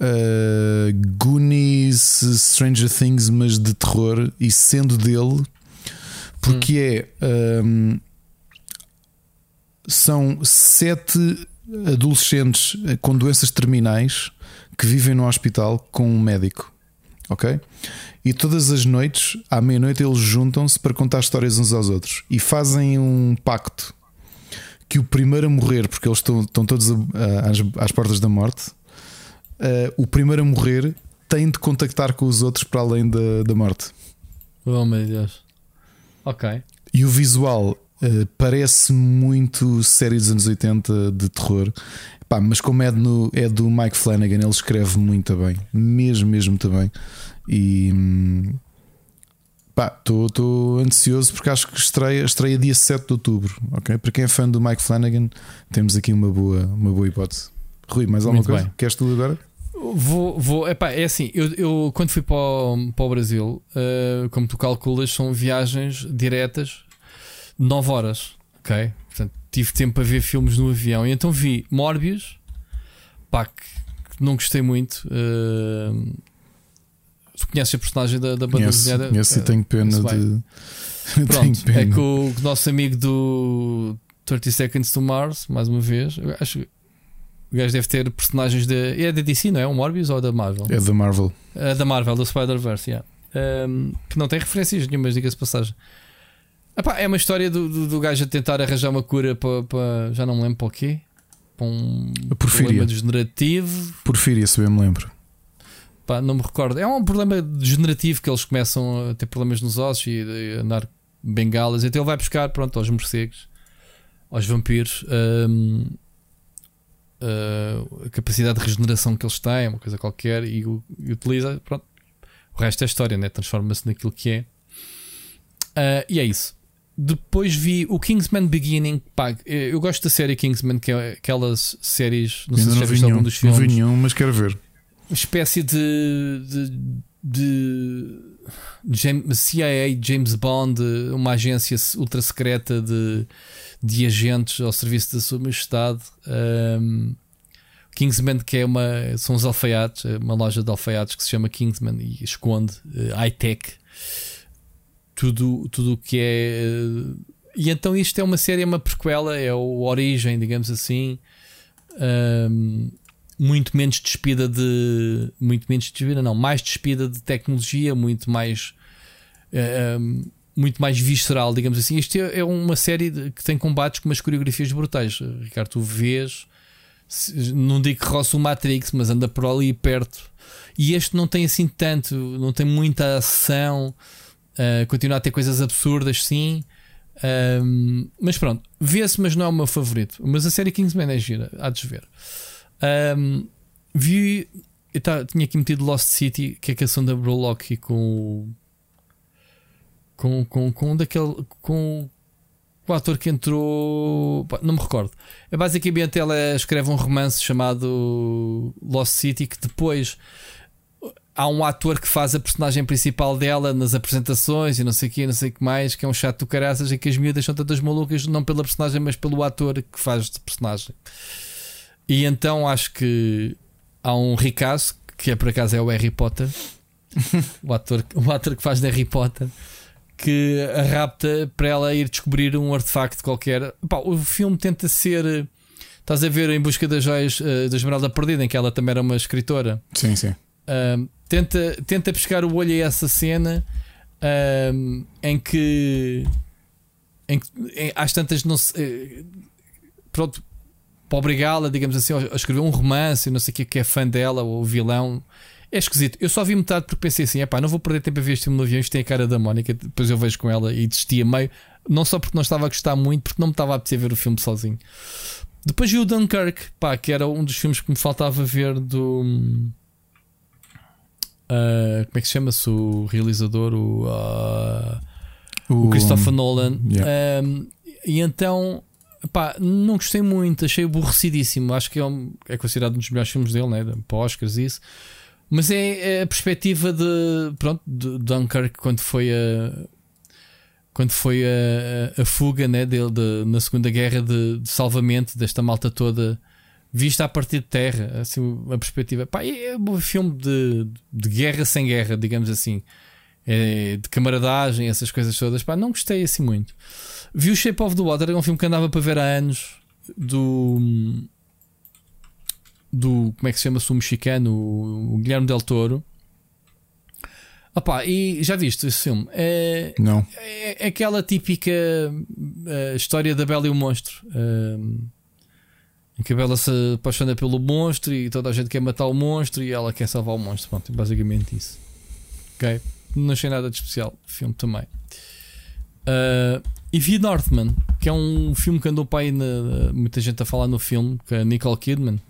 Speaker 2: uh, Goonies, Stranger Things, mas de terror e sendo dele, porque hum. é. Um, são sete adolescentes com doenças terminais que vivem no hospital com um médico, ok? E todas as noites, à meia-noite, eles juntam-se para contar histórias uns aos outros e fazem um pacto que o primeiro a morrer, porque eles estão, estão todos a, a, às, às, portas da morte, uh, o primeiro a morrer tem de contactar com os outros para além da, da morte.
Speaker 3: Oh meu Deus. Ok.
Speaker 2: E o visual uh, parece muito série dos anos 80 de terror. Pá, mas como é, no, é do Mike Flanagan, ele escreve muito bem, mesmo, mesmo muito bem. E estou ansioso porque acho que estreia, estreia dia 7 de outubro. ok Para quem é fã do Mike Flanagan, temos aqui uma boa, uma boa hipótese. Rui, mais alguma muito coisa? Bem. Queres tu agora?
Speaker 3: Vou, vou, epá, é assim, eu, eu quando fui para o, para o Brasil, uh, como tu calculas, são viagens diretas 9 horas, ok? Portanto, tive tempo para ver filmes no avião e então vi Morbius, pá, que, não gostei muito. Uh, Tu conheces a personagem da, da banda desenhada?
Speaker 2: Conheço e tenho pena de. [laughs]
Speaker 3: Pronto, tenho pena. é que o, nosso amigo do 30 Seconds to Mars, mais uma vez, eu acho que o gajo deve ter personagens de. É da DC, não é? O Morbius ou da Marvel?
Speaker 2: É da Marvel.
Speaker 3: É da Marvel, do Spider-Verse, yeah. Um, que não tem referências nenhumas, diga-se passagem. Epá, é uma história do, do, do, gajo a tentar arranjar uma cura para, para. Já não me lembro para o quê? Para um problema degenerativo.
Speaker 2: Porfíria, se bem me lembro.
Speaker 3: Pá, não me recordo. É um problema degenerativo que eles começam a ter problemas nos ossos e a andar bengalas. Então ele vai buscar pronto, aos morcegos, aos vampiros, um, uh, a capacidade de regeneração que eles têm, uma coisa qualquer, e, e utiliza. Pronto. O resto é história, né? transforma-se naquilo que é. Uh, e é isso. Depois vi o Kingsman Beginning. Pá, eu gosto da série Kingsman, que é aquelas séries. Não sei se já viste algum dos filmes.
Speaker 2: Não vi nenhum, mas quero ver
Speaker 3: espécie de, de, de James, CIA, James Bond, uma agência ultra secreta de, de agentes ao serviço da Sua Majestade. Um, Kingsman, que é uma. São os alfaiates, é uma loja de alfaiates que se chama Kingsman e esconde uh, high-tech. Tudo o que é. Uh, e então isto é uma série, é uma prequela, é o Origem, digamos assim. Um, muito menos despida de. Muito menos despida, não, mais despida de tecnologia, muito mais. Uh, muito mais visceral, digamos assim. Isto é, é uma série que tem combates com umas coreografias brutais. Ricardo, tu vês, não digo que roça o Matrix, mas anda por ali perto. E este não tem assim tanto, não tem muita ação, uh, continua a ter coisas absurdas, sim. Um, mas pronto, vê-se, mas não é o meu favorito. Mas a série Kingsman é gira, há de ver. Um, vi. Eu tá, tinha aqui metido Lost City, que é a canção da Brolock com. Com, com, com daquele. Com o ator que entrou. Não me recordo. É basicamente ela escreve um romance chamado Lost City que depois há um ator que faz a personagem principal dela nas apresentações e não sei o que, não sei o que mais, que é um chato do caraças e que as miúdas são todas malucas, não pela personagem, mas pelo ator que faz de personagem. E então acho que há um ricaço, que é por acaso é o Harry Potter, [laughs] o, ator, o ator que faz de Harry Potter, que a rapta para ela ir descobrir um artefacto qualquer. Pá, o filme tenta ser. Estás a ver em busca das joias uh, da Esmeralda Perdida, em que ela também era uma escritora.
Speaker 2: Sim, sim.
Speaker 3: Tenta, tenta pescar o olho a essa cena uh, em que. Em em, às tantas não se. Eh, pronto, para obrigá-la, digamos assim, a escrever um romance, não sei o que, que é fã dela, ou vilão. É esquisito. Eu só vi metade porque pensei assim: pá, não vou perder tempo a ver este filme no avião. Isto tem a cara da Mónica. Depois eu vejo com ela e desistia meio. Não só porque não estava a gostar muito, porque não me estava a apetecer ver o filme sozinho. Depois vi o Dunkirk, pá, que era um dos filmes que me faltava ver do. Uh, como é que se chama-se o realizador? O, uh, o, o Christopher Nolan. Yeah. Um, e então Pá, não gostei muito, achei aborrecidíssimo. Acho que é, um, é considerado um dos melhores filmes dele, né? para Oscars e isso. Mas é, é, a perspectiva de, pronto, de Dunkirk quando foi a. Quando foi a, a fuga né, dele de, na Segunda Guerra de, de salvamento desta malta toda vista a partir de terra, assim, uma perspectiva. Pá, é um filme de, de guerra sem guerra, digamos assim. É, de camaradagem, essas coisas todas. Pá, não gostei assim muito. Vi o Shape of the Water, é um filme que andava para ver há anos. Do. Do. Como é que se chama-se o mexicano? O, Guilherme Del Toro. Opa, e já viste esse filme? É,
Speaker 2: não.
Speaker 3: É, é aquela típica uh, história da Bela e o Monstro. Uh, em que a Bela se apaixona pelo monstro e toda a gente quer matar o monstro e ela quer salvar o monstro. Pronto, basicamente isso. Ok? Não achei nada de especial. O filme também. Uh, e vi Northman, que é um filme que andou para aí na, muita gente a falar no filme, que é Nicole Kidman,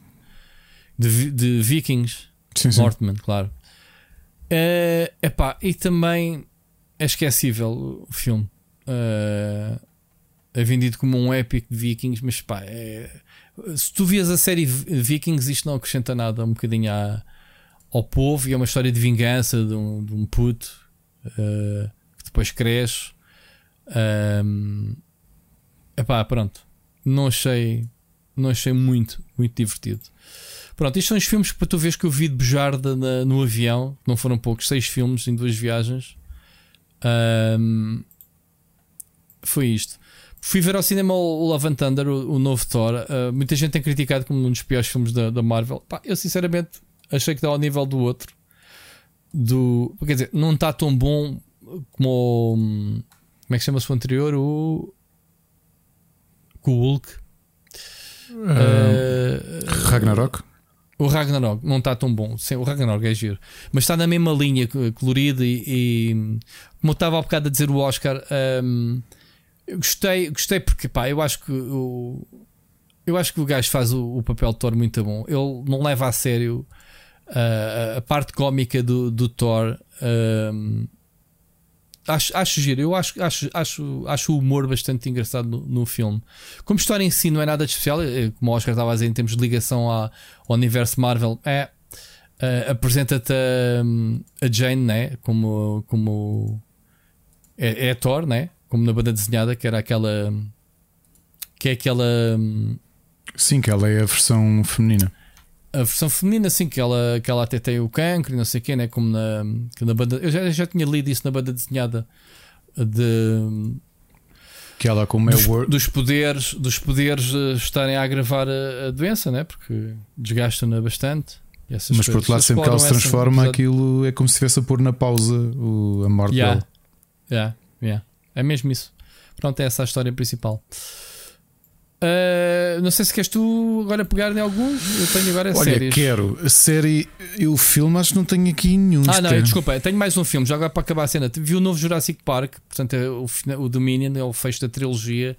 Speaker 3: de, de Vikings.
Speaker 2: Sim, sim.
Speaker 3: Northman, claro. Uh, epá, e também é esquecível o filme. Uh, é vendido como um épico de Vikings, mas pá, é, se tu vias a série Vikings, isto não acrescenta nada um bocadinho à, ao povo e é uma história de vingança de um, de um puto uh, que depois cresce. Um, epá, pronto. Não achei, não achei muito, muito divertido. Pronto, isto são os filmes que para tu vês que eu vi de Bejarda na, no avião, não foram poucos, seis filmes em duas viagens. Um, foi isto. Fui ver ao cinema o Love and Thunder, o, o novo Thor. Uh, muita gente tem criticado como um dos piores filmes da, da Marvel. Pá, eu sinceramente achei que está ao nível do outro. Do, quer dizer, não está tão bom como. Como é que chama-se o anterior? O. Com o Hulk.
Speaker 2: Uh, Ragnarok.
Speaker 3: O Ragnarok não está tão bom. Sim, o Ragnarok é giro. Mas está na mesma linha colorida e, e como eu estava há bocado a dizer o Oscar. Um, eu gostei, gostei porque pá, eu acho que o, eu acho que o gajo faz o, o papel de Thor muito bom. Ele não leva a sério uh, a parte cómica do, do Thor. Um, acho, acho giro, eu acho, acho, acho, acho o humor bastante engraçado no, no, filme. Como história em si não é nada de especial, é, como o Oscar estava a dizer, em termos de ligação à, ao universo Marvel, é. Uh, apresenta-te a, a, Jane né? como, como é, é Thor, né? Como na banda desenhada, que era aquela. que é aquela.
Speaker 2: Sim, que ela é a versão feminina.
Speaker 3: A versão feminina, sim, que ela, que ela até tem o cancro e não sei o quê, né? Como na, na banda. Eu já, já tinha lido isso na banda desenhada de.
Speaker 2: Que ela, como é
Speaker 3: dos,
Speaker 2: Word...
Speaker 3: dos poderes, dos poderes eh, estarem a agravar a, a doença, né? Porque desgastam-na bastante.
Speaker 2: Mas por outro lado, sempre que ela se transforma, aquilo é como se estivesse a pôr na pausa o, a morte
Speaker 3: yeah.
Speaker 2: dela.
Speaker 3: Yeah, yeah. É mesmo isso. Pronto, é essa a história principal. Uh, não sei se queres tu agora pegar em alguns. Eu tenho agora
Speaker 2: Olha,
Speaker 3: séries.
Speaker 2: quero. A série. Eu o filme acho que não tenho aqui nenhum.
Speaker 3: Ah, não, desculpa. Tenho mais um filme. Já agora para acabar a cena. Vi o novo Jurassic Park. Portanto, é o, o Dominion é o fecho da trilogia.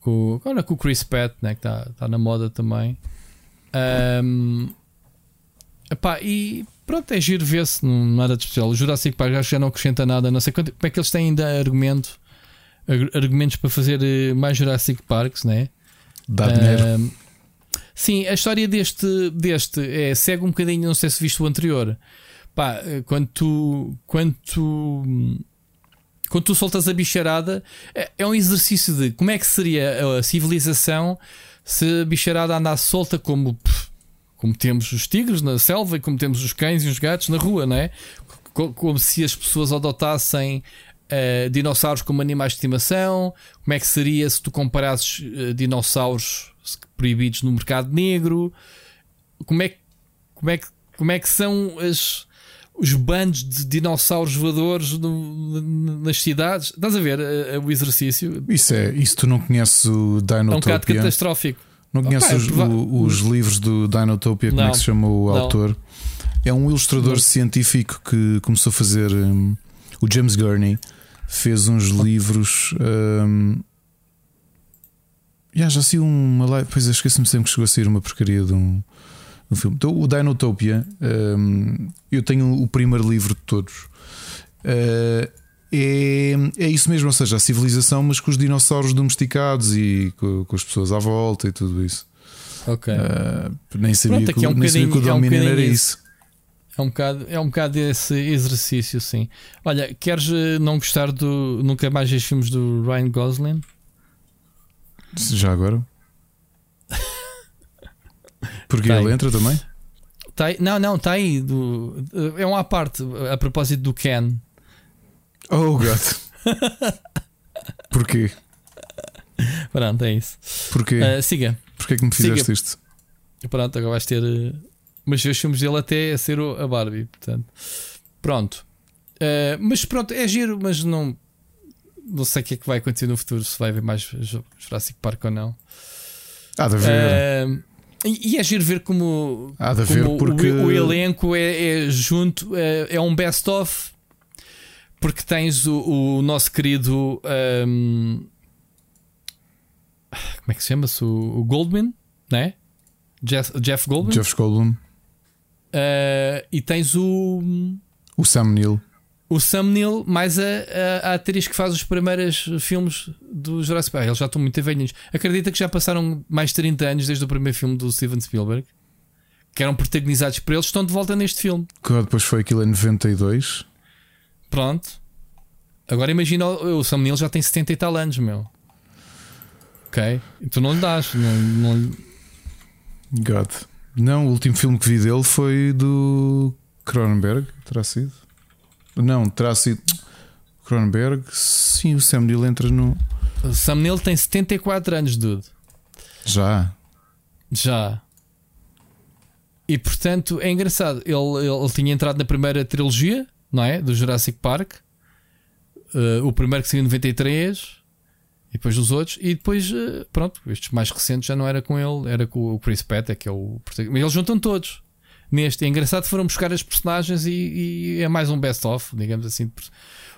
Speaker 3: Com, olha, com o Chris Pratt, né, que está tá na moda também. Um, epá, e pronto, é giro ver-se. Nada de especial. O Jurassic Park acho que já não acrescenta nada. Não sei quanto, como é que eles têm ainda argumento argumentos para fazer eh, mais Jurassic Parks, né?
Speaker 2: Dá dinheiro.
Speaker 3: sim, a história deste, deste é, segue um bocadinho, não sei se viste o anterior. Pá, eh, quando tu, quando tu, quando tu soltas a bicharada, é, é um exercício de como é que seria a civilização se a bicharada andasse solta como, como temos os tigres na selva e como temos os cães e os gatos na rua, não é? Como se as pessoas adotassem uh, dinossauros como animais de estimação? Como é que seria se tu comparasses uh, dinossauros proibidos no mercado negro? Como é, como é, que, como é que são as, os bandos de dinossauros voadores no, nas cidades? Estás a ver uh, o exercício?
Speaker 2: Isso é, isso tu não conheces o Dinotopia? É um bocado
Speaker 3: catastrófico.
Speaker 2: Não conheces os, o, os, livros do Dinotopia? Como não, é que se chama o não. autor? É um ilustrador não. científico que começou a fazer um, o James Gurney fez uns livros. Um, yeah, já saiu uma live. Pois esqueci-me sempre que chegou a sair uma porcaria de um, um filme. Então, o Dinotopia, um, eu tenho o primeiro livro de todos. Uh, é, é isso mesmo, ou seja, a civilização, mas com os dinossauros domesticados e com, com as pessoas à volta e tudo isso.
Speaker 3: Ok.
Speaker 2: Uh, nem sabia Pronto, que, é um nem sabia que o Dominion é um era isso.
Speaker 3: É um bocado, é um bocado esse exercício, sim. Olha, queres eh, não gostar do. Nunca mais os filmes do Ryan Gosling?
Speaker 2: Já agora? Porque
Speaker 3: Tem.
Speaker 2: ele entra também?
Speaker 3: Tá aí- não, não, está aí. Do, é uma à parte a propósito do Ken.
Speaker 2: Oh, gato. [laughs] Porquê?
Speaker 3: Pronto, é isso.
Speaker 2: Porquê?
Speaker 3: Ah, siga.
Speaker 2: Porquê que me fizeste
Speaker 3: siga.
Speaker 2: isto?
Speaker 3: Pronto, agora vais ter. Eh, Mas os filmes dele até a ser a Barbie. Portanto, pronto. Ah, mas pronto, é giro, mas não. Não sei o que é que vai acontecer no futuro, se vai haver mais Ju- Jurassic Park ou não.
Speaker 2: Há de haver.
Speaker 3: Ah, e, e é giro ver como,
Speaker 2: Há de haver
Speaker 3: como o-
Speaker 2: porque.
Speaker 3: o, elenco é, é junto, é, é um best-of. Porque tens o, o nosso querido. ahm, como é que se chama-se? O, o Goldman, né? Jeff, Jeff Goldman.
Speaker 2: Jeff Goldblum,
Speaker 3: Uh, e tens o,
Speaker 2: o Sam Neill.
Speaker 3: o Sam Neill, mais a, a, a atriz que faz os primeiros filmes do Jurassic Park. Eles já estão muito velhinhos. Acredita que já passaram mais de 30 anos desde o primeiro filme do Steven Spielberg, que eram protagonizados por eles, estão de volta neste filme.
Speaker 2: Que depois foi aquilo em 92.
Speaker 3: Pronto. Agora imagina o, Sam Neill já tem 70 e tal anos, meu. Ok? E tu não lhe dás. Não, não
Speaker 2: God. Não, o último filme que vi dele foi do Cronenberg. Terá sido? Não, terá sido. Cronenberg. Sim, o Sam Neill entra no.
Speaker 3: O Sam Neill tem 74 anos, dude.
Speaker 2: Já.
Speaker 3: Já. E portanto é engraçado. Ele, ele, ele tinha entrado na primeira trilogia, não é? Do Jurassic Park. Uh, o primeiro que saiu em 93. E depois os outros. E depois, uh, pronto, estes mais recentes já não era com ele, era com o Chris Pratt, é que é o. protagonista. Mas eles juntam todos. Neste. É engraçado foram buscar as personagens e, e é mais um best-of, digamos assim.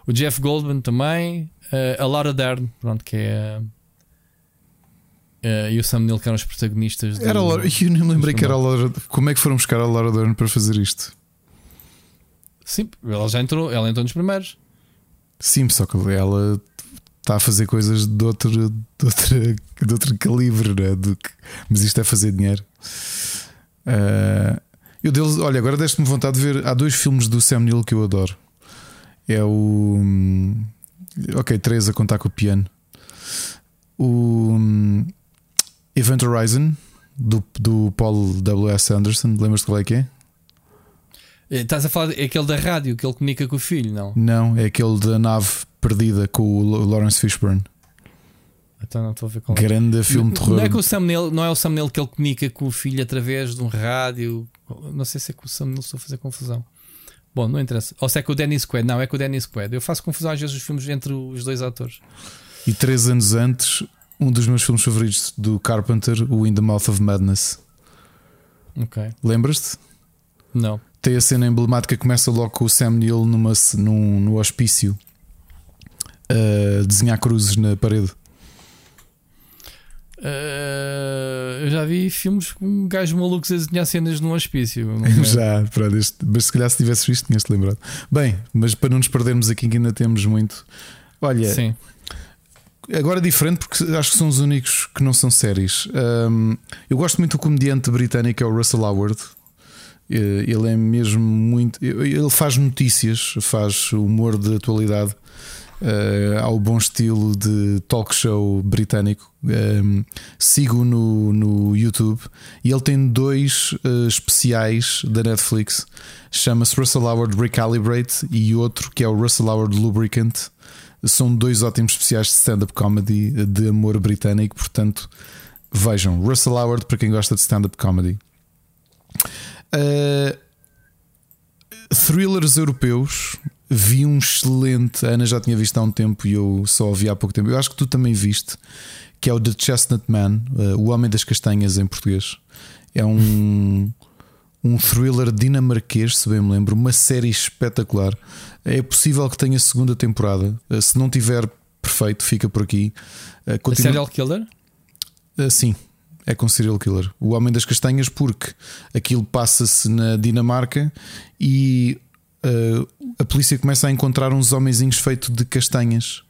Speaker 3: O Jeff Goldman também. uh, a Laura Dern, pronto, que é. uh, e o Sam Neill, que eram os protagonistas. do-
Speaker 2: Era Laura. Eu nem lembrei que era a Laura. Como é que foram buscar a Laura Dern para fazer isto?
Speaker 3: Sim, ela já entrou, ela entrou nos primeiros.
Speaker 2: Sim, só que ela está a fazer coisas de outro, de outro, de outro calibre, né? Do que- mas isto é fazer dinheiro. Ah, eu deles, olha, agora deste-me vontade de ver. Há dois filmes do Sam Neill que eu adoro. É o. hum, Ok, três a contar com o piano. O hum, Event Horizon do, do Paul W.S. Anderson. Lembras-te qual é que é?
Speaker 3: Eh, Estás a falar, é aquele da rádio que ele comunica com o filho, não?
Speaker 2: Não, é aquele da nave perdida com o Lawrence Fishburne.
Speaker 3: Então não estou a ver qual é.
Speaker 2: Grande filme de terror.
Speaker 3: Não é, que o Sam Neill, não é o que ele comunica com o filho através de um rádio. Não sei se é com o Sam Neill, estou a fazer confusão. Bom, não interessa. Ou se é com o Dennis Quaid. Não, é com o Dennis Quaid. Eu faço confusão às vezes os filmes entre os dois atores.
Speaker 2: E três anos antes, um dos meus filmes favoritos do Carpenter, o In the Mouth of Madness.
Speaker 3: Ok.
Speaker 2: Lembras-te?
Speaker 3: Não.
Speaker 2: Tem a cena emblemática que começa logo com o Sam Neill numa, num, no hospício a desenhar cruzes na parede.
Speaker 3: Eh, eu já vi filmes com gajos malucos a desenhar cenas num hospício. É? [laughs]
Speaker 2: Já, pronto, este- mas se calhar se tivesses visto, tinhas-te lembrado. Bem, mas para não nos perdermos aqui, que ainda temos muito. Olha,
Speaker 3: Sim.
Speaker 2: Agora é diferente porque acho que são os únicos que não são séries. Um, eu gosto muito do comediante britânico, é o Russell Howard. Eh, Ele é mesmo muito. Ele faz notícias, faz humor de atualidade. eh, ao bom estilo de talk show britânico. Um, sigo no, no YouTube e ele tem dois eh, especiais da Netflix. Chama-se Russell Howard Recalibrate e outro que é o Russell Howard Lubricant. São dois ótimos especiais de stand-up comedy de amor britânico, portanto, vejam. Russell Howard para quem gosta de stand-up comedy. Uh, thrillers europeus. Vi um excelente. A Ana já tinha visto há um tempo e eu só vi há pouco tempo. Eu acho que tu também viste, que é o The Chestnut Man, uh, O Homem das Castanhas em português. É um, um thriller dinamarquês, se bem me lembro, uma série espetacular. É possível que tenha segunda temporada. Uh, Se não tiver, perfeito, fica por aqui. Uh,
Speaker 3: A
Speaker 2: continua-
Speaker 3: Serial Killer?
Speaker 2: Sim, é com serial killer. O Homem das Castanhas, porque aquilo passa-se na Dinamarca e uh, a polícia começa a encontrar uns homenzinhos feitos de castanhas.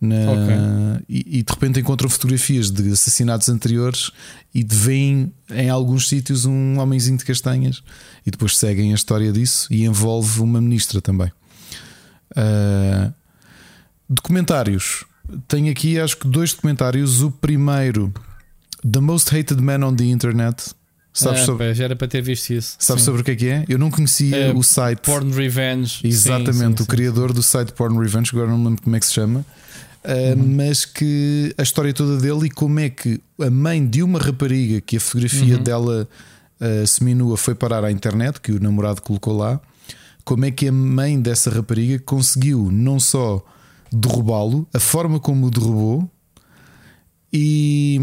Speaker 2: na- e, e de repente encontram fotografias de assassinatos anteriores e de veem em alguns sítios um homenzinho de castanhas e depois seguem a história disso e envolve uma ministra também. Uh, documentários. Tenho aqui acho que dois documentários. O primeiro, The Most Hated Man on the Internet, Sabes
Speaker 3: ah,
Speaker 2: sobre,
Speaker 3: já era para ter visto isso.
Speaker 2: sabes
Speaker 3: Sim.
Speaker 2: sobre o que é que é? Eu não conhecia
Speaker 3: É,
Speaker 2: o site.
Speaker 3: Porn Revenge.
Speaker 2: Exatamente,
Speaker 3: Sim, sim,
Speaker 2: o criador do site Porn Revenge, agora não me lembro como é que se chama, uh,
Speaker 3: Uhum.
Speaker 2: mas que a história toda dele e como é que a mãe de uma rapariga que a fotografia
Speaker 3: Uhum.
Speaker 2: dela uh, seminua foi parar à internet, que o namorado colocou lá, como é que a mãe dessa rapariga conseguiu não só derrubá-lo, a forma como o derrubou e.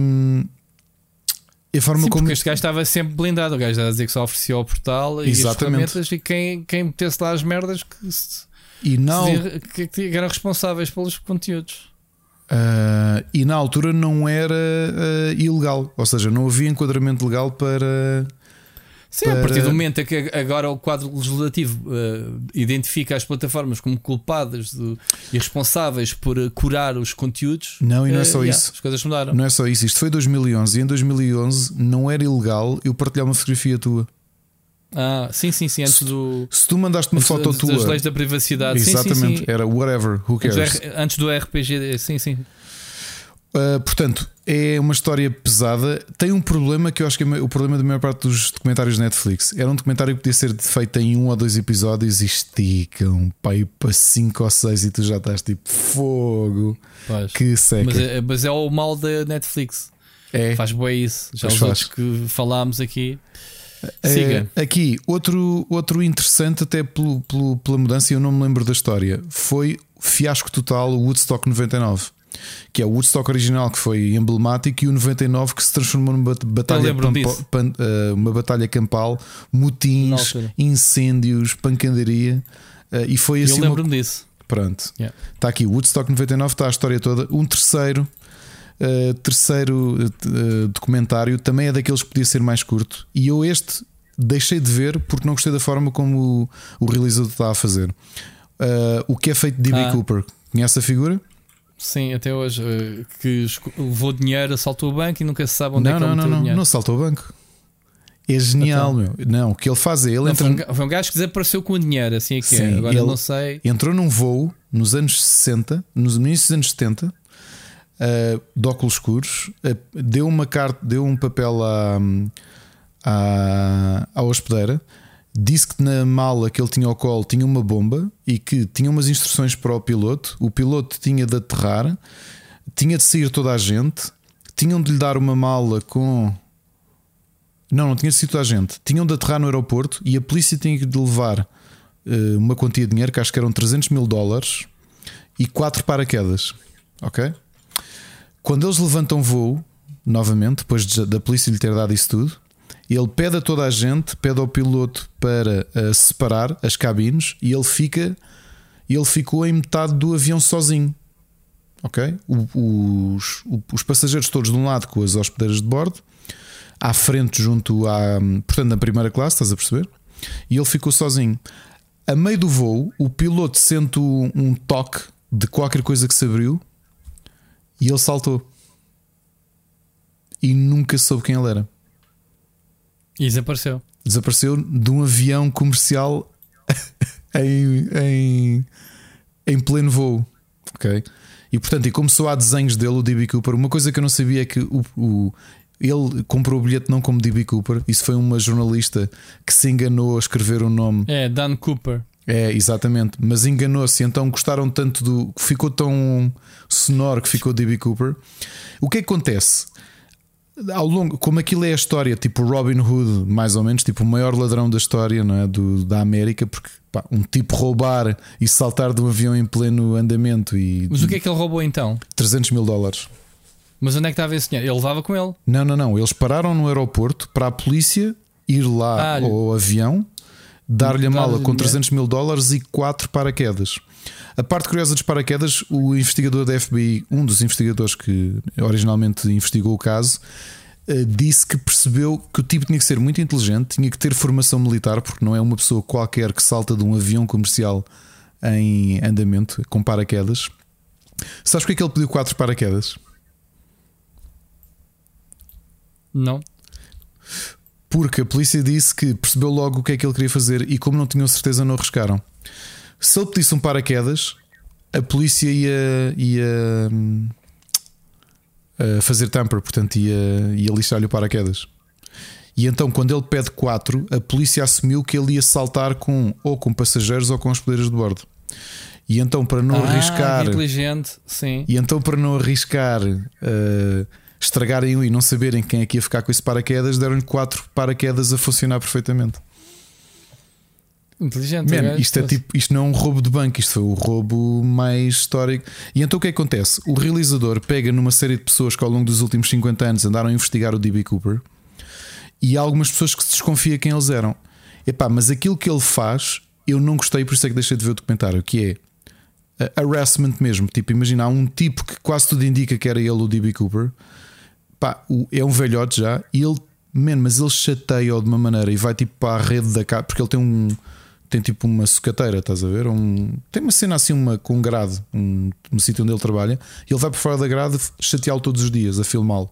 Speaker 2: hum, A forma
Speaker 3: Sim,
Speaker 2: como
Speaker 3: porque este gajo estava sempre blindado. O gajo estava a dizer que só oferecia o portal e as
Speaker 2: Exatamente.
Speaker 3: ferramentas e quem, quem metesse lá as merdas que, se-
Speaker 2: e
Speaker 3: dizia que, que eram responsáveis pelos conteúdos.
Speaker 2: Uh, e na altura não era uh, ilegal, ou seja, não havia enquadramento legal para.
Speaker 3: Sim, a
Speaker 2: Para-
Speaker 3: partir do momento em que agora o quadro legislativo eh, identifica as plataformas como culpadas de- e responsáveis por eh, curar os conteúdos.
Speaker 2: Não, e não é só
Speaker 3: yeah,
Speaker 2: isso.
Speaker 3: As coisas mudaram.
Speaker 2: Não é só isso, isto foi 2011 e em 2011 não era ilegal eu partilhar uma fotografia tua.
Speaker 3: Ah, sim, sim, sim. Antes do.
Speaker 2: Se tu mandaste uma foto
Speaker 3: das-
Speaker 2: tua,
Speaker 3: das leis da privacidade. Sim, sim,
Speaker 2: exatamente,
Speaker 3: sim.
Speaker 2: era whatever, who
Speaker 3: Antes do,
Speaker 2: cares?
Speaker 3: R- antes do RPG, sim, sim.
Speaker 2: Uh, portanto, é uma história pesada. Tem um problema que eu acho que é o problema da maior parte dos documentários de Netflix. Era um documentário que podia ser feito em um ou dois episódios e esticam pai para cinco ou seis e tu já estás tipo fogo. Que seca.
Speaker 3: Mas, é, mas é o mal da Netflix.
Speaker 2: é.
Speaker 3: Faz bem isso. Já
Speaker 2: Pois
Speaker 3: os
Speaker 2: faz.
Speaker 3: outros que falámos aqui.
Speaker 2: Eh,
Speaker 3: Siga.
Speaker 2: aqui, outro, outro interessante, até pelo, pelo- pela mudança, eu não me lembro da história. Foi fiasco total o Woodstock 99, que é o Woodstock original que foi emblemático e o 99 que se transformou numa bat- batalha, pampo- pan- eh, uma batalha campal, motins, incêndios, pancadaria. eh, e foi
Speaker 3: Eu
Speaker 2: assim. uma-
Speaker 3: lembro-me disso.
Speaker 2: Pronto,
Speaker 3: Yeah.
Speaker 2: está aqui Woodstock 99, está a história toda. Um terceiro. Uh, terceiro documentário também é daqueles que podia ser mais curto. E eu este deixei de ver porque não gostei da forma como o, o realizador está a fazer. O que é feito de D.B.
Speaker 3: Ah.
Speaker 2: Cooper? Conhece a figura?
Speaker 3: Sim, até hoje. eh, que levou dinheiro, assaltou o banco e nunca se sabe onde
Speaker 2: não,
Speaker 3: é que ele
Speaker 2: não, não, não,
Speaker 3: dinheiro.
Speaker 2: não salta o banco. É genial, meu. Não, o que ele faz é ele
Speaker 3: Não,
Speaker 2: entra,
Speaker 3: foi, um, foi um gajo que desapareceu com o dinheiro, assim é que
Speaker 2: Sim,
Speaker 3: é. Agora
Speaker 2: ele-
Speaker 3: eu não sei.
Speaker 2: entrou num voo nos anos 60, nos inícios dos anos 70, uh, de óculos escuros, uh, deu uma carta, deu um papel à, à, à hospedeira, disse que na mala que ele tinha ao colo tinha uma bomba e que tinha umas instruções para o piloto. O piloto tinha de aterrar, tinha de sair toda a gente, tinham de lhe dar uma mala com. Não, não tinha de sair toda a gente. Tinham de aterrar no aeroporto e a polícia tinha de levar eh, uma quantia de dinheiro que acho que eram 300 mil dólares e quatro paraquedas. Ok? Quando eles levantam voo, novamente, depois de- da polícia lhe ter dado isso tudo, ele pede a toda a gente, pede ao piloto para eh, separar as cabines e ele fica. Ele ficou em metade do avião sozinho. Ok? Os, os passageiros todos de um lado com as hospedeiras de bordo, à frente, junto à. Portanto, na primeira classe, estás a perceber? E ele ficou sozinho. A meio do voo, o piloto sente um toque de qualquer coisa que se abriu e ele saltou. E nunca soube quem ele era.
Speaker 3: E desapareceu.
Speaker 2: Desapareceu de um avião comercial [laughs] em, em, em pleno voo. Ok? E portanto, e só há desenhos dele, o D.B. Cooper, uma coisa que eu não sabia é que o, o- ele comprou o bilhete não como D.B. Cooper. Isso foi uma jornalista que se enganou a escrever o nome
Speaker 3: É, Dan Cooper.
Speaker 2: é, exatamente. Mas enganou-se, então gostaram tanto do. Ficou tão sonoro que ficou D.B. Cooper. O que é que acontece? Ao longo, como aquilo é a história, tipo Robin Hood, mais ou menos, tipo o maior ladrão da história não é? Do, da América, porque pá, um tipo roubar e saltar de um avião em pleno andamento e
Speaker 3: Mas o que é que ele roubou então?
Speaker 2: 300 mil dólares.
Speaker 3: Mas onde é que estava esse dinheiro? Ele levava com ele.
Speaker 2: Não, não, não. Eles pararam no aeroporto para a polícia ir lá
Speaker 3: Ah,
Speaker 2: ao avião, dar-lhe a mala com
Speaker 3: dinheiro.
Speaker 2: 300 mil dólares e quatro paraquedas. A parte curiosa dos paraquedas, o investigador da FBI, um dos investigadores que originalmente investigou o caso, eh, disse que percebeu que o tipo tinha que ser muito inteligente, tinha que ter formação militar, porque não é uma pessoa qualquer que salta de um avião comercial em andamento com paraquedas. Sabes porque é que ele pediu quatro paraquedas?
Speaker 3: Não.
Speaker 2: Porque a polícia disse que percebeu logo o que é que ele queria fazer e, como não tinham certeza, não arriscaram. Se ele pedisse um paraquedas, a polícia ia, ia hum, fazer tamper, portanto, ia, ia lixar-lhe o paraquedas. E então, quando ele pede 4, a polícia assumiu que ele ia saltar com ou com passageiros ou com hospedeiros de bordo. E então, para não
Speaker 3: ah,
Speaker 2: arriscar.
Speaker 3: Inteligente, sim.
Speaker 2: E então, para não arriscar uh, estragarem um e não saberem quem é que ia ficar com esse paraquedas, deram-lhe 4 paraquedas a funcionar perfeitamente.
Speaker 3: Inteligente.
Speaker 2: Man, isto, é tipo, isto não é um roubo de banco, isto foi o roubo mais histórico. E então o que é acontece? O realizador pega numa série de pessoas que ao longo dos últimos 50 anos andaram a investigar o D.B. Cooper e há algumas pessoas que se desconfia quem eles eram. Epá, mas aquilo que ele faz, eu não gostei, por isso é que deixei de ver o documentário, que é uh, harassment mesmo. Tipo, imagina, há um tipo que quase tudo indica que era ele o D.B. Cooper. Pá, é um velhote já e ele, man, mas ele chateia-o de uma maneira e vai tipo para a rede da casa, porque ele tem um tem tipo uma sucateira, estás a ver? Um, tem uma cena assim uma, com um grade, um, um sítio onde ele trabalha, e ele vai por fora da grade chateá-lo todos os dias, a filmá-lo.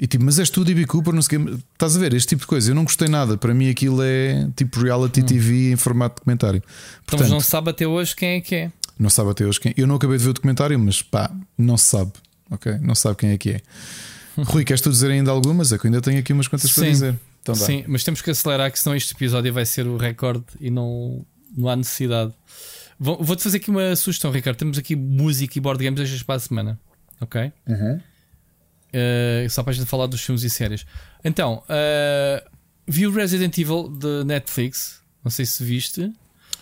Speaker 2: E tipo, mas és tu, D.B. Cooper, não sei quê. Estás a ver? Este tipo de coisa, eu não gostei nada. Para mim aquilo é tipo reality hum. TV em formato de documentário.
Speaker 3: Portanto, mas não se sabe até hoje quem é que é.
Speaker 2: Não sabe até hoje quem Eu não acabei de ver o documentário, mas pá, não se sabe. Ok? Não se sabe quem é que é. [laughs] Rui, queres tu dizer ainda algumas? É que eu ainda tenho aqui umas quantas Sim. para dizer.
Speaker 3: Então Sim, mas temos que acelerar, que senão este episódio vai ser o recorde e não, não há necessidade. Vou-te fazer aqui uma sugestão, Ricardo. Temos aqui música e board games hoje para a semana. Ok?
Speaker 2: Uhum.
Speaker 3: Uh, só para a gente falar dos filmes e séries. Então, uh, vi o Resident Evil de Netflix. Não sei se viste.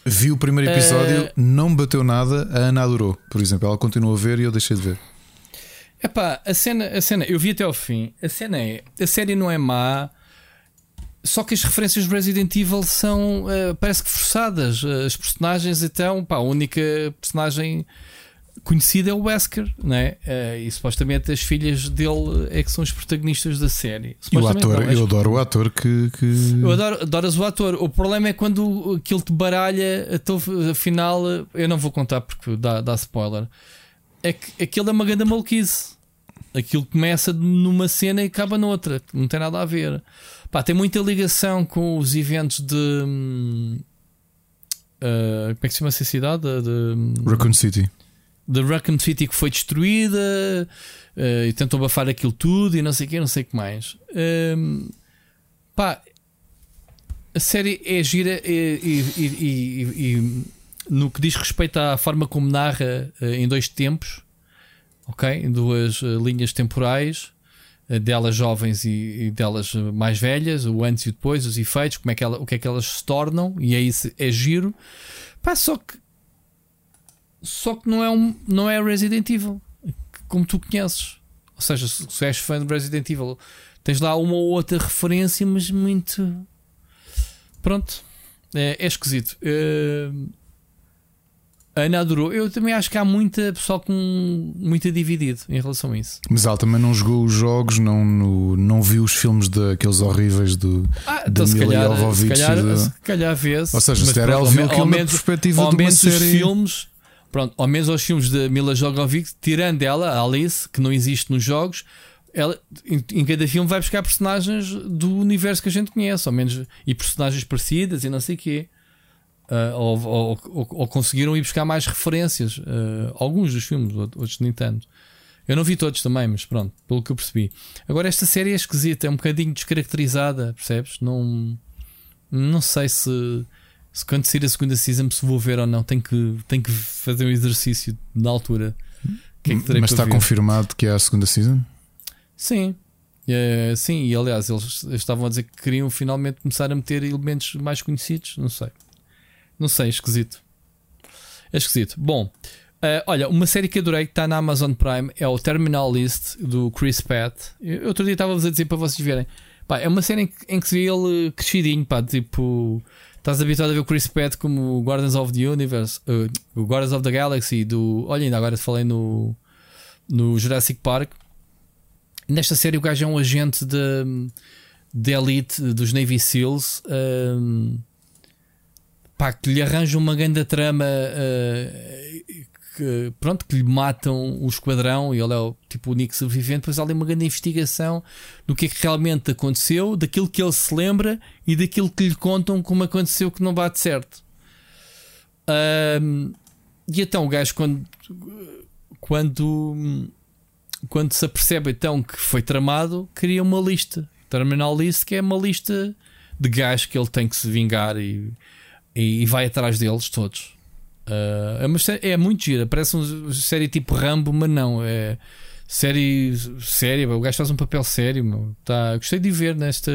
Speaker 2: Vi o primeiro episódio, uh, não me bateu nada. A Ana adorou, por exemplo. Ela continua a ver e eu deixei de ver.
Speaker 3: Epá, a cena, a cena, eu vi até ao fim. A cena é, a série não é má. Só que as referências do Resident Evil são, uh, parece que forçadas. As personagens, então, pá, a única personagem conhecida é o Wesker, né? Uh, e supostamente as filhas dele é que são os protagonistas da série.
Speaker 2: E o ator, não, eu adoro o ator que. que...
Speaker 3: Eu adoro, adoras o ator. O problema é quando aquilo te baralha, então, afinal, eu não vou contar porque dá, dá spoiler. É que aquilo é uma grande maluquice. Aquilo começa numa cena e acaba noutra, não tem nada a ver. Pá, tem muita ligação com os eventos de. Uh, como é que se chama essa cidade? De,
Speaker 2: Raccoon City.
Speaker 3: De Raccoon City que foi destruída uh, e tentou abafar aquilo tudo e não sei o que, não sei o que mais. Uh, pá, a série é gira e, e, e, e, no que diz respeito à forma como narra em dois tempos, ok? Em duas linhas temporais delas jovens e, e, delas mais velhas, o antes e o depois, os efeitos, como é que ela, o que é que elas se tornam, e isso, é giro. Pá, só que só que não é um não é Resident Evil como tu conheces. Ou seja, se, se és fã de Resident Evil, tens lá uma ou outra referência, mas muito pronto, é, é esquisito. Uh, Ana adorou. Eu também acho que há muita pessoal com muita dividido em relação a isso.
Speaker 2: Mas ela também não jogou os jogos, não, no, não viu os filmes daqueles horríveis do
Speaker 3: ah, então se calhar, se calhar,
Speaker 2: de...
Speaker 3: se calhar vê-se.
Speaker 2: Ou seja, se ela viu aquilo na perspectiva ao de uma série...
Speaker 3: os filmes, pronto, ao menos os filmes de Mila Jovovich, tirando ela, a Alice, que não existe nos jogos, ela, em, em, cada filme vai buscar personagens do universo que a gente conhece, ao menos, e personagens parecidas e não sei o quê. Uh, ou, ou, ou, ou, conseguiram ir buscar mais referências. Uh, alguns dos filmes, outros nem tanto. Eu não vi todos também, mas pronto, pelo que eu percebi. Agora, esta série é esquisita, é um bocadinho descaracterizada, percebes? Não, não sei se, se quando sair a segunda season se vou ver ou não. Tenho que, tenho que fazer um exercício na altura.
Speaker 2: Que é que mas está confirmado que é a segunda season?
Speaker 3: Sim. É, sim, e aliás, eles estavam a dizer que queriam finalmente começar a meter elementos mais conhecidos. Não sei. Não sei, é esquisito. É esquisito. Bom, uh, olha, uma série que adorei que está na Amazon Prime é o Terminal List do Chris Pratt. Eu, outro dia estava-vos a dizer para vocês verem. Pá, é uma série em que, em que se vê ele crescidinho, pá, tipo. Estás habituado a ver o Chris Pratt como Guardians of the Universe, uh, Guardians of the Galaxy, do. Olha, ainda agora falei no, no Jurassic Park. Nesta série, o gajo é um agente de, de elite dos Navy SEALs. Uh, pá, que lhe arranjam uma grande trama uh, que, pronto, que lhe matam o esquadrão e ele é o, tipo o único sobrevivente. Depois há ali uma grande investigação do que é que realmente aconteceu, daquilo que ele se lembra e daquilo que lhe contam como aconteceu que não bate certo. E então o gajo, quando, quando, quando se apercebe então que foi tramado, cria uma lista. Terminal List, que é uma lista de gajos que ele tem que se vingar e, e, e vai atrás deles todos. Uh, é, uma, é muito gira, parece uma série tipo Rambo, mas não, é série séria. O gajo faz um papel sério. Tá, gostei de ver neste,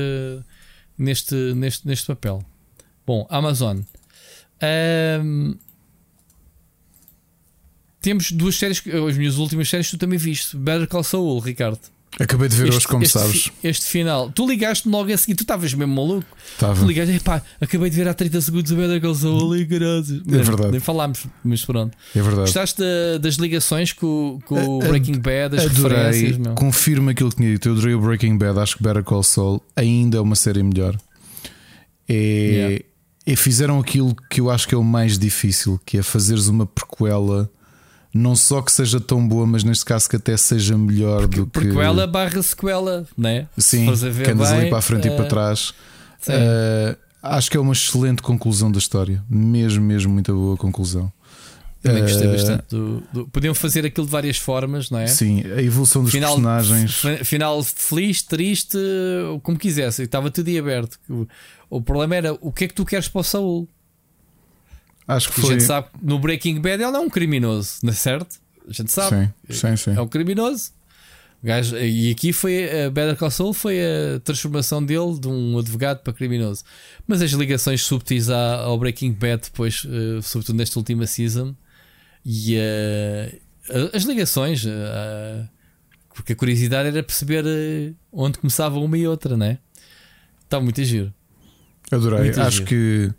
Speaker 3: neste, neste, neste papel. Bom, Amazon. Um, temos duas séries, as minhas últimas séries tu também viste. Better Call Saul, Ricardo.
Speaker 2: Acabei de ver este, hoje, como
Speaker 3: este,
Speaker 2: sabes.
Speaker 3: Este final, tu ligaste logo a seguir, tu estavas mesmo maluco.
Speaker 2: Tava.
Speaker 3: Tu ligaste, pá, acabei de ver há 30 segundos o Better Call Saul e caralho.
Speaker 2: É verdade.
Speaker 3: Nem falámos, mas pronto.
Speaker 2: É verdade.
Speaker 3: Gostaste das ligações com, com o Breaking Bad, das
Speaker 2: adorei,
Speaker 3: referências? Meu?
Speaker 2: Confirma aquilo que tinha dito. Eu adorei o Breaking Bad. Acho que Better Call Saul ainda é uma série melhor. É,
Speaker 3: Yeah.
Speaker 2: E fizeram aquilo que eu acho que é o mais difícil, que é fazeres uma prequela. Não só que seja tão boa, mas neste caso que até seja melhor do que.
Speaker 3: Porque ela barra sequela, né?
Speaker 2: Sim, que andas ali para a frente e
Speaker 3: eh,
Speaker 2: para trás.
Speaker 3: sim.
Speaker 2: Eh, acho que é uma excelente conclusão da história. Mesmo, mesmo, muito boa conclusão.
Speaker 3: Também gostei
Speaker 2: Eh,
Speaker 3: bastante do, do- Podiam fazer aquilo de várias formas, não é?
Speaker 2: Sim, a evolução dos
Speaker 3: Final,
Speaker 2: personagens.
Speaker 3: fi- final feliz, triste, como quisesse. Estava tudo aberto. O, o problema era o que é que tu queres para o Saul?
Speaker 2: Acho que
Speaker 3: A
Speaker 2: foi.
Speaker 3: gente sabe que no Breaking Bad ele é um criminoso, não é certo? A gente sabe.
Speaker 2: Sim, sim, sim.
Speaker 3: É um criminoso. Gajo- e aqui foi a Better Call Saul foi a transformação dele de um advogado para criminoso. Mas as ligações subtis ao Breaking Bad depois, eh, sobretudo nesta última season, e eh, as ligações, eh, porque a curiosidade era perceber onde começava uma e outra, né? Está muito a giro.
Speaker 2: Adorei.
Speaker 3: Muito
Speaker 2: Acho
Speaker 3: giro.
Speaker 2: que.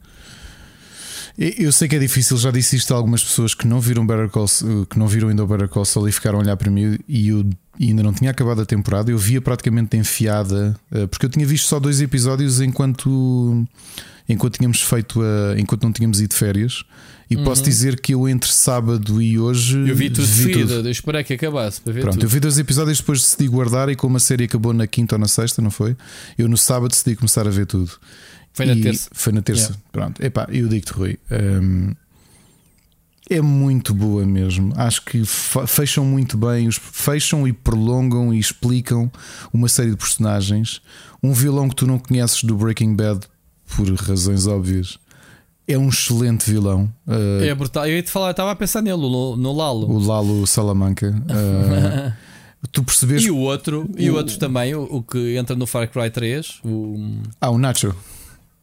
Speaker 2: Eu sei que é difícil, já disse isto a algumas pessoas que não viram Better Call Saul- que não viram ainda o Better Call Saul e ficaram a olhar para mim e eu e ainda não tinha acabado a temporada, eu via praticamente enfiada, eh, porque eu tinha visto só dois episódios enquanto enquanto tínhamos feito a, enquanto não tínhamos ido de férias. E posso dizer que eu entre sábado e hoje
Speaker 3: Uhum. Eu vi tudo de
Speaker 2: vi
Speaker 3: seguida, eu esperei que acabasse para ver
Speaker 2: Pronto,
Speaker 3: tudo.
Speaker 2: eu vi dois episódios depois decidi guardar e como a série acabou na quinta ou na sexta, não foi? Eu no sábado decidi começar a ver tudo.
Speaker 3: Foi na
Speaker 2: E
Speaker 3: terça.
Speaker 2: Foi na terça.
Speaker 3: Yeah.
Speaker 2: Pronto. Epá, eu digo-te, Rui. hum, é muito boa mesmo. Acho que fecham muito bem, os, fecham e prolongam e explicam uma série de personagens. Um vilão que tu não conheces do Breaking Bad, por razões óbvias, é um excelente vilão. Uh,
Speaker 3: É brutal. Eu ia te falar, eu estava a pensar nele, no, Lalo.
Speaker 2: O Lalo Salamanca. Uh, [laughs] tu percebes.
Speaker 3: E o outro, e o
Speaker 2: o-
Speaker 3: outro também, o, o que entra no Far Cry 3, o,
Speaker 2: Ah, o Nacho.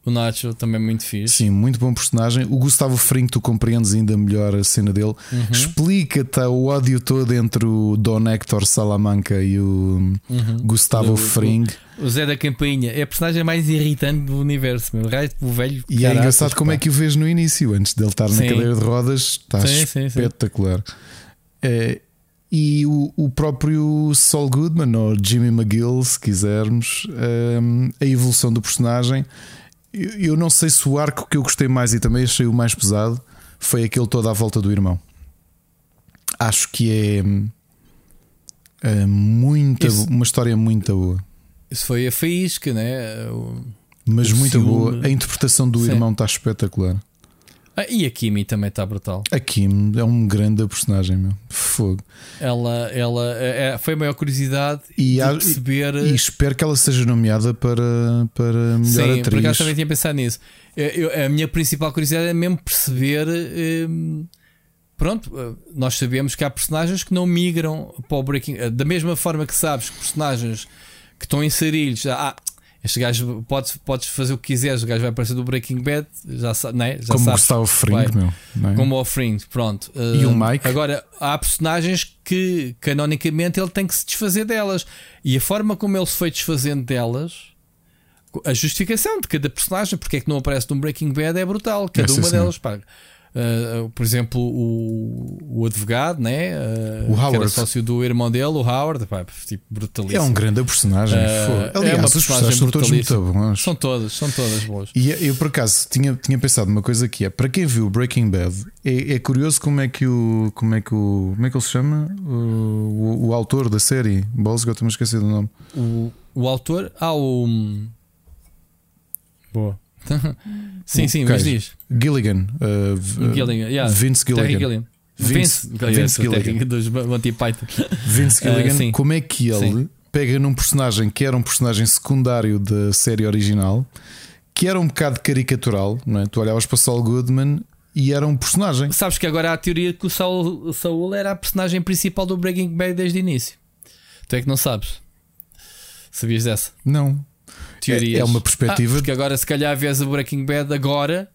Speaker 3: O Nacho, também é muito fixe.
Speaker 2: Sim, muito bom personagem. O Gustavo Fring, tu compreendes ainda melhor a cena dele.
Speaker 3: Uhum.
Speaker 2: Explica-te o ódio todo entre o Don Hector Salamanca e o Gustavo
Speaker 3: Do-
Speaker 2: Fring.
Speaker 3: O Zé da Campainha é a personagem mais irritante do universo, meu. O velho.
Speaker 2: E é engraçado como é que o vês no início, antes dele estar na
Speaker 3: Sim.
Speaker 2: cadeira de rodas, está
Speaker 3: Sim, sim.
Speaker 2: É, e o, o próprio Saul Goodman, ou Jimmy McGill, se quisermos, hum, a evolução do personagem. Eu, eu não sei se o arco que eu gostei mais e também achei o mais pesado foi aquele todo à volta do irmão. Acho que é, é muita,
Speaker 3: Isso-
Speaker 2: uma história muito boa.
Speaker 3: Isso foi a faísca, né? O-
Speaker 2: Mas muito
Speaker 3: ciúme.
Speaker 2: boa. A interpretação do
Speaker 3: Sim.
Speaker 2: irmão está espetacular.
Speaker 3: Ah, e a Kimi também está brutal.
Speaker 2: A Kim é um grande personagem, meu. Fogo.
Speaker 3: Ela, ela é- foi a maior curiosidade
Speaker 2: E, há-
Speaker 3: perceber.
Speaker 2: e espero que ela seja nomeada para, para melhor
Speaker 3: Sim, por
Speaker 2: atriz.
Speaker 3: acaso também tinha pensado nisso. Eu- eu- a minha principal curiosidade é mesmo perceber. hum, pronto, uh, nós sabemos que há personagens que não migram para o Breaking. uh, Da mesma forma que sabes que personagens que estão inseridos. Ah, este gajo podes, podes fazer o que quiseres, o gajo vai aparecer do Breaking Bad, já, sa- né? já
Speaker 2: Como o
Speaker 3: sabes.
Speaker 2: Gustavo Fring,
Speaker 3: vai.
Speaker 2: meu. não é?
Speaker 3: Como o Fring, pronto.
Speaker 2: E o
Speaker 3: Uh,
Speaker 2: Mike?
Speaker 3: Agora, há personagens que, canonicamente, ele tem que se desfazer delas. E a forma como ele se foi desfazendo delas, a justificação de cada personagem, porque é que não aparece num Breaking Bad, é brutal. Cada
Speaker 2: É, sim,
Speaker 3: uma
Speaker 2: senhor.
Speaker 3: delas, pá. Uh, por exemplo, o, o advogado, né? Uh,
Speaker 2: O
Speaker 3: que era
Speaker 2: Howard.
Speaker 3: sócio do irmão dele, o Howard, pá, tipo, brutalíssimo.
Speaker 2: É um grande personagem.
Speaker 3: Eh,
Speaker 2: fogo.
Speaker 3: é
Speaker 2: Aliás,
Speaker 3: uma
Speaker 2: os personagens são todos muito bons.
Speaker 3: São todas, são todas boas.
Speaker 2: E eu, por acaso, tinha, tinha pensado uma coisa que é para quem viu Breaking Bad, é, é curioso como é que o. Como é que o. Como é que ele se chama? O, o, o autor da série, Bols, eu estou-me a esquecer do nome.
Speaker 3: O, o autor. Ah, o. Boa. [laughs] sim,
Speaker 2: O
Speaker 3: sim, mas diz.
Speaker 2: Gilligan. uh, v-
Speaker 3: Gilligan, yeah.
Speaker 2: Vince Gilligan.
Speaker 3: Gilliam.
Speaker 2: Vince-
Speaker 3: Vince,
Speaker 2: Vince Gilligan.
Speaker 3: Gilligan. [laughs] Dos Monty Python.
Speaker 2: Vince [laughs]
Speaker 3: Ah,
Speaker 2: Gilligan,
Speaker 3: sim.
Speaker 2: como é que ele
Speaker 3: Sim.
Speaker 2: pega num personagem que era um personagem secundário da série original, que era um bocado caricatural, não é? Tu olhavas para Saul Goodman e era um personagem.
Speaker 3: Sabes que agora há a teoria que o Saul, Saul era a personagem principal do Breaking Bad desde o início. Tu é que não sabes. Sabias dessa?
Speaker 2: Não.
Speaker 3: Teorias.
Speaker 2: É, é uma perspectiva.
Speaker 3: Ah, porque agora, se calhar, vês o Breaking Bad agora.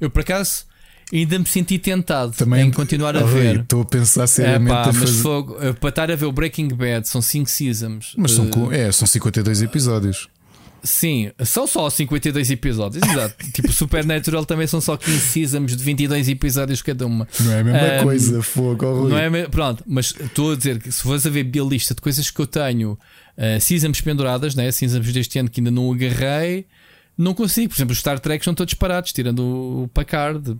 Speaker 3: Eu, por acaso, ainda me senti tentado Também, em continuar a ver.
Speaker 2: Estou a pensar seriamente é, pá, a
Speaker 3: fazer... mas para estar a ver o Breaking Bad são 5 seasons.
Speaker 2: Mas são, uh... é, são 52 episódios.
Speaker 3: Sim, são só 52 episódios, exato. [laughs] tipo, Supernatural também são só 15 seasons de 22 episódios cada uma.
Speaker 2: Não é a mesma um, coisa, fogo.
Speaker 3: Não é, pronto, mas estou a dizer que se fores a ver a lista de coisas que eu tenho, uh, seasons penduradas, né? seasons deste ano que ainda não agarrei, não consigo. Por exemplo, os Star Trek são todos parados, tirando o Packard, uh,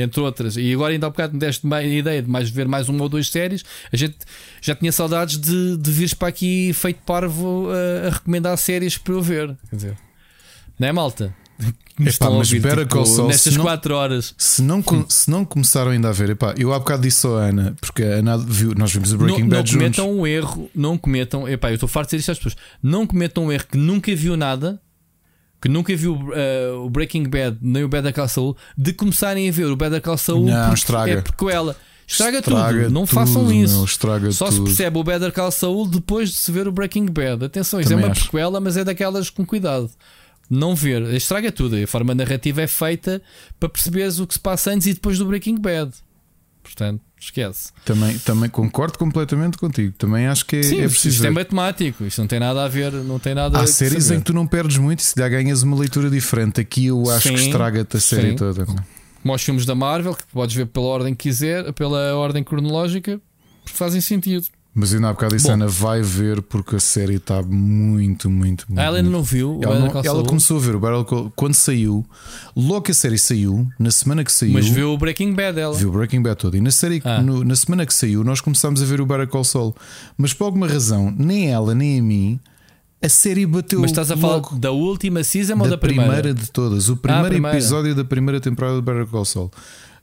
Speaker 3: entre outras. E agora, ainda há bocado, me deste a ideia de mais ver mais uma ou duas séries. A gente já tinha saudades de, de vires para aqui feito parvo uh, a recomendar séries para eu ver. Quer dizer, não é malta?
Speaker 2: Epá, mas ouvir, tipo,
Speaker 3: nestas 4 horas.
Speaker 2: Se não, se não começaram ainda a ver, epá, eu há bocado disse à Ana, porque a Ana viu, nós vimos o Breaking
Speaker 3: não,
Speaker 2: Bad
Speaker 3: não cometam
Speaker 2: juntos.
Speaker 3: um erro, não cometam, epá, eu estou farto de dizer isto às pessoas, não cometam um erro que nunca viu nada que nunca viu uh, o Breaking Bad nem o Better Call Saul, de começarem a ver o Better Call Saul
Speaker 2: não, porque estraga.
Speaker 3: é prequela. Estraga, estraga tudo, não tudo, façam isso. Não,
Speaker 2: estraga
Speaker 3: Só
Speaker 2: tudo.
Speaker 3: se percebe o Better Call Saul depois de se ver o Breaking Bad. Atenção, isso é uma acho. prequela, mas é daquelas com cuidado. Não ver, estraga tudo. A forma narrativa é feita para perceberes o que se passa antes e depois do Breaking Bad. Portanto, esquece.
Speaker 2: Também, também concordo completamente contigo. Também acho que é,
Speaker 3: Sim,
Speaker 2: é preciso.
Speaker 3: Isto é matemático, isto não tem nada a ver. Não tem nada
Speaker 2: Há séries saber. em que tu não perdes muito e se já ganhas uma leitura diferente. Aqui eu acho sim, que estraga-te a série sim. toda.
Speaker 3: Como os filmes da Marvel, que podes ver pela ordem que quiser, pela ordem cronológica, fazem sentido.
Speaker 2: Mas ainda há bocado disse, Ana vai ver porque a série está muito, muito, muito.
Speaker 3: ela ainda não viu.
Speaker 2: Ela, não, ela começou a ver o Battle Call quando saiu. Logo que a série saiu, na semana que saiu.
Speaker 3: Mas viu o Breaking Bad dela.
Speaker 2: Viu o Breaking Bad todo. E na, série, ah. no, na semana que saiu, nós começámos a ver o Better Call Saul. Mas por alguma razão, nem ela nem a mim. A série bateu.
Speaker 3: Mas estás a falar da última season ou da primeira?
Speaker 2: primeira de todas. O primeiro ah, primeira. episódio da primeira temporada do Better Call Saul.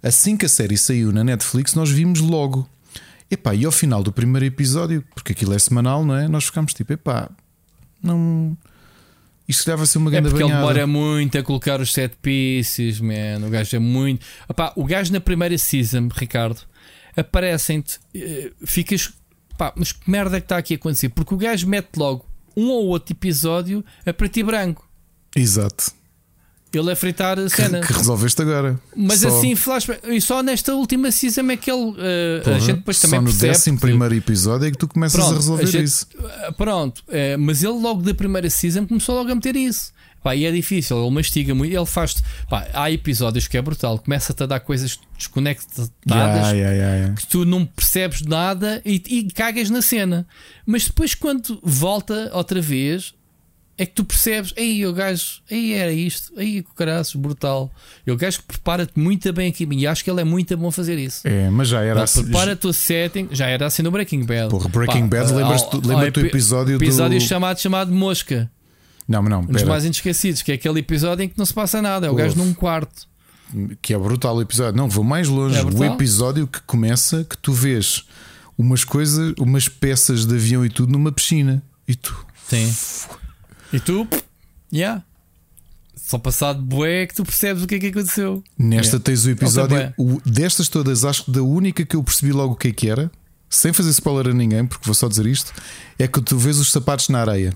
Speaker 2: Assim que a série saiu na Netflix, nós vimos logo. Epá, e ao final do primeiro episódio, porque aquilo é semanal, não é? Nós ficámos tipo, epá, não. Isto deve ser uma grande
Speaker 3: é porque
Speaker 2: banhada.
Speaker 3: ele demora muito a colocar os set pieces, man. O gajo é muito. Epá, o gajo na primeira season, Ricardo, aparecem-te, uh, ficas. Pá, mas que merda é que está aqui a acontecer? Porque o gajo mete logo um ou outro episódio a preto e branco.
Speaker 2: Exato.
Speaker 3: Ele é fritar a cena.
Speaker 2: Que, que resolveste agora.
Speaker 3: Mas só... assim, flashback. E só nesta última season é que ele. Uh, a gente depois também
Speaker 2: só no décimo primeiro episódio é que tu começas pronto, a resolver a gente, isso.
Speaker 3: Eh, pronto, uh, mas ele logo da primeira season começou logo a meter isso. Pá, e é difícil, ele mastiga muito. Ele faz. Pá, há episódios que é brutal. Começa-te a dar coisas desconectadas
Speaker 2: yeah, yeah, yeah,
Speaker 3: que tu não percebes nada e, e cagas na cena. Mas depois, quando volta outra vez, é que tu percebes, aí o gajo, aí era isto, aí o caraças, brutal. E o gajo que prepara-te muito bem aqui, e acho que ele é muito bom a fazer isso.
Speaker 2: É, mas já era
Speaker 3: assim. Prepara-te o setting, já era assim no Breaking Bad.
Speaker 2: Porra, Breaking Pá, Bad, lembras-te lembra do episódio
Speaker 3: do. Episódio chamado, chamado Mosca.
Speaker 2: Não, mas não.
Speaker 3: Um dos mais inesquecidos, que é aquele episódio em que não se passa nada, é o Uf. gajo num quarto.
Speaker 2: Que é brutal o episódio. Não, vou mais longe. É o episódio que começa que tu vês umas coisas, umas peças de avião e tudo numa piscina. E tu.
Speaker 3: Sim. E tu, yeah. Só passado bué que tu percebes o que é que aconteceu.
Speaker 2: Nesta yeah. tens o episódio. O, destas todas, acho que da única que eu percebi logo o que é que era, sem fazer spoiler a ninguém, porque vou só dizer isto, é que tu vês os sapatos na areia.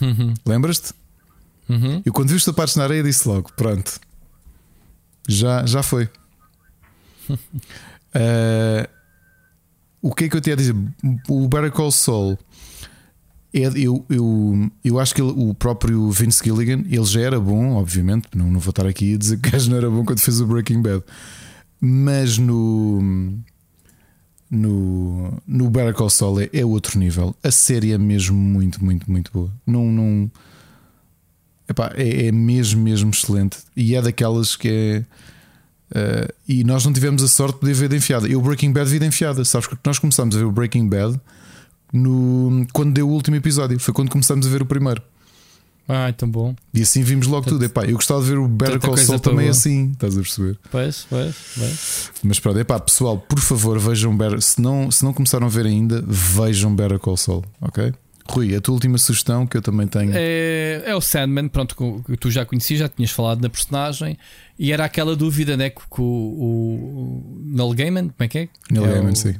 Speaker 3: Uhum.
Speaker 2: Lembras-te?
Speaker 3: Uhum.
Speaker 2: Eu quando vi os sapatos na areia disse logo: pronto, já, já foi. uh, [laughs] o que é que eu tinha a dizer? O Better Call Saul eu, eu, eu acho que ele, o próprio Vince Gilligan, ele já era bom, obviamente, não, não vou estar aqui a dizer que o gajo não era bom quando fez o Breaking Bad, mas no. No, no Better Call Saul é, é outro nível. A série é mesmo muito, muito, muito boa. Não, não, epá, é, é mesmo, mesmo excelente. E é daquelas que é. Uh, e nós não tivemos a sorte de poder ver de enfiada. Eu, Breaking Bad, vi enfiada. Sabes que nós começámos a ver o Breaking Bad no, quando deu o último episódio. Foi quando começamos a ver o primeiro.
Speaker 3: Ah, tão bom.
Speaker 2: E assim vimos logo tudo. Epá, eu gostava de ver o Better Call Saul também assim, estás a perceber?
Speaker 3: Pois, pois, pois.
Speaker 2: Mas pronto, epá, pessoal, por favor, vejam Better. Se não, se não começaram a ver ainda, vejam Better Call Saul, ok? Rui, a tua última sugestão que eu também tenho
Speaker 3: é, é o Sandman. Pronto, que tu já conhecias, já tinhas falado na personagem e era aquela dúvida, né? Que o, o, o Neil Gaiman, como é que é?
Speaker 2: Neil
Speaker 3: é
Speaker 2: Gaiman, o, sim.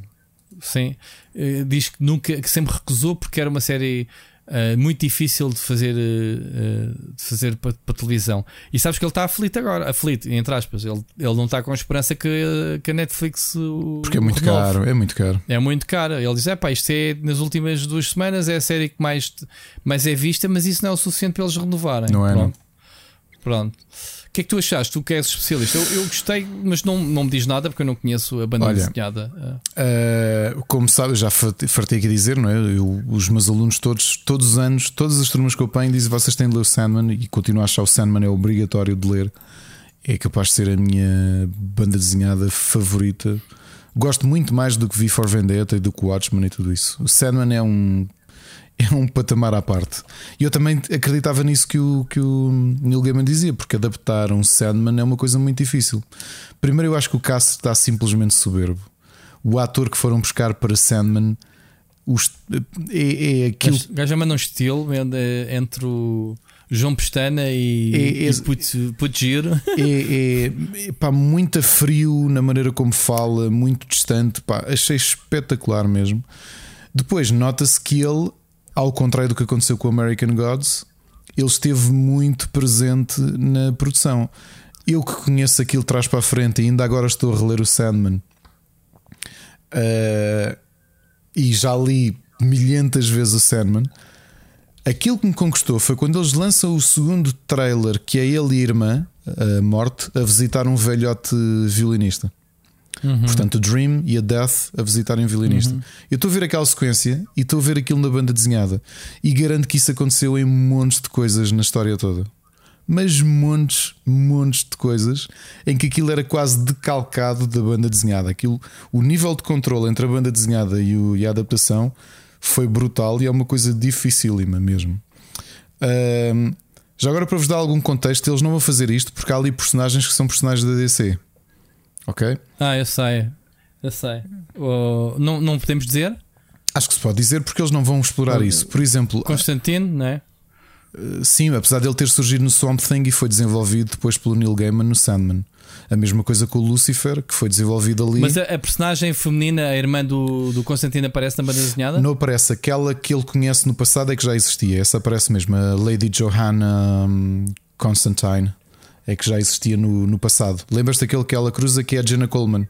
Speaker 3: Sim, eh, diz que nunca, que sempre recusou porque era uma série Uh, muito difícil de fazer, uh, de fazer para, para televisão. E sabes que ele está aflito agora, aflito, entre aspas. Ele, ele não está com esperança que, que a Netflix.
Speaker 2: Porque é muito renove. caro, é muito caro.
Speaker 3: É muito caro. Ele diz: é pá, isto é nas últimas duas semanas é a série que mais, mais é vista, mas isso não é o suficiente para eles renovarem.
Speaker 2: Não é,
Speaker 3: Pronto.
Speaker 2: não.
Speaker 3: Pronto que é que tu achaste? Tu que és especialista? Eu, eu gostei, mas não, não me diz nada porque eu não conheço a banda Olha, desenhada.
Speaker 2: Uh, como sabes, já fartei aqui a dizer, não é? Eu, os meus alunos todos, todos os anos, todas as turmas que eu apanho, dizem vocês têm de ler o Sandman e continuo a achar o Sandman é obrigatório de ler. É capaz de ser a minha banda desenhada favorita. Gosto muito mais do que V for Vendetta e do que Watchmen e tudo isso. O Sandman é um é um patamar à parte. E eu também acreditava nisso que o, que o Neil Gaiman dizia, porque adaptar um Sandman é uma coisa muito difícil. Primeiro, eu acho que o cast está simplesmente soberbo. O ator que foram buscar para Sandman os, é, é aquilo.
Speaker 3: O gajo manda um estilo entre o. João Pestana e, é, é, e. [laughs]
Speaker 2: É, é, pá, muito frio na maneira como fala, muito distante. Pá, achei espetacular mesmo. Depois nota-se que ele ao contrário do que aconteceu com American Gods, ele esteve muito presente na produção. Eu que conheço aquilo trás para a frente e ainda agora estou a reler o Sandman uh, e já li milhentas vezes o Sandman. Aquilo que me conquistou foi quando eles lançam o segundo trailer que é ele e a irmã, a morte, a visitar um velhote violinista. Uhum. Portanto, o Dream e a Death a visitarem o violinista. Uhum. Eu estou a ver aquela sequência e estou a ver aquilo na banda desenhada. E garanto que isso aconteceu em montes de coisas na história toda. Mas montes, montes de coisas em que aquilo era quase decalcado da banda desenhada. Aquilo, o nível de controle entre a banda desenhada e, o, e a adaptação foi brutal e é uma coisa dificílima mesmo. Um, já agora, para vos dar algum contexto, eles não vão fazer isto porque há ali personagens que são personagens da DC. Ok?
Speaker 3: Ah, eu sei. Eu sei. Uh, não, não podemos dizer?
Speaker 2: Acho que se pode dizer porque eles não vão explorar isso. Por exemplo,
Speaker 3: Constantino, não é?
Speaker 2: Uh, sim, apesar de ele ter surgido no Swamp Thing e foi desenvolvido depois pelo Neil Gaiman no Sandman. A mesma coisa com o Lucifer, que foi desenvolvido ali.
Speaker 3: Mas a, a personagem feminina, a irmã do, do Constantino, aparece na banda desenhada?
Speaker 2: Não aparece. Aquela que ele conhece no passado é que já existia. Essa aparece mesmo, a Lady Johanna hum, Constantine é que já existia no, no passado. Lembras-te daquele que ela cruza que é a Jenna Coleman,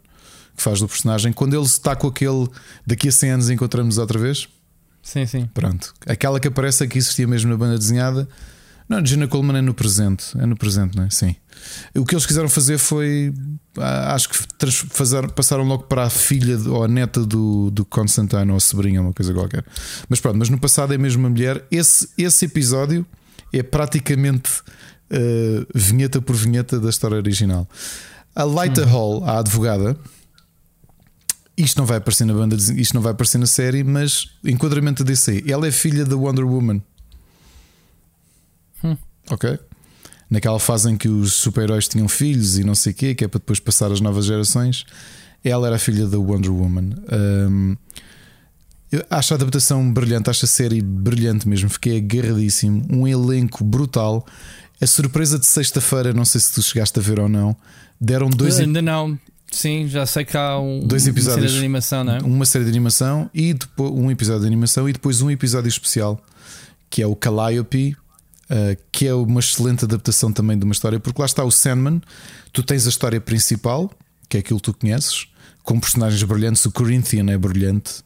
Speaker 2: que faz do personagem. Quando ele está com aquele daqui a 100 anos encontramos outra vez?
Speaker 3: Sim, sim.
Speaker 2: Pronto. Aquela que aparece aqui existia mesmo na banda desenhada. Não, Jenna Coleman é no presente. É no presente, não é? Sim. O que eles quiseram fazer foi. Acho que fazer, passaram logo para a filha ou a neta do, do Constantine ou a sobrinha, uma coisa qualquer. Mas pronto, mas no passado é mesmo uma mulher. Esse, esse episódio é praticamente uh, vinheta por vinheta da história original. A Lighta hum. Hall, a advogada, isto não vai aparecer na banda, isto não vai aparecer na série, mas enquadramento da DC. Ela é filha da Wonder Woman.
Speaker 3: Hum.
Speaker 2: Ok? Naquela fase em que os super-heróis tinham filhos e não sei o quê, que é para depois passar as novas gerações, ela era a filha da Wonder Woman. Um, acho a adaptação brilhante, acho a série brilhante mesmo. Fiquei agarradíssimo. Um elenco brutal. A surpresa de sexta-feira, não sei se tu chegaste a ver ou não, deram dois.
Speaker 3: Ainda não. Sim, já sei que há um,
Speaker 2: dois episódios,
Speaker 3: uma série de animação, não é?
Speaker 2: Uma série de animação e depois um episódio de animação e depois um episódio especial que é o Calliope, uh, que é uma excelente adaptação também de uma história, porque lá está o Sandman. Tu tens a história principal, que é aquilo que tu conheces, com personagens brilhantes. O Corinthian é brilhante.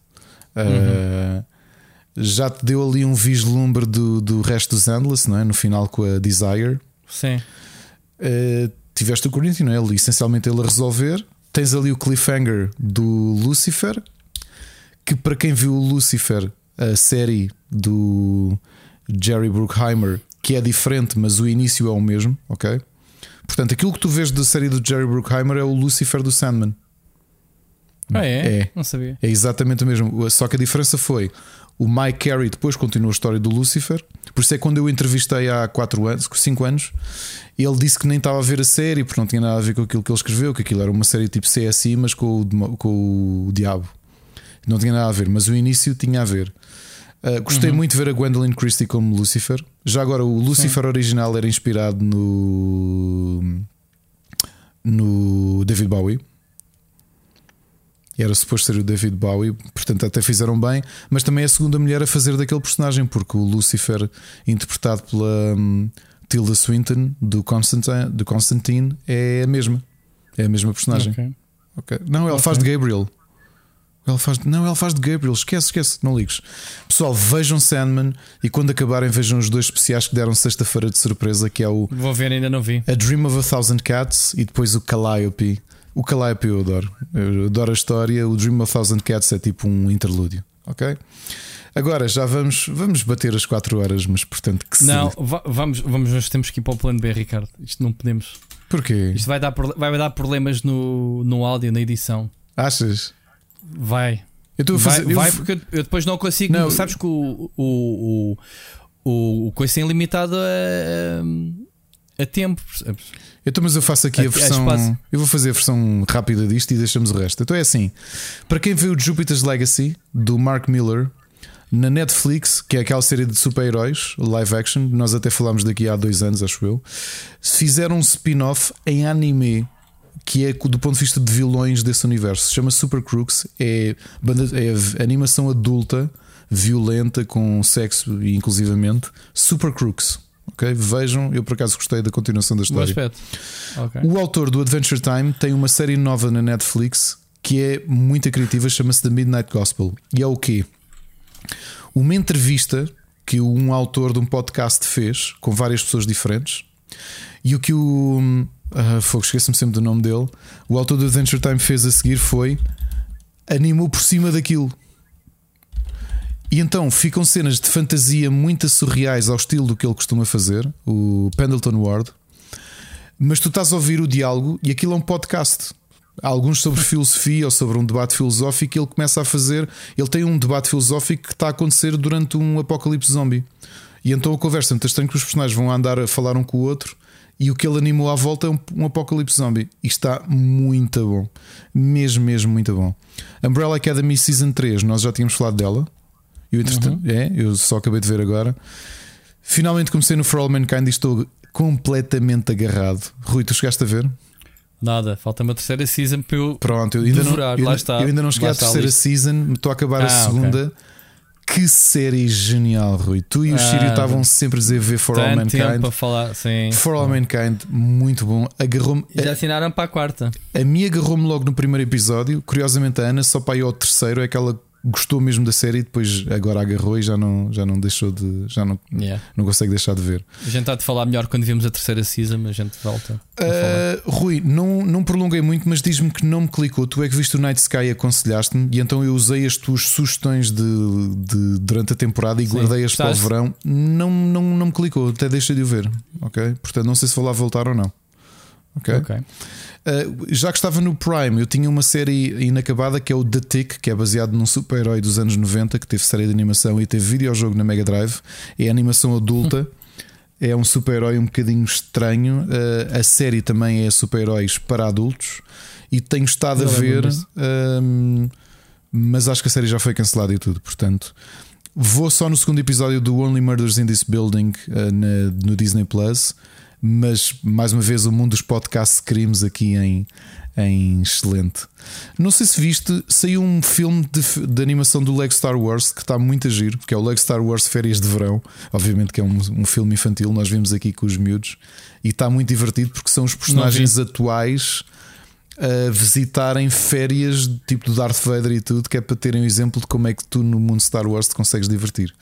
Speaker 2: Uh, uhum já te deu ali um vislumbre do, do resto dos Endless, não é? No final com a Desire.
Speaker 3: Sim.
Speaker 2: Uh, tiveste o Corinthians, não é? Ali, essencialmente ele a resolver. Tens ali o cliffhanger do Lucifer, que para quem viu o Lucifer, a série do Jerry Bruckheimer, que é diferente, mas o início é o mesmo, ok? Portanto, aquilo que tu vês da série do Jerry Bruckheimer é o Lucifer do Sandman.
Speaker 3: Ah, é? é? Não sabia.
Speaker 2: É exatamente o mesmo. Só que a diferença foi o Mike Carey depois continua a história do Lucifer. Por isso é que quando eu entrevistei há 4 anos, 5 anos, ele disse que nem estava a ver a série porque não tinha nada a ver com aquilo que ele escreveu, que aquilo era uma série tipo CSI, mas com o, com o Diabo. Não tinha nada a ver, mas o início tinha a ver. Uh, gostei uhum. muito de ver a Gwendolyn Christie como Lucifer. Já agora, o Lucifer Sim. original era inspirado no. no David Bowie. Era suposto ser o David Bowie, portanto, até fizeram bem. Mas também é a segunda mulher a fazer daquele personagem, porque o Lucifer, interpretado pela um, Tilda Swinton do Constantine, do Constantine, é a mesma. É a mesma personagem. Okay. Okay. Não, ela okay. faz de Gabriel. Ele faz, não, ele faz de Gabriel. Esquece, esquece, não ligues. Pessoal, vejam Sandman e quando acabarem, vejam os dois especiais que deram sexta-feira de surpresa, que é o.
Speaker 3: Vou ver, ainda não vi.
Speaker 2: A Dream of a Thousand Cats e depois o Calliope. O Calliope eu adoro. Eu adoro a história. O Dream of a Thousand Cats é tipo um interlúdio. Ok? Agora já vamos, vamos bater as 4 horas, mas portanto que
Speaker 3: Não, vamos, vamos, nós temos que ir para o plano B, Ricardo. Isto não podemos.
Speaker 2: Porquê?
Speaker 3: Isto vai dar, vai dar problemas no, no áudio, na edição.
Speaker 2: Achas?
Speaker 3: Vai.
Speaker 2: Eu
Speaker 3: fazer, vai, eu... vai, porque eu depois não consigo. Não, sabes que o, o, o, o coisa é limitado a, a tempo.
Speaker 2: Então, mas eu faço aqui a, a versão. Eu vou fazer a versão rápida disto e deixamos o resto. Então é assim: para quem viu Jupiter's Legacy do Mark Miller na Netflix, que é aquela série de super-heróis, live action, nós até falámos daqui há dois anos, acho eu, fizeram um spin-off em anime que é do ponto de vista de vilões desse universo. Se chama Super Crooks, é, banda, é animação adulta, violenta, com sexo e inclusivamente. Super Crooks. Okay? Vejam, eu por acaso gostei da continuação da história. Okay. O autor do Adventure Time tem uma série nova na Netflix que é muito criativa, chama-se The Midnight Gospel. E é o quê? Uma entrevista que um autor de um podcast fez com várias pessoas diferentes e o que o Uh, Fogo, esqueço-me sempre do nome dele. O autor do Adventure Time fez a seguir foi animou por cima daquilo. E então ficam cenas de fantasia muito surreais ao estilo do que ele costuma fazer, o Pendleton Ward. Mas tu estás a ouvir o diálogo e aquilo é um podcast. Alguns sobre [laughs] filosofia ou sobre um debate filosófico. Ele começa a fazer. Ele tem um debate filosófico que está a acontecer durante um apocalipse zombie. E então a conversa é muito estranha que os personagens vão andar a falar um com o outro e o que ele animou à volta é um, um apocalipse zombie. E está muito bom. Mesmo, mesmo muito bom. Umbrella Academy Season 3, nós já tínhamos falado dela. Eu, uhum. é, eu só acabei de ver agora. Finalmente comecei no For All Mankind e estou completamente agarrado. Rui, tu chegaste a ver?
Speaker 3: Nada, falta uma terceira season para eu
Speaker 2: Pronto, eu ainda
Speaker 3: devorar.
Speaker 2: não, eu,
Speaker 3: está,
Speaker 2: eu ainda não cheguei à terceira season, estou a acabar ah, a segunda. Okay. Que série genial, Rui. Tu e o ah, estavam sempre a dizer ver For All Mankind.
Speaker 3: Para falar, sim.
Speaker 2: For All Mankind, muito bom. Agarrou-me.
Speaker 3: Já assinaram para a quarta.
Speaker 2: A mim agarrou-me logo no primeiro episódio. Curiosamente, a Ana só para ir ao terceiro é aquela gostou mesmo da série e depois agora agarrou e já não, já não deixou de. Já não, yeah. não consegue deixar de ver.
Speaker 3: A gente está de falar melhor quando vimos a terceira season, mas a gente volta.
Speaker 2: Uh, Rui, não, não prolonguei muito, mas diz-me que não me clicou. Tu é que viste o Night Sky e aconselhaste-me, e então eu usei as tuas sugestões de, de durante a temporada e guardei-as para o verão. Não, não, não me clicou, até deixei de o ver. Ok? Portanto, não sei se vou lá voltar ou não. Ok. okay. Uh, já que estava no Prime, eu tinha uma série inacabada que é o The Tick, que é baseado num super-herói dos anos 90 que teve série de animação e teve videojogo na Mega Drive. É animação adulta. é um super-herói um bocadinho estranho. Uh, a série também é super-heróis para adultos. E tenho estado Não a ver, uh, mas acho que a série já foi cancelada e tudo. Portanto, vou só no segundo episódio do Only Murders in This Building uh, na, no Disney Plus mas mais uma vez o mundo dos podcasts crimes aqui em, em excelente. Não sei se viste, saiu um filme de, de animação do Lego Star Wars que está muito a giro, que é o Lego Star Wars Férias de Verão. Obviamente que é um, um filme infantil, nós vimos aqui com os miúdos e está muito divertido porque são os personagens atuais a visitarem férias tipo do Darth Vader e tudo, que é para terem um exemplo de como é que tu no mundo Star Wars te consegues divertir.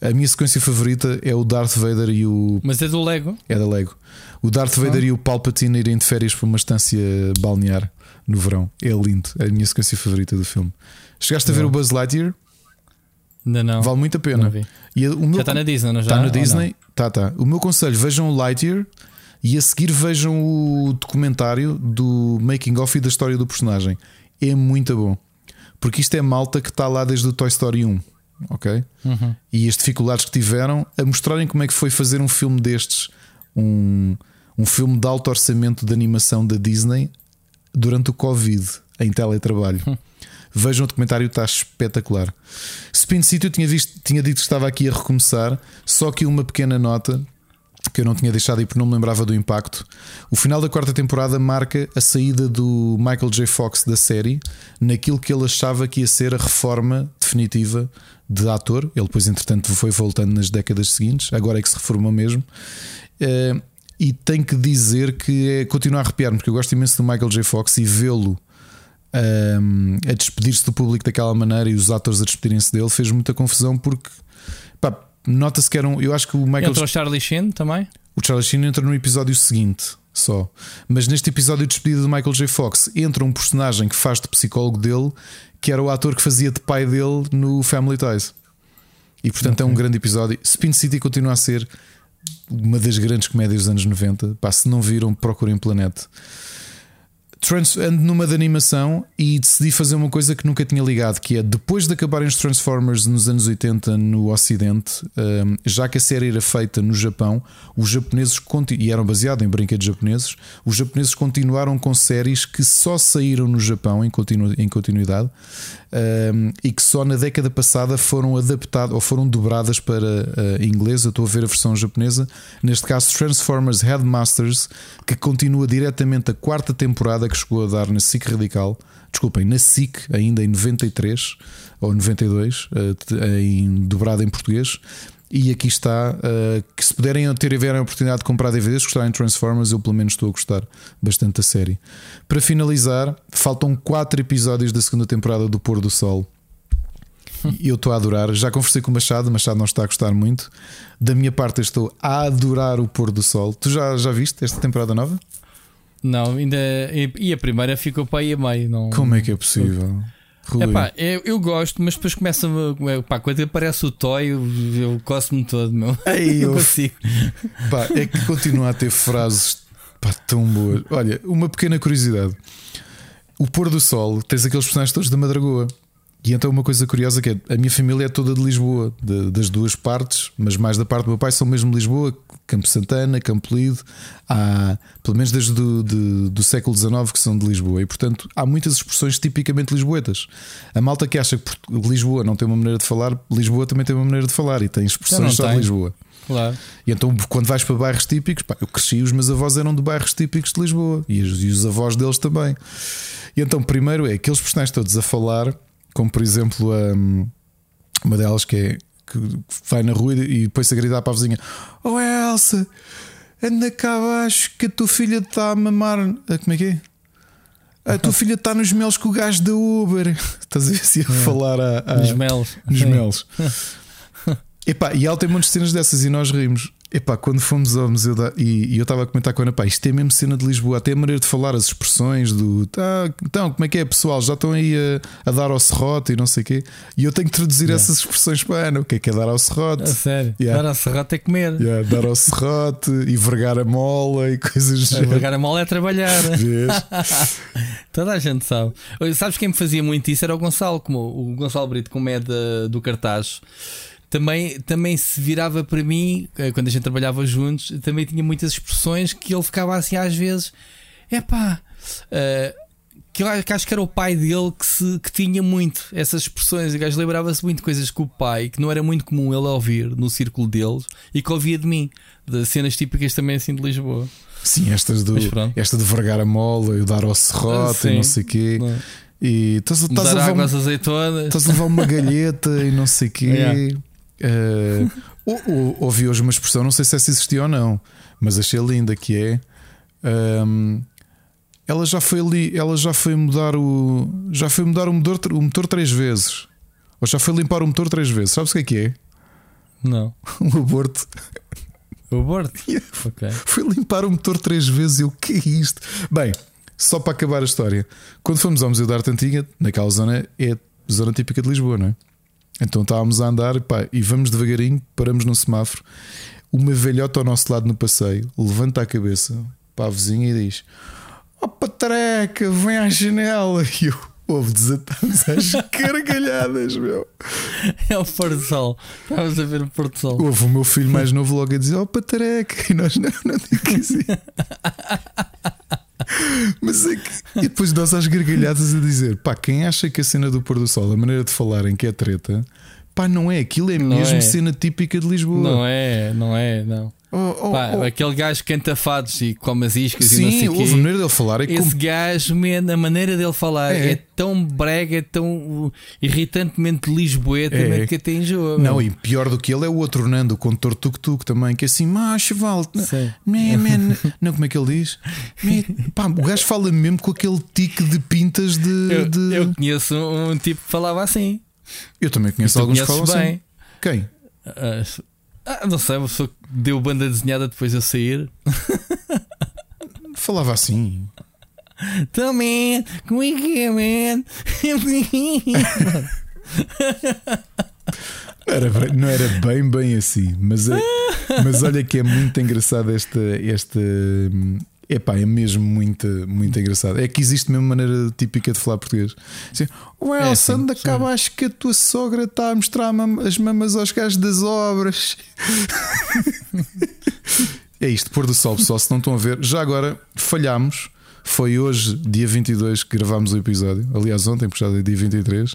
Speaker 2: A minha sequência favorita é o Darth Vader e o.
Speaker 3: Mas é do Lego?
Speaker 2: É da Lego. O Darth Vader oh. e o Palpatine irem de férias para uma estância balnear no verão. É lindo. É a minha sequência favorita do filme. Chegaste não. a ver o Buzz Lightyear?
Speaker 3: Ainda não.
Speaker 2: Vale muito a pena.
Speaker 3: E o meu... Já está na Disney, não já?
Speaker 2: Está no Disney? Tá, tá. O meu conselho, vejam o Lightyear e a seguir vejam o documentário do making of e da história do personagem. É muito bom. Porque isto é malta que está lá desde o Toy Story 1. ok? Uhum. E as dificuldades que tiveram a mostrarem como é que foi fazer um filme destes, um, um filme de alto orçamento de animação da Disney durante o Covid, em teletrabalho. Uhum. Vejam o documentário, está espetacular. Spin City eu tinha, visto, tinha dito que estava aqui a recomeçar, só que uma pequena nota que eu não tinha deixado aí porque não me lembrava do impacto. O final da quarta temporada marca a saída do Michael J. Fox da série naquilo que ele achava que ia ser a reforma definitiva de ator. Ele depois, entretanto, foi voltando nas décadas seguintes, agora é que se reformou mesmo. Eh, e tenho que dizer que é, continuo a arrepiar-me, porque eu gosto imenso do Michael J. Fox e vê-lo um, a despedir-se do público daquela maneira e os atores a despedirem-se dele fez muita confusão porque pá, nota-se que eram. Eu acho que o Michael.
Speaker 3: Entrou o Charlie Sheen também?
Speaker 2: O Charlie Sheen entra no episódio seguinte só. Mas neste episódio de despedida do Michael J. Fox entra um personagem que faz de psicólogo dele, que era o ator que fazia de pai dele no Family Ties. E portanto okay. é um grande episódio. Spin City continua a ser uma das grandes comédias dos anos 90. Pá, se não viram, procurem Planeta. Trans, ando numa de animação e decidi fazer uma coisa que nunca tinha ligado, que é depois de acabarem os Transformers nos anos 80 no Ocidente, hum, já que a série era feita no Japão, os japoneses e eram baseados em brinquedos japoneses, os japoneses continuaram com séries que só saíram no Japão em, continu, em continuidade um, e que só na década passada foram adaptadas ou foram dobradas para uh, inglês. Eu estou a ver a versão japonesa, neste caso Transformers Headmasters, que continua diretamente a quarta temporada que chegou a dar na SIC Radical. Desculpem, na SIC, ainda em 93 ou 92, uh, em, dobrada em português. E aqui está, uh, que se puderem ter a oportunidade de comprar DVDs, gostarem de Transformers, eu pelo menos estou a gostar bastante da série. Para finalizar, faltam 4 episódios da segunda temporada do Pôr do Sol. E eu estou a adorar. Já conversei com o Machado, o Machado não está a gostar muito. Da minha parte, estou a adorar o Pôr do Sol. Tu já, já viste esta temporada nova?
Speaker 3: Não, ainda. E a primeira ficou para aí a meio. Não...
Speaker 2: Como é que é possível?
Speaker 3: É pá, eu, eu, gosto, mas depois começa. Pá, quando aparece o toy, eu, eu coço-me todo, meu.
Speaker 2: Ei, [laughs] eu, consigo. Pá, é que continua a ter frases pá, tão boas. Olha, uma pequena curiosidade: o pôr do sol, tens aqueles personagens todos da Madragoa. E então uma coisa curiosa que é a minha família é toda de Lisboa, de, das duas partes, mas mais da parte do meu pai são mesmo de Lisboa, Campo Santana, Campo Lido, há pelo menos desde do, de, do século XIX que são de Lisboa e portanto há muitas expressões tipicamente lisboetas. A malta que acha que Lisboa não tem uma maneira de falar, Lisboa também tem uma maneira de falar e tem expressões só de Lisboa.
Speaker 3: Claro.
Speaker 2: E então, quando vais para bairros típicos, pá, eu cresci, os meus avós eram de bairros típicos de Lisboa e os, e os avós deles também. E então, primeiro é aqueles personagens todos a falar como por exemplo um, uma delas que é que vai na rua e depois se a gritar para a vizinha: Oh Elsa, anda cá abaixo que a tua filha está a mamar. Ah, como é que é? A tua [laughs] filha está nos melos com o gajo da Uber. [laughs] Estás a ver se ia é. falar a, a,
Speaker 3: nos melos.
Speaker 2: Nos melos. [laughs] Epá, e ela tem muitas cenas dessas e nós rimos. Epá, quando fomos ao Museu da. E, e eu estava a comentar com a Ana, pá, isto é mesmo cena de Lisboa, até a maneira de falar, as expressões do. Tá, então, como é que é, pessoal? Já estão aí a, a dar ao serrote e não sei o quê. E eu tenho que traduzir yeah. essas expressões para a Ana. O que é que é dar ao serrote? A
Speaker 3: sério? Yeah. Dar ao serrote é comer.
Speaker 2: Yeah, dar ao serrote [laughs] e vergar a mola e coisas
Speaker 3: assim. Vergar a mola é trabalhar. [laughs] Toda a gente sabe. Sabes quem me fazia muito isso? Era o Gonçalo, como o Gonçalo Brito, como é de, do cartaz também, também se virava para mim, eh, quando a gente trabalhava juntos, também tinha muitas expressões que ele ficava assim às vezes, é pá. Uh, que eu acho que era o pai dele que, se, que tinha muito essas expressões. O gajo lembrava-se muito de coisas com o pai, que não era muito comum ele ouvir no círculo deles e que ouvia de mim, de cenas típicas também assim de Lisboa.
Speaker 2: Sim, estas do, esta de vergar a mola e dar ao serrote ah, e não sei o quê. Não. E estás, estás a levar, estás a levar uma galheta e não sei o quê. [laughs] Uh, ouvi hoje uma expressão, não sei se essa existia ou não, mas achei linda que é. Um, ehm, ela já foi ali, ela já foi mudar o. Já foi mudar o motor, o motor três vezes. Ou já foi limpar o motor três vezes. Sabes o que é que é?
Speaker 3: Não. [laughs]
Speaker 2: Um aborto.
Speaker 3: O aborto? [laughs]
Speaker 2: okay. Foi limpar o motor três vezes. Eu, o que é isto? Bem, só para acabar a história. Quando fomos ao Museu da Arte Antiga, naquela zona, é zona típica de Lisboa, não é? Então estávamos a andar pá, e vamos devagarinho, paramos no semáforo. Uma velhota ao nosso lado no passeio levanta a cabeça para a vizinha e diz: Oh patreca, vem à janela. [laughs] E eu, Houve desatamos às [laughs] gargalhadas, meu.
Speaker 3: É o pôr do sol. Estávamos a ver o pôr do sol.
Speaker 2: Houve o meu filho mais novo logo a dizer: Oh, patareca. E nós não, não digo assim. [laughs] Mas é que. E depois nós às gargalhadas a dizer: pá, quem acha que a cena do pôr do sol, a maneira de falarem que é treta, pá, não é. Aquilo é
Speaker 3: Não
Speaker 2: mesmo
Speaker 3: é.
Speaker 2: cena típica de Lisboa.
Speaker 3: Não é, não é, não.
Speaker 2: Oh, oh,
Speaker 3: Pá,
Speaker 2: oh.
Speaker 3: Aquele gajo canta fados e come as iscas e não
Speaker 2: Sim,
Speaker 3: sei quê.
Speaker 2: maneira dele falar. É
Speaker 3: Esse
Speaker 2: como.
Speaker 3: gajo, man, a maneira dele falar
Speaker 2: É.
Speaker 3: é, tão brega, é tão irritantemente lisboeta,
Speaker 2: É.
Speaker 3: que até enjoa.
Speaker 2: Não, e pior do que ele é o outro Nando, o condutor tuk-tuk também, que é assim.
Speaker 3: Sim.
Speaker 2: Man, man. Não, como é que ele diz? Pá, o gajo fala mesmo com aquele tique de pintas de.
Speaker 3: Eu,
Speaker 2: de-
Speaker 3: eu conheço um, um tipo que falava assim.
Speaker 2: Eu também conheço alguns que falam
Speaker 3: bem.
Speaker 2: assim. Quem?
Speaker 3: Ah, ah, não sei, uma pessoa que deu banda desenhada depois de eu sair. [laughs]
Speaker 2: Falava assim.
Speaker 3: Man, como é que é, man?
Speaker 2: Não [laughs] era bem, não era bem, bem assim. Mas, é- mas olha que é muito engraçado esta. esta Epá, é mesmo muito, muito engraçado. É que existe mesmo maneira típica de falar português. Assim, Well,
Speaker 3: É,
Speaker 2: Sandra, acaba, acho que a tua sogra está a mostrar as mamas aos gajos das obras. é isto, pôr do sol, pessoal. Se não estão a ver, já agora falhámos. Foi hoje, dia 22, que gravámos o episódio. Aliás, ontem, porque já é dia 23.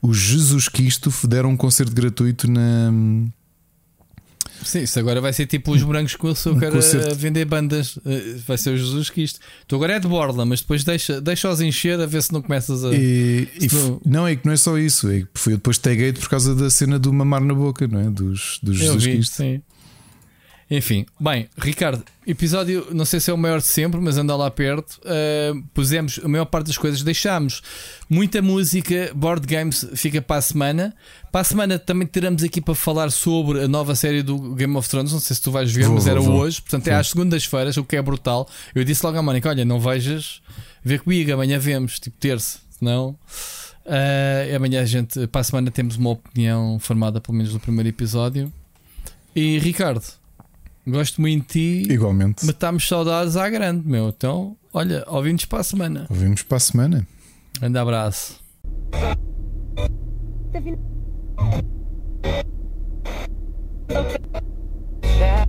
Speaker 2: Os Jesus Cristo deram um concerto gratuito na.
Speaker 3: Sim, isso agora vai ser tipo os morangos com açúcar
Speaker 2: concerto.
Speaker 3: a vender bandas. Eh, Vai ser o Jesus Cristo. Tu agora é de borla, mas depois deixa- deixa-os encher a ver se não começas a.
Speaker 2: E, e
Speaker 3: não-
Speaker 2: é que não é só isso, é que foi eu depois taguei por causa da cena do mamar na boca, não é? Dos, dos Jesus
Speaker 3: vi,
Speaker 2: Cristo.
Speaker 3: sim. Enfim, bem, Ricardo, episódio não sei se é o maior de sempre, mas anda lá perto. Uh, pusemos a maior parte das coisas, deixámos muita música, board games fica para a semana. Para a semana também teremos aqui para falar sobre a nova série do Game of Thrones. Não sei se tu vais ver,
Speaker 2: Vou,
Speaker 3: mas era
Speaker 2: vou.
Speaker 3: hoje, portanto é
Speaker 2: Sim.
Speaker 3: às segundas-feiras, o que é brutal. Eu disse logo à Mónica: Olha, não vejas, vê comigo, amanhã vemos, tipo terça, senão. Uh, amanhã a gente, para a semana, temos uma opinião formada, pelo menos no primeiro episódio. E Ricardo, gosto muito de ti.
Speaker 2: Igualmente.
Speaker 3: Matámos saudades à grande, meu. Então, olha, ouvimos para a semana.
Speaker 2: Ouvimos para a semana.
Speaker 3: Grande abraço.
Speaker 4: Tá.